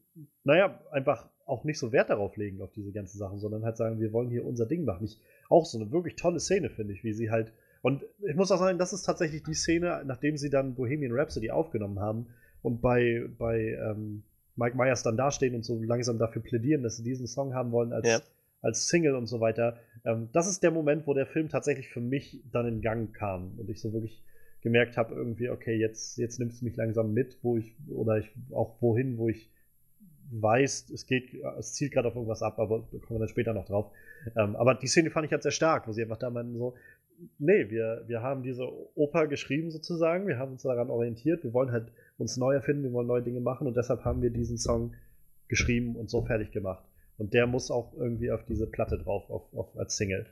naja, einfach auch nicht so Wert darauf legen, auf diese ganzen Sachen, sondern halt sagen, wir wollen hier unser Ding machen. Ich, auch so eine wirklich tolle Szene, finde ich, wie sie halt. Und ich muss auch sagen, das ist tatsächlich die Szene, nachdem sie dann Bohemian Rhapsody aufgenommen haben und bei, bei ähm, Mike Myers dann dastehen und so langsam dafür plädieren, dass sie diesen Song haben wollen als, Ja. als Single und so weiter. Ähm, das ist der Moment, wo der Film tatsächlich für mich dann in Gang kam und ich so wirklich gemerkt habe, irgendwie, okay, jetzt, jetzt nimmst du mich langsam mit, wo ich, oder ich auch wohin, wo ich weiß, es geht, es zielt gerade auf irgendwas ab, aber da kommen wir dann später noch drauf. Ähm, aber die Szene fand ich halt sehr stark, wo sie einfach da meinen so, nee, wir, wir haben diese Oper geschrieben sozusagen, wir haben uns daran orientiert, wir wollen halt uns neu erfinden, wir wollen neue Dinge machen und deshalb haben wir diesen Song geschrieben und so fertig gemacht. Und der muss auch irgendwie auf diese Platte drauf, auf, auf als Single.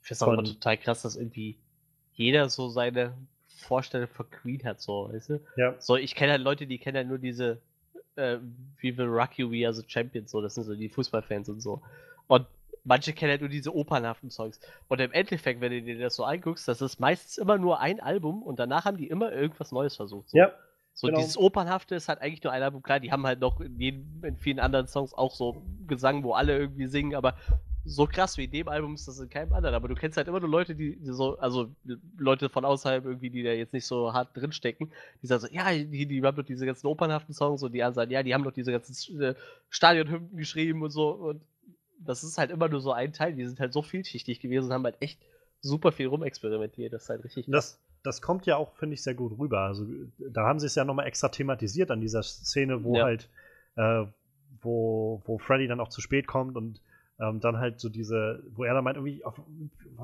Ich finde es auch immer total krass, dass irgendwie jeder so seine Vorstellung von Queen hat, so, weißt du? Ja, So, ich kenne halt Leute, die kennen halt nur diese äh, We Will Rock You, We Are the Champions, so, das sind so die Fußballfans und so. Und manche kennen halt nur diese opernhaften Songs. Und im Endeffekt, wenn du dir das so anguckst, das ist meistens immer nur ein Album und danach haben die immer irgendwas Neues versucht. So. ja, So Genau. dieses Opernhafte ist halt eigentlich nur ein Album. Klar, die haben halt noch in, jedem, in vielen anderen Songs auch so Gesang, wo alle irgendwie singen, aber so krass wie in dem Album ist das in keinem anderen. Aber du kennst halt immer nur Leute, die, die so, also Leute von außerhalb irgendwie, die da jetzt nicht so hart drinstecken, die sagen so, ja, die, die haben doch diese ganzen opernhaften Songs und die anderen sagen, ja, die haben doch diese ganzen äh, Stadionhymnen geschrieben und so. Und das ist halt immer nur so ein Teil. Die sind halt so vielschichtig gewesen und haben halt echt super viel rumexperimentiert. Das ist halt richtig krass. das, das kommt ja auch, finde ich, sehr gut rüber. Also da haben sie es ja nochmal extra thematisiert an dieser Szene, wo Ja. halt, äh, wo, wo Freddy dann auch zu spät kommt und Ähm, dann halt so diese, wo er dann meint, irgendwie, auf,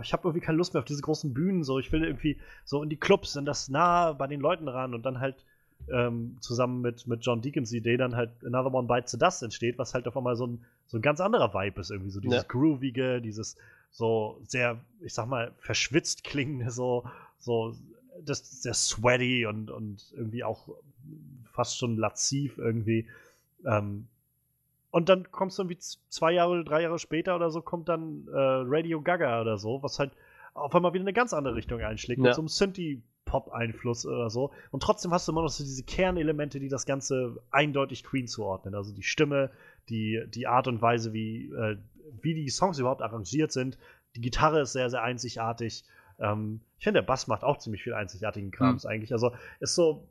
ich habe irgendwie keine Lust mehr auf diese großen Bühnen, so ich will irgendwie so in die Clubs, in das nah bei den Leuten ran und dann halt ähm, zusammen mit, mit John Deacons Idee dann halt Another One Bites the Dust entsteht, was halt auf einmal so ein, so ein ganz anderer Vibe ist, irgendwie so dieses Ja. Groovige, dieses so sehr, ich sag mal, verschwitzt klingende, so, so das sehr sweaty und, und irgendwie auch fast schon laziv irgendwie. Ähm, und dann kommst du irgendwie zwei Jahre drei Jahre später oder so, kommt dann äh, Radio Gaga oder so, was halt auf einmal wieder eine ganz andere Richtung einschlägt, mit Ja. so einem Synthie-Pop-Einfluss oder so. Und trotzdem hast du immer noch so diese Kernelemente, die das Ganze eindeutig Queen zuordnen. Also die Stimme, die, die Art und Weise, wie, äh, wie die Songs überhaupt arrangiert sind. Die Gitarre ist sehr, sehr einzigartig. Ähm, ich finde, der Bass macht auch ziemlich viel einzigartigen Krams eigentlich. Also ist so.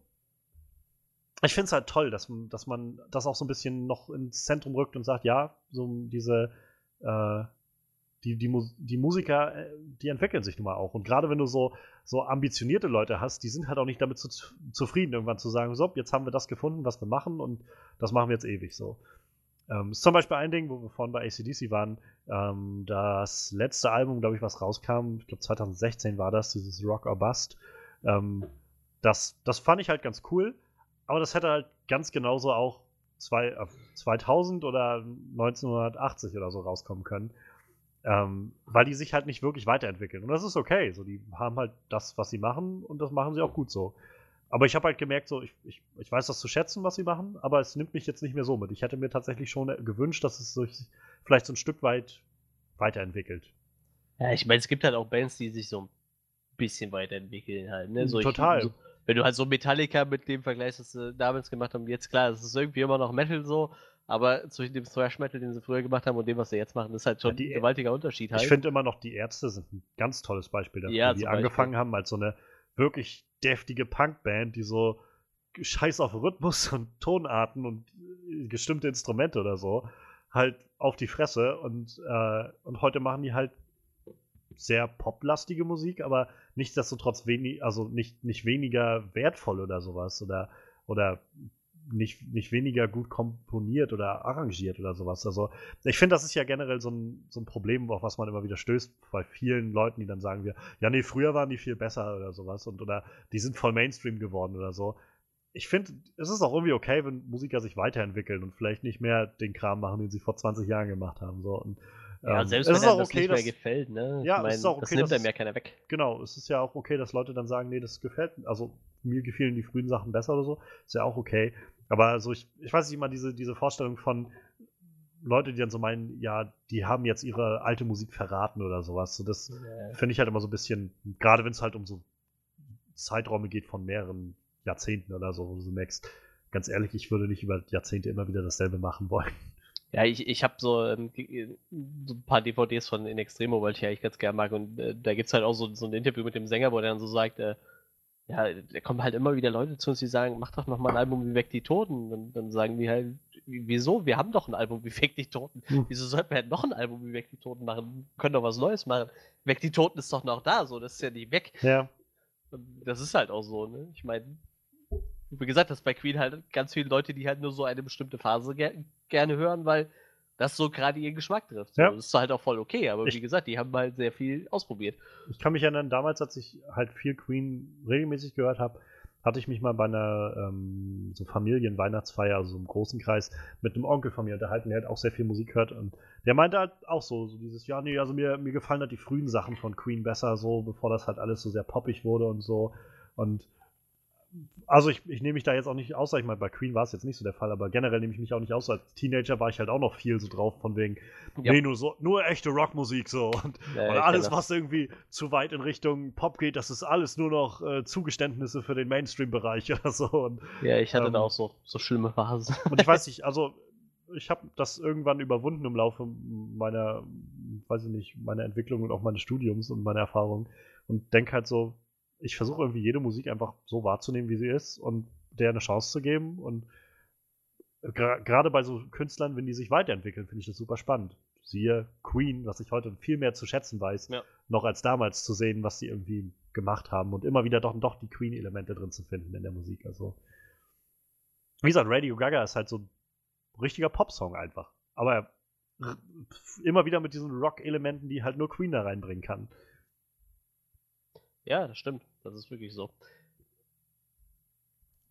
Ich finde es halt toll, dass, man- dass man das auch so ein bisschen noch ins Zentrum rückt und sagt, ja, so diese, äh, die, die, die Musiker, äh, die entwickeln sich nun mal auch. Und gerade wenn du so, so ambitionierte Leute hast, die sind halt auch nicht damit zu, zufrieden, irgendwann zu sagen, so, jetzt haben wir das gefunden, was wir machen und das machen wir jetzt ewig so. Ähm, ist zum Beispiel ein Ding, wo wir vorhin bei ACDC waren, ähm, das letzte Album, glaube ich, was rauskam, ich glaube 2016 war das, dieses Rock or Bust. Ähm, das, das fand ich halt ganz cool, aber das hätte halt ganz genauso auch zwei, äh, 2000 oder 1980 oder so rauskommen können. Ähm, weil die sich halt nicht wirklich weiterentwickeln. Und das ist okay. So, die haben halt das, was sie machen, und das machen sie auch gut so. Aber ich habe halt gemerkt, so, ich, ich, ich weiß das zu schätzen, was sie machen, aber es nimmt mich jetzt nicht mehr so mit. Ich hätte mir tatsächlich schon gewünscht, dass es sich vielleicht so ein Stück weit weiterentwickelt. Ja, ich meine, es gibt halt auch Bands, die sich so ein bisschen weiterentwickeln halt, ne? So, Total. Ich, so, wenn du halt so Metallica mit dem vergleichst, was sie damals gemacht haben, jetzt klar, es ist irgendwie immer noch Metal so, aber zwischen dem Thrash Metal, den sie früher gemacht haben und dem, was sie jetzt machen, ist halt schon Ja, ein gewaltiger Unterschied halt. Ich finde immer noch, die Ärzte sind ein ganz tolles Beispiel dafür, Ja, die Beispiel. angefangen haben als so eine wirklich deftige Punkband, die so scheiß auf Rhythmus und Tonarten und äh, gestimmte Instrumente oder so halt auf die Fresse und, äh, und heute machen die halt sehr poplastige Musik, aber nichtsdestotrotz wenig, also nicht, nicht weniger wertvoll oder sowas oder, oder nicht, nicht weniger gut komponiert oder arrangiert oder sowas. Also ich finde, das ist ja generell so ein, so ein Problem, auf was man immer wieder stößt, bei vielen Leuten, die dann sagen wir, ja, nee, früher waren die viel besser oder sowas und oder die sind voll Mainstream geworden oder so. Ich finde, es ist auch irgendwie okay, wenn Musiker sich weiterentwickeln und vielleicht nicht mehr den Kram machen, den sie vor 20 Jahren gemacht haben. So. Und, ja, ähm, selbst wenn einem das okay, nicht mehr dass, gefällt, ne? Ja, ich es mein, ist auch das okay, nimmt dass- einem ja keiner weg. genau, es ist ja auch okay, dass Leute dann sagen, nee, das gefällt also mir gefielen die frühen Sachen besser oder so, ist ja auch okay. Aber also ich, ich weiß nicht immer diese, diese Vorstellung von Leute, die dann so meinen, ja, die haben jetzt ihre alte Musik verraten oder sowas. So, das finde ich halt immer so ein bisschen, gerade wenn es halt um so Zeiträume geht von mehreren Jahrzehnten oder so, wo du so merkst, ganz ehrlich, ich würde nicht über Jahrzehnte immer wieder dasselbe machen wollen. Ja, ich, ich habe so, ähm, ge- so ein paar DVDs von In Extremo, weil ich ja eigentlich ganz gern mag. Und äh, da gibt's halt auch so, so ein Interview mit dem Sänger, wo der dann so sagt, äh, ja, da kommen halt immer wieder Leute zu uns, die sagen, mach doch noch mal ein Album wie Weg die Toten. Und dann sagen die halt, wieso? Wir haben doch ein Album wie Weg die Toten. Hm. Wieso sollten wir halt noch ein Album wie Weg die Toten machen? Wir können doch was Neues machen. Weg die Toten ist doch noch da, so, das ist ja nicht weg. Ja, Und das ist halt auch so, ne? Ich meine, wie gesagt, das bei Queen halt ganz viele Leute, die halt nur so eine bestimmte Phase ger gerne hören, weil das so gerade ihren Geschmack trifft. Ja. Das ist halt auch voll okay, aber Ich- wie gesagt, die haben halt sehr viel ausprobiert. Ich kann mich erinnern, damals, als ich halt viel Queen regelmäßig gehört habe, hatte ich mich mal bei einer ähm, so Familienweihnachtsfeier, also so im großen Kreis, mit einem Onkel von mir unterhalten, der halt auch sehr viel Musik hört. Und der meinte halt auch so, so dieses, ja, nee, also mir, mir gefallen halt die frühen Sachen von Queen besser, so, bevor das halt alles so sehr poppig wurde und so. Und also ich, ich nehme mich da jetzt auch nicht aus, sag ich mal, bei Queen war es jetzt nicht so der Fall, aber generell nehme ich mich auch nicht aus. Als Teenager war ich halt auch noch viel so drauf, von wegen, Ja. nee, nur so, nur echte Rockmusik so. Und Ja, und alles, was irgendwie zu weit in Richtung Pop geht, das ist alles nur noch äh, Zugeständnisse für den Mainstream-Bereich oder so. Und, Ja, ich hatte Ähm, da auch so, so schlimme Phasen. und ich weiß nicht, also ich habe das irgendwann überwunden im Laufe meiner, weiß ich nicht, meiner Entwicklung und auch meines Studiums und meiner Erfahrung und denke halt so, ich versuche irgendwie jede Musik einfach so wahrzunehmen, wie sie ist und der eine Chance zu geben und gra- gerade bei so Künstlern, wenn die sich weiterentwickeln, finde ich das super spannend. Siehe Queen, was ich heute viel mehr zu schätzen weiß, Ja. noch als damals zu sehen, was die irgendwie gemacht haben und immer wieder doch, doch die Queen-Elemente drin zu finden in der Musik. Also, wie gesagt, Radio Gaga ist halt so ein richtiger Popsong einfach. Aber immer wieder mit diesen Rock-Elementen, die halt nur Queen da reinbringen kann. Ja, das stimmt. Das ist wirklich so.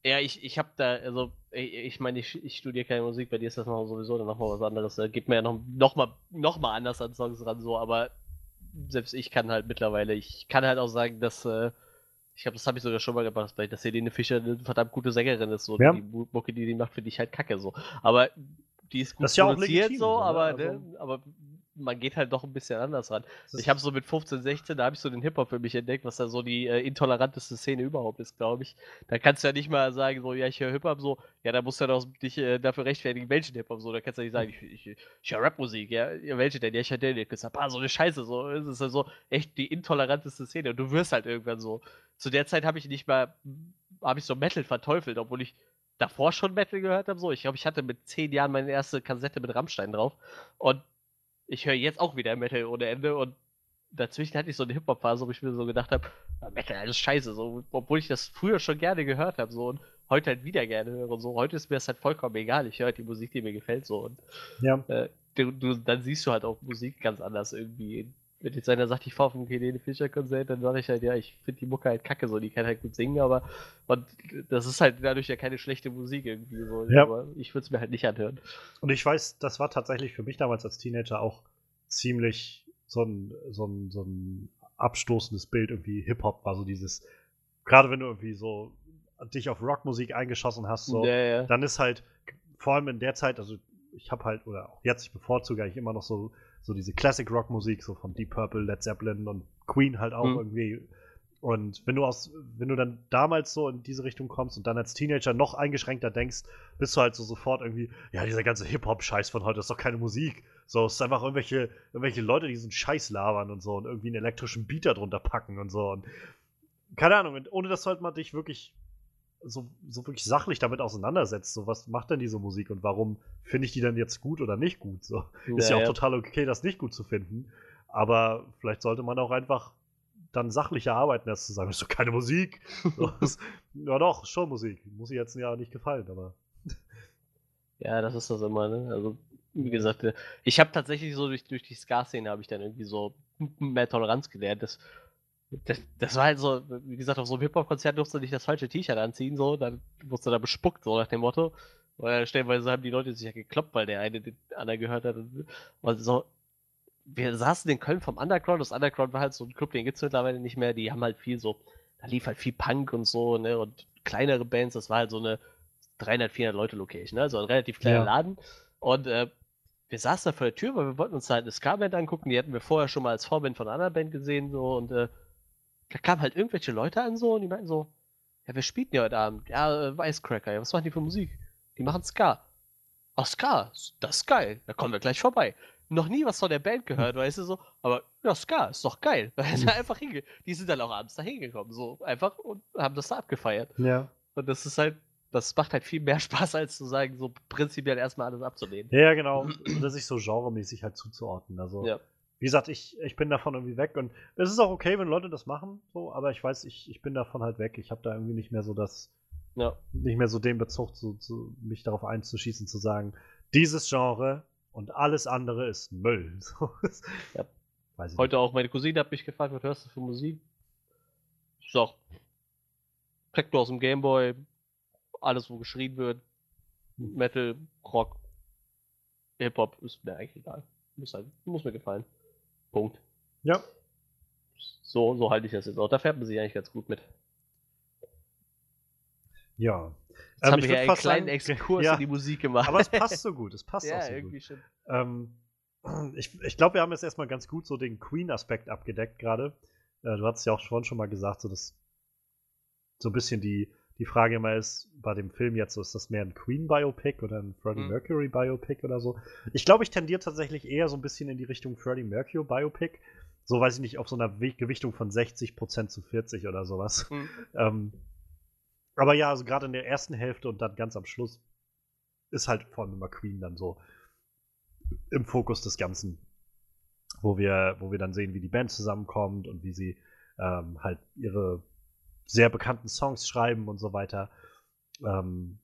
Ja, ich, ich habe da, also, ich, ich meine, ich, ich studiere keine Musik, bei dir ist das noch sowieso dann nochmal was anderes. Da geht mir ja noch, noch, mal, noch mal anders an Songs ran, so, aber selbst ich kann halt mittlerweile, ich kann halt auch sagen, dass, äh, ich glaube, das habe ich sogar schon mal gemacht, weil- dass Helene Fischer eine verdammt gute Sängerin ist, so, Ja. die Mu- Mucke, die die macht, finde ich halt kacke, so. Aber die ist gut Das ist ja produziert, legitim, so, so, ne? aber, Also- ne, aber man geht halt doch ein bisschen anders ran. Ich habe so mit 15, 16, da habe ich so den Hip-Hop für mich entdeckt, was da so die äh, intoleranteste Szene überhaupt ist, glaube ich. Da kannst du ja nicht mal sagen, so, ja, ich höre Hip-Hop, so, ja, da musst du ja doch dich äh, dafür rechtfertigen, welchen Hip-Hop, so, da kannst du ja nicht sagen, ich, ich, ich höre Rapmusik, ja, ja, welche denn? Ja, ich höre den, ich sag, ah, so eine Scheiße, so, es ist ja so echt die intoleranteste Szene und du wirst halt irgendwann so. Zu der Zeit habe ich nicht mal, habe ich so Metal verteufelt, obwohl ich davor schon Metal gehört habe, so. Ich glaube, ich hatte mit 10 Jahren meine erste Kassette mit Rammstein drauf und ich höre jetzt auch wieder Metal ohne Ende und dazwischen hatte ich so eine Hip-Hop-Phase, wo ich mir so gedacht habe, Metal, alles scheiße, so, obwohl ich das früher schon gerne gehört habe, so und heute halt wieder gerne höre und so. Heute ist mir das halt vollkommen egal. Ich höre halt die Musik, die mir gefällt, so und Ja. äh, du, du, dann siehst du halt auch Musik ganz anders irgendwie. Wenn jetzt einer sagt, ich fahre auf ein Helene Fischer Konzert, dann sage ich halt, ja, ich finde die Mucke halt kacke, so, die kann halt gut singen, aber und das ist halt dadurch ja keine schlechte Musik irgendwie, so, Ja. aber ich würde es mir halt nicht anhören. Und ich weiß, das war tatsächlich für mich damals als Teenager auch ziemlich so ein, so ein, so ein abstoßendes Bild. Irgendwie Hip-Hop war so dieses, gerade wenn du irgendwie so dich auf Rockmusik eingeschossen hast, so, ja, ja. dann ist halt, vor allem in der Zeit, also ich habe halt, oder auch jetzt, ich bevorzuge eigentlich immer noch so, so diese Classic Rock Musik, so von Deep Purple, Led Zeppelin und Queen halt auch Mhm. irgendwie. Und wenn du aus, wenn du dann damals so in diese Richtung kommst und dann als Teenager noch eingeschränkter denkst, bist du halt so sofort irgendwie, ja, dieser ganze Hip-Hop-Scheiß von heute ist doch keine Musik. So, es ist einfach irgendwelche, irgendwelche Leute, die diesen Scheiß labern und so und irgendwie einen elektrischen Beater drunter packen und so. Und keine Ahnung, ohne dass du halt mal dich wirklich so, so wirklich sachlich damit auseinandersetzt. So, was macht denn diese Musik und warum finde ich die denn jetzt gut oder nicht gut? So, ist ja, auch total okay, das nicht gut zu finden. Aber vielleicht sollte man auch einfach dann sachlicher arbeiten, als zu sagen, das ist doch keine Musik. Das, ja doch, schon Musik. Muss ihr jetzt ja nicht gefallen, aber. Ja, das ist das immer, ne? Also, wie gesagt, äh, ich habe tatsächlich so durch, durch die Ska-Szene habe ich dann irgendwie so mehr Toleranz gelernt. Das, das, das war halt so, wie gesagt, auf so einem Hip-Hop-Konzert durfst du nicht das falsche T-Shirt anziehen, so, dann wurdest du da bespuckt, so nach dem Motto. Weil stellenweise haben die Leute sich ja gekloppt, weil der eine den anderen gehört hat. Und, und so, wir saßen in Köln vom Underground. Das Underground war halt so ein Club, den gibt's mittlerweile nicht mehr. Die haben halt viel so, da lief halt viel Punk und so, ne, und kleinere Bands. Das war halt so eine 300, 400 Leute Location, ne, also ein relativ kleiner Ja. Laden. Und äh, wir saßen da vor der Tür, weil wir wollten uns halt eine Ska-Band angucken. Die hatten wir vorher schon mal als Vorband von einer anderen Band gesehen, so, und äh, da kamen halt irgendwelche Leute an, so, und die meinten so, ja, wir spielen ja heute Abend. Ja, äh, Weißcracker, ja, was machen die für Musik? Die machen Ska. Ach, Ska, das ist geil. Da kommen wir gleich vorbei. Noch nie was von der Band gehört, weißt du so, aber ja, Ska, ist doch geil. Er einfach hinge Die sind dann auch abends da hingekommen, so einfach und haben das da abgefeiert. Ja. Und das ist halt, das macht halt viel mehr Spaß, als zu sagen, so prinzipiell erstmal alles abzulehnen. Ja, ja, genau. Und das sich so genremäßig halt zuzuordnen. Also, Ja. Wie gesagt, ich, ich bin davon irgendwie weg und es ist auch okay, wenn Leute das machen, so, aber ich weiß, ich, ich bin davon halt weg. Ich habe da irgendwie nicht mehr so das, Ja. nicht mehr so den Bezug, zu, zu, mich darauf einzuschießen, zu sagen, dieses Genre und alles andere ist Müll. So, Ja. Heute auch meine Cousine hat mich gefragt, was hörst du für Musik? Ich sag, Techno aus dem Gameboy, alles wo geschrien wird, Metal, Rock, Hip-Hop, ist mir eigentlich egal. Muss, halt, muss mir gefallen. Punkt. Ja. So, so halte ich das jetzt auch. Da fährt man sich eigentlich ganz gut mit. Ja. Jetzt haben ich wir würd hier einen kleinen sagen- Exkurs ja, in die Musik gemacht. Aber es passt so gut, es passt ja, auch so gut. irgendwie schon. Ähm, ich ich glaube, wir haben jetzt erstmal ganz gut so den Queen-Aspekt abgedeckt gerade. Äh, du hast ja auch schon schon mal gesagt, so dass so ein bisschen die, die Frage immer ist, bei dem Film jetzt, so ist das mehr ein Queen-Biopic oder ein Freddie Mhm. Mercury-Biopic oder so. Ich glaube, ich tendiere tatsächlich eher so ein bisschen in die Richtung Freddie Mercury-Biopic. So weiß ich nicht, auf so einer Gewichtung von 60% zu 40 oder sowas. Mhm. Ähm, aber ja, also gerade in der ersten Hälfte und dann ganz am Schluss ist halt vor allem immer Queen dann so im Fokus des Ganzen, wo wir, wo wir dann sehen, wie die Band zusammenkommt und wie sie ähm, halt ihre sehr bekannten Songs schreiben und so weiter. Ähm,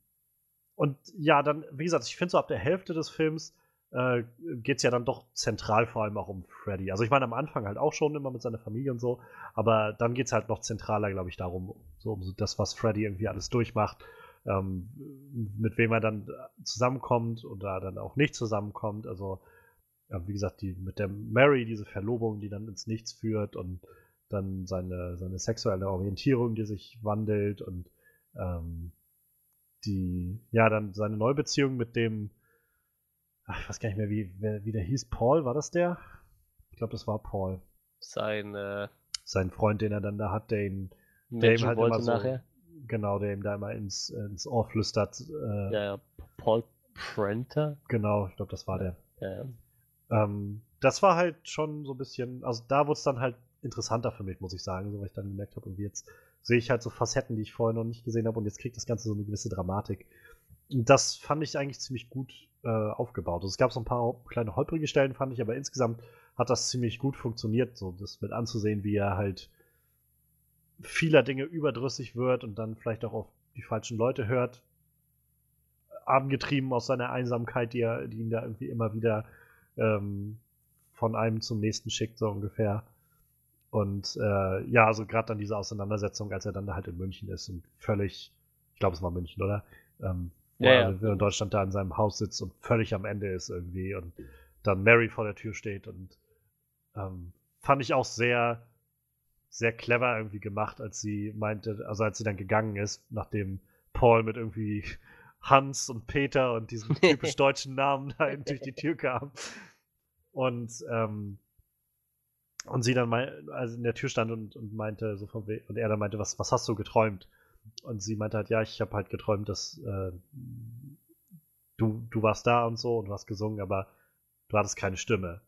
und ja, dann, wie gesagt, ich finde so ab der Hälfte des Films äh, geht es ja dann doch zentral vor allem auch um Freddy. Also ich meine am Anfang halt auch schon immer mit seiner Familie und so, aber dann geht es halt noch zentraler, glaube ich, darum, so um das, was Freddy irgendwie alles durchmacht, ähm, mit wem er dann zusammenkommt oder dann auch nicht zusammenkommt. Also ja, wie gesagt, die mit der Mary, diese Verlobung, die dann ins Nichts führt und dann seine, seine sexuelle Orientierung, die sich wandelt und ähm, die, ja, dann seine Neubeziehung mit dem, ach, ich weiß gar nicht mehr, wie, wer, wie der hieß, Paul, war das der? Ich glaube, das war Paul. Sein, äh, Sein Freund, den er dann da hat, der ihn, der ihm halt immer so, nachher. genau, der ihm da immer ins, ins Ohr flüstert. Äh, Ja, ja. Paul Prenter. Genau, ich glaube, das war der. Ja, ja. Ähm, das war halt schon so ein bisschen, also da wurde es dann halt interessanter für mich, muss ich sagen, so weil ich dann gemerkt habe, irgendwie jetzt sehe ich halt so Facetten, die ich vorher noch nicht gesehen habe und jetzt kriegt das Ganze so eine gewisse Dramatik. Und das fand ich eigentlich ziemlich gut äh, aufgebaut. Also es gab so ein paar kleine holprige Stellen, fand ich, aber insgesamt hat das ziemlich gut funktioniert, so das mit anzusehen, wie er halt vieler Dinge überdrüssig wird und dann vielleicht auch auf die falschen Leute hört. Angetrieben aus seiner Einsamkeit, die, er, die ihn da irgendwie immer wieder ähm, von einem zum nächsten schickt, so ungefähr. Und äh, ja, also gerade dann diese Auseinandersetzung, als er dann da halt in München ist und völlig, ich glaube, es war München, oder? Ähm, wo Ja, er ja. in Deutschland da in seinem Haus sitzt und völlig am Ende ist irgendwie und dann Mary vor der Tür steht und ähm, fand ich auch sehr, sehr clever irgendwie gemacht, als sie meinte, also als sie dann gegangen ist, nachdem Paul mit irgendwie Hans und Peter und diesem typisch deutschen Namen da durch die Tür kam. Und, ähm, und sie dann mal, also in der Tür stand und, und meinte, so von und er dann meinte, was, was hast du geträumt? Und sie meinte halt, ja, ich habe halt geträumt, dass äh, du, du warst da und so und du hast gesungen, aber du hattest keine Stimme.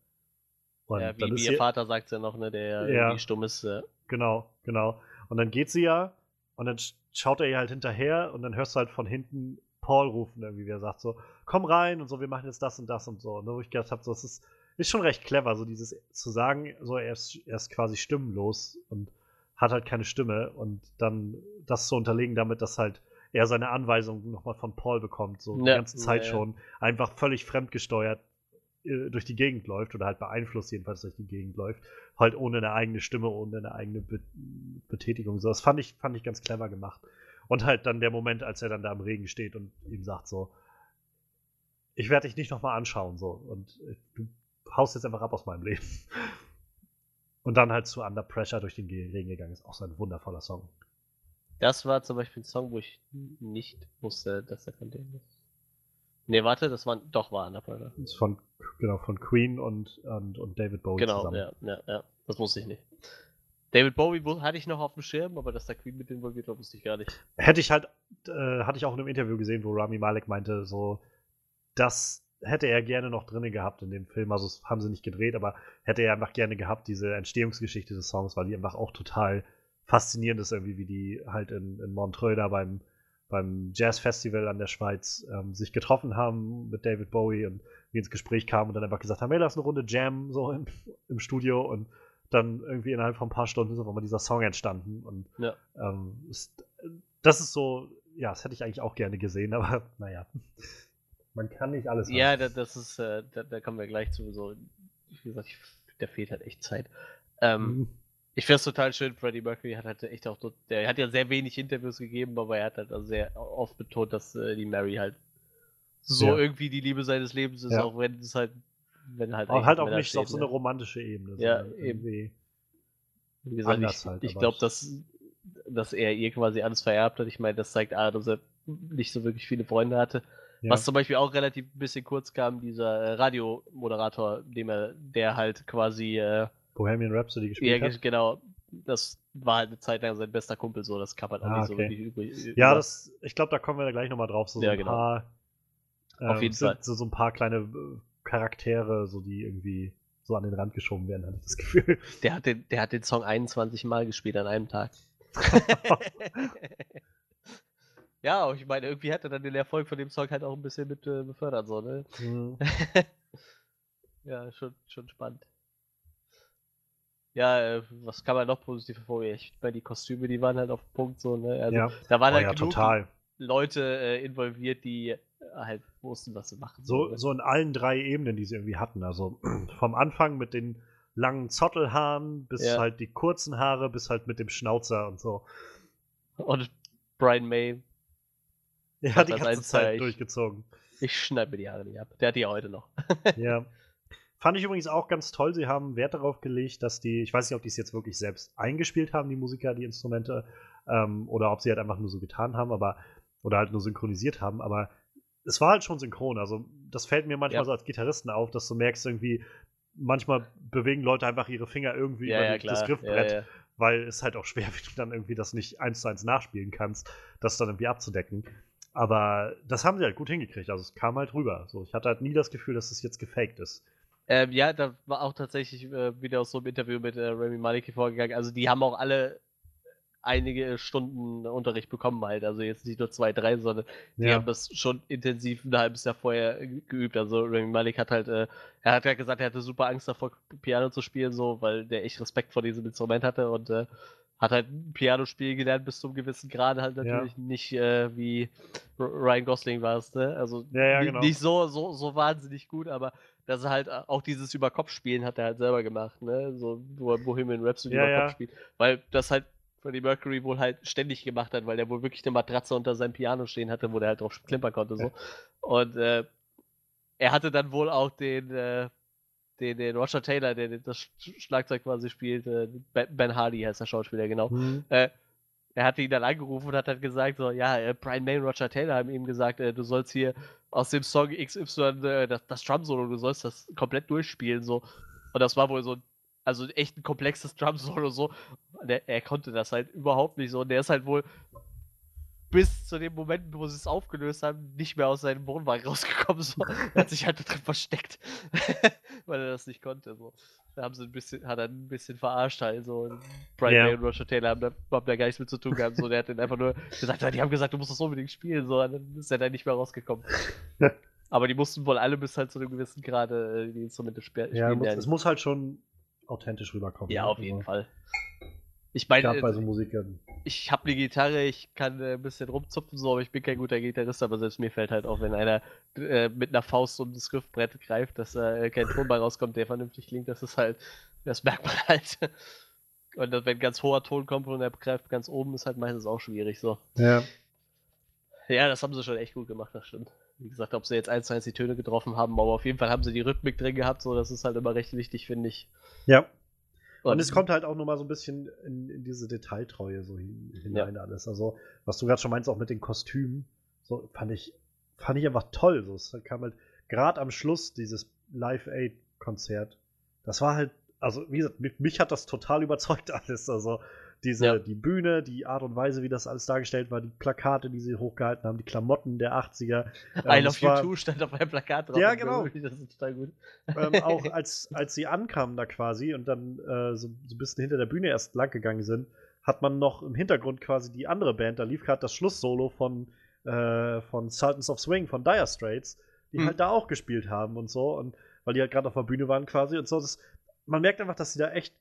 Und ja, wie, dann wie ihr Vater sagt ja noch, ne, der Ja. irgendwie stumm ist. Äh, Genau, genau. Und dann geht sie ja und dann sch- schaut er ihr halt hinterher und dann hörst du halt von hinten Paul rufen, irgendwie, wie er sagt so, komm rein und so, wir machen jetzt das und das und so. Und wo ich gedacht habe, so, es ist, ist schon recht clever, so dieses zu sagen, so er ist, er ist quasi stimmenlos und hat halt keine Stimme und dann das zu unterlegen damit, dass halt er seine Anweisungen nochmal von Paul bekommt, so die Ja, ganze Zeit ja, ja. schon, einfach völlig fremdgesteuert äh, durch die Gegend läuft oder halt beeinflusst jedenfalls durch die Gegend läuft, halt ohne eine eigene Stimme, ohne eine eigene Be Betätigung. So, das fand ich, fand ich ganz clever gemacht. Und halt dann der Moment, als er dann da im Regen steht und ihm sagt so, ich werde dich nicht nochmal anschauen, so, und äh, du haust jetzt einfach ab aus meinem Leben. Und dann halt zu Under Pressure durch den Ge- Regen gegangen ist. Auch so ein wundervoller Song. Das war zum Beispiel ein Song, wo ich nicht wusste, dass er von denen ist. Ne, warte, das war doch war Annapurna. Das ist von, genau, von Queen und, und, und David Bowie Genau, zusammen. ja, ja, ja. Das wusste ich nicht. David Bowie hatte ich noch auf dem Schirm, aber dass da Queen mit involviert war, wusste ich gar nicht. Hätte ich halt, äh, hatte ich auch in einem Interview gesehen, wo Rami Malek meinte, so, das hätte er gerne noch drinne gehabt in dem Film. Also, haben sie nicht gedreht, aber hätte er einfach gerne gehabt, diese Entstehungsgeschichte des Songs, weil die einfach auch total faszinierend ist, irgendwie, wie die halt in, in Montreux da beim, beim Jazzfestival an der Schweiz ähm, sich getroffen haben mit David Bowie und wie ins Gespräch kamen und dann einfach gesagt haben, hey, lass eine Runde Jam so im, im Studio und dann irgendwie innerhalb von ein paar Stunden ist auf einmal dieser Song entstanden und Ja. ähm, ist, das ist so, ja, das hätte ich eigentlich auch gerne gesehen, aber naja. Man kann nicht alles haben. Ja, da, das ist, äh, da, da kommen wir gleich zu. So, wie gesagt, ich, der fehlt halt echt Zeit. Ähm, Mhm. Ich finde es total schön, Freddie Mercury hat halt echt auch, dort- der hat ja sehr wenig Interviews gegeben, aber er hat halt also sehr oft betont, dass äh, die Mary halt so Ja. irgendwie die Liebe seines Lebens ist, Ja. auch wenn es halt, wenn halt Aber halt auch nicht auf so ne? eine romantische Ebene. Ja, eben. irgendwie- Wie gesagt, ich, halt, ich glaube, dass, dass er ihr quasi alles vererbt hat. Ich meine, das zeigt A, dass er nicht so wirklich viele Freunde hatte. Ja. Was zum Beispiel auch relativ ein bisschen kurz kam, dieser äh, Radiomoderator, dem er, der halt quasi, äh, Bohemian Rhapsody ja, gespielt ge- hat. genau, das war halt eine Zeit lang sein bester Kumpel, so, das kam halt auch Ah, nicht so okay. wirklich übrig. Ja, das, ich glaube, da kommen wir gleich nochmal drauf. So, so Ja, ein genau. paar, Auf ähm, jeden sind Fall. So, so ein paar kleine äh, Charaktere, so die irgendwie so an den Rand geschoben werden, hatte ich das Gefühl. Der hat, den, der hat den Song 21 Mal gespielt an einem Tag. ja, aber ich meine, irgendwie hat er dann den Erfolg von dem Song halt auch ein bisschen mit äh, befördert, so, ne? Mhm. ja, schon, schon spannend. Ja, äh, was kann man noch positiv hervorheben? Ich meine, die Kostüme, die waren halt auf den Punkt so, ne? Also, ja, da waren oh, halt ja genug total. Leute äh, involviert, die halt wussten, was sie machen. So, ne? so in allen drei Ebenen, die sie irgendwie hatten. Also vom Anfang mit den langen Zottelhaaren bis Ja. halt die kurzen Haare bis halt mit dem Schnauzer und so. Und Brian May, Er Hat die ganze Zeit zeigt. durchgezogen. ich schneide mir die Haare nicht ab. Der hat die ja heute noch. ja. Fand ich übrigens auch ganz toll. Sie haben Wert darauf gelegt, dass die, ich weiß nicht, ob die es jetzt wirklich selbst eingespielt haben, die Musiker, die Instrumente, ähm, oder ob sie halt einfach nur so getan haben, aber, oder halt nur synchronisiert haben, aber es war halt schon synchron. Also, das fällt mir manchmal Ja. so als Gitarristen auf, dass du merkst, irgendwie, manchmal bewegen Leute einfach ihre Finger irgendwie ja, über ja, das. Griffbrett, weil es halt auch schwer wird, dann irgendwie das nicht eins zu eins nachspielen kannst, das dann irgendwie abzudecken. Aber das haben sie halt gut hingekriegt. Also es kam halt rüber. So, ich hatte halt nie das Gefühl, dass es jetzt gefaked ist. Ähm, ja, da war auch tatsächlich äh, wieder aus so einem Interview mit äh, Remy Maliki vorgegangen. Also die haben auch alle einige Stunden Unterricht bekommen halt. Also jetzt nicht nur zwei, drei, sondern die haben das schon intensiv ein halbes Jahr vorher geübt. Also Remy Malik hat halt, äh, er hat ja gesagt, er hatte super Angst davor, Piano zu spielen, so, weil der echt Respekt vor diesem Instrument hatte und äh, hat halt Piano spielen gelernt bis zu einem gewissen Grad halt Ja. natürlich nicht äh, wie Ryan Gosling war es, ne? Also Ja, ja, genau. nicht so, so, so wahnsinnig gut, aber dass er halt äh, auch dieses Überkopfspielen hat er halt selber gemacht, ne? So wo er Bohemian Rhapsody Ja, Überkopf ja. spielt. Weil das halt Freddie Mercury wohl halt ständig gemacht hat, weil der wohl wirklich eine Matratze unter seinem Piano stehen hatte, wo der halt drauf klimpern konnte. So. Und äh, er hatte dann wohl auch den, äh, den, den Roger Taylor, der das Sch- Schlagzeug quasi spielt, äh, Ben- Hardy heißt der Schauspieler, genau. Hm. Äh, er hatte ihn dann angerufen und hat dann gesagt, so, ja, äh, Brian May und Roger Taylor haben ihm gesagt, äh, du sollst hier aus dem Song XY das, das Drum-Solo, du sollst das komplett durchspielen, so. Und das war wohl so, also echt ein komplexes Drum-Solo, so. Und er, er konnte das halt überhaupt nicht so. Und der ist halt wohl bis zu dem Moment, wo sie es aufgelöst haben, nicht mehr aus seinem Wohnwagen rausgekommen. So. Er hat sich halt da drin versteckt, weil er das nicht konnte. So. Da haben sie ein bisschen, hat er ein bisschen verarscht halt. So. Und Brian Ja. May und Roger Taylor haben da, haben da gar nichts mit zu tun gehabt. So. Der hat dann einfach nur gesagt, die haben gesagt, du musst das unbedingt spielen. So. Und dann ist er da nicht mehr rausgekommen. Aber die mussten wohl alle bis halt zu einem gewissen Grade äh, die Instrumente spielen. Ja, muss, es muss halt schon authentisch rüberkommen. ja, ne? auf jeden Also, Fall. Ich meine, bei äh, so Musikern. ich habe eine Gitarre, ich kann äh, ein bisschen rumzupfen, so, aber ich bin kein guter Gitarrist, aber selbst mir fällt halt auf, wenn einer äh, mit einer Faust um das Griffbrett greift, dass äh, kein Ton bei rauskommt, der vernünftig klingt, das ist halt, das merkt man halt. Und wenn ganz hoher Ton kommt und er greift ganz oben, ist halt meistens auch schwierig, so. Ja. Ja, das haben sie schon echt gut gemacht, das stimmt. Wie gesagt, ob sie jetzt eins zu eins die Töne getroffen haben, aber auf jeden Fall haben sie die Rhythmik drin gehabt, so, das ist halt immer recht wichtig, finde ich. Ja. Und es kommt halt auch nochmal so ein bisschen in, in diese Detailtreue so hin, hinein alles. Also, was du gerade schon meinst, auch mit den Kostümen, so fand ich, fand ich einfach toll. So, es kam halt gerade am Schluss dieses Live-Aid-Konzert. Das war halt, also wie gesagt, mich, mich hat das total überzeugt alles. Also diese, Ja. die Bühne, die Art und Weise, wie das alles dargestellt war, die Plakate, die sie hochgehalten haben, die Klamotten der 80er. I Ähm, Love es war- You Too stand auf einem Plakat drauf. Ja, genau. Das ist total gut. ähm, auch als, als sie ankamen da quasi und dann äh, so, so ein bisschen hinter der Bühne erst lang gegangen sind, hat man noch im Hintergrund quasi die andere Band, da lief gerade das Schlusssolo von, äh, von Sultans of Swing, von Dire Straits, die Hm. halt da auch gespielt haben und so, und weil die halt gerade auf der Bühne waren quasi und so. Das, man merkt einfach, dass sie da echt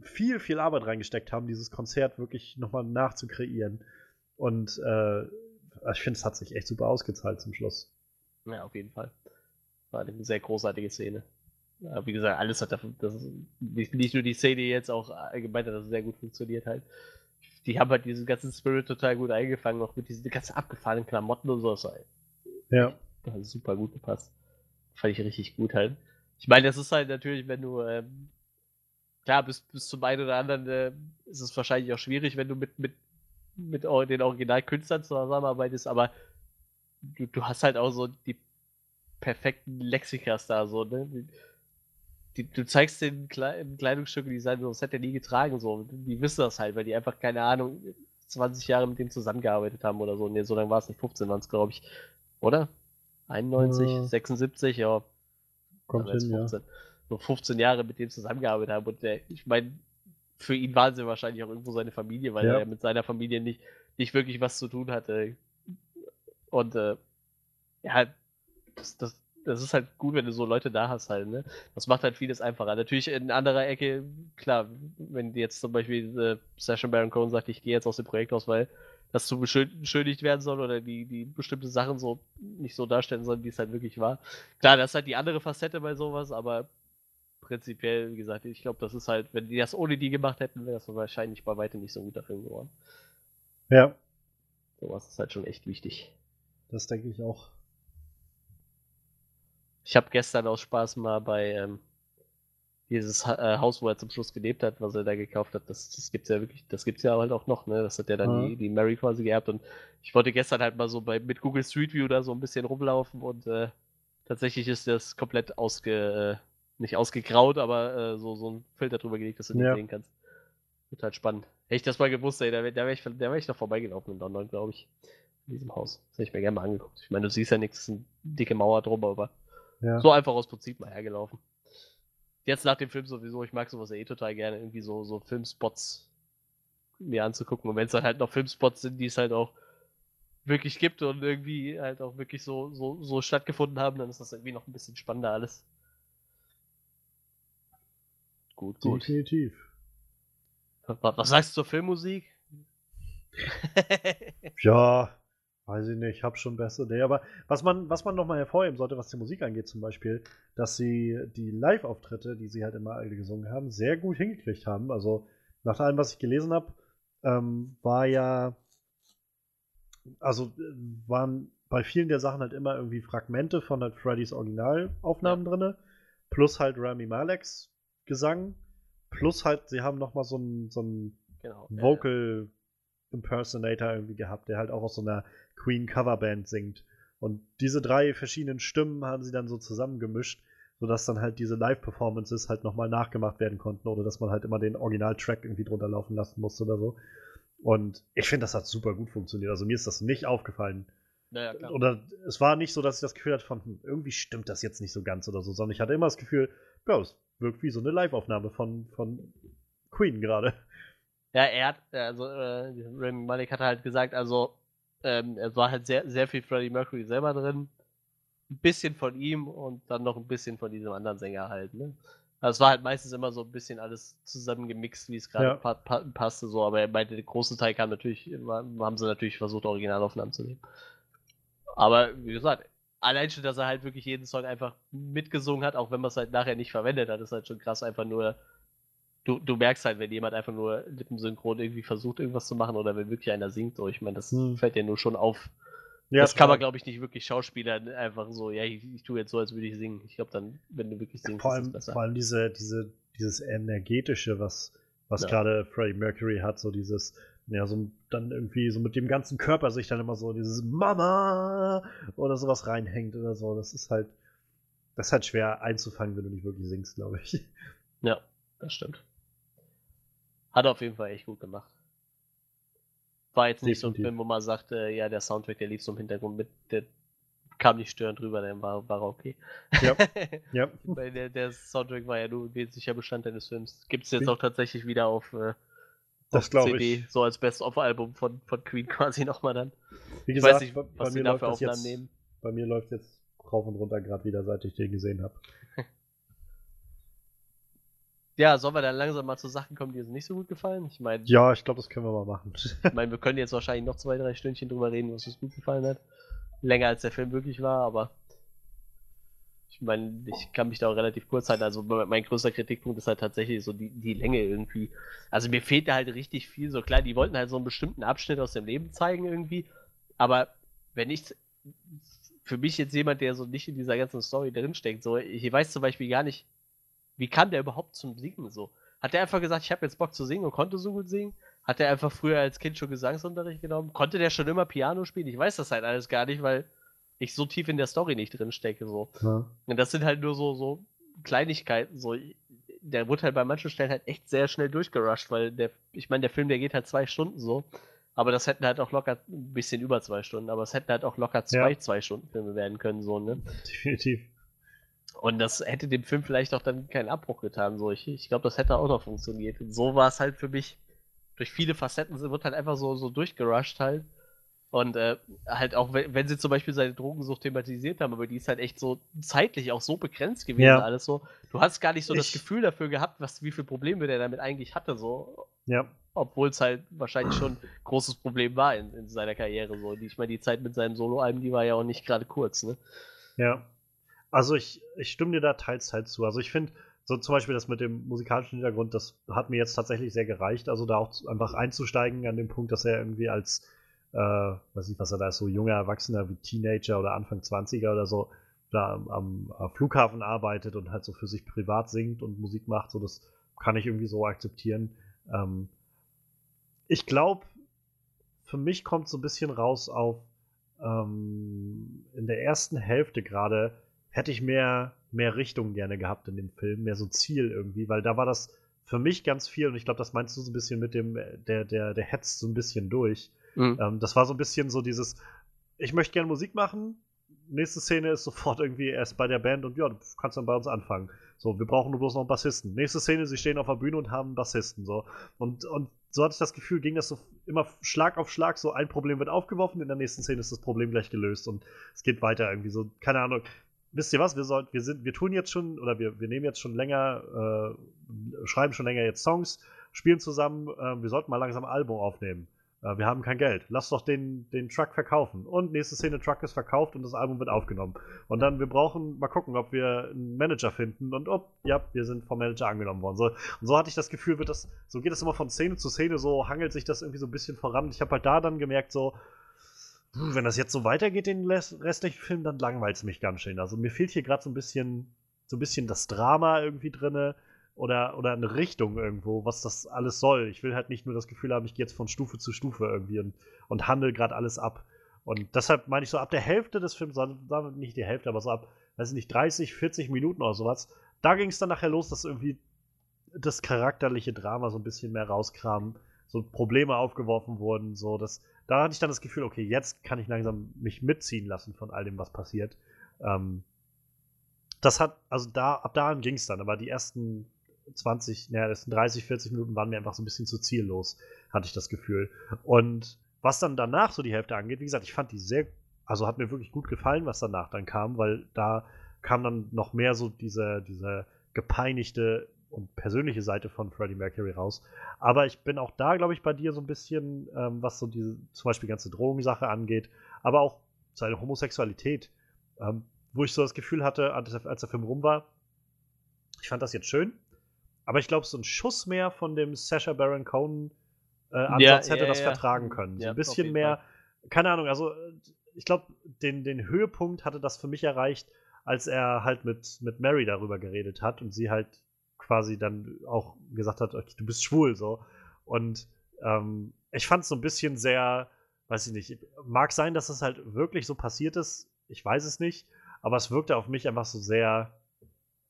viel, viel Arbeit reingesteckt haben, dieses Konzert wirklich nochmal nachzukreieren. Und äh, ich finde, es hat sich echt super ausgezahlt zum Schluss. Ja, auf jeden Fall. War eine sehr großartige Szene. Wie gesagt, alles hat dafür, das ist nicht, nur die Szene jetzt, auch allgemein hat das sehr gut funktioniert halt. Die haben halt diesen ganzen Spirit total gut eingefangen, auch mit diesen ganzen abgefahrenen Klamotten und so. Das Ja. das hat super gut gepasst. Fand ich richtig gut halt. Ich meine, das ist halt natürlich, wenn du, ähm, klar, bis, bis zum einen oder anderen äh, ist es wahrscheinlich auch schwierig, wenn du mit, mit, mit den Originalkünstlern zusammenarbeitest, aber du, du hast halt auch so die perfekten Lexikas da, so, ne? Die, die, du zeigst den Kle Kleidungsstücke, die sagen, so, das hätte er nie getragen, so. Die wissen das halt, weil die einfach, keine Ahnung, 20 Jahre mit dem zusammengearbeitet haben oder so. Ne, so lange war es nicht, 15 waren es, glaube ich. Oder? 91, Ja. 76, ja. Kommt hin, ja. 15. So 15 Jahre mit dem zusammengearbeitet haben. Und der, ich meine, für ihn waren sie wahrscheinlich auch irgendwo seine Familie, weil Ja. er mit seiner Familie nicht, nicht wirklich was zu tun hatte. Und äh, ja, das, das, das ist halt gut, wenn du so Leute da hast halt, ne? Das macht halt vieles einfacher. Natürlich in anderer Ecke, klar, wenn jetzt zum Beispiel äh, Session Baron Cohen sagt, ich gehe jetzt aus dem Projekt aus, weil das zu beschön- beschönigt werden soll oder die, die bestimmte Sachen so nicht so darstellen sollen, wie es halt wirklich war. Klar, das ist halt die andere Facette bei sowas, aber prinzipiell, wie gesagt, ich glaube, das ist halt, wenn die das ohne die gemacht hätten, wäre das wahrscheinlich bei weitem nicht so ein guter Film geworden. Ja, Sowas ist halt schon echt wichtig. das denke ich auch. Ich habe gestern aus Spaß mal bei ähm, dieses ha äh, Haus, wo er zum Schluss gelebt hat, was er da gekauft hat, das, das gibt's ja wirklich, das gibt's ja halt auch noch, ne? Das hat ja dann Mhm. die, die Mary quasi geerbt und ich wollte gestern halt mal so bei mit Google Street View da so ein bisschen rumlaufen und äh, tatsächlich ist das komplett ausge, äh, nicht ausgegraut, aber äh, so, so ein Filter drüber gelegt, dass du nicht Ja. sehen kannst. Total spannend. Hätte ich das mal gewusst, ey, da wäre wär ich, da wär ich noch vorbeigelaufen in London, glaube ich. In diesem Haus. Das hätte ich mir gerne mal angeguckt. Ich meine, du siehst ja nichts, es ist eine dicke Mauer drum, aber Ja. so einfach aus Prinzip mal hergelaufen. Jetzt nach dem Film sowieso, ich mag sowas eh total gerne, irgendwie so, so Filmspots mir anzugucken. Und wenn es dann halt noch Filmspots sind, die es halt auch wirklich gibt und irgendwie halt auch wirklich so, so, so stattgefunden haben, dann ist das irgendwie noch ein bisschen spannender alles. Gut, gut. Definitiv. Was, sagst du zur Filmmusik? Ja, weiß ich nicht, hab schon bessere Idee. Aber was man, was man nochmal hervorheben sollte, was die Musik angeht, zum Beispiel, dass sie die Live-Auftritte, die sie halt immer alle gesungen haben, sehr gut hingekriegt haben. Also nach allem, was ich gelesen habe, ähm, war ja, also äh, waren bei vielen der Sachen halt immer irgendwie Fragmente von halt Freddys Originalaufnahmen drinne, plus halt Rami Maleks Gesang, plus halt, sie haben nochmal so einen so einen genau. Vocal Impersonator irgendwie gehabt, der halt auch aus so einer Queen Coverband singt. Und diese drei verschiedenen Stimmen haben sie dann so zusammengemischt, sodass dann halt diese Live-Performances halt nochmal nachgemacht werden konnten oder dass man halt immer den Original-Track irgendwie drunter laufen lassen musste oder so. Und ich finde, das hat super gut funktioniert. Also mir ist das nicht aufgefallen. Ja, ja, klar. Oder es war nicht so, dass ich das Gefühl hatte von, hm, irgendwie stimmt das jetzt nicht so ganz oder so, sondern ich hatte immer das Gefühl, ja, es wirkt wie so eine Live-Aufnahme von, von Queen gerade. Ja, er hat, also äh, Rami Malek hat halt gesagt, also ähm, es war halt sehr, sehr viel Freddie Mercury selber drin, ein bisschen von ihm und dann noch ein bisschen von diesem anderen Sänger halt, ne? Also es war halt meistens immer so ein bisschen alles zusammengemixt, wie es gerade Ja. pa pa passte, so, aber er meinte, der große Teil kam natürlich, haben sie natürlich versucht, Originalaufnahmen zu nehmen. Aber wie gesagt, allein schon, dass er halt wirklich jeden Song einfach mitgesungen hat, auch wenn man es halt nachher nicht verwendet hat, ist halt schon krass, einfach nur du, du merkst halt, wenn jemand einfach nur lippensynchron irgendwie versucht, irgendwas zu machen oder wenn wirklich einer singt, so, ich meine, das Hm. fällt ja nur schon auf. Ja, das kann man, glaube ich, nicht wirklich Schauspielern einfach so, ja, ich, ich tue jetzt so, als würde ich singen. Ich glaube dann, wenn du wirklich singst, vor ist allem, es besser. vor allem diese, diese, dieses energetische, was, was Ja. gerade Freddie Mercury hat, so dieses, ja, so dann irgendwie so mit dem ganzen Körper sich dann immer so dieses Mama oder sowas reinhängt oder so. Das ist halt, das ist halt schwer einzufangen, wenn du nicht wirklich singst, glaube ich. Ja, das stimmt. Hat auf jeden Fall echt gut gemacht. War jetzt nicht so ein Definitiv. Film, wo man sagt, äh, ja, der Soundtrack, der lief so im Hintergrund mit, der kam nicht störend rüber, dann war, war okay. Ja. Ja, Weil der, der Soundtrack war ja nur ein wesentlicher Bestandteil des Films. Gibt es jetzt auch tatsächlich wieder auf, äh, Das auf glaub CD, ich. so als Best-of-Album von, von Queen quasi nochmal dann. wie Ich gesagt, weiß nicht, was mir sie da läuft für das Aufnahmen jetzt, nehmen. bei mir läuft jetzt rauf und runter gerade wieder, seit ich den gesehen habe. Ja, sollen wir dann langsam mal zu Sachen kommen, die uns nicht so gut gefallen? Ich meine, Ja, ich glaube, das können wir mal machen. ich mein, wir können jetzt wahrscheinlich noch zwei, drei Stündchen drüber reden, was uns gut gefallen hat. Länger als der Film wirklich war, aber ich meine, ich kann mich da auch relativ kurz halten. Also me- mein größter Kritikpunkt ist halt tatsächlich so die, die Länge irgendwie. Also mir fehlt da halt richtig viel. So klar, die wollten halt so einen bestimmten Abschnitt aus dem Leben zeigen irgendwie, aber wenn ich für mich jetzt jemand, der so nicht in dieser ganzen Story drinsteckt, so, ich weiß zum Beispiel gar nicht, wie kam der überhaupt zum Singen so? Hat der einfach gesagt, ich habe jetzt Bock zu singen und konnte so gut singen? Hat er einfach früher als Kind schon Gesangsunterricht genommen? Konnte der schon immer Piano spielen? Ich weiß das halt alles gar nicht, weil ich so tief in der Story nicht drin stecke. So. Ja. Und das sind halt nur so, so Kleinigkeiten. So. Der wurde halt bei manchen Stellen halt echt sehr schnell durchgerusht, weil der, ich meine, der Film, der geht halt zwei Stunden so. Aber das hätten halt auch locker ein bisschen über zwei Stunden, aber es hätten halt auch locker zwei, Ja. zwei Stunden Filme werden können, so, ne? Definitiv. Und das hätte dem Film vielleicht auch dann keinen Abbruch getan. So, ich, ich glaube, das hätte auch noch funktioniert. Und so war es halt für mich, durch viele Facetten wird halt einfach so, so durchgerusht halt. Und äh, halt auch, wenn, sie zum Beispiel seine Drogensucht thematisiert haben, aber die ist halt echt so zeitlich auch so begrenzt gewesen, Ja. alles so. Du hast gar nicht so das Ich- Gefühl dafür gehabt, was, wie viele Probleme der damit eigentlich hatte, so. Ja. obwohl es halt wahrscheinlich schon ein großes Problem war in, in seiner Karriere. So. Ich meine, die Zeit mit seinem Soloalben, die war ja auch nicht gerade kurz, ne? Ja. Also ich, ich stimme dir da teils, teils zu. Also ich finde, so zum Beispiel das mit dem musikalischen Hintergrund, das hat mir jetzt tatsächlich sehr gereicht. Also da auch einfach einzusteigen an dem Punkt, dass er irgendwie als, äh, weiß nicht, was er da ist, so junger Erwachsener wie Teenager oder Anfang 20er oder so, da am, am Flughafen arbeitet und halt so für sich privat singt und Musik macht. So, das kann ich irgendwie so akzeptieren. Ähm, ich glaube, für mich kommt so ein bisschen raus auf, ähm, in der ersten Hälfte gerade hätte ich mehr, mehr Richtung gerne gehabt in dem Film, mehr so Ziel irgendwie, weil da war das für mich ganz viel und ich glaube, das meinst du so ein bisschen mit dem, der, der, der hetzt so ein bisschen durch. Mhm. Ähm, das war so ein bisschen so dieses, ich möchte gerne Musik machen, nächste Szene ist sofort irgendwie erst bei der Band und ja, du kannst dann bei uns anfangen. So, wir brauchen nur bloß noch einen Bassisten. Nächste Szene, sie stehen auf der Bühne und haben einen Bassisten. So. Und, und so hatte ich das Gefühl, ging das so immer Schlag auf Schlag, so ein Problem wird aufgeworfen, in der nächsten Szene ist das Problem gleich gelöst und es geht weiter irgendwie so, keine Ahnung. Wisst ihr was, wir sollten, wir sind, wir tun jetzt schon, oder wir, wir nehmen jetzt schon länger, äh, schreiben schon länger jetzt Songs, spielen zusammen, äh, wir sollten mal langsam ein Album aufnehmen. Äh, wir haben kein Geld. Lass doch den, den Truck verkaufen. Und nächste Szene, Truck ist verkauft und das Album wird aufgenommen. Und dann, wir brauchen mal gucken, ob wir einen Manager finden und ob, ja, wir sind vom Manager angenommen worden. So, und so hatte ich das Gefühl, wird das, so geht es immer von Szene zu Szene, so hangelt sich das irgendwie so ein bisschen voran. Ich habe halt da dann gemerkt, so, wenn das jetzt so weitergeht, den restlichen Film, dann langweilt es mich ganz schön. Also mir fehlt hier gerade so ein bisschen, so ein bisschen das Drama irgendwie drinne oder, oder eine Richtung irgendwo, was das alles soll. Ich will halt nicht nur das Gefühl haben, ich gehe jetzt von Stufe zu Stufe irgendwie und, und handle gerade alles ab. Und deshalb meine ich so, ab der Hälfte des Films, nicht die Hälfte, aber so ab, weiß ich nicht, 30, 40 Minuten oder sowas, da ging es dann nachher los, dass irgendwie das charakterliche Drama so ein bisschen mehr rauskam, so Probleme aufgeworfen wurden, so dass da hatte ich dann das Gefühl, okay, jetzt kann ich langsam mich mitziehen lassen von all dem, was passiert. Ähm, das hat, also da, ab dahin ging es dann, aber die ersten 20, naja, das sind 30, 40 Minuten waren mir einfach so ein bisschen zu ziellos, hatte ich das Gefühl. Und was dann danach so die Hälfte angeht, wie gesagt, ich fand die sehr, also hat mir wirklich gut gefallen, was danach dann kam, weil da kam dann noch mehr so diese, diese gepeinigte und persönliche Seite von Freddie Mercury raus. Aber ich bin auch da, glaube ich, bei dir so ein bisschen, ähm, was so diese zum Beispiel ganze Drogensache angeht, aber auch seine Homosexualität, ähm, wo ich so das Gefühl hatte, als der Film rum war, ich fand das jetzt schön, aber ich glaube, so ein Schuss mehr von dem Sasha Baron Cohen äh, Ansatz ja, hätte ja, das ja. vertragen können. So ein bisschen mehr, keine Ahnung, also ich glaube, den, den Höhepunkt hatte das für mich erreicht, als er halt mit, mit Mary darüber geredet hat und sie halt quasi dann auch gesagt hat, okay, du bist schwul, so. Und ähm, ich fand es so ein bisschen sehr, weiß ich nicht, mag sein, dass es halt wirklich so passiert ist, ich weiß es nicht, aber es wirkte auf mich einfach so sehr,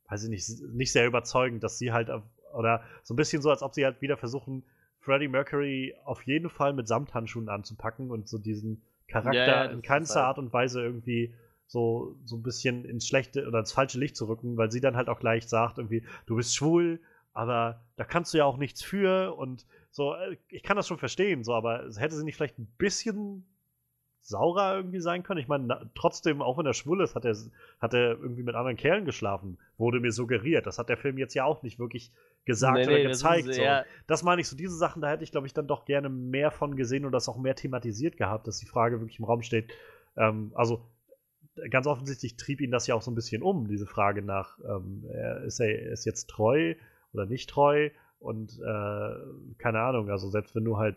weiß ich nicht, nicht sehr überzeugend, dass sie halt, oder so ein bisschen so, als ob sie halt wieder versuchen, Freddie Mercury auf jeden Fall mit Samthandschuhen anzupacken und so diesen Charakter ja, ja, in keinster halt Art und Weise irgendwie so, so ein bisschen ins schlechte oder ins falsche Licht zu rücken, weil sie dann halt auch gleich sagt, irgendwie, du bist schwul, aber da kannst du ja auch nichts für und so, äh, ich kann das schon verstehen, so, aber hätte sie nicht vielleicht ein bisschen saurer irgendwie sein können. Ich meine, trotzdem, auch wenn er schwul ist, hat er, hat er irgendwie mit anderen Kerlen geschlafen, wurde mir suggeriert. Das hat der Film jetzt ja auch nicht wirklich gesagt nee, oder nee, gezeigt. Das, so. das meine ich so, diese Sachen, da hätte ich, glaube ich, dann doch gerne mehr von gesehen und das auch mehr thematisiert gehabt, dass die Frage wirklich im Raum steht. Ähm, also, ganz offensichtlich trieb ihn das ja auch so ein bisschen um, diese Frage nach, ähm, ist er ist jetzt treu oder nicht treu? Und äh, keine Ahnung, also selbst wenn du halt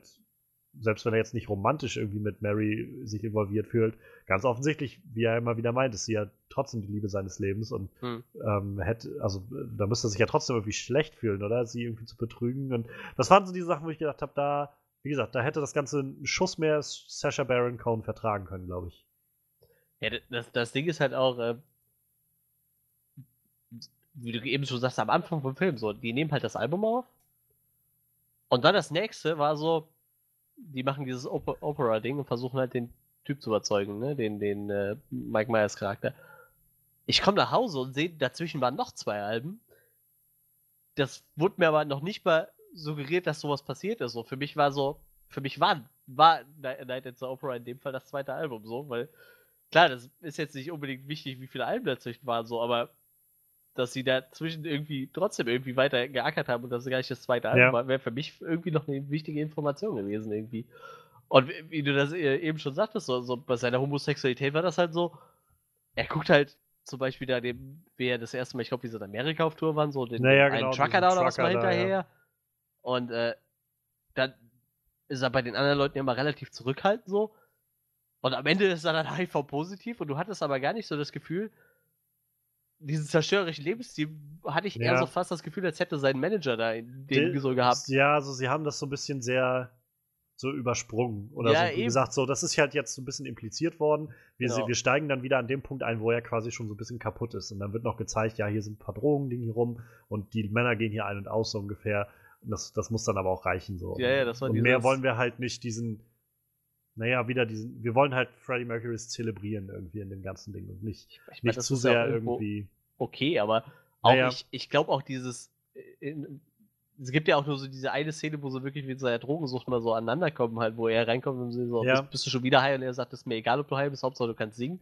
selbst wenn er jetzt nicht romantisch irgendwie mit Mary sich involviert fühlt, ganz offensichtlich, wie er immer wieder meint, ist sie ja trotzdem die Liebe seines Lebens und hm. ähm, hätte, also da müsste er sich ja trotzdem irgendwie schlecht fühlen, oder? Sie irgendwie zu betrügen. Und das waren so die Sachen, wo ich gedacht habe, da, wie gesagt, da hätte das Ganze einen Schuss mehr Sasha Baron Cohen vertragen können, glaube ich. Ja, das, das Ding ist halt auch, äh, wie du eben schon sagst, am Anfang vom Film, so, die nehmen halt das Album auf. Und dann das nächste war so, die machen dieses Opera-Ding und versuchen halt den Typ zu überzeugen, ne? Den, den äh, Mike Myers Charakter. Ich komme nach Hause und sehe, dazwischen waren noch zwei Alben. Das wurde mir aber noch nicht mal suggeriert, dass sowas passiert ist. So, für mich war so, für mich war, war Night at the Opera in dem Fall das zweite Album so, weil klar, das ist jetzt nicht unbedingt wichtig, wie viele Alben dazwischen waren, so, aber dass sie dazwischen irgendwie trotzdem irgendwie weiter geackert haben und das gar nicht das zweite Ja. Album war, wäre für mich irgendwie noch eine wichtige Information gewesen irgendwie. Und wie, du das äh, eben schon sagtest, so, so bei seiner Homosexualität war das halt so, er guckt halt zum Beispiel da dem, wie er das erste Mal, ich glaube, wie sie in Amerika auf Tour waren, so den, Naja, einen genau, Trucker da oder was mal da, ja. hinterher. Und äh, dann ist er bei den anderen Leuten immer relativ zurückhaltend so. Und am Ende ist er dann HIV-positiv und du hattest aber gar nicht so das Gefühl, diesen zerstörerischen Lebensstil hatte ich eher Ja. so fast das Gefühl, als hätte sein Manager da in den Die- so gehabt. Ja, also sie haben das so ein bisschen sehr so übersprungen. Oder Ja, so, wie gesagt, so, das ist halt jetzt so ein bisschen impliziert worden. Wir, Genau. wir steigen dann wieder an dem Punkt ein, wo er quasi schon so ein bisschen kaputt ist. Und dann wird noch gezeigt, ja, hier sind ein paar Drogen, liegen hier rum und die Männer gehen hier ein und aus so ungefähr. Und das, das muss dann aber auch reichen. So. Ja, ja, das war Und mehr wollen wir halt nicht diesen, naja, wieder diesen, wir wollen halt Freddie Mercurys zelebrieren irgendwie in dem ganzen Ding und nicht, Ich mein, nicht zu ja sehr irgendwie. Okay, aber auch Naja. ich, ich glaube auch dieses. äh, In, es gibt ja auch nur so diese eine Szene, wo sie wirklich mit seiner Drogensucht mal so aneinander kommen, halt, wo er reinkommt und sie so, Ja. bist, du schon wieder high? Und er sagt, ist mir egal, ob du high bist, Hauptsache du kannst singen.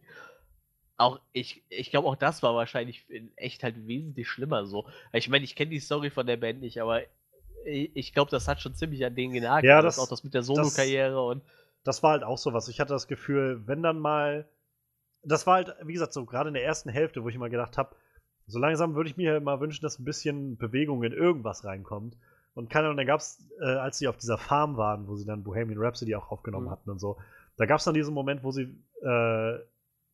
Auch ich, ich glaube, auch das war wahrscheinlich in echt halt wesentlich schlimmer so. Ich meine, ich kenne die Story von der Band nicht, aber ich, ich glaube, das hat schon ziemlich an denen genagt. Ja, alles, das- auch das mit der Solo-Karriere und das war halt auch so was. Ich hatte das Gefühl, wenn dann mal. Das war halt, wie gesagt, so gerade in der ersten Hälfte, wo ich mal gedacht habe, so langsam würde ich mir mal wünschen, dass ein bisschen Bewegung in irgendwas reinkommt. Und keine Ahnung, da gab es, äh, als sie auf dieser Farm waren, wo sie dann Bohemian Rhapsody auch aufgenommen Mhm. hatten und so, da gab es dann diesen Moment, wo sie äh,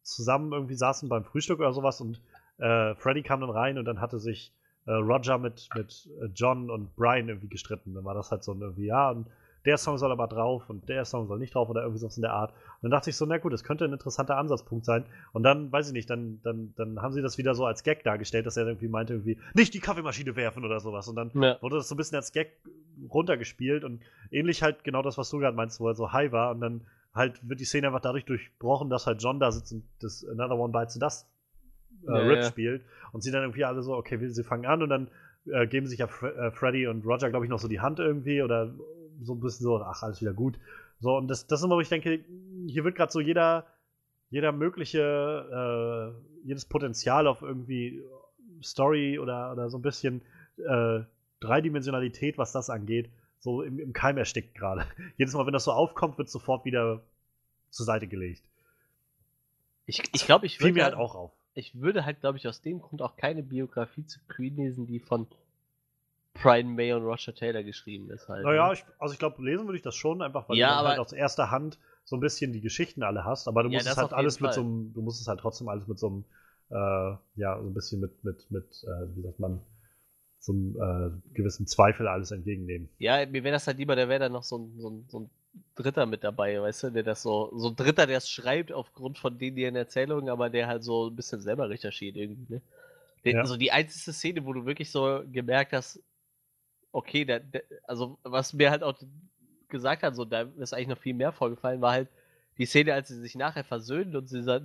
zusammen irgendwie saßen beim Frühstück oder sowas und äh, Freddy kam dann rein und dann hatte sich äh, Roger mit, mit äh, John und Brian irgendwie gestritten. Dann war das halt so ein irgendwie, ja, und der Song soll aber drauf und der Song soll nicht drauf oder irgendwie sowas in der Art. Und dann dachte ich so, na gut, das könnte ein interessanter Ansatzpunkt sein. Und dann, weiß ich nicht, dann, dann, dann haben sie das wieder so als Gag dargestellt, dass er irgendwie meinte, irgendwie, nicht die Kaffeemaschine werfen oder sowas. Und dann ja. wurde das so ein bisschen als Gag runtergespielt und ähnlich halt genau das, was du gerade meinst, wo er so high war und dann halt wird die Szene einfach dadurch durchbrochen, dass halt John da sitzt und das Another One Bites Dust äh, Ja, Rip ja. spielt und sie dann irgendwie alle so, okay, sie fangen an und dann äh, geben sich ja Fre äh, Freddy und Roger, glaube ich, noch so die Hand irgendwie oder so ein bisschen so, ach, alles wieder gut. So, und das, das ist immer, wo ich denke, hier wird gerade so jeder, jeder mögliche, äh, jedes Potenzial auf irgendwie Story oder, oder so ein bisschen äh, Dreidimensionalität, was das angeht, so im, im Keim erstickt gerade. Jedes Mal, wenn das so aufkommt, wird sofort wieder zur Seite gelegt. Ich, ich glaube, ich Fiel würde mir halt auch auf. ich würde halt, glaube ich, aus dem Grund auch keine Biografie zu Queen lesen, die von Brian May und Roger Taylor geschrieben ist halt. Naja, ne? ich, also ich glaube, lesen würde ich das schon, einfach weil Ja, du halt aber- aus erster Hand so ein bisschen die Geschichten alle hast, aber du Ja, musst es das halt alles mit Fall. so einem, du musst es halt trotzdem alles mit so einem, äh, ja, so ein bisschen mit, mit, mit, äh, wie sagt man, so einem äh, gewissen Zweifel alles entgegennehmen. Ja, mir wäre das halt lieber, da wäre dann noch so ein, so, ein, so ein Dritter mit dabei, weißt du, der das so, so ein Dritter, der es schreibt aufgrund von denen ihren Erzählungen, aber der halt so ein bisschen selber recherchiert irgendwie, ne? Der, Ja. So die einzige Szene, wo du wirklich so gemerkt hast, okay, der, der, also was mir halt auch gesagt hat, so da ist eigentlich noch viel mehr vorgefallen, war halt die Szene, als sie sich nachher versöhnen und sie sa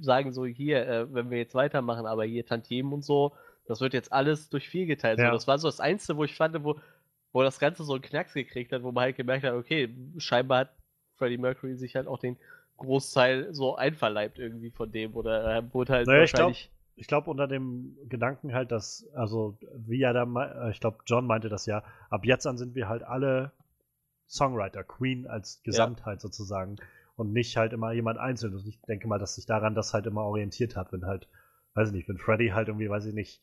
sagen so, hier, äh, wenn wir jetzt weitermachen, aber hier Tantiemen und so, das wird jetzt alles durch vier geteilt. Ja. So, das war so das Einzige, wo ich fand, wo, wo das Ganze so einen Knacks gekriegt hat, wo man halt gemerkt hat, okay, scheinbar hat Freddie Mercury sich halt auch den Großteil so einverleibt irgendwie von dem oder er wurde halt Naja, wahrscheinlich. Ich glaube, unter dem Gedanken halt, dass, also, wie er da, äh, ich glaube, John meinte das ja, ab jetzt an sind wir halt alle Songwriter, Queen als Gesamtheit sozusagen und nicht halt immer jemand einzeln. Und ich denke mal, dass sich daran das halt immer orientiert hat, wenn halt, weiß ich nicht, wenn Freddy halt irgendwie, weiß ich nicht,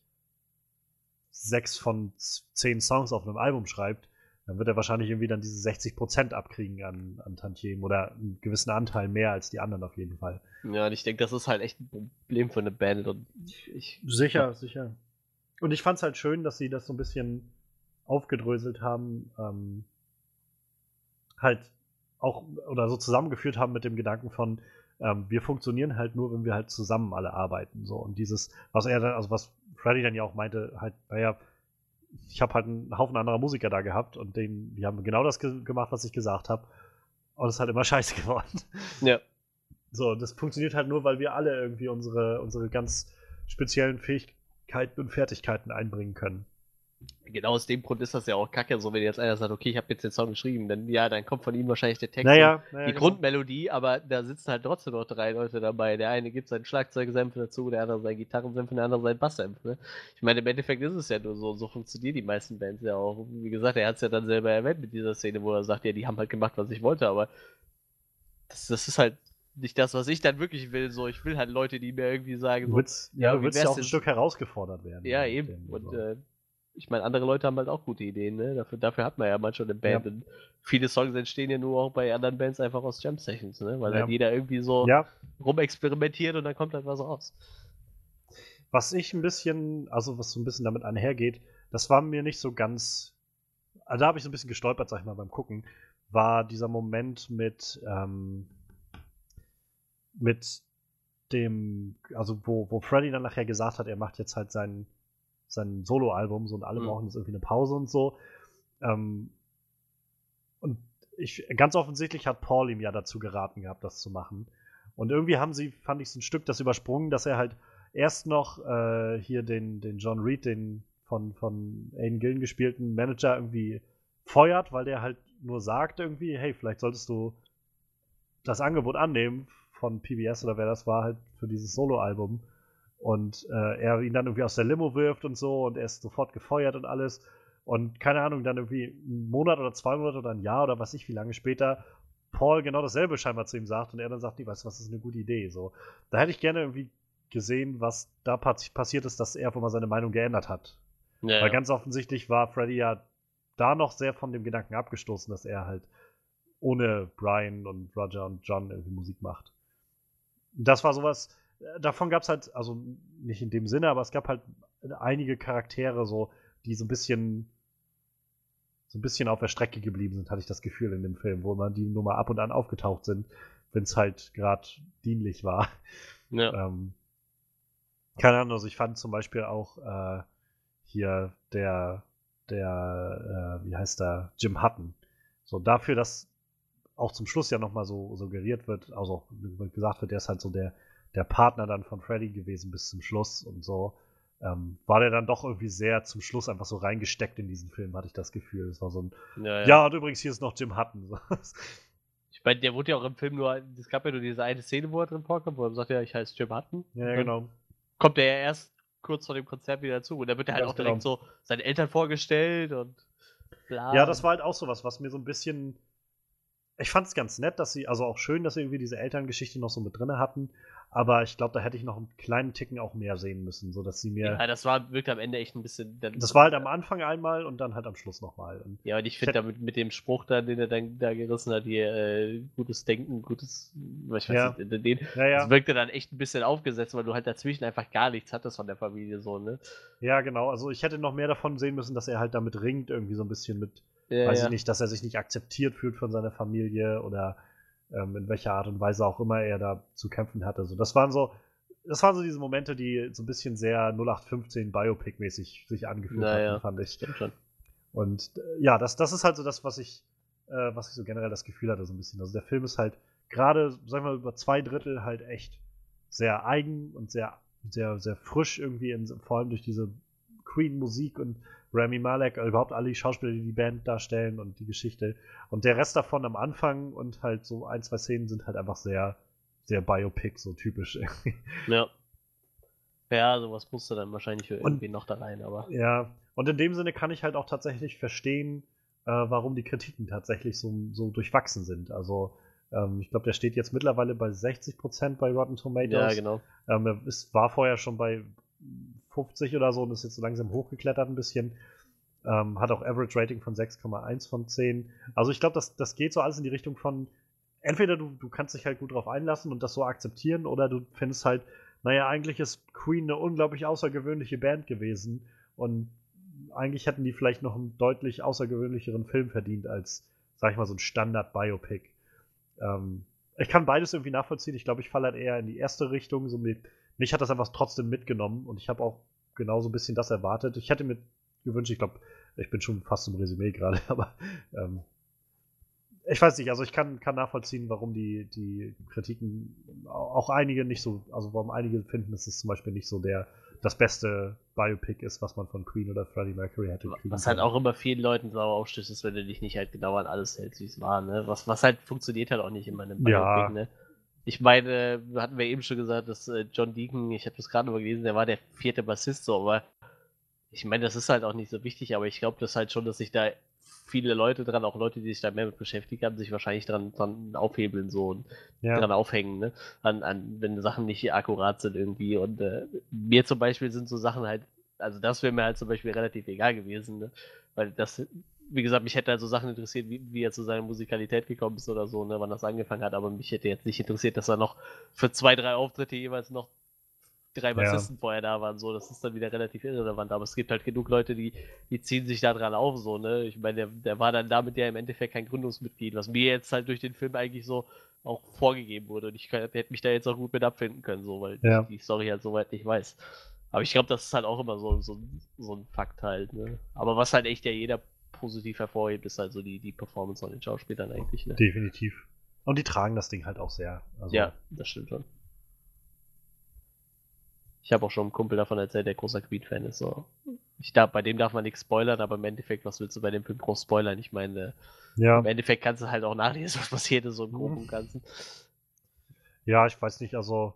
sechs von zehn Songs auf einem Album schreibt, dann wird er wahrscheinlich irgendwie dann diese 60% abkriegen an, an Tantiemen oder einen gewissen Anteil mehr als die anderen auf jeden Fall. Ja, und ich denke, das ist halt echt ein Problem für eine Band und ich. Sicher, sicher. Und ich fand es halt schön, dass sie das so ein bisschen aufgedröselt haben, ähm, halt auch oder so zusammengeführt haben mit dem Gedanken von, ähm, wir funktionieren halt nur, wenn wir halt zusammen alle arbeiten. So. Und dieses, was er dann, also was Freddy dann ja auch meinte, halt, naja, ich habe halt einen Haufen anderer Musiker da gehabt und den, die haben genau das ge gemacht, was ich gesagt habe. Und es ist halt immer scheiße geworden. Ja. So, das funktioniert halt nur, weil wir alle irgendwie unsere, unsere ganz speziellen Fähigkeiten und Fertigkeiten einbringen können. Genau aus dem Grund ist das ja auch kacke, so wenn jetzt einer sagt, okay, ich habe jetzt den Song geschrieben, dann ja, dann kommt von ihm wahrscheinlich der Text Naja, naja die genau. Grundmelodie, aber da sitzen halt trotzdem noch drei Leute dabei. Der eine gibt seinen Schlagzeugsenf dazu, der andere seinen Gitarrensenf und der andere seinen Basssenf. Ne? Ich meine, im Endeffekt ist es ja nur so, so funktionieren die meisten Bands ja auch. Wie gesagt, er hat es ja dann selber erwähnt mit dieser Szene, wo er sagt, ja, die haben halt gemacht, was ich wollte, aber das, das ist halt nicht das, was ich dann wirklich will. So, ich will halt Leute, die mir irgendwie sagen, Du willst, ja, du willst ja auch ein Stück herausgefordert werden. Ja, mit eben. Und so. äh, ich meine, andere Leute haben halt auch gute Ideen, ne? Dafür, dafür hat man ja manchmal eine Band. Ja. Und viele Songs entstehen ja nur auch bei anderen Bands einfach aus Jam Sessions, ne? Weil Ja. halt jeder irgendwie so ja, rumexperimentiert und dann kommt halt was raus. was ich ein bisschen, also was so ein bisschen damit einhergeht, das war mir nicht so ganz, also da habe ich so ein bisschen gestolpert, sag ich mal, beim Gucken, war dieser Moment mit, ähm, mit dem, also wo, wo Freddy dann nachher gesagt hat, er macht jetzt halt sein, sein Solo-Album so und alle Mhm. brauchen jetzt irgendwie eine Pause und so. Ähm, und ich, ganz offensichtlich hat Paul ihm ja dazu geraten gehabt, das zu machen. Und irgendwie haben sie, fand ich, so ein Stück das übersprungen, dass er halt erst noch äh, hier den, den John Reed, den von, von Aiden Gillen gespielten Manager irgendwie feuert, weil der halt nur sagt irgendwie, hey, vielleicht solltest du das Angebot annehmen von PBS oder wer das war, halt für dieses Soloalbum. Und äh, er ihn dann irgendwie aus der Limo wirft und so und er ist sofort gefeuert und alles. Und keine Ahnung, dann irgendwie einen Monat oder zwei Monate oder ein Jahr oder was ich, wie lange später Paul genau dasselbe scheinbar zu ihm sagt und er dann sagt, nee, weißt du, was ist eine gute Idee. So, da hätte ich gerne irgendwie gesehen, was da pass passiert ist, dass er auf einmal seine Meinung geändert hat. Ja, Weil ganz offensichtlich war Freddy ja da noch sehr von dem Gedanken abgestoßen, dass er halt ohne Brian und Roger und John irgendwie Musik macht. Das war sowas, davon gab es halt, also nicht in dem Sinne, aber es gab halt einige Charaktere so, die so ein bisschen so ein bisschen auf der Strecke geblieben sind, hatte ich das Gefühl in dem Film, wo man die nur mal ab und an aufgetaucht sind, wenn es halt gerade dienlich war. ja. Ähm, keine Ahnung, also ich fand zum Beispiel auch äh, hier der, der, äh, wie heißt der, Jim Hutton. So dafür, dass auch zum Schluss ja nochmal so suggeriert wird, also gesagt wird, der ist halt so der, der Partner dann von Freddy gewesen bis zum Schluss und so, ähm, war der dann doch irgendwie sehr zum Schluss einfach so reingesteckt in diesen Film, hatte ich das Gefühl. Das war so ein, ja, ja. ja, und übrigens hier ist noch Jim Hutton. Ich meine, der wurde ja auch im Film nur, es gab ja nur diese eine Szene, wo er drin vorkommt, wo er sagt, ja, ich heiße Jim Hutton. ja, dann genau. Kommt er ja erst kurz vor dem Konzert wieder dazu. Und da wird er halt auch direkt so seinen Eltern vorgestellt und bla. Ja, das war halt auch sowas, was mir so ein bisschen. Ich fand es ganz nett, dass sie, also auch schön, dass sie irgendwie diese Elterngeschichte noch so mit drin hatten. Aber ich glaube, da hätte ich noch einen kleinen Ticken auch mehr sehen müssen, so dass sie mir. Ja, das war, wirkt am Ende echt ein bisschen. Das war halt am Anfang einmal und dann halt am Schluss nochmal. Und Ja, und ich finde damit mit dem Spruch da, den er dann da gerissen hat, hier, äh, gutes Denken, gutes, ich weiß Ja. nicht, den, Ja, ja. das wirkte dann echt ein bisschen aufgesetzt, weil du halt dazwischen einfach gar nichts hattest von der Familie so, ne? ja, genau. Also ich hätte noch mehr davon sehen müssen, dass er halt damit ringt, irgendwie so ein bisschen mit, weiß ich nicht, dass er sich nicht akzeptiert fühlt von seiner Familie oder ähm, in welcher Art und Weise auch immer er da zu kämpfen hatte. So, das waren so, das waren so diese Momente, die so ein bisschen sehr 0815 Biopic-mäßig sich angefühlt Naja. hatten, fand ich. Stimmt schon. Und äh, ja, das, das ist halt so das, was ich, äh, was ich so generell das Gefühl hatte, so ein bisschen. Also der Film ist halt gerade, sagen wir mal, über zwei Drittel halt echt sehr eigen und sehr, sehr, sehr frisch irgendwie, in, vor allem durch diese Queen-Musik und Rami Malek, äh, überhaupt alle die Schauspieler, die die Band darstellen und die Geschichte. Und der Rest davon am Anfang und halt so ein, zwei Szenen sind halt einfach sehr, sehr Biopic, so typisch irgendwie. Ja. Ja, sowas musste dann wahrscheinlich irgendwie noch da rein, aber. Ja, und in dem Sinne kann ich halt auch tatsächlich verstehen, äh, warum die Kritiken tatsächlich so, so durchwachsen sind. Also, ähm, ich glaube, der steht jetzt mittlerweile bei 60% bei Rotten Tomatoes. Ja, genau. Ähm, er ist, war vorher schon bei 50 oder so und ist jetzt so langsam hochgeklettert ein bisschen. Ähm, hat auch Average Rating von 6,1 von 10. Also ich glaube, das, das geht so alles in die Richtung von, entweder du, du kannst dich halt gut drauf einlassen und das so akzeptieren, oder du findest halt, naja, eigentlich ist Queen eine unglaublich außergewöhnliche Band gewesen und eigentlich hätten die vielleicht noch einen deutlich außergewöhnlicheren Film verdient als, sag ich mal, so ein Standard-Biopic. Ähm, ich kann beides irgendwie nachvollziehen. Ich glaube, ich falle halt eher in die erste Richtung. So mit, mich hat das einfach trotzdem mitgenommen und ich habe auch genauso ein bisschen das erwartet. Ich hätte mir gewünscht, ich glaube, ich bin schon fast im Resümee gerade, aber ähm, ich weiß nicht, also ich kann, kann nachvollziehen, warum die, die Kritiken, auch einige nicht so, also warum einige finden, es ist zum Beispiel nicht so der das beste Biopic ist, was man von Queen oder Freddie Mercury hätte kriegen Was halt auch immer vielen Leuten sauer aufstößt, ist, wenn du dich nicht halt genau an alles hältst, wie es war, ne? Was, was halt funktioniert halt auch nicht in einem Ja. Biopic, ne? Ich meine, hatten wir eben schon gesagt, dass äh, John Deacon, ich habe das gerade mal gelesen, der war der vierte Bassist, so, aber ich meine, das ist halt auch nicht so wichtig, aber ich glaube das halt schon, dass sich da viele Leute dran, auch Leute, die sich da mehr mit beschäftigt haben, sich wahrscheinlich dran, dran aufhebeln so und Ja. dran aufhängen, ne? An, an, wenn Sachen nicht akkurat sind irgendwie. Und äh, mir zum Beispiel sind so Sachen halt, also das wäre mir halt zum Beispiel relativ egal gewesen, ne? Weil das, wie gesagt, mich hätte halt so Sachen interessiert, wie, wie er zu seiner Musikalität gekommen ist oder so, ne, wann das angefangen hat, aber mich hätte jetzt nicht interessiert, dass er noch für zwei, drei Auftritte jeweils noch drei Bassisten vorher da waren, so, das ist dann wieder relativ irrelevant, aber es gibt halt genug Leute, die, die ziehen sich da dran auf, so, ne, ich meine, der, der war dann damit ja im Endeffekt kein Gründungsmitglied, was mir jetzt halt durch den Film eigentlich so auch vorgegeben wurde und ich kann, hätte mich da jetzt auch gut mit abfinden können, so, weil Ja. ich die Story halt soweit nicht weiß. Aber ich glaube, das ist halt auch immer so, so, so ein Fakt halt, ne. Aber was halt echt ja jeder positiv hervorhebt, ist halt so die, die Performance von den Schauspielern eigentlich, ne. Definitiv. Und die tragen das Ding halt auch sehr. Also, Ja, das stimmt schon. Ich habe auch schon einem Kumpel davon erzählt, der großer Queen-Fan ist. So. Ich darf, bei dem darf man nichts spoilern, aber im Endeffekt, was willst du bei dem Film groß spoilern? Ich meine, ja. im Endeffekt kannst du halt auch nachlesen, was passiert ist, so im Groben und Ganzen. Ja, ich weiß nicht, also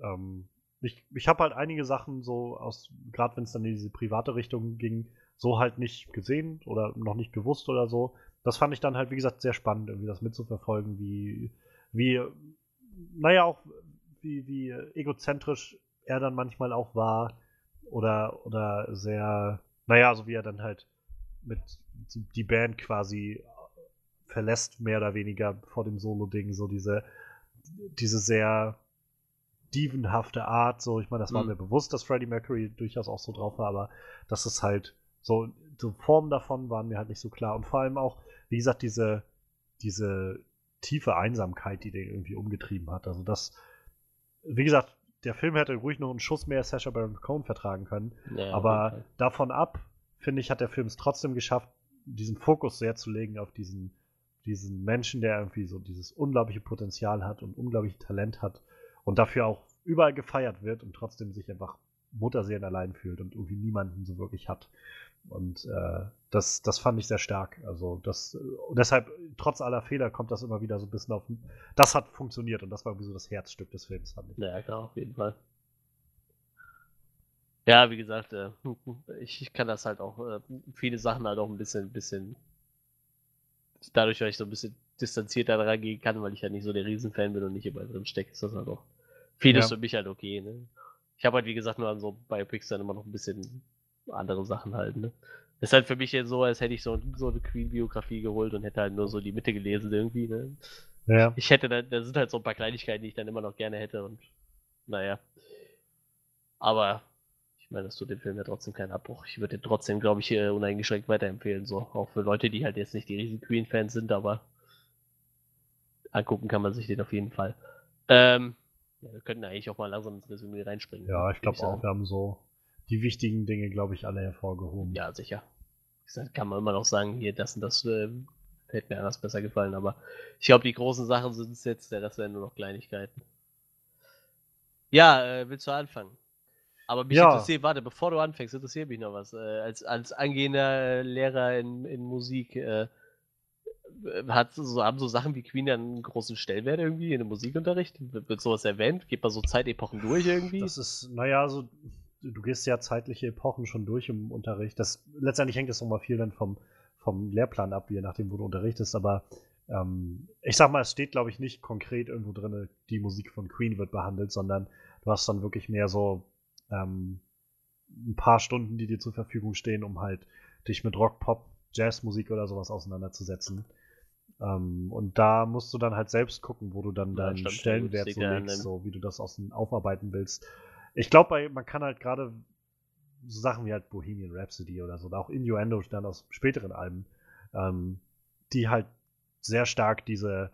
ähm, ich, ich habe halt einige Sachen so aus, gerade wenn es dann in diese private Richtung ging, so halt nicht gesehen oder noch nicht gewusst oder so. Das fand ich dann halt, wie gesagt, sehr spannend, irgendwie das mitzuverfolgen, wie, wie, naja, auch wie, wie egozentrisch er dann manchmal auch war oder, oder sehr, naja, so wie er dann halt mit die Band quasi verlässt, mehr oder weniger vor dem Solo-Ding, so diese, diese sehr dievenhafte Art, so, ich meine, das war Mhm. mir bewusst, dass Freddie Mercury durchaus auch so drauf war, aber das ist halt so, so Formen davon waren mir halt nicht so klar. Und vor allem auch, wie gesagt, diese, diese tiefe Einsamkeit, die den irgendwie umgetrieben hat. Also das, wie gesagt, der Film hätte ruhig noch einen Schuss mehr Sacha Baron Cohen vertragen können. Ja, Aber Fall. davon ab, finde ich, hat der Film es trotzdem geschafft, diesen Fokus sehr zu legen auf diesen, diesen Menschen, der irgendwie so dieses unglaubliche Potenzial hat und unglaublich Talent hat und dafür auch überall gefeiert wird und trotzdem sich einfach Mutterseelen allein fühlt und irgendwie niemanden so wirklich hat. Und äh, das, das fand ich sehr stark. Also das und deshalb, trotz aller Fehler, kommt das immer wieder so ein bisschen auf. Das hat funktioniert und das war irgendwie so das Herzstück des Films, fand ich. Ja, klar, auf jeden Fall. Ja, wie gesagt, äh, ich, ich kann das halt auch, äh, viele Sachen halt auch ein bisschen, bisschen, dadurch, dass ich so ein bisschen distanzierter daran gehen kann, weil ich halt nicht so der Riesenfan bin und nicht immer drin stecke, ist das halt auch vieles Ja. für mich halt okay, ne? Ich habe halt, wie gesagt, nur an so Biopics dann immer noch ein bisschen andere Sachen halt, ne? Ist halt für mich jetzt so, als hätte ich so, so eine Queen-Biografie geholt und hätte halt nur so die Mitte gelesen irgendwie, ne? Ja. Ich hätte da, da sind halt so ein paar Kleinigkeiten, die ich dann immer noch gerne hätte und naja. Aber ich meine, das tut dem Film ja trotzdem keinen Abbruch. Ich würde den trotzdem, glaube ich, äh, uneingeschränkt weiterempfehlen. So, auch für Leute, die halt jetzt nicht die riesen Queen-Fans sind, aber angucken kann man sich den auf jeden Fall. Ähm, ja, wir könnten eigentlich auch mal langsam ins Resümee reinspringen. Ja, ich würd glaube auch, wir haben so die wichtigen Dinge, glaube ich, alle hervorgehoben. Ja, sicher. Gesagt, kann man immer noch sagen, hier, das und das äh, hätte mir anders besser gefallen, aber ich glaube, die großen Sachen sind es jetzt, der Rest wären nur noch Kleinigkeiten. Ja, äh, willst du anfangen? Aber mich Ja. interessiert, warte, bevor du anfängst, interessiert mich noch was. Äh, als, als angehender Lehrer in, in Musik, äh, hat so, haben so Sachen wie Queen dann einen großen Stellenwert irgendwie in dem Musikunterricht? Wird, wird sowas erwähnt? Geht man so Zeitepochen durch irgendwie? Das ist, naja, so, du gehst ja zeitliche Epochen schon durch im Unterricht. Das, letztendlich hängt das nochmal viel dann vom, vom Lehrplan ab, je nachdem, wo du unterrichtest. Aber ähm, ich sag mal, es steht, glaube ich, nicht konkret irgendwo drin, die Musik von Queen wird behandelt, sondern du hast dann wirklich mehr so ähm, ein paar Stunden, die dir zur Verfügung stehen, um halt dich mit Rock, Pop, Jazzmusik oder sowas auseinanderzusetzen. Ähm, und da musst du dann halt selbst gucken, wo du dann deinen ja, Stellenwert so legst, so wie du das außen aufarbeiten willst. Ich glaube, man kann halt gerade so Sachen wie halt Bohemian Rhapsody oder so, oder auch Innuendo dann aus späteren Alben, ähm, die halt sehr stark diese,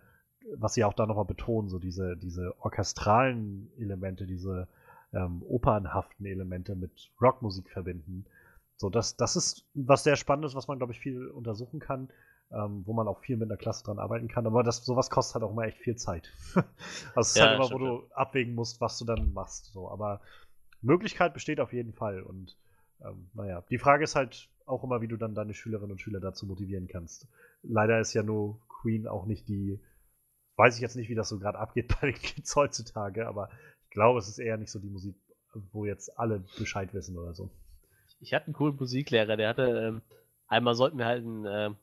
was sie auch da nochmal betonen, so diese, diese orchestralen Elemente, diese ähm, opernhaften Elemente mit Rockmusik verbinden. So, das, das ist was sehr Spannendes, was man, glaube ich, viel untersuchen kann, ähm, wo man auch viel mit einer Klasse dran arbeiten kann. Aber das, sowas kostet halt auch immer echt viel Zeit. also es ist Ja, halt immer, wo du abwägen musst, was du dann machst. So, aber Möglichkeit besteht auf jeden Fall. Und ähm, naja, die Frage ist halt auch immer, wie du dann deine Schülerinnen und Schüler dazu motivieren kannst. Leider ist ja nur Queen auch nicht die, weiß ich jetzt nicht, wie das so gerade abgeht bei den Kids heutzutage, aber ich glaube, es ist eher nicht so die Musik, wo jetzt alle Bescheid wissen oder so. Ich hatte einen coolen Musiklehrer, der hatte, ähm, einmal sollten wir halt ein ähm,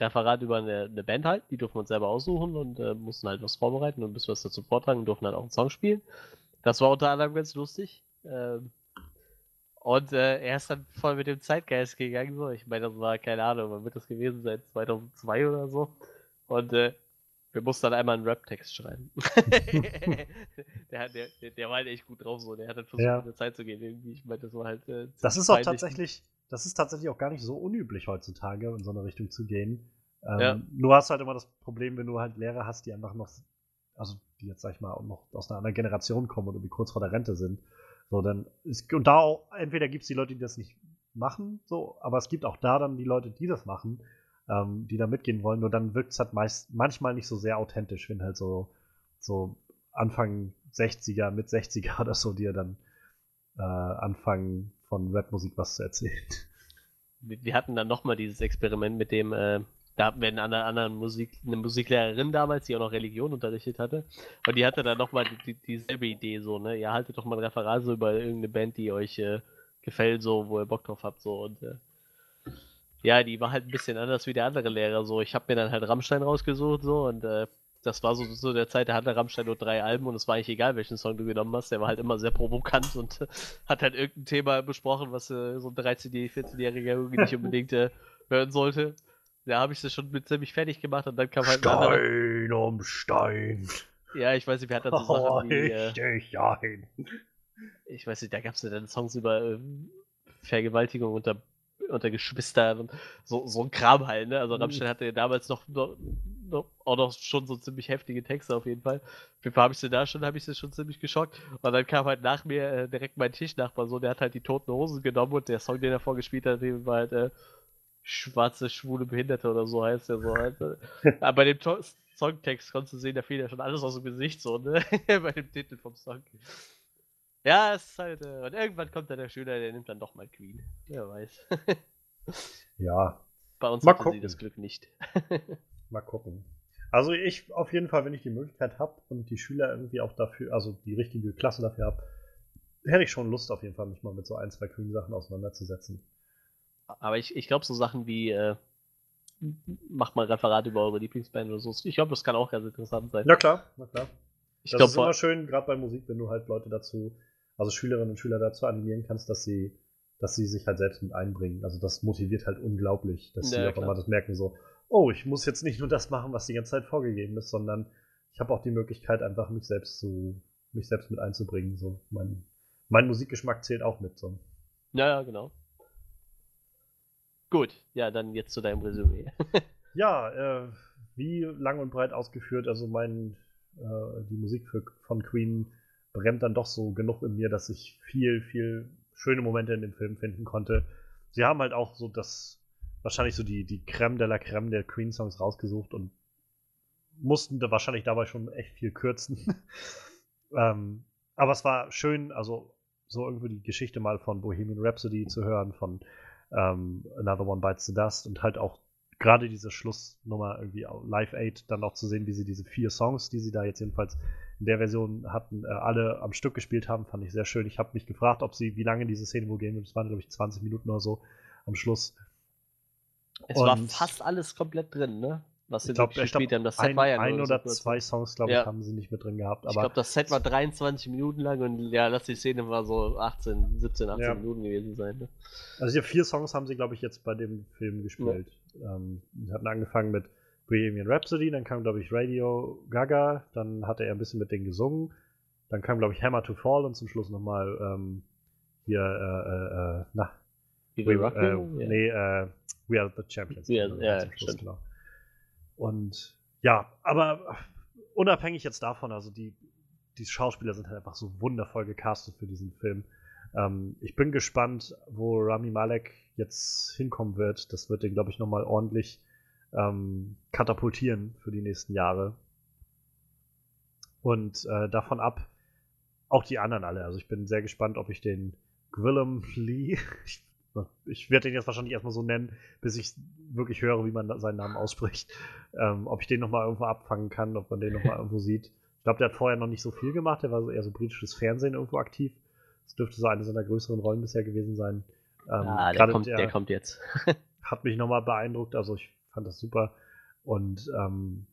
Referat über eine, eine Band halten, die durften wir uns selber aussuchen und äh, mussten halt was vorbereiten und bis wir was dazu vortragen und durften halt auch einen Song spielen. Das war unter anderem ganz lustig. Ähm, und äh, er ist dann voll mit dem Zeitgeist gegangen. So. Ich meine, das war, keine Ahnung, wann wird das gewesen sein? 2002 oder so. Und äh, wir mussten dann einmal einen Rap-Text schreiben. der, der, der war halt echt gut drauf, so. Der hat dann versucht, Ja. mit der Zeit zu gehen. Irgendwie. Ich meine, das war halt. Äh, Das ist auch tatsächlich, das ist tatsächlich auch gar nicht so unüblich heutzutage, in so eine Richtung zu gehen. Ähm, Ja. Nur hast du halt immer das Problem, wenn du halt Lehrer hast, die einfach noch, also die jetzt, sag ich mal, auch noch aus einer anderen Generation kommen und irgendwie kurz vor der Rente sind. So, dann ist, und da auch, entweder gibt es die Leute, die das nicht machen, so, aber es gibt auch da dann die Leute, die das machen, ähm, die da mitgehen wollen, nur dann wirkt es halt meist, manchmal nicht so sehr authentisch, wenn halt so, so Anfang 60er, mit 60er oder so, die ja dann äh, anfangen von Rapmusik was zu erzählen. wir, hatten dann nochmal dieses Experiment mit dem, äh, da hatten wir eine andere, Musik, eine Musiklehrerin damals, die auch noch Religion unterrichtet hatte. Und die hatte dann nochmal die, dieselbe Idee, so, ne? Ihr haltet doch mal ein Referat so über irgendeine Band, die euch äh, gefällt, so, wo ihr Bock drauf habt, so. Und äh, ja, die war halt ein bisschen anders wie der andere Lehrer, so. Ich habe mir dann halt Rammstein rausgesucht, so, und äh, das war so, so der Zeit, da hatte Rammstein nur drei Alben und es war eigentlich egal, welchen Song du genommen hast. Der war halt immer sehr provokant und äh, hat halt irgendein Thema besprochen, was äh, so ein 13-, 14-Jähriger irgendwie nicht unbedingt äh, hören sollte. Da habe ich das schon mit ziemlich fertig gemacht und dann kam halt. Stein um Stein. Ja, ich weiß nicht, wer hat dann so Sachen wie, äh, dich ein. ich weiß nicht, da gab es ja dann Songs über ähm, Vergewaltigung unter, unter Geschwistern und so, so ein Kram halt, ne? Also Rammstein hatte ja damals noch, noch auch noch schon so ziemlich heftige Texte auf jeden Fall. Auf jeden Fall habe ich sie da schon, habe ich sie schon ziemlich geschockt. Und dann kam halt nach mir äh, direkt mein Tischnachbar so, der hat halt die toten Hosen genommen und der Song, den er vorgespielt hat, war halt äh, schwarze, schwule Behinderte oder so heißt der so halt. äh. Aber bei dem to Songtext konntest du sehen, da fiel ja schon alles aus dem Gesicht so, ne? bei dem Titel vom Song. Ja, es ist halt, äh, und irgendwann kommt dann der Schüler, der nimmt dann doch mal Queen. Wer weiß. Ja, Bei uns Mal gucken. das Glück nicht. Mal gucken. Also ich auf jeden Fall, wenn ich die Möglichkeit habe und die Schüler irgendwie auch dafür, also die richtige Klasse dafür habe, hätte ich schon Lust auf jeden Fall, mich mal mit so ein, zwei grünen Sachen auseinanderzusetzen. Aber ich, ich glaube, so Sachen wie, äh, macht mal ein Referat über eure Lieblingsband oder so. Ich glaube, das kann auch ganz interessant sein. Na klar, na klar. ich das glaube, ist immer schön, gerade bei Musik, wenn du halt Leute dazu, also Schülerinnen und Schüler dazu animieren kannst, dass sie, dass sie sich halt selbst mit einbringen. Also das motiviert halt unglaublich, dass sie Ja, auf klar. einmal das merken so, oh, ich muss jetzt nicht nur das machen, was die ganze Zeit vorgegeben ist, sondern ich habe auch die Möglichkeit, einfach mich selbst zu, mich selbst mit einzubringen. So mein, mein Musikgeschmack zählt auch mit. So. ja, ja, genau. Gut, ja, dann jetzt zu deinem Resümee. Ja, äh, wie lang und breit ausgeführt, also mein, äh, die Musik für, von Queen brennt dann doch so genug in mir, dass ich viel, viel schöne Momente in dem Film finden konnte. Sie haben halt auch so das, wahrscheinlich so die, die Creme de la Creme der Queen-Songs rausgesucht und mussten da wahrscheinlich dabei schon echt viel kürzen. ähm, aber es war schön, also so irgendwie die Geschichte mal von Bohemian Rhapsody zu hören, von ähm, Another One Bites the Dust und halt auch gerade diese Schlussnummer irgendwie Live Aid dann auch zu sehen, wie sie diese vier Songs, die sie da jetzt jedenfalls in der Version hatten, äh, alle am Stück gespielt haben, fand ich sehr schön. Ich habe mich gefragt, ob sie, wie lange diese Szene wohl gehen wird. Es waren, glaube ich, 20 Minuten oder so am Schluss. Es war Und- fast alles komplett drin, ne? Was sie glaub, gespielt haben. Das Set ein, war ja ein oder zwei Songs, glaube Ja. ich, haben sie nicht mit drin gehabt. Ich glaube, das Set war 23 Minuten lang und ja, lass die Szene war so 18, 17, 18 Ja. Minuten gewesen sein. Ne? Also hier vier Songs haben sie, glaube ich, jetzt bei dem Film gespielt. Ähm, sie hatten angefangen mit Bohemian Rhapsody, dann kam, glaube ich, Radio Gaga, dann hatte er ein bisschen mit denen gesungen, dann kam, glaube ich, Hammer to Fall und zum Schluss nochmal ähm, hier, äh, äh, äh, na, Wie We, wir äh, ja. nee, äh, We Are the Champions. We are- Genau, ja, Schluss, genau. Und ja, aber unabhängig jetzt davon, also die, die Schauspieler sind halt einfach so wundervoll gecastet für diesen Film. Ähm, ich bin gespannt, wo Rami Malek jetzt hinkommen wird. Das wird den, glaube ich, nochmal ordentlich ähm, katapultieren für die nächsten Jahre. Und äh, davon ab, auch die anderen alle. Also ich bin sehr gespannt, ob ich den Gwillem Lee, ich, ich werde den jetzt wahrscheinlich erstmal so nennen, bis ich wirklich höre, wie man seinen Namen ausspricht, ähm, ob ich den nochmal irgendwo abfangen kann, ob man den nochmal irgendwo sieht. Ich glaube, der hat vorher noch nicht so viel gemacht, der war so eher so britisches Fernsehen irgendwo aktiv. Das dürfte so eine seiner größeren Rollen bisher gewesen sein. Ähm, ah, der kommt, der, der kommt jetzt. hat mich nochmal beeindruckt, also ich fand das super. Und ähm,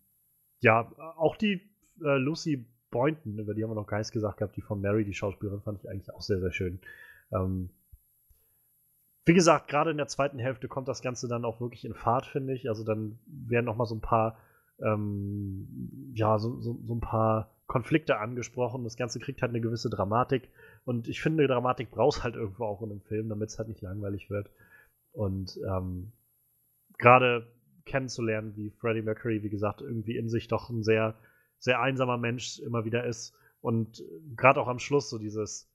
ja, auch die äh, Lucy Boynton, über die haben wir noch gar nichts gesagt gehabt, die von Mary, die Schauspielerin, fand ich eigentlich auch sehr, sehr schön. Ähm, wie gesagt, gerade in der zweiten Hälfte kommt das Ganze dann auch wirklich in Fahrt, finde ich. Also dann werden noch mal so ein paar, ähm, ja, so, so, so, ein paar Konflikte angesprochen. Das Ganze kriegt halt eine gewisse Dramatik. Und ich finde, Dramatik brauchst halt irgendwo auch in einem Film, damit es halt nicht langweilig wird. Und ähm, gerade kennenzulernen, wie Freddie Mercury, wie gesagt, irgendwie in sich doch ein sehr, sehr einsamer Mensch immer wieder ist. Und gerade auch am Schluss so dieses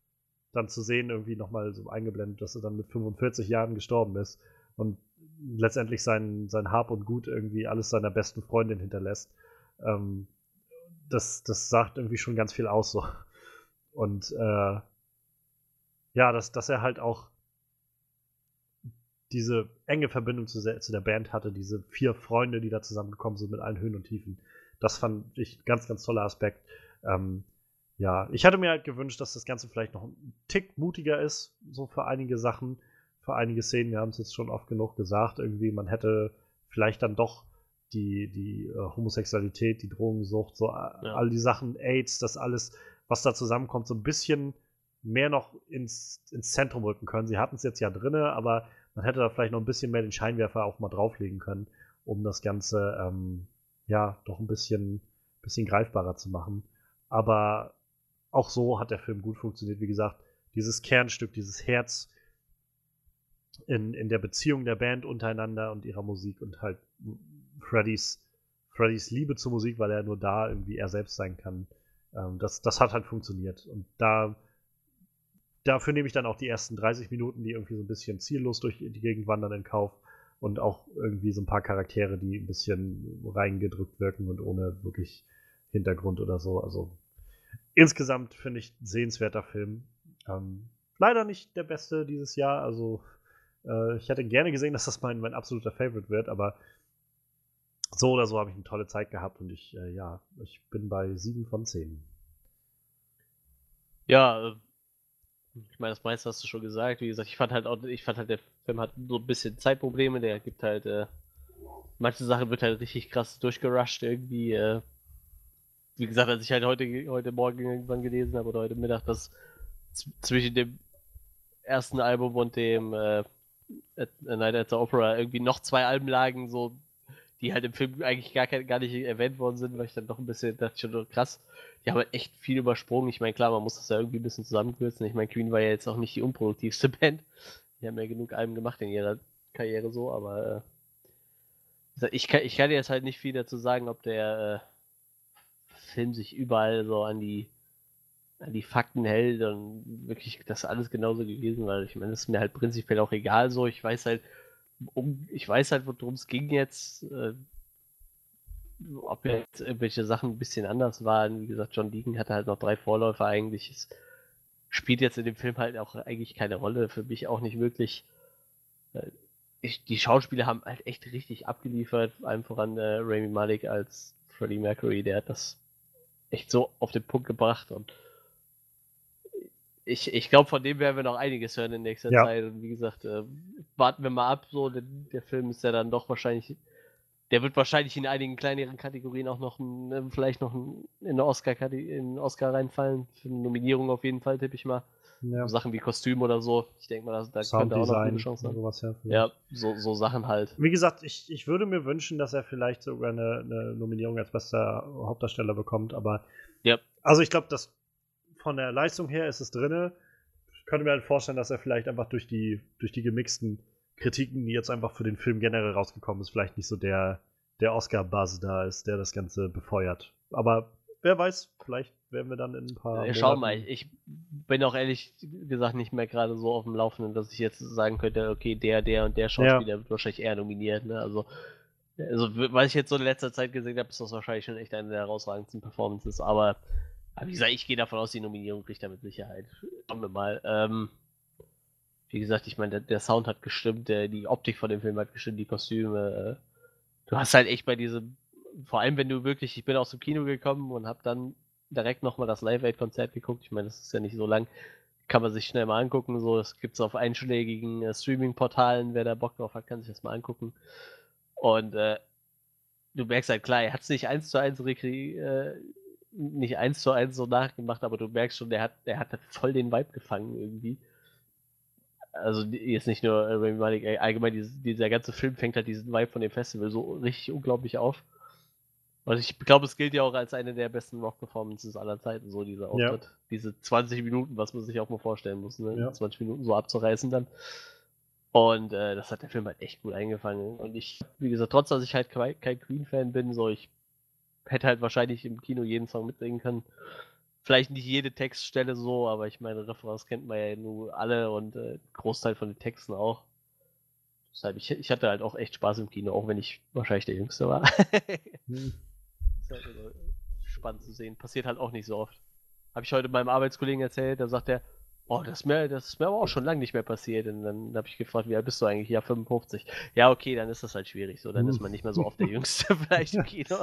dann zu sehen, irgendwie nochmal so eingeblendet, dass er dann mit 45 Jahren gestorben ist und letztendlich sein, sein Hab und Gut irgendwie alles seiner besten Freundin hinterlässt. Ähm, das, das sagt irgendwie schon ganz viel aus so. Und äh, ja, dass, dass er halt auch diese enge Verbindung zu, zu, der Band hatte, diese vier Freunde, die da zusammengekommen sind mit allen Höhen und Tiefen. Das fand ich ganz, ganz toller Aspekt. Ähm, ja, ich hatte mir halt gewünscht, dass das Ganze vielleicht noch ein Tick mutiger ist, so für einige Sachen, für einige Szenen. Wir haben es jetzt schon oft genug gesagt, irgendwie, man hätte vielleicht dann doch die, die äh, Homosexualität, die Drogensucht, so ja. all die Sachen, AIDS, das alles, was da zusammenkommt, so ein bisschen mehr noch ins, ins Zentrum rücken können. Sie hatten es jetzt ja drinne, aber man hätte da vielleicht noch ein bisschen mehr den Scheinwerfer auch mal drauflegen können, um das Ganze ähm, ja doch ein bisschen, bisschen greifbarer zu machen. Aber auch so hat der Film gut funktioniert. Wie gesagt, dieses Kernstück, dieses Herz in, in der Beziehung der Band untereinander und ihrer Musik und halt Freddys, Freddys Liebe zur Musik, weil er nur da irgendwie er selbst sein kann. Ähm, das, das hat halt funktioniert. Und da dafür nehme ich dann auch die ersten 30 Minuten, die irgendwie so ein bisschen ziellos durch die Gegend wandern, in Kauf. Und auch irgendwie so ein paar Charaktere, die ein bisschen reingedrückt wirken und ohne wirklich Hintergrund oder so. Also insgesamt finde ich ein sehenswerter Film. Ähm, leider nicht der beste dieses Jahr. Also äh, ich hätte gerne gesehen, dass das mein, mein absoluter Favorite wird, aber so oder so habe ich eine tolle Zeit gehabt und ich, äh, ja, ich bin bei 7 von 10. Ja, äh, ich meine, das meiste hast du schon gesagt. Wie gesagt, ich fand halt auch, ich fand halt, der Film hat so ein bisschen Zeitprobleme. Der gibt halt, äh, manche Sachen wird halt richtig krass durchgerusht irgendwie. Äh, wie gesagt, als ich halt heute, heute Morgen irgendwann gelesen habe oder heute Mittag, dass zwischen dem ersten Album und dem äh, Night at the Opera irgendwie noch zwei Alben lagen, so die halt im Film eigentlich gar, gar nicht erwähnt worden sind, weil ich dann doch ein bisschen dachte schon, oh, krass, die haben halt echt viel übersprungen. Ich meine, klar, man muss das ja irgendwie ein bisschen zusammenkürzen. Ich meine, Queen war ja jetzt auch nicht die unproduktivste Band. Die haben ja genug Alben gemacht in ihrer Karriere so, aber äh, ich, kann, ich kann jetzt halt nicht viel dazu sagen, ob der äh, Film sich überall so an die an die Fakten hält und wirklich das alles genauso gewesen, weil ich meine, das ist mir halt prinzipiell auch egal so. Ich weiß halt, um, ich weiß halt, worum es ging jetzt. Äh, ob jetzt irgendwelche Sachen ein bisschen anders waren. Wie gesagt, John Deacon hatte halt noch drei Vorläufer eigentlich. Es spielt jetzt in dem Film halt auch eigentlich keine Rolle. Für mich auch nicht wirklich. Äh, ich, die Schauspieler haben halt echt richtig abgeliefert. Allem voran äh, Rami Malek als Freddie Mercury. Der hat das echt so auf den Punkt gebracht und ich, ich glaube, von dem werden wir noch einiges hören in nächster ja. Zeit. Und wie gesagt, äh, warten wir mal ab. So, der, der, Film ist ja dann doch wahrscheinlich, der wird wahrscheinlich in einigen kleineren Kategorien auch noch ein, äh, vielleicht noch ein, in Oscar in Oscar reinfallen. Für eine Nominierung auf jeden Fall, tippe ich mal. Ja. So Sachen wie Kostüm oder so. Ich denke mal, da könnte auch noch eine Chance haben. Sowas, ja, ja, so, so Sachen halt. Wie gesagt, ich, ich würde mir wünschen, dass er vielleicht sogar eine, eine Nominierung als bester Hauptdarsteller bekommt, aber ja. also ich glaube, das von der Leistung her ist es drinne. Ich könnte mir halt vorstellen, dass er vielleicht einfach durch die, durch die gemixten Kritiken, die jetzt einfach für den Film generell rausgekommen ist, vielleicht nicht so der, der Oscar-Buzz da ist, der das Ganze befeuert. Aber wer weiß, vielleicht werden wir dann in ein paar. Ja, schau mal, ich bin auch ehrlich gesagt nicht mehr gerade so auf dem Laufenden, dass ich jetzt sagen könnte, okay, der, der und der Schauspieler ja. wird wahrscheinlich eher nominiert. Ne? Also, also, was ich jetzt so in letzter Zeit gesehen habe, ist das wahrscheinlich schon echt eine der herausragendsten Performances. Aber Aber wie gesagt, ich gehe davon aus, die Nominierung kriegt er mit Sicherheit. Schauen wir mal. Ähm, wie gesagt, ich meine, der, der Sound hat gestimmt, der, die Optik von dem Film hat gestimmt, die Kostüme. Äh, du hast halt echt bei diesem, vor allem wenn du wirklich, ich bin aus dem Kino gekommen und habe dann direkt nochmal das Live-Aid-Konzert geguckt. Ich meine, das ist ja nicht so lang. Kann man sich schnell mal angucken. So, das gibt es auf einschlägigen äh, Streaming-Portalen. Wer da Bock drauf hat, kann sich das mal angucken. Und äh, du merkst halt klar, er hat es nicht eins zu eins äh, nicht eins zu eins so nachgemacht, aber du merkst schon, der hat, der hat voll den Vibe gefangen irgendwie. Also jetzt nicht nur äh, Rami Malek, äh, allgemein dieser ganze Film fängt halt diesen Vibe von dem Festival so richtig unglaublich auf. Und ich glaube, es gilt ja auch als eine der besten Rock-Performances aller Zeiten, so dieser Auftritt. Ja. Diese 20 Minuten, was man sich auch mal vorstellen muss, ne? Ja. 20 Minuten so abzureißen dann. Und äh, das hat der Film halt echt gut eingefangen. Und ich, wie gesagt, trotz dass ich halt kein Queen-Fan bin, so ich hätte halt wahrscheinlich im Kino jeden Song mitsingen können. Vielleicht nicht jede Textstelle so, aber ich meine, Referenz kennt man ja nur alle und äh, Großteil von den Texten auch. Deshalb, ich, ich hatte halt auch echt Spaß im Kino, auch wenn ich wahrscheinlich der Jüngste war. hm. Ist halt also spannend zu sehen. Passiert halt auch nicht so oft. Habe ich heute meinem Arbeitskollegen erzählt, da sagt er, Oh, das ist mir, das ist mir aber auch schon lange nicht mehr passiert. Und dann habe ich gefragt, wie alt bist du eigentlich? Ja, 55. Ja, okay, dann ist das halt schwierig. So, dann ist man nicht mehr so oft der Jüngste vielleicht im Kino.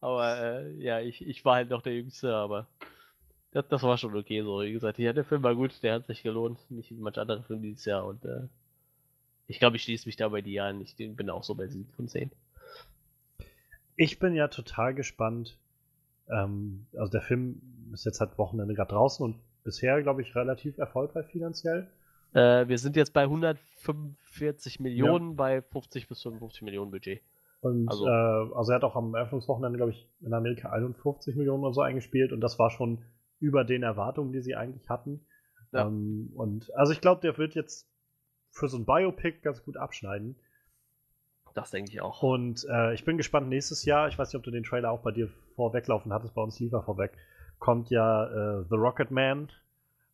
Aber äh, ja, ich, ich war halt noch der Jüngste, aber das, das war schon okay. So, wie gesagt, ja, der Film war gut, der hat sich gelohnt. Nicht wie manch andere Film dieses Jahr. Und äh, ich glaube, ich schließe mich da bei dir an. Ich bin auch so bei 7 von 10. Ich bin ja total gespannt. Ähm, also der Film ist jetzt halt Wochenende gerade draußen und bisher, glaube ich, relativ erfolgreich finanziell. Äh, wir sind jetzt bei 145 Millionen ja. bei 50 bis 55 Millionen Budget. Und also, äh, also er hat auch am Eröffnungswochenende, glaube ich, in Amerika 51 Millionen oder so eingespielt und das war schon über den Erwartungen, die sie eigentlich hatten. Ja. Ähm, und also ich glaube, der wird jetzt für so ein Biopic ganz gut abschneiden. Das denke ich auch. Und äh, ich bin gespannt nächstes Jahr. Ich weiß nicht, ob du den Trailer auch bei dir vorweglaufen hattest, bei uns lief er vorweg kommt ja äh, The Rocket Man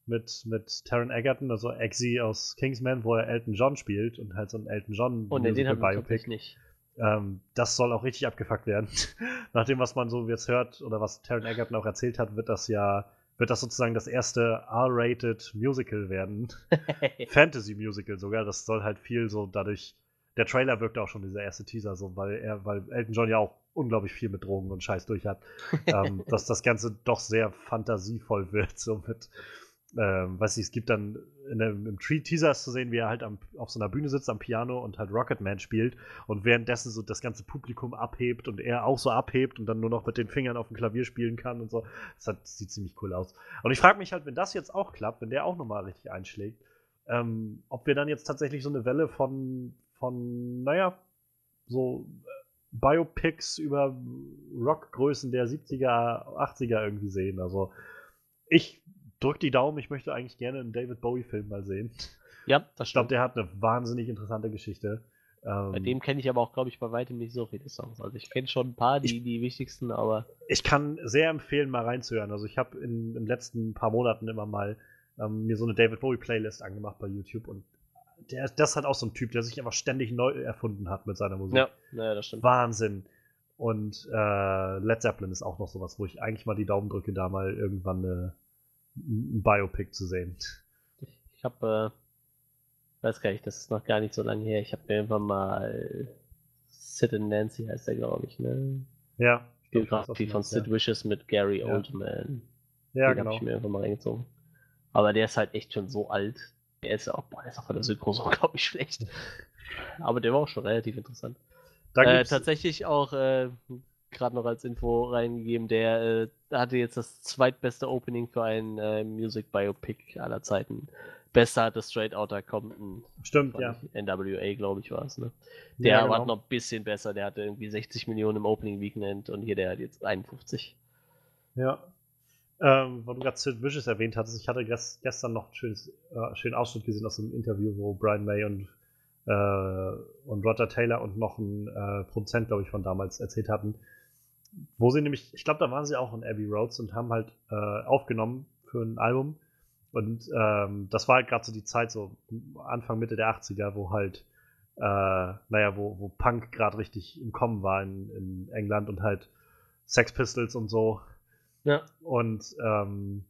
mit, mit Taron Egerton, also Eggsy aus Kingsman, wo er Elton John spielt und halt so ein Elton John oh, nee, den Biopic. nicht. Ähm, das soll auch richtig abgefuckt werden. Nach dem, was man so jetzt hört oder was Taron Egerton auch erzählt hat, wird das ja wird das sozusagen das erste R-rated Musical werden. Fantasy Musical sogar. Das soll halt viel so dadurch. Der Trailer wirkt auch schon dieser erste Teaser so, weil er, weil Elton John ja auch unglaublich viel mit Drogen und Scheiß durch hat, ähm, dass das Ganze doch sehr fantasievoll wird. So mit, ähm, weiß ich, es gibt dann in dem, im Tree Teaser zu sehen, wie er halt am, auf so einer Bühne sitzt am Piano und halt Rocketman spielt und währenddessen so das ganze Publikum abhebt und er auch so abhebt und dann nur noch mit den Fingern auf dem Klavier spielen kann und so. Das, hat, das sieht ziemlich cool aus. Und ich frage mich halt, wenn das jetzt auch klappt, wenn der auch nochmal richtig einschlägt, ähm, ob wir dann jetzt tatsächlich so eine Welle von, von, naja, so Biopics über Rockgrößen der 70er, 80er irgendwie sehen. Also ich drück die Daumen, ich möchte eigentlich gerne einen David Bowie-Film mal sehen. Ja, das Ich glaube, der hat eine wahnsinnig interessante Geschichte. Ähm, bei dem kenne ich aber auch, glaube ich, bei weitem nicht so viele Songs. Also ich kenne schon ein paar, die, ich, die wichtigsten, aber. Ich kann sehr empfehlen, mal reinzuhören. Also ich habe in den letzten paar Monaten immer mal ähm, mir so eine David Bowie-Playlist angemacht bei YouTube und der, das ist halt auch so ein Typ, der sich einfach ständig neu erfunden hat mit seiner Musik. Ja, naja, das stimmt. Wahnsinn. Und äh, Led Zeppelin ist auch noch sowas, wo ich eigentlich mal die Daumen drücke, da mal irgendwann eine, ein Biopic zu sehen. Ich, habe, äh, weiß gar nicht, das ist noch gar nicht so lange her. Ich habe mir irgendwann mal Sid and Nancy heißt der, glaube ich, ne? Ja. Biografie von Sid ja. Vicious mit Gary ja. Oldman. Ja, Den genau. habe ich mir irgendwann mal reingezogen. Aber der ist halt echt schon so alt, der ist auch, boah, der ist auch von der Synchro so, glaube ich, schlecht. Aber der war auch schon relativ interessant. Äh, tatsächlich auch äh, gerade noch als Info reingegeben, der äh, hatte jetzt das zweitbeste Opening für ein äh, Music Biopic aller Zeiten. Besser hatte Straight Outta Compton. Stimmt, ja. NWA, glaube ich, war es, ne? Der ja, genau. war noch ein bisschen besser, der hatte irgendwie 60 Millionen im Opening Weekend und hier der hat jetzt 51. Ja, ähm, weil du gerade Sid Vicious erwähnt hattest, ich hatte gestern noch einen schönes, äh, schönen Ausschnitt gesehen aus einem Interview, wo Brian May und, äh, und Roger Taylor und noch ein äh, Produzent, glaube ich, von damals erzählt hatten, wo sie nämlich, ich glaube, da waren sie auch in Abbey Roads und haben halt äh, aufgenommen für ein Album. Und ähm, das war halt gerade so die Zeit, so Anfang, Mitte der 80er, wo halt, äh, naja, wo, wo Punk gerade richtig im Kommen war in, in England und halt Sex Pistols und so Ja. Und ähm,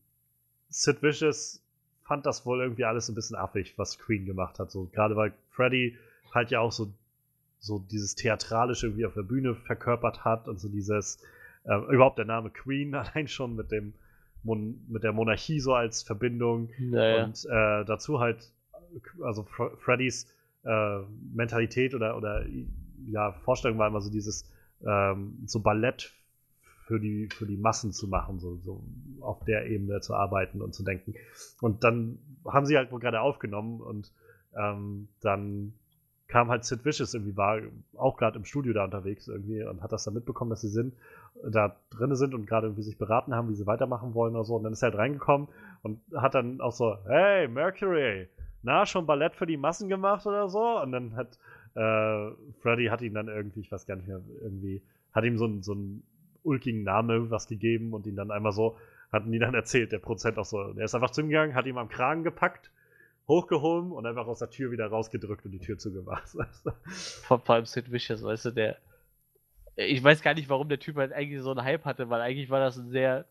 Sid Vicious fand das wohl irgendwie alles ein bisschen affig, was Queen gemacht hat. So, gerade weil Freddy halt ja auch so, so dieses Theatralische irgendwie auf der Bühne verkörpert hat und so dieses, äh, überhaupt der Name Queen allein schon mit dem Mon mit der Monarchie so als Verbindung Naja. und äh, dazu halt, also Fre Freddys äh, Mentalität oder, oder ja, Vorstellung war immer so dieses ähm, so Ballett für die, für die Massen zu machen, so, so auf der Ebene zu arbeiten und zu denken. Und dann haben sie halt wohl gerade aufgenommen und ähm, dann kam halt Sid Vicious irgendwie, war auch gerade im Studio da unterwegs irgendwie und hat das dann mitbekommen, dass sie sind, da drinne sind und gerade irgendwie sich beraten haben, wie sie weitermachen wollen oder so. Und dann ist er halt reingekommen und hat dann auch so, hey, Mercury, na, schon Ballett für die Massen gemacht oder so? Und dann hat äh, Freddy hat ihm dann irgendwie, ich weiß gar nicht mehr, irgendwie, hat ihm so einen, so einen ulkigen Namen was gegeben und ihn dann einmal so, hatten die dann erzählt, der Prozent auch so. Der ist einfach zu ihm gegangen, hat ihm am Kragen gepackt, hochgehoben und einfach aus der Tür wieder rausgedrückt und die Tür zugemacht. Vor, allem Sid Vicious, weißt du, der. Ich weiß gar nicht, warum der Typ halt eigentlich so einen Hype hatte, weil eigentlich war das ein sehr.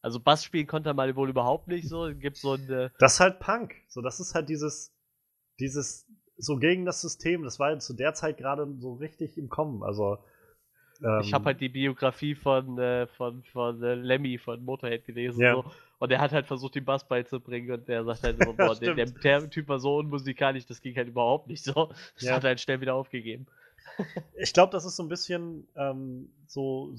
Also Bass spielen konnte er mal wohl überhaupt nicht so. Gibt so ein. äh, Das ist halt Punk. So, das ist halt dieses, dieses, so gegen das System. Das war ja zu der Zeit gerade so richtig im Kommen. Also, ähm, Ich habe halt die Biografie von, äh, von, von äh, Lemmy von Motorhead gelesen. Ja. So. Und der hat halt versucht, den Bass beizubringen. Und der sagt halt so, boah, der, der, der Typ war so unmusikalisch, das ging halt überhaupt nicht so. Das Ja. hat er halt schnell wieder aufgegeben. Ich glaube, das ist so ein bisschen ähm, so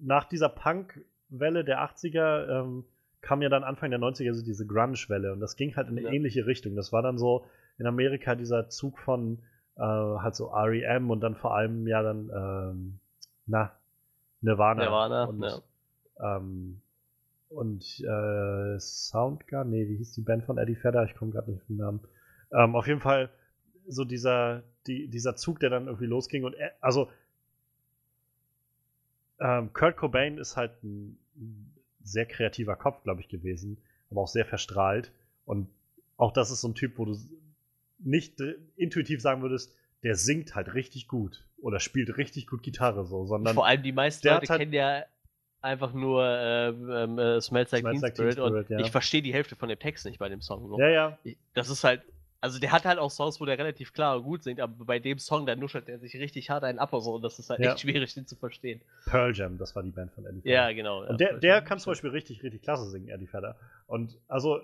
nach dieser Punk-Welle der 80er ähm, kam ja dann Anfang der 90er so diese Grunge-Welle und das ging halt in eine Ja. ähnliche Richtung. Das war dann so in Amerika dieser Zug von äh, halt so REM und dann vor allem ja dann ähm, na Nirvana, Nirvana, und, ja. ähm, und äh, Soundgarden, nee, wie hieß die Band von Eddie Vedder? Ich komme gerade nicht auf den Namen. Ähm, auf jeden Fall so dieser, die, dieser Zug, der dann irgendwie losging und er, also ähm, Kurt Cobain ist halt ein, sehr kreativer Kopf, glaube ich, gewesen, aber auch sehr verstrahlt. Und auch das ist so ein Typ, wo du nicht äh, intuitiv sagen würdest, der singt halt richtig gut oder spielt richtig gut Gitarre so, sondern Vor allem die meisten der Leute halt- kennen ja einfach nur ähm, äh, Smells Like Smells Like Teen Spirit, und Spirit, ja. ich verstehe die Hälfte von dem Text nicht bei dem Song. So. ja, ja, Das ist halt, also der hat halt auch Songs, wo der relativ klar und gut singt, aber bei dem Song, da nuschelt er sich richtig hart einen ab und so und das ist halt Ja. echt schwierig, den zu verstehen. Pearl Jam, das war die Band von Eddie Vedder. Ja, genau. ja, Und der, voll der schön. kann zum Beispiel richtig, richtig klasse singen, Eddie Vedder. Und also,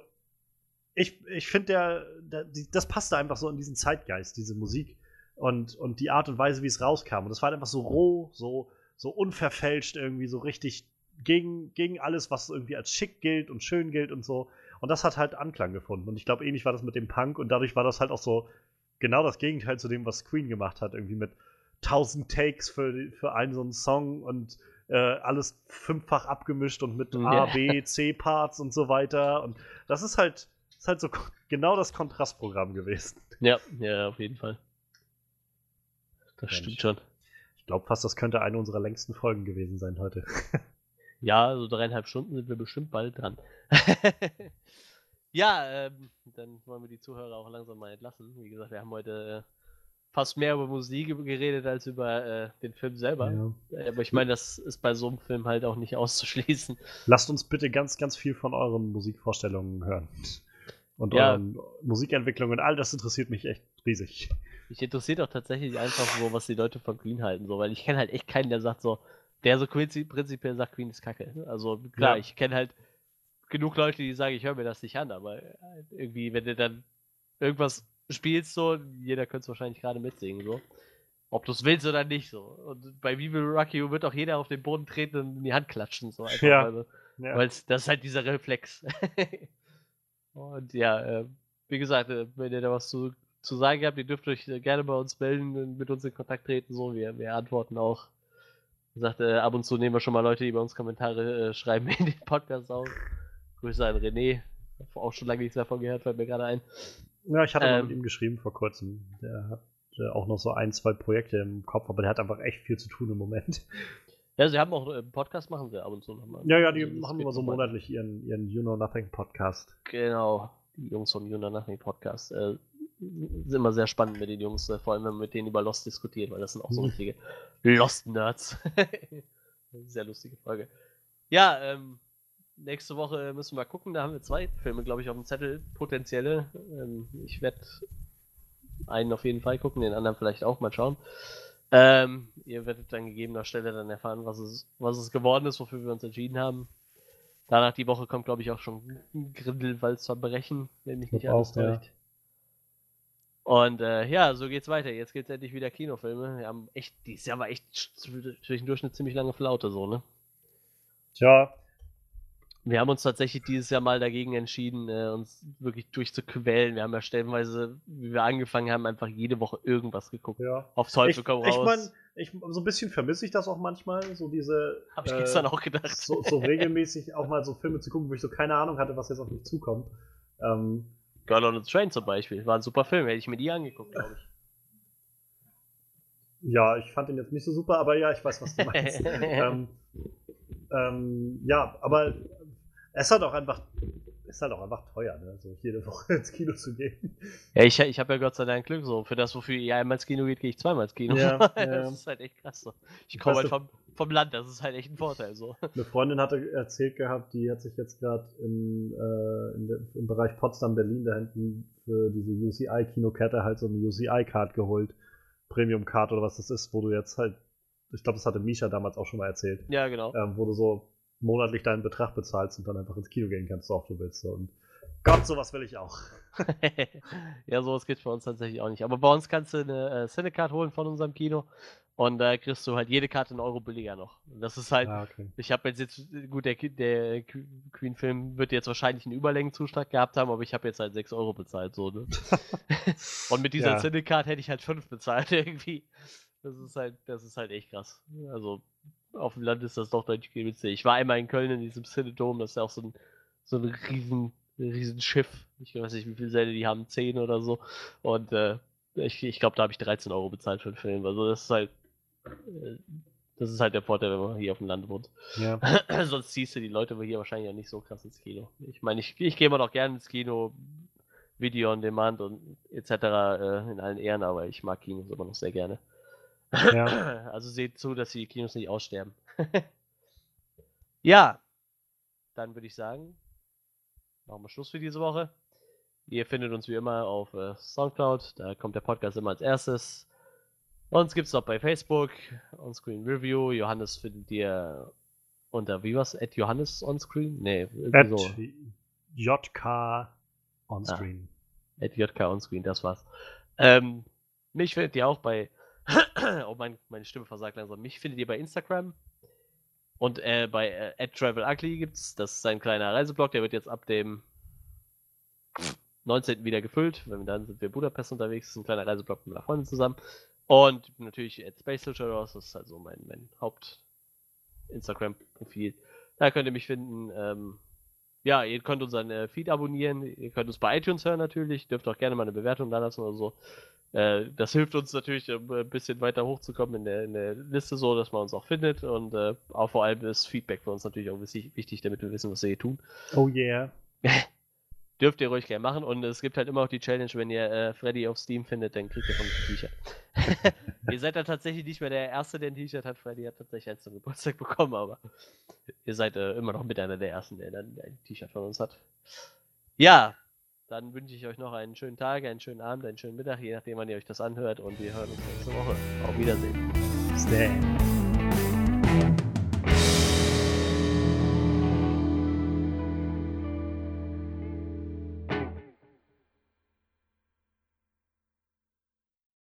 ich, ich finde, der, der, das passte einfach so in diesen Zeitgeist, diese Musik und, und die Art und Weise, wie es rauskam. Und es war halt einfach so roh, so, so unverfälscht irgendwie, so richtig gegen, gegen alles, was irgendwie als schick gilt und schön gilt und so. Und das hat halt Anklang gefunden. Und ich glaube, ähnlich war das mit dem Punk und dadurch war das halt auch so genau das Gegenteil zu dem, was Queen gemacht hat, irgendwie mit tausend Takes für, für einen so einen Song und äh, alles fünffach abgemischt und mit A, Ja. B, C Parts und so weiter. Und das ist halt, ist halt so genau das Kontrastprogramm gewesen. Ja, ja, auf jeden Fall. Das stimmt schon. Ich glaube fast, das könnte eine unserer längsten Folgen gewesen sein heute. Ja, so dreieinhalb Stunden sind wir bestimmt bald dran. ja, ähm, dann wollen wir die Zuhörer auch langsam mal entlassen. Wie gesagt, wir haben heute äh, fast mehr über Musik geredet als über äh, den Film selber. Ja. Äh, Aber ich meine, das ist bei so einem Film halt auch nicht auszuschließen. Lasst uns bitte ganz, ganz viel von euren Musikvorstellungen hören. Und Ja. euren Musikentwicklungen. All das interessiert mich echt riesig. Mich interessiert auch tatsächlich einfach so, was die Leute von Queen halten, so, weil ich kenne halt echt keinen, der sagt so, der so prinzipiell sagt, Queen ist kacke. Also klar, Ja. ich kenne halt genug Leute, die sagen, ich höre mir das nicht an, aber äh, irgendwie, wenn du dann irgendwas spielst, so, jeder könnte es wahrscheinlich gerade mitsingen, so. Ob du es willst oder nicht, so. Und bei We Will Rock You wird auch jeder auf den Boden treten und in die Hand klatschen, so. Einfach, Ja. weil, Ja. weil das ist halt dieser Reflex. und ja, äh, wie gesagt, äh, wenn ihr da was zu, zu sagen habt, ihr dürft euch gerne bei uns melden und mit uns in Kontakt treten, so. Wir, wir antworten auch. Wie gesagt, äh, ab und zu nehmen wir schon mal Leute, die bei uns Kommentare äh, schreiben in den Podcast auf. Grüße an René. Auch schon lange nichts davon gehört, fällt mir gerade ein. Ja, ich hatte mal Ähm. mit ihm geschrieben vor kurzem. Der hat äh, auch noch so ein, zwei Projekte im Kopf, aber der hat einfach echt viel zu tun im Moment. Ja, sie haben auch äh, einen Podcast, machen sie ab und zu nochmal. Ja, ja, die Also, machen immer so monatlich ihren, ihren You Know Nothing Podcast. Genau, die Jungs vom Juna Nothing Podcast. Äh, sind immer sehr spannend mit den Jungs, äh, vor allem wenn man mit denen über Lost diskutiert, weil das sind auch so Mhm. richtige Lost-Nerds. sehr lustige Folge. Ja, ähm, nächste Woche müssen wir gucken. Da haben wir zwei Filme, glaube ich, auf dem Zettel, potenzielle. Ähm, ich werde einen auf jeden Fall gucken, den anderen vielleicht auch mal schauen. Ähm, ihr werdet an gegebener Stelle dann erfahren, was es, was es geworden ist, wofür wir uns entschieden haben. Danach die Woche kommt, glaube ich, auch schon Grindelwalds Verbrechen, wenn mich nicht alles auch, ja. Und äh, ja, so geht's weiter. Jetzt geht's endlich wieder Kinofilme. Wir haben echt, dieses Jahr war echt zwischendurch eine ziemlich lange Flaute, so, ne? Tja, Wir haben uns tatsächlich dieses Jahr mal dagegen entschieden, äh, uns wirklich durchzuquälen. Wir haben ja stellenweise, wie wir angefangen haben, einfach jede Woche irgendwas geguckt. ja. Aufs Teufel Ich, komm ich raus. meine, ich, so ein bisschen vermisse ich das auch manchmal, so diese. Hab ich äh, gestern auch gedacht. So, so regelmäßig auch mal so Filme zu gucken, wo ich so keine Ahnung hatte, was jetzt auf mich zukommt. Ähm, Girl on a Train zum Beispiel. War ein super Film, hätte ich mir die angeguckt, glaube ich. ja, ich fand den jetzt nicht so super, aber ja, ich weiß, was du meinst. ähm, ähm, ja, aber es ist halt auch einfach, es ist halt auch einfach teuer, ne? so jede Woche ins Kino zu gehen. Ja, ich, ich habe ja Gott sei Dank Glück so. Für das, wofür ihr einmal ins Kino geht, gehe ich zweimal ins Kino. Ja, das ja. ist halt echt krass so. Ich komme halt vom, vom Land, das ist halt echt ein Vorteil so. Eine Freundin hatte erzählt gehabt, die hat sich jetzt gerade in, äh, im Bereich Potsdam-Berlin da hinten für diese UCI-Kinokette halt so eine UCI-Card geholt. Premium-Card oder was das ist, wo du jetzt halt, ich glaube, das hatte Misha damals auch schon mal erzählt, Ja, genau. ähm, wo du so monatlich deinen Betrag bezahlst und dann einfach ins Kino gehen kannst, so oft du willst. So. Und Gott, sowas will ich auch. ja, sowas gibt's bei uns tatsächlich auch nicht. Aber bei uns kannst du eine äh, Cinecard holen von unserem Kino und da kriegst du halt jede Karte einen Euro billiger noch. Und das ist halt, Ah, okay. ich habe jetzt jetzt, gut, der, der Qu- Queen-Film wird jetzt wahrscheinlich einen Überlängenzuschlag gehabt haben, aber ich habe jetzt halt 6 Euro bezahlt, so, ne? und mit dieser Ja. Cinecard hätte ich halt 5 bezahlt irgendwie. Das ist halt, das ist halt echt krass. Also, auf dem Land ist das doch deutlich günstiger. Ich war einmal in Köln in diesem Cinedom, das ist ja auch so ein, so ein riesen, riesen Schiff. Ich weiß nicht, wie viele Säle die haben, 10 oder so. Und äh, ich, ich glaube, da habe ich 13 Euro bezahlt für den Film. Also das ist halt, äh, das ist halt der Vorteil, wenn man hier auf dem Land wohnt. Ja. Sonst ziehst du die Leute hier wahrscheinlich auch nicht so krass ins Kino. Ich meine, ich, ich gehe immer noch gerne ins Kino, Video on Demand und etc. Äh, in allen Ehren, aber ich mag Kinos immer noch sehr gerne. ja. Also seht zu, dass die Kinos nicht aussterben. ja, dann würde ich sagen, machen wir Schluss für diese Woche. Ihr findet uns wie immer auf äh, Soundcloud, da kommt der Podcast immer als erstes. Uns gibt es auch bei Facebook, Onscreen Review. Johannes findet ihr unter, wie was? At Johannes Onscreen? Nee, At so. JK on screen. At JK Onscreen, das war's. Ähm, mich findet ihr auch bei. oh, mein, meine Stimme versagt langsam. Mich findet ihr bei Instagram. Und äh, bei äh, at Travel Ugly gibt's. Das ist ein kleiner Reiseblog, der wird jetzt ab dem 19. wieder gefüllt. Dann sind wir in Budapest unterwegs. Das ist ein kleiner Reiseblog mit meiner Freundin zusammen. Und natürlich at Space Luchados, das ist halt so mein, mein Haupt-Instagram-Profil. Da könnt ihr mich finden. Ähm, ja, ihr könnt unseren äh, Feed abonnieren, ihr könnt uns bei iTunes hören natürlich, dürft auch gerne mal eine Bewertung da lassen oder so. Äh, das hilft uns natürlich, um ein bisschen weiter hochzukommen in der, in der Liste, so dass man uns auch findet. Und äh, auch vor allem ist Feedback für uns natürlich auch wichtig, wichtig, damit wir wissen, was wir hier tun. Oh yeah. Dürft ihr ruhig gerne machen. Und es gibt halt immer auch die Challenge, wenn ihr äh, Freddy auf Steam findet, dann kriegt ihr von uns ein T-Shirt. ihr seid dann tatsächlich nicht mehr der Erste, der ein T-Shirt hat. Freddy hat tatsächlich eins zum Geburtstag bekommen, aber ihr seid äh, immer noch mit einer der Ersten, der dann ein T-Shirt von uns hat. Ja, dann wünsche ich euch noch einen schönen Tag, einen schönen Abend, einen schönen Mittag, je nachdem, wann ihr euch das anhört. Und wir hören uns nächste Woche. Auf Wiedersehen. Stay.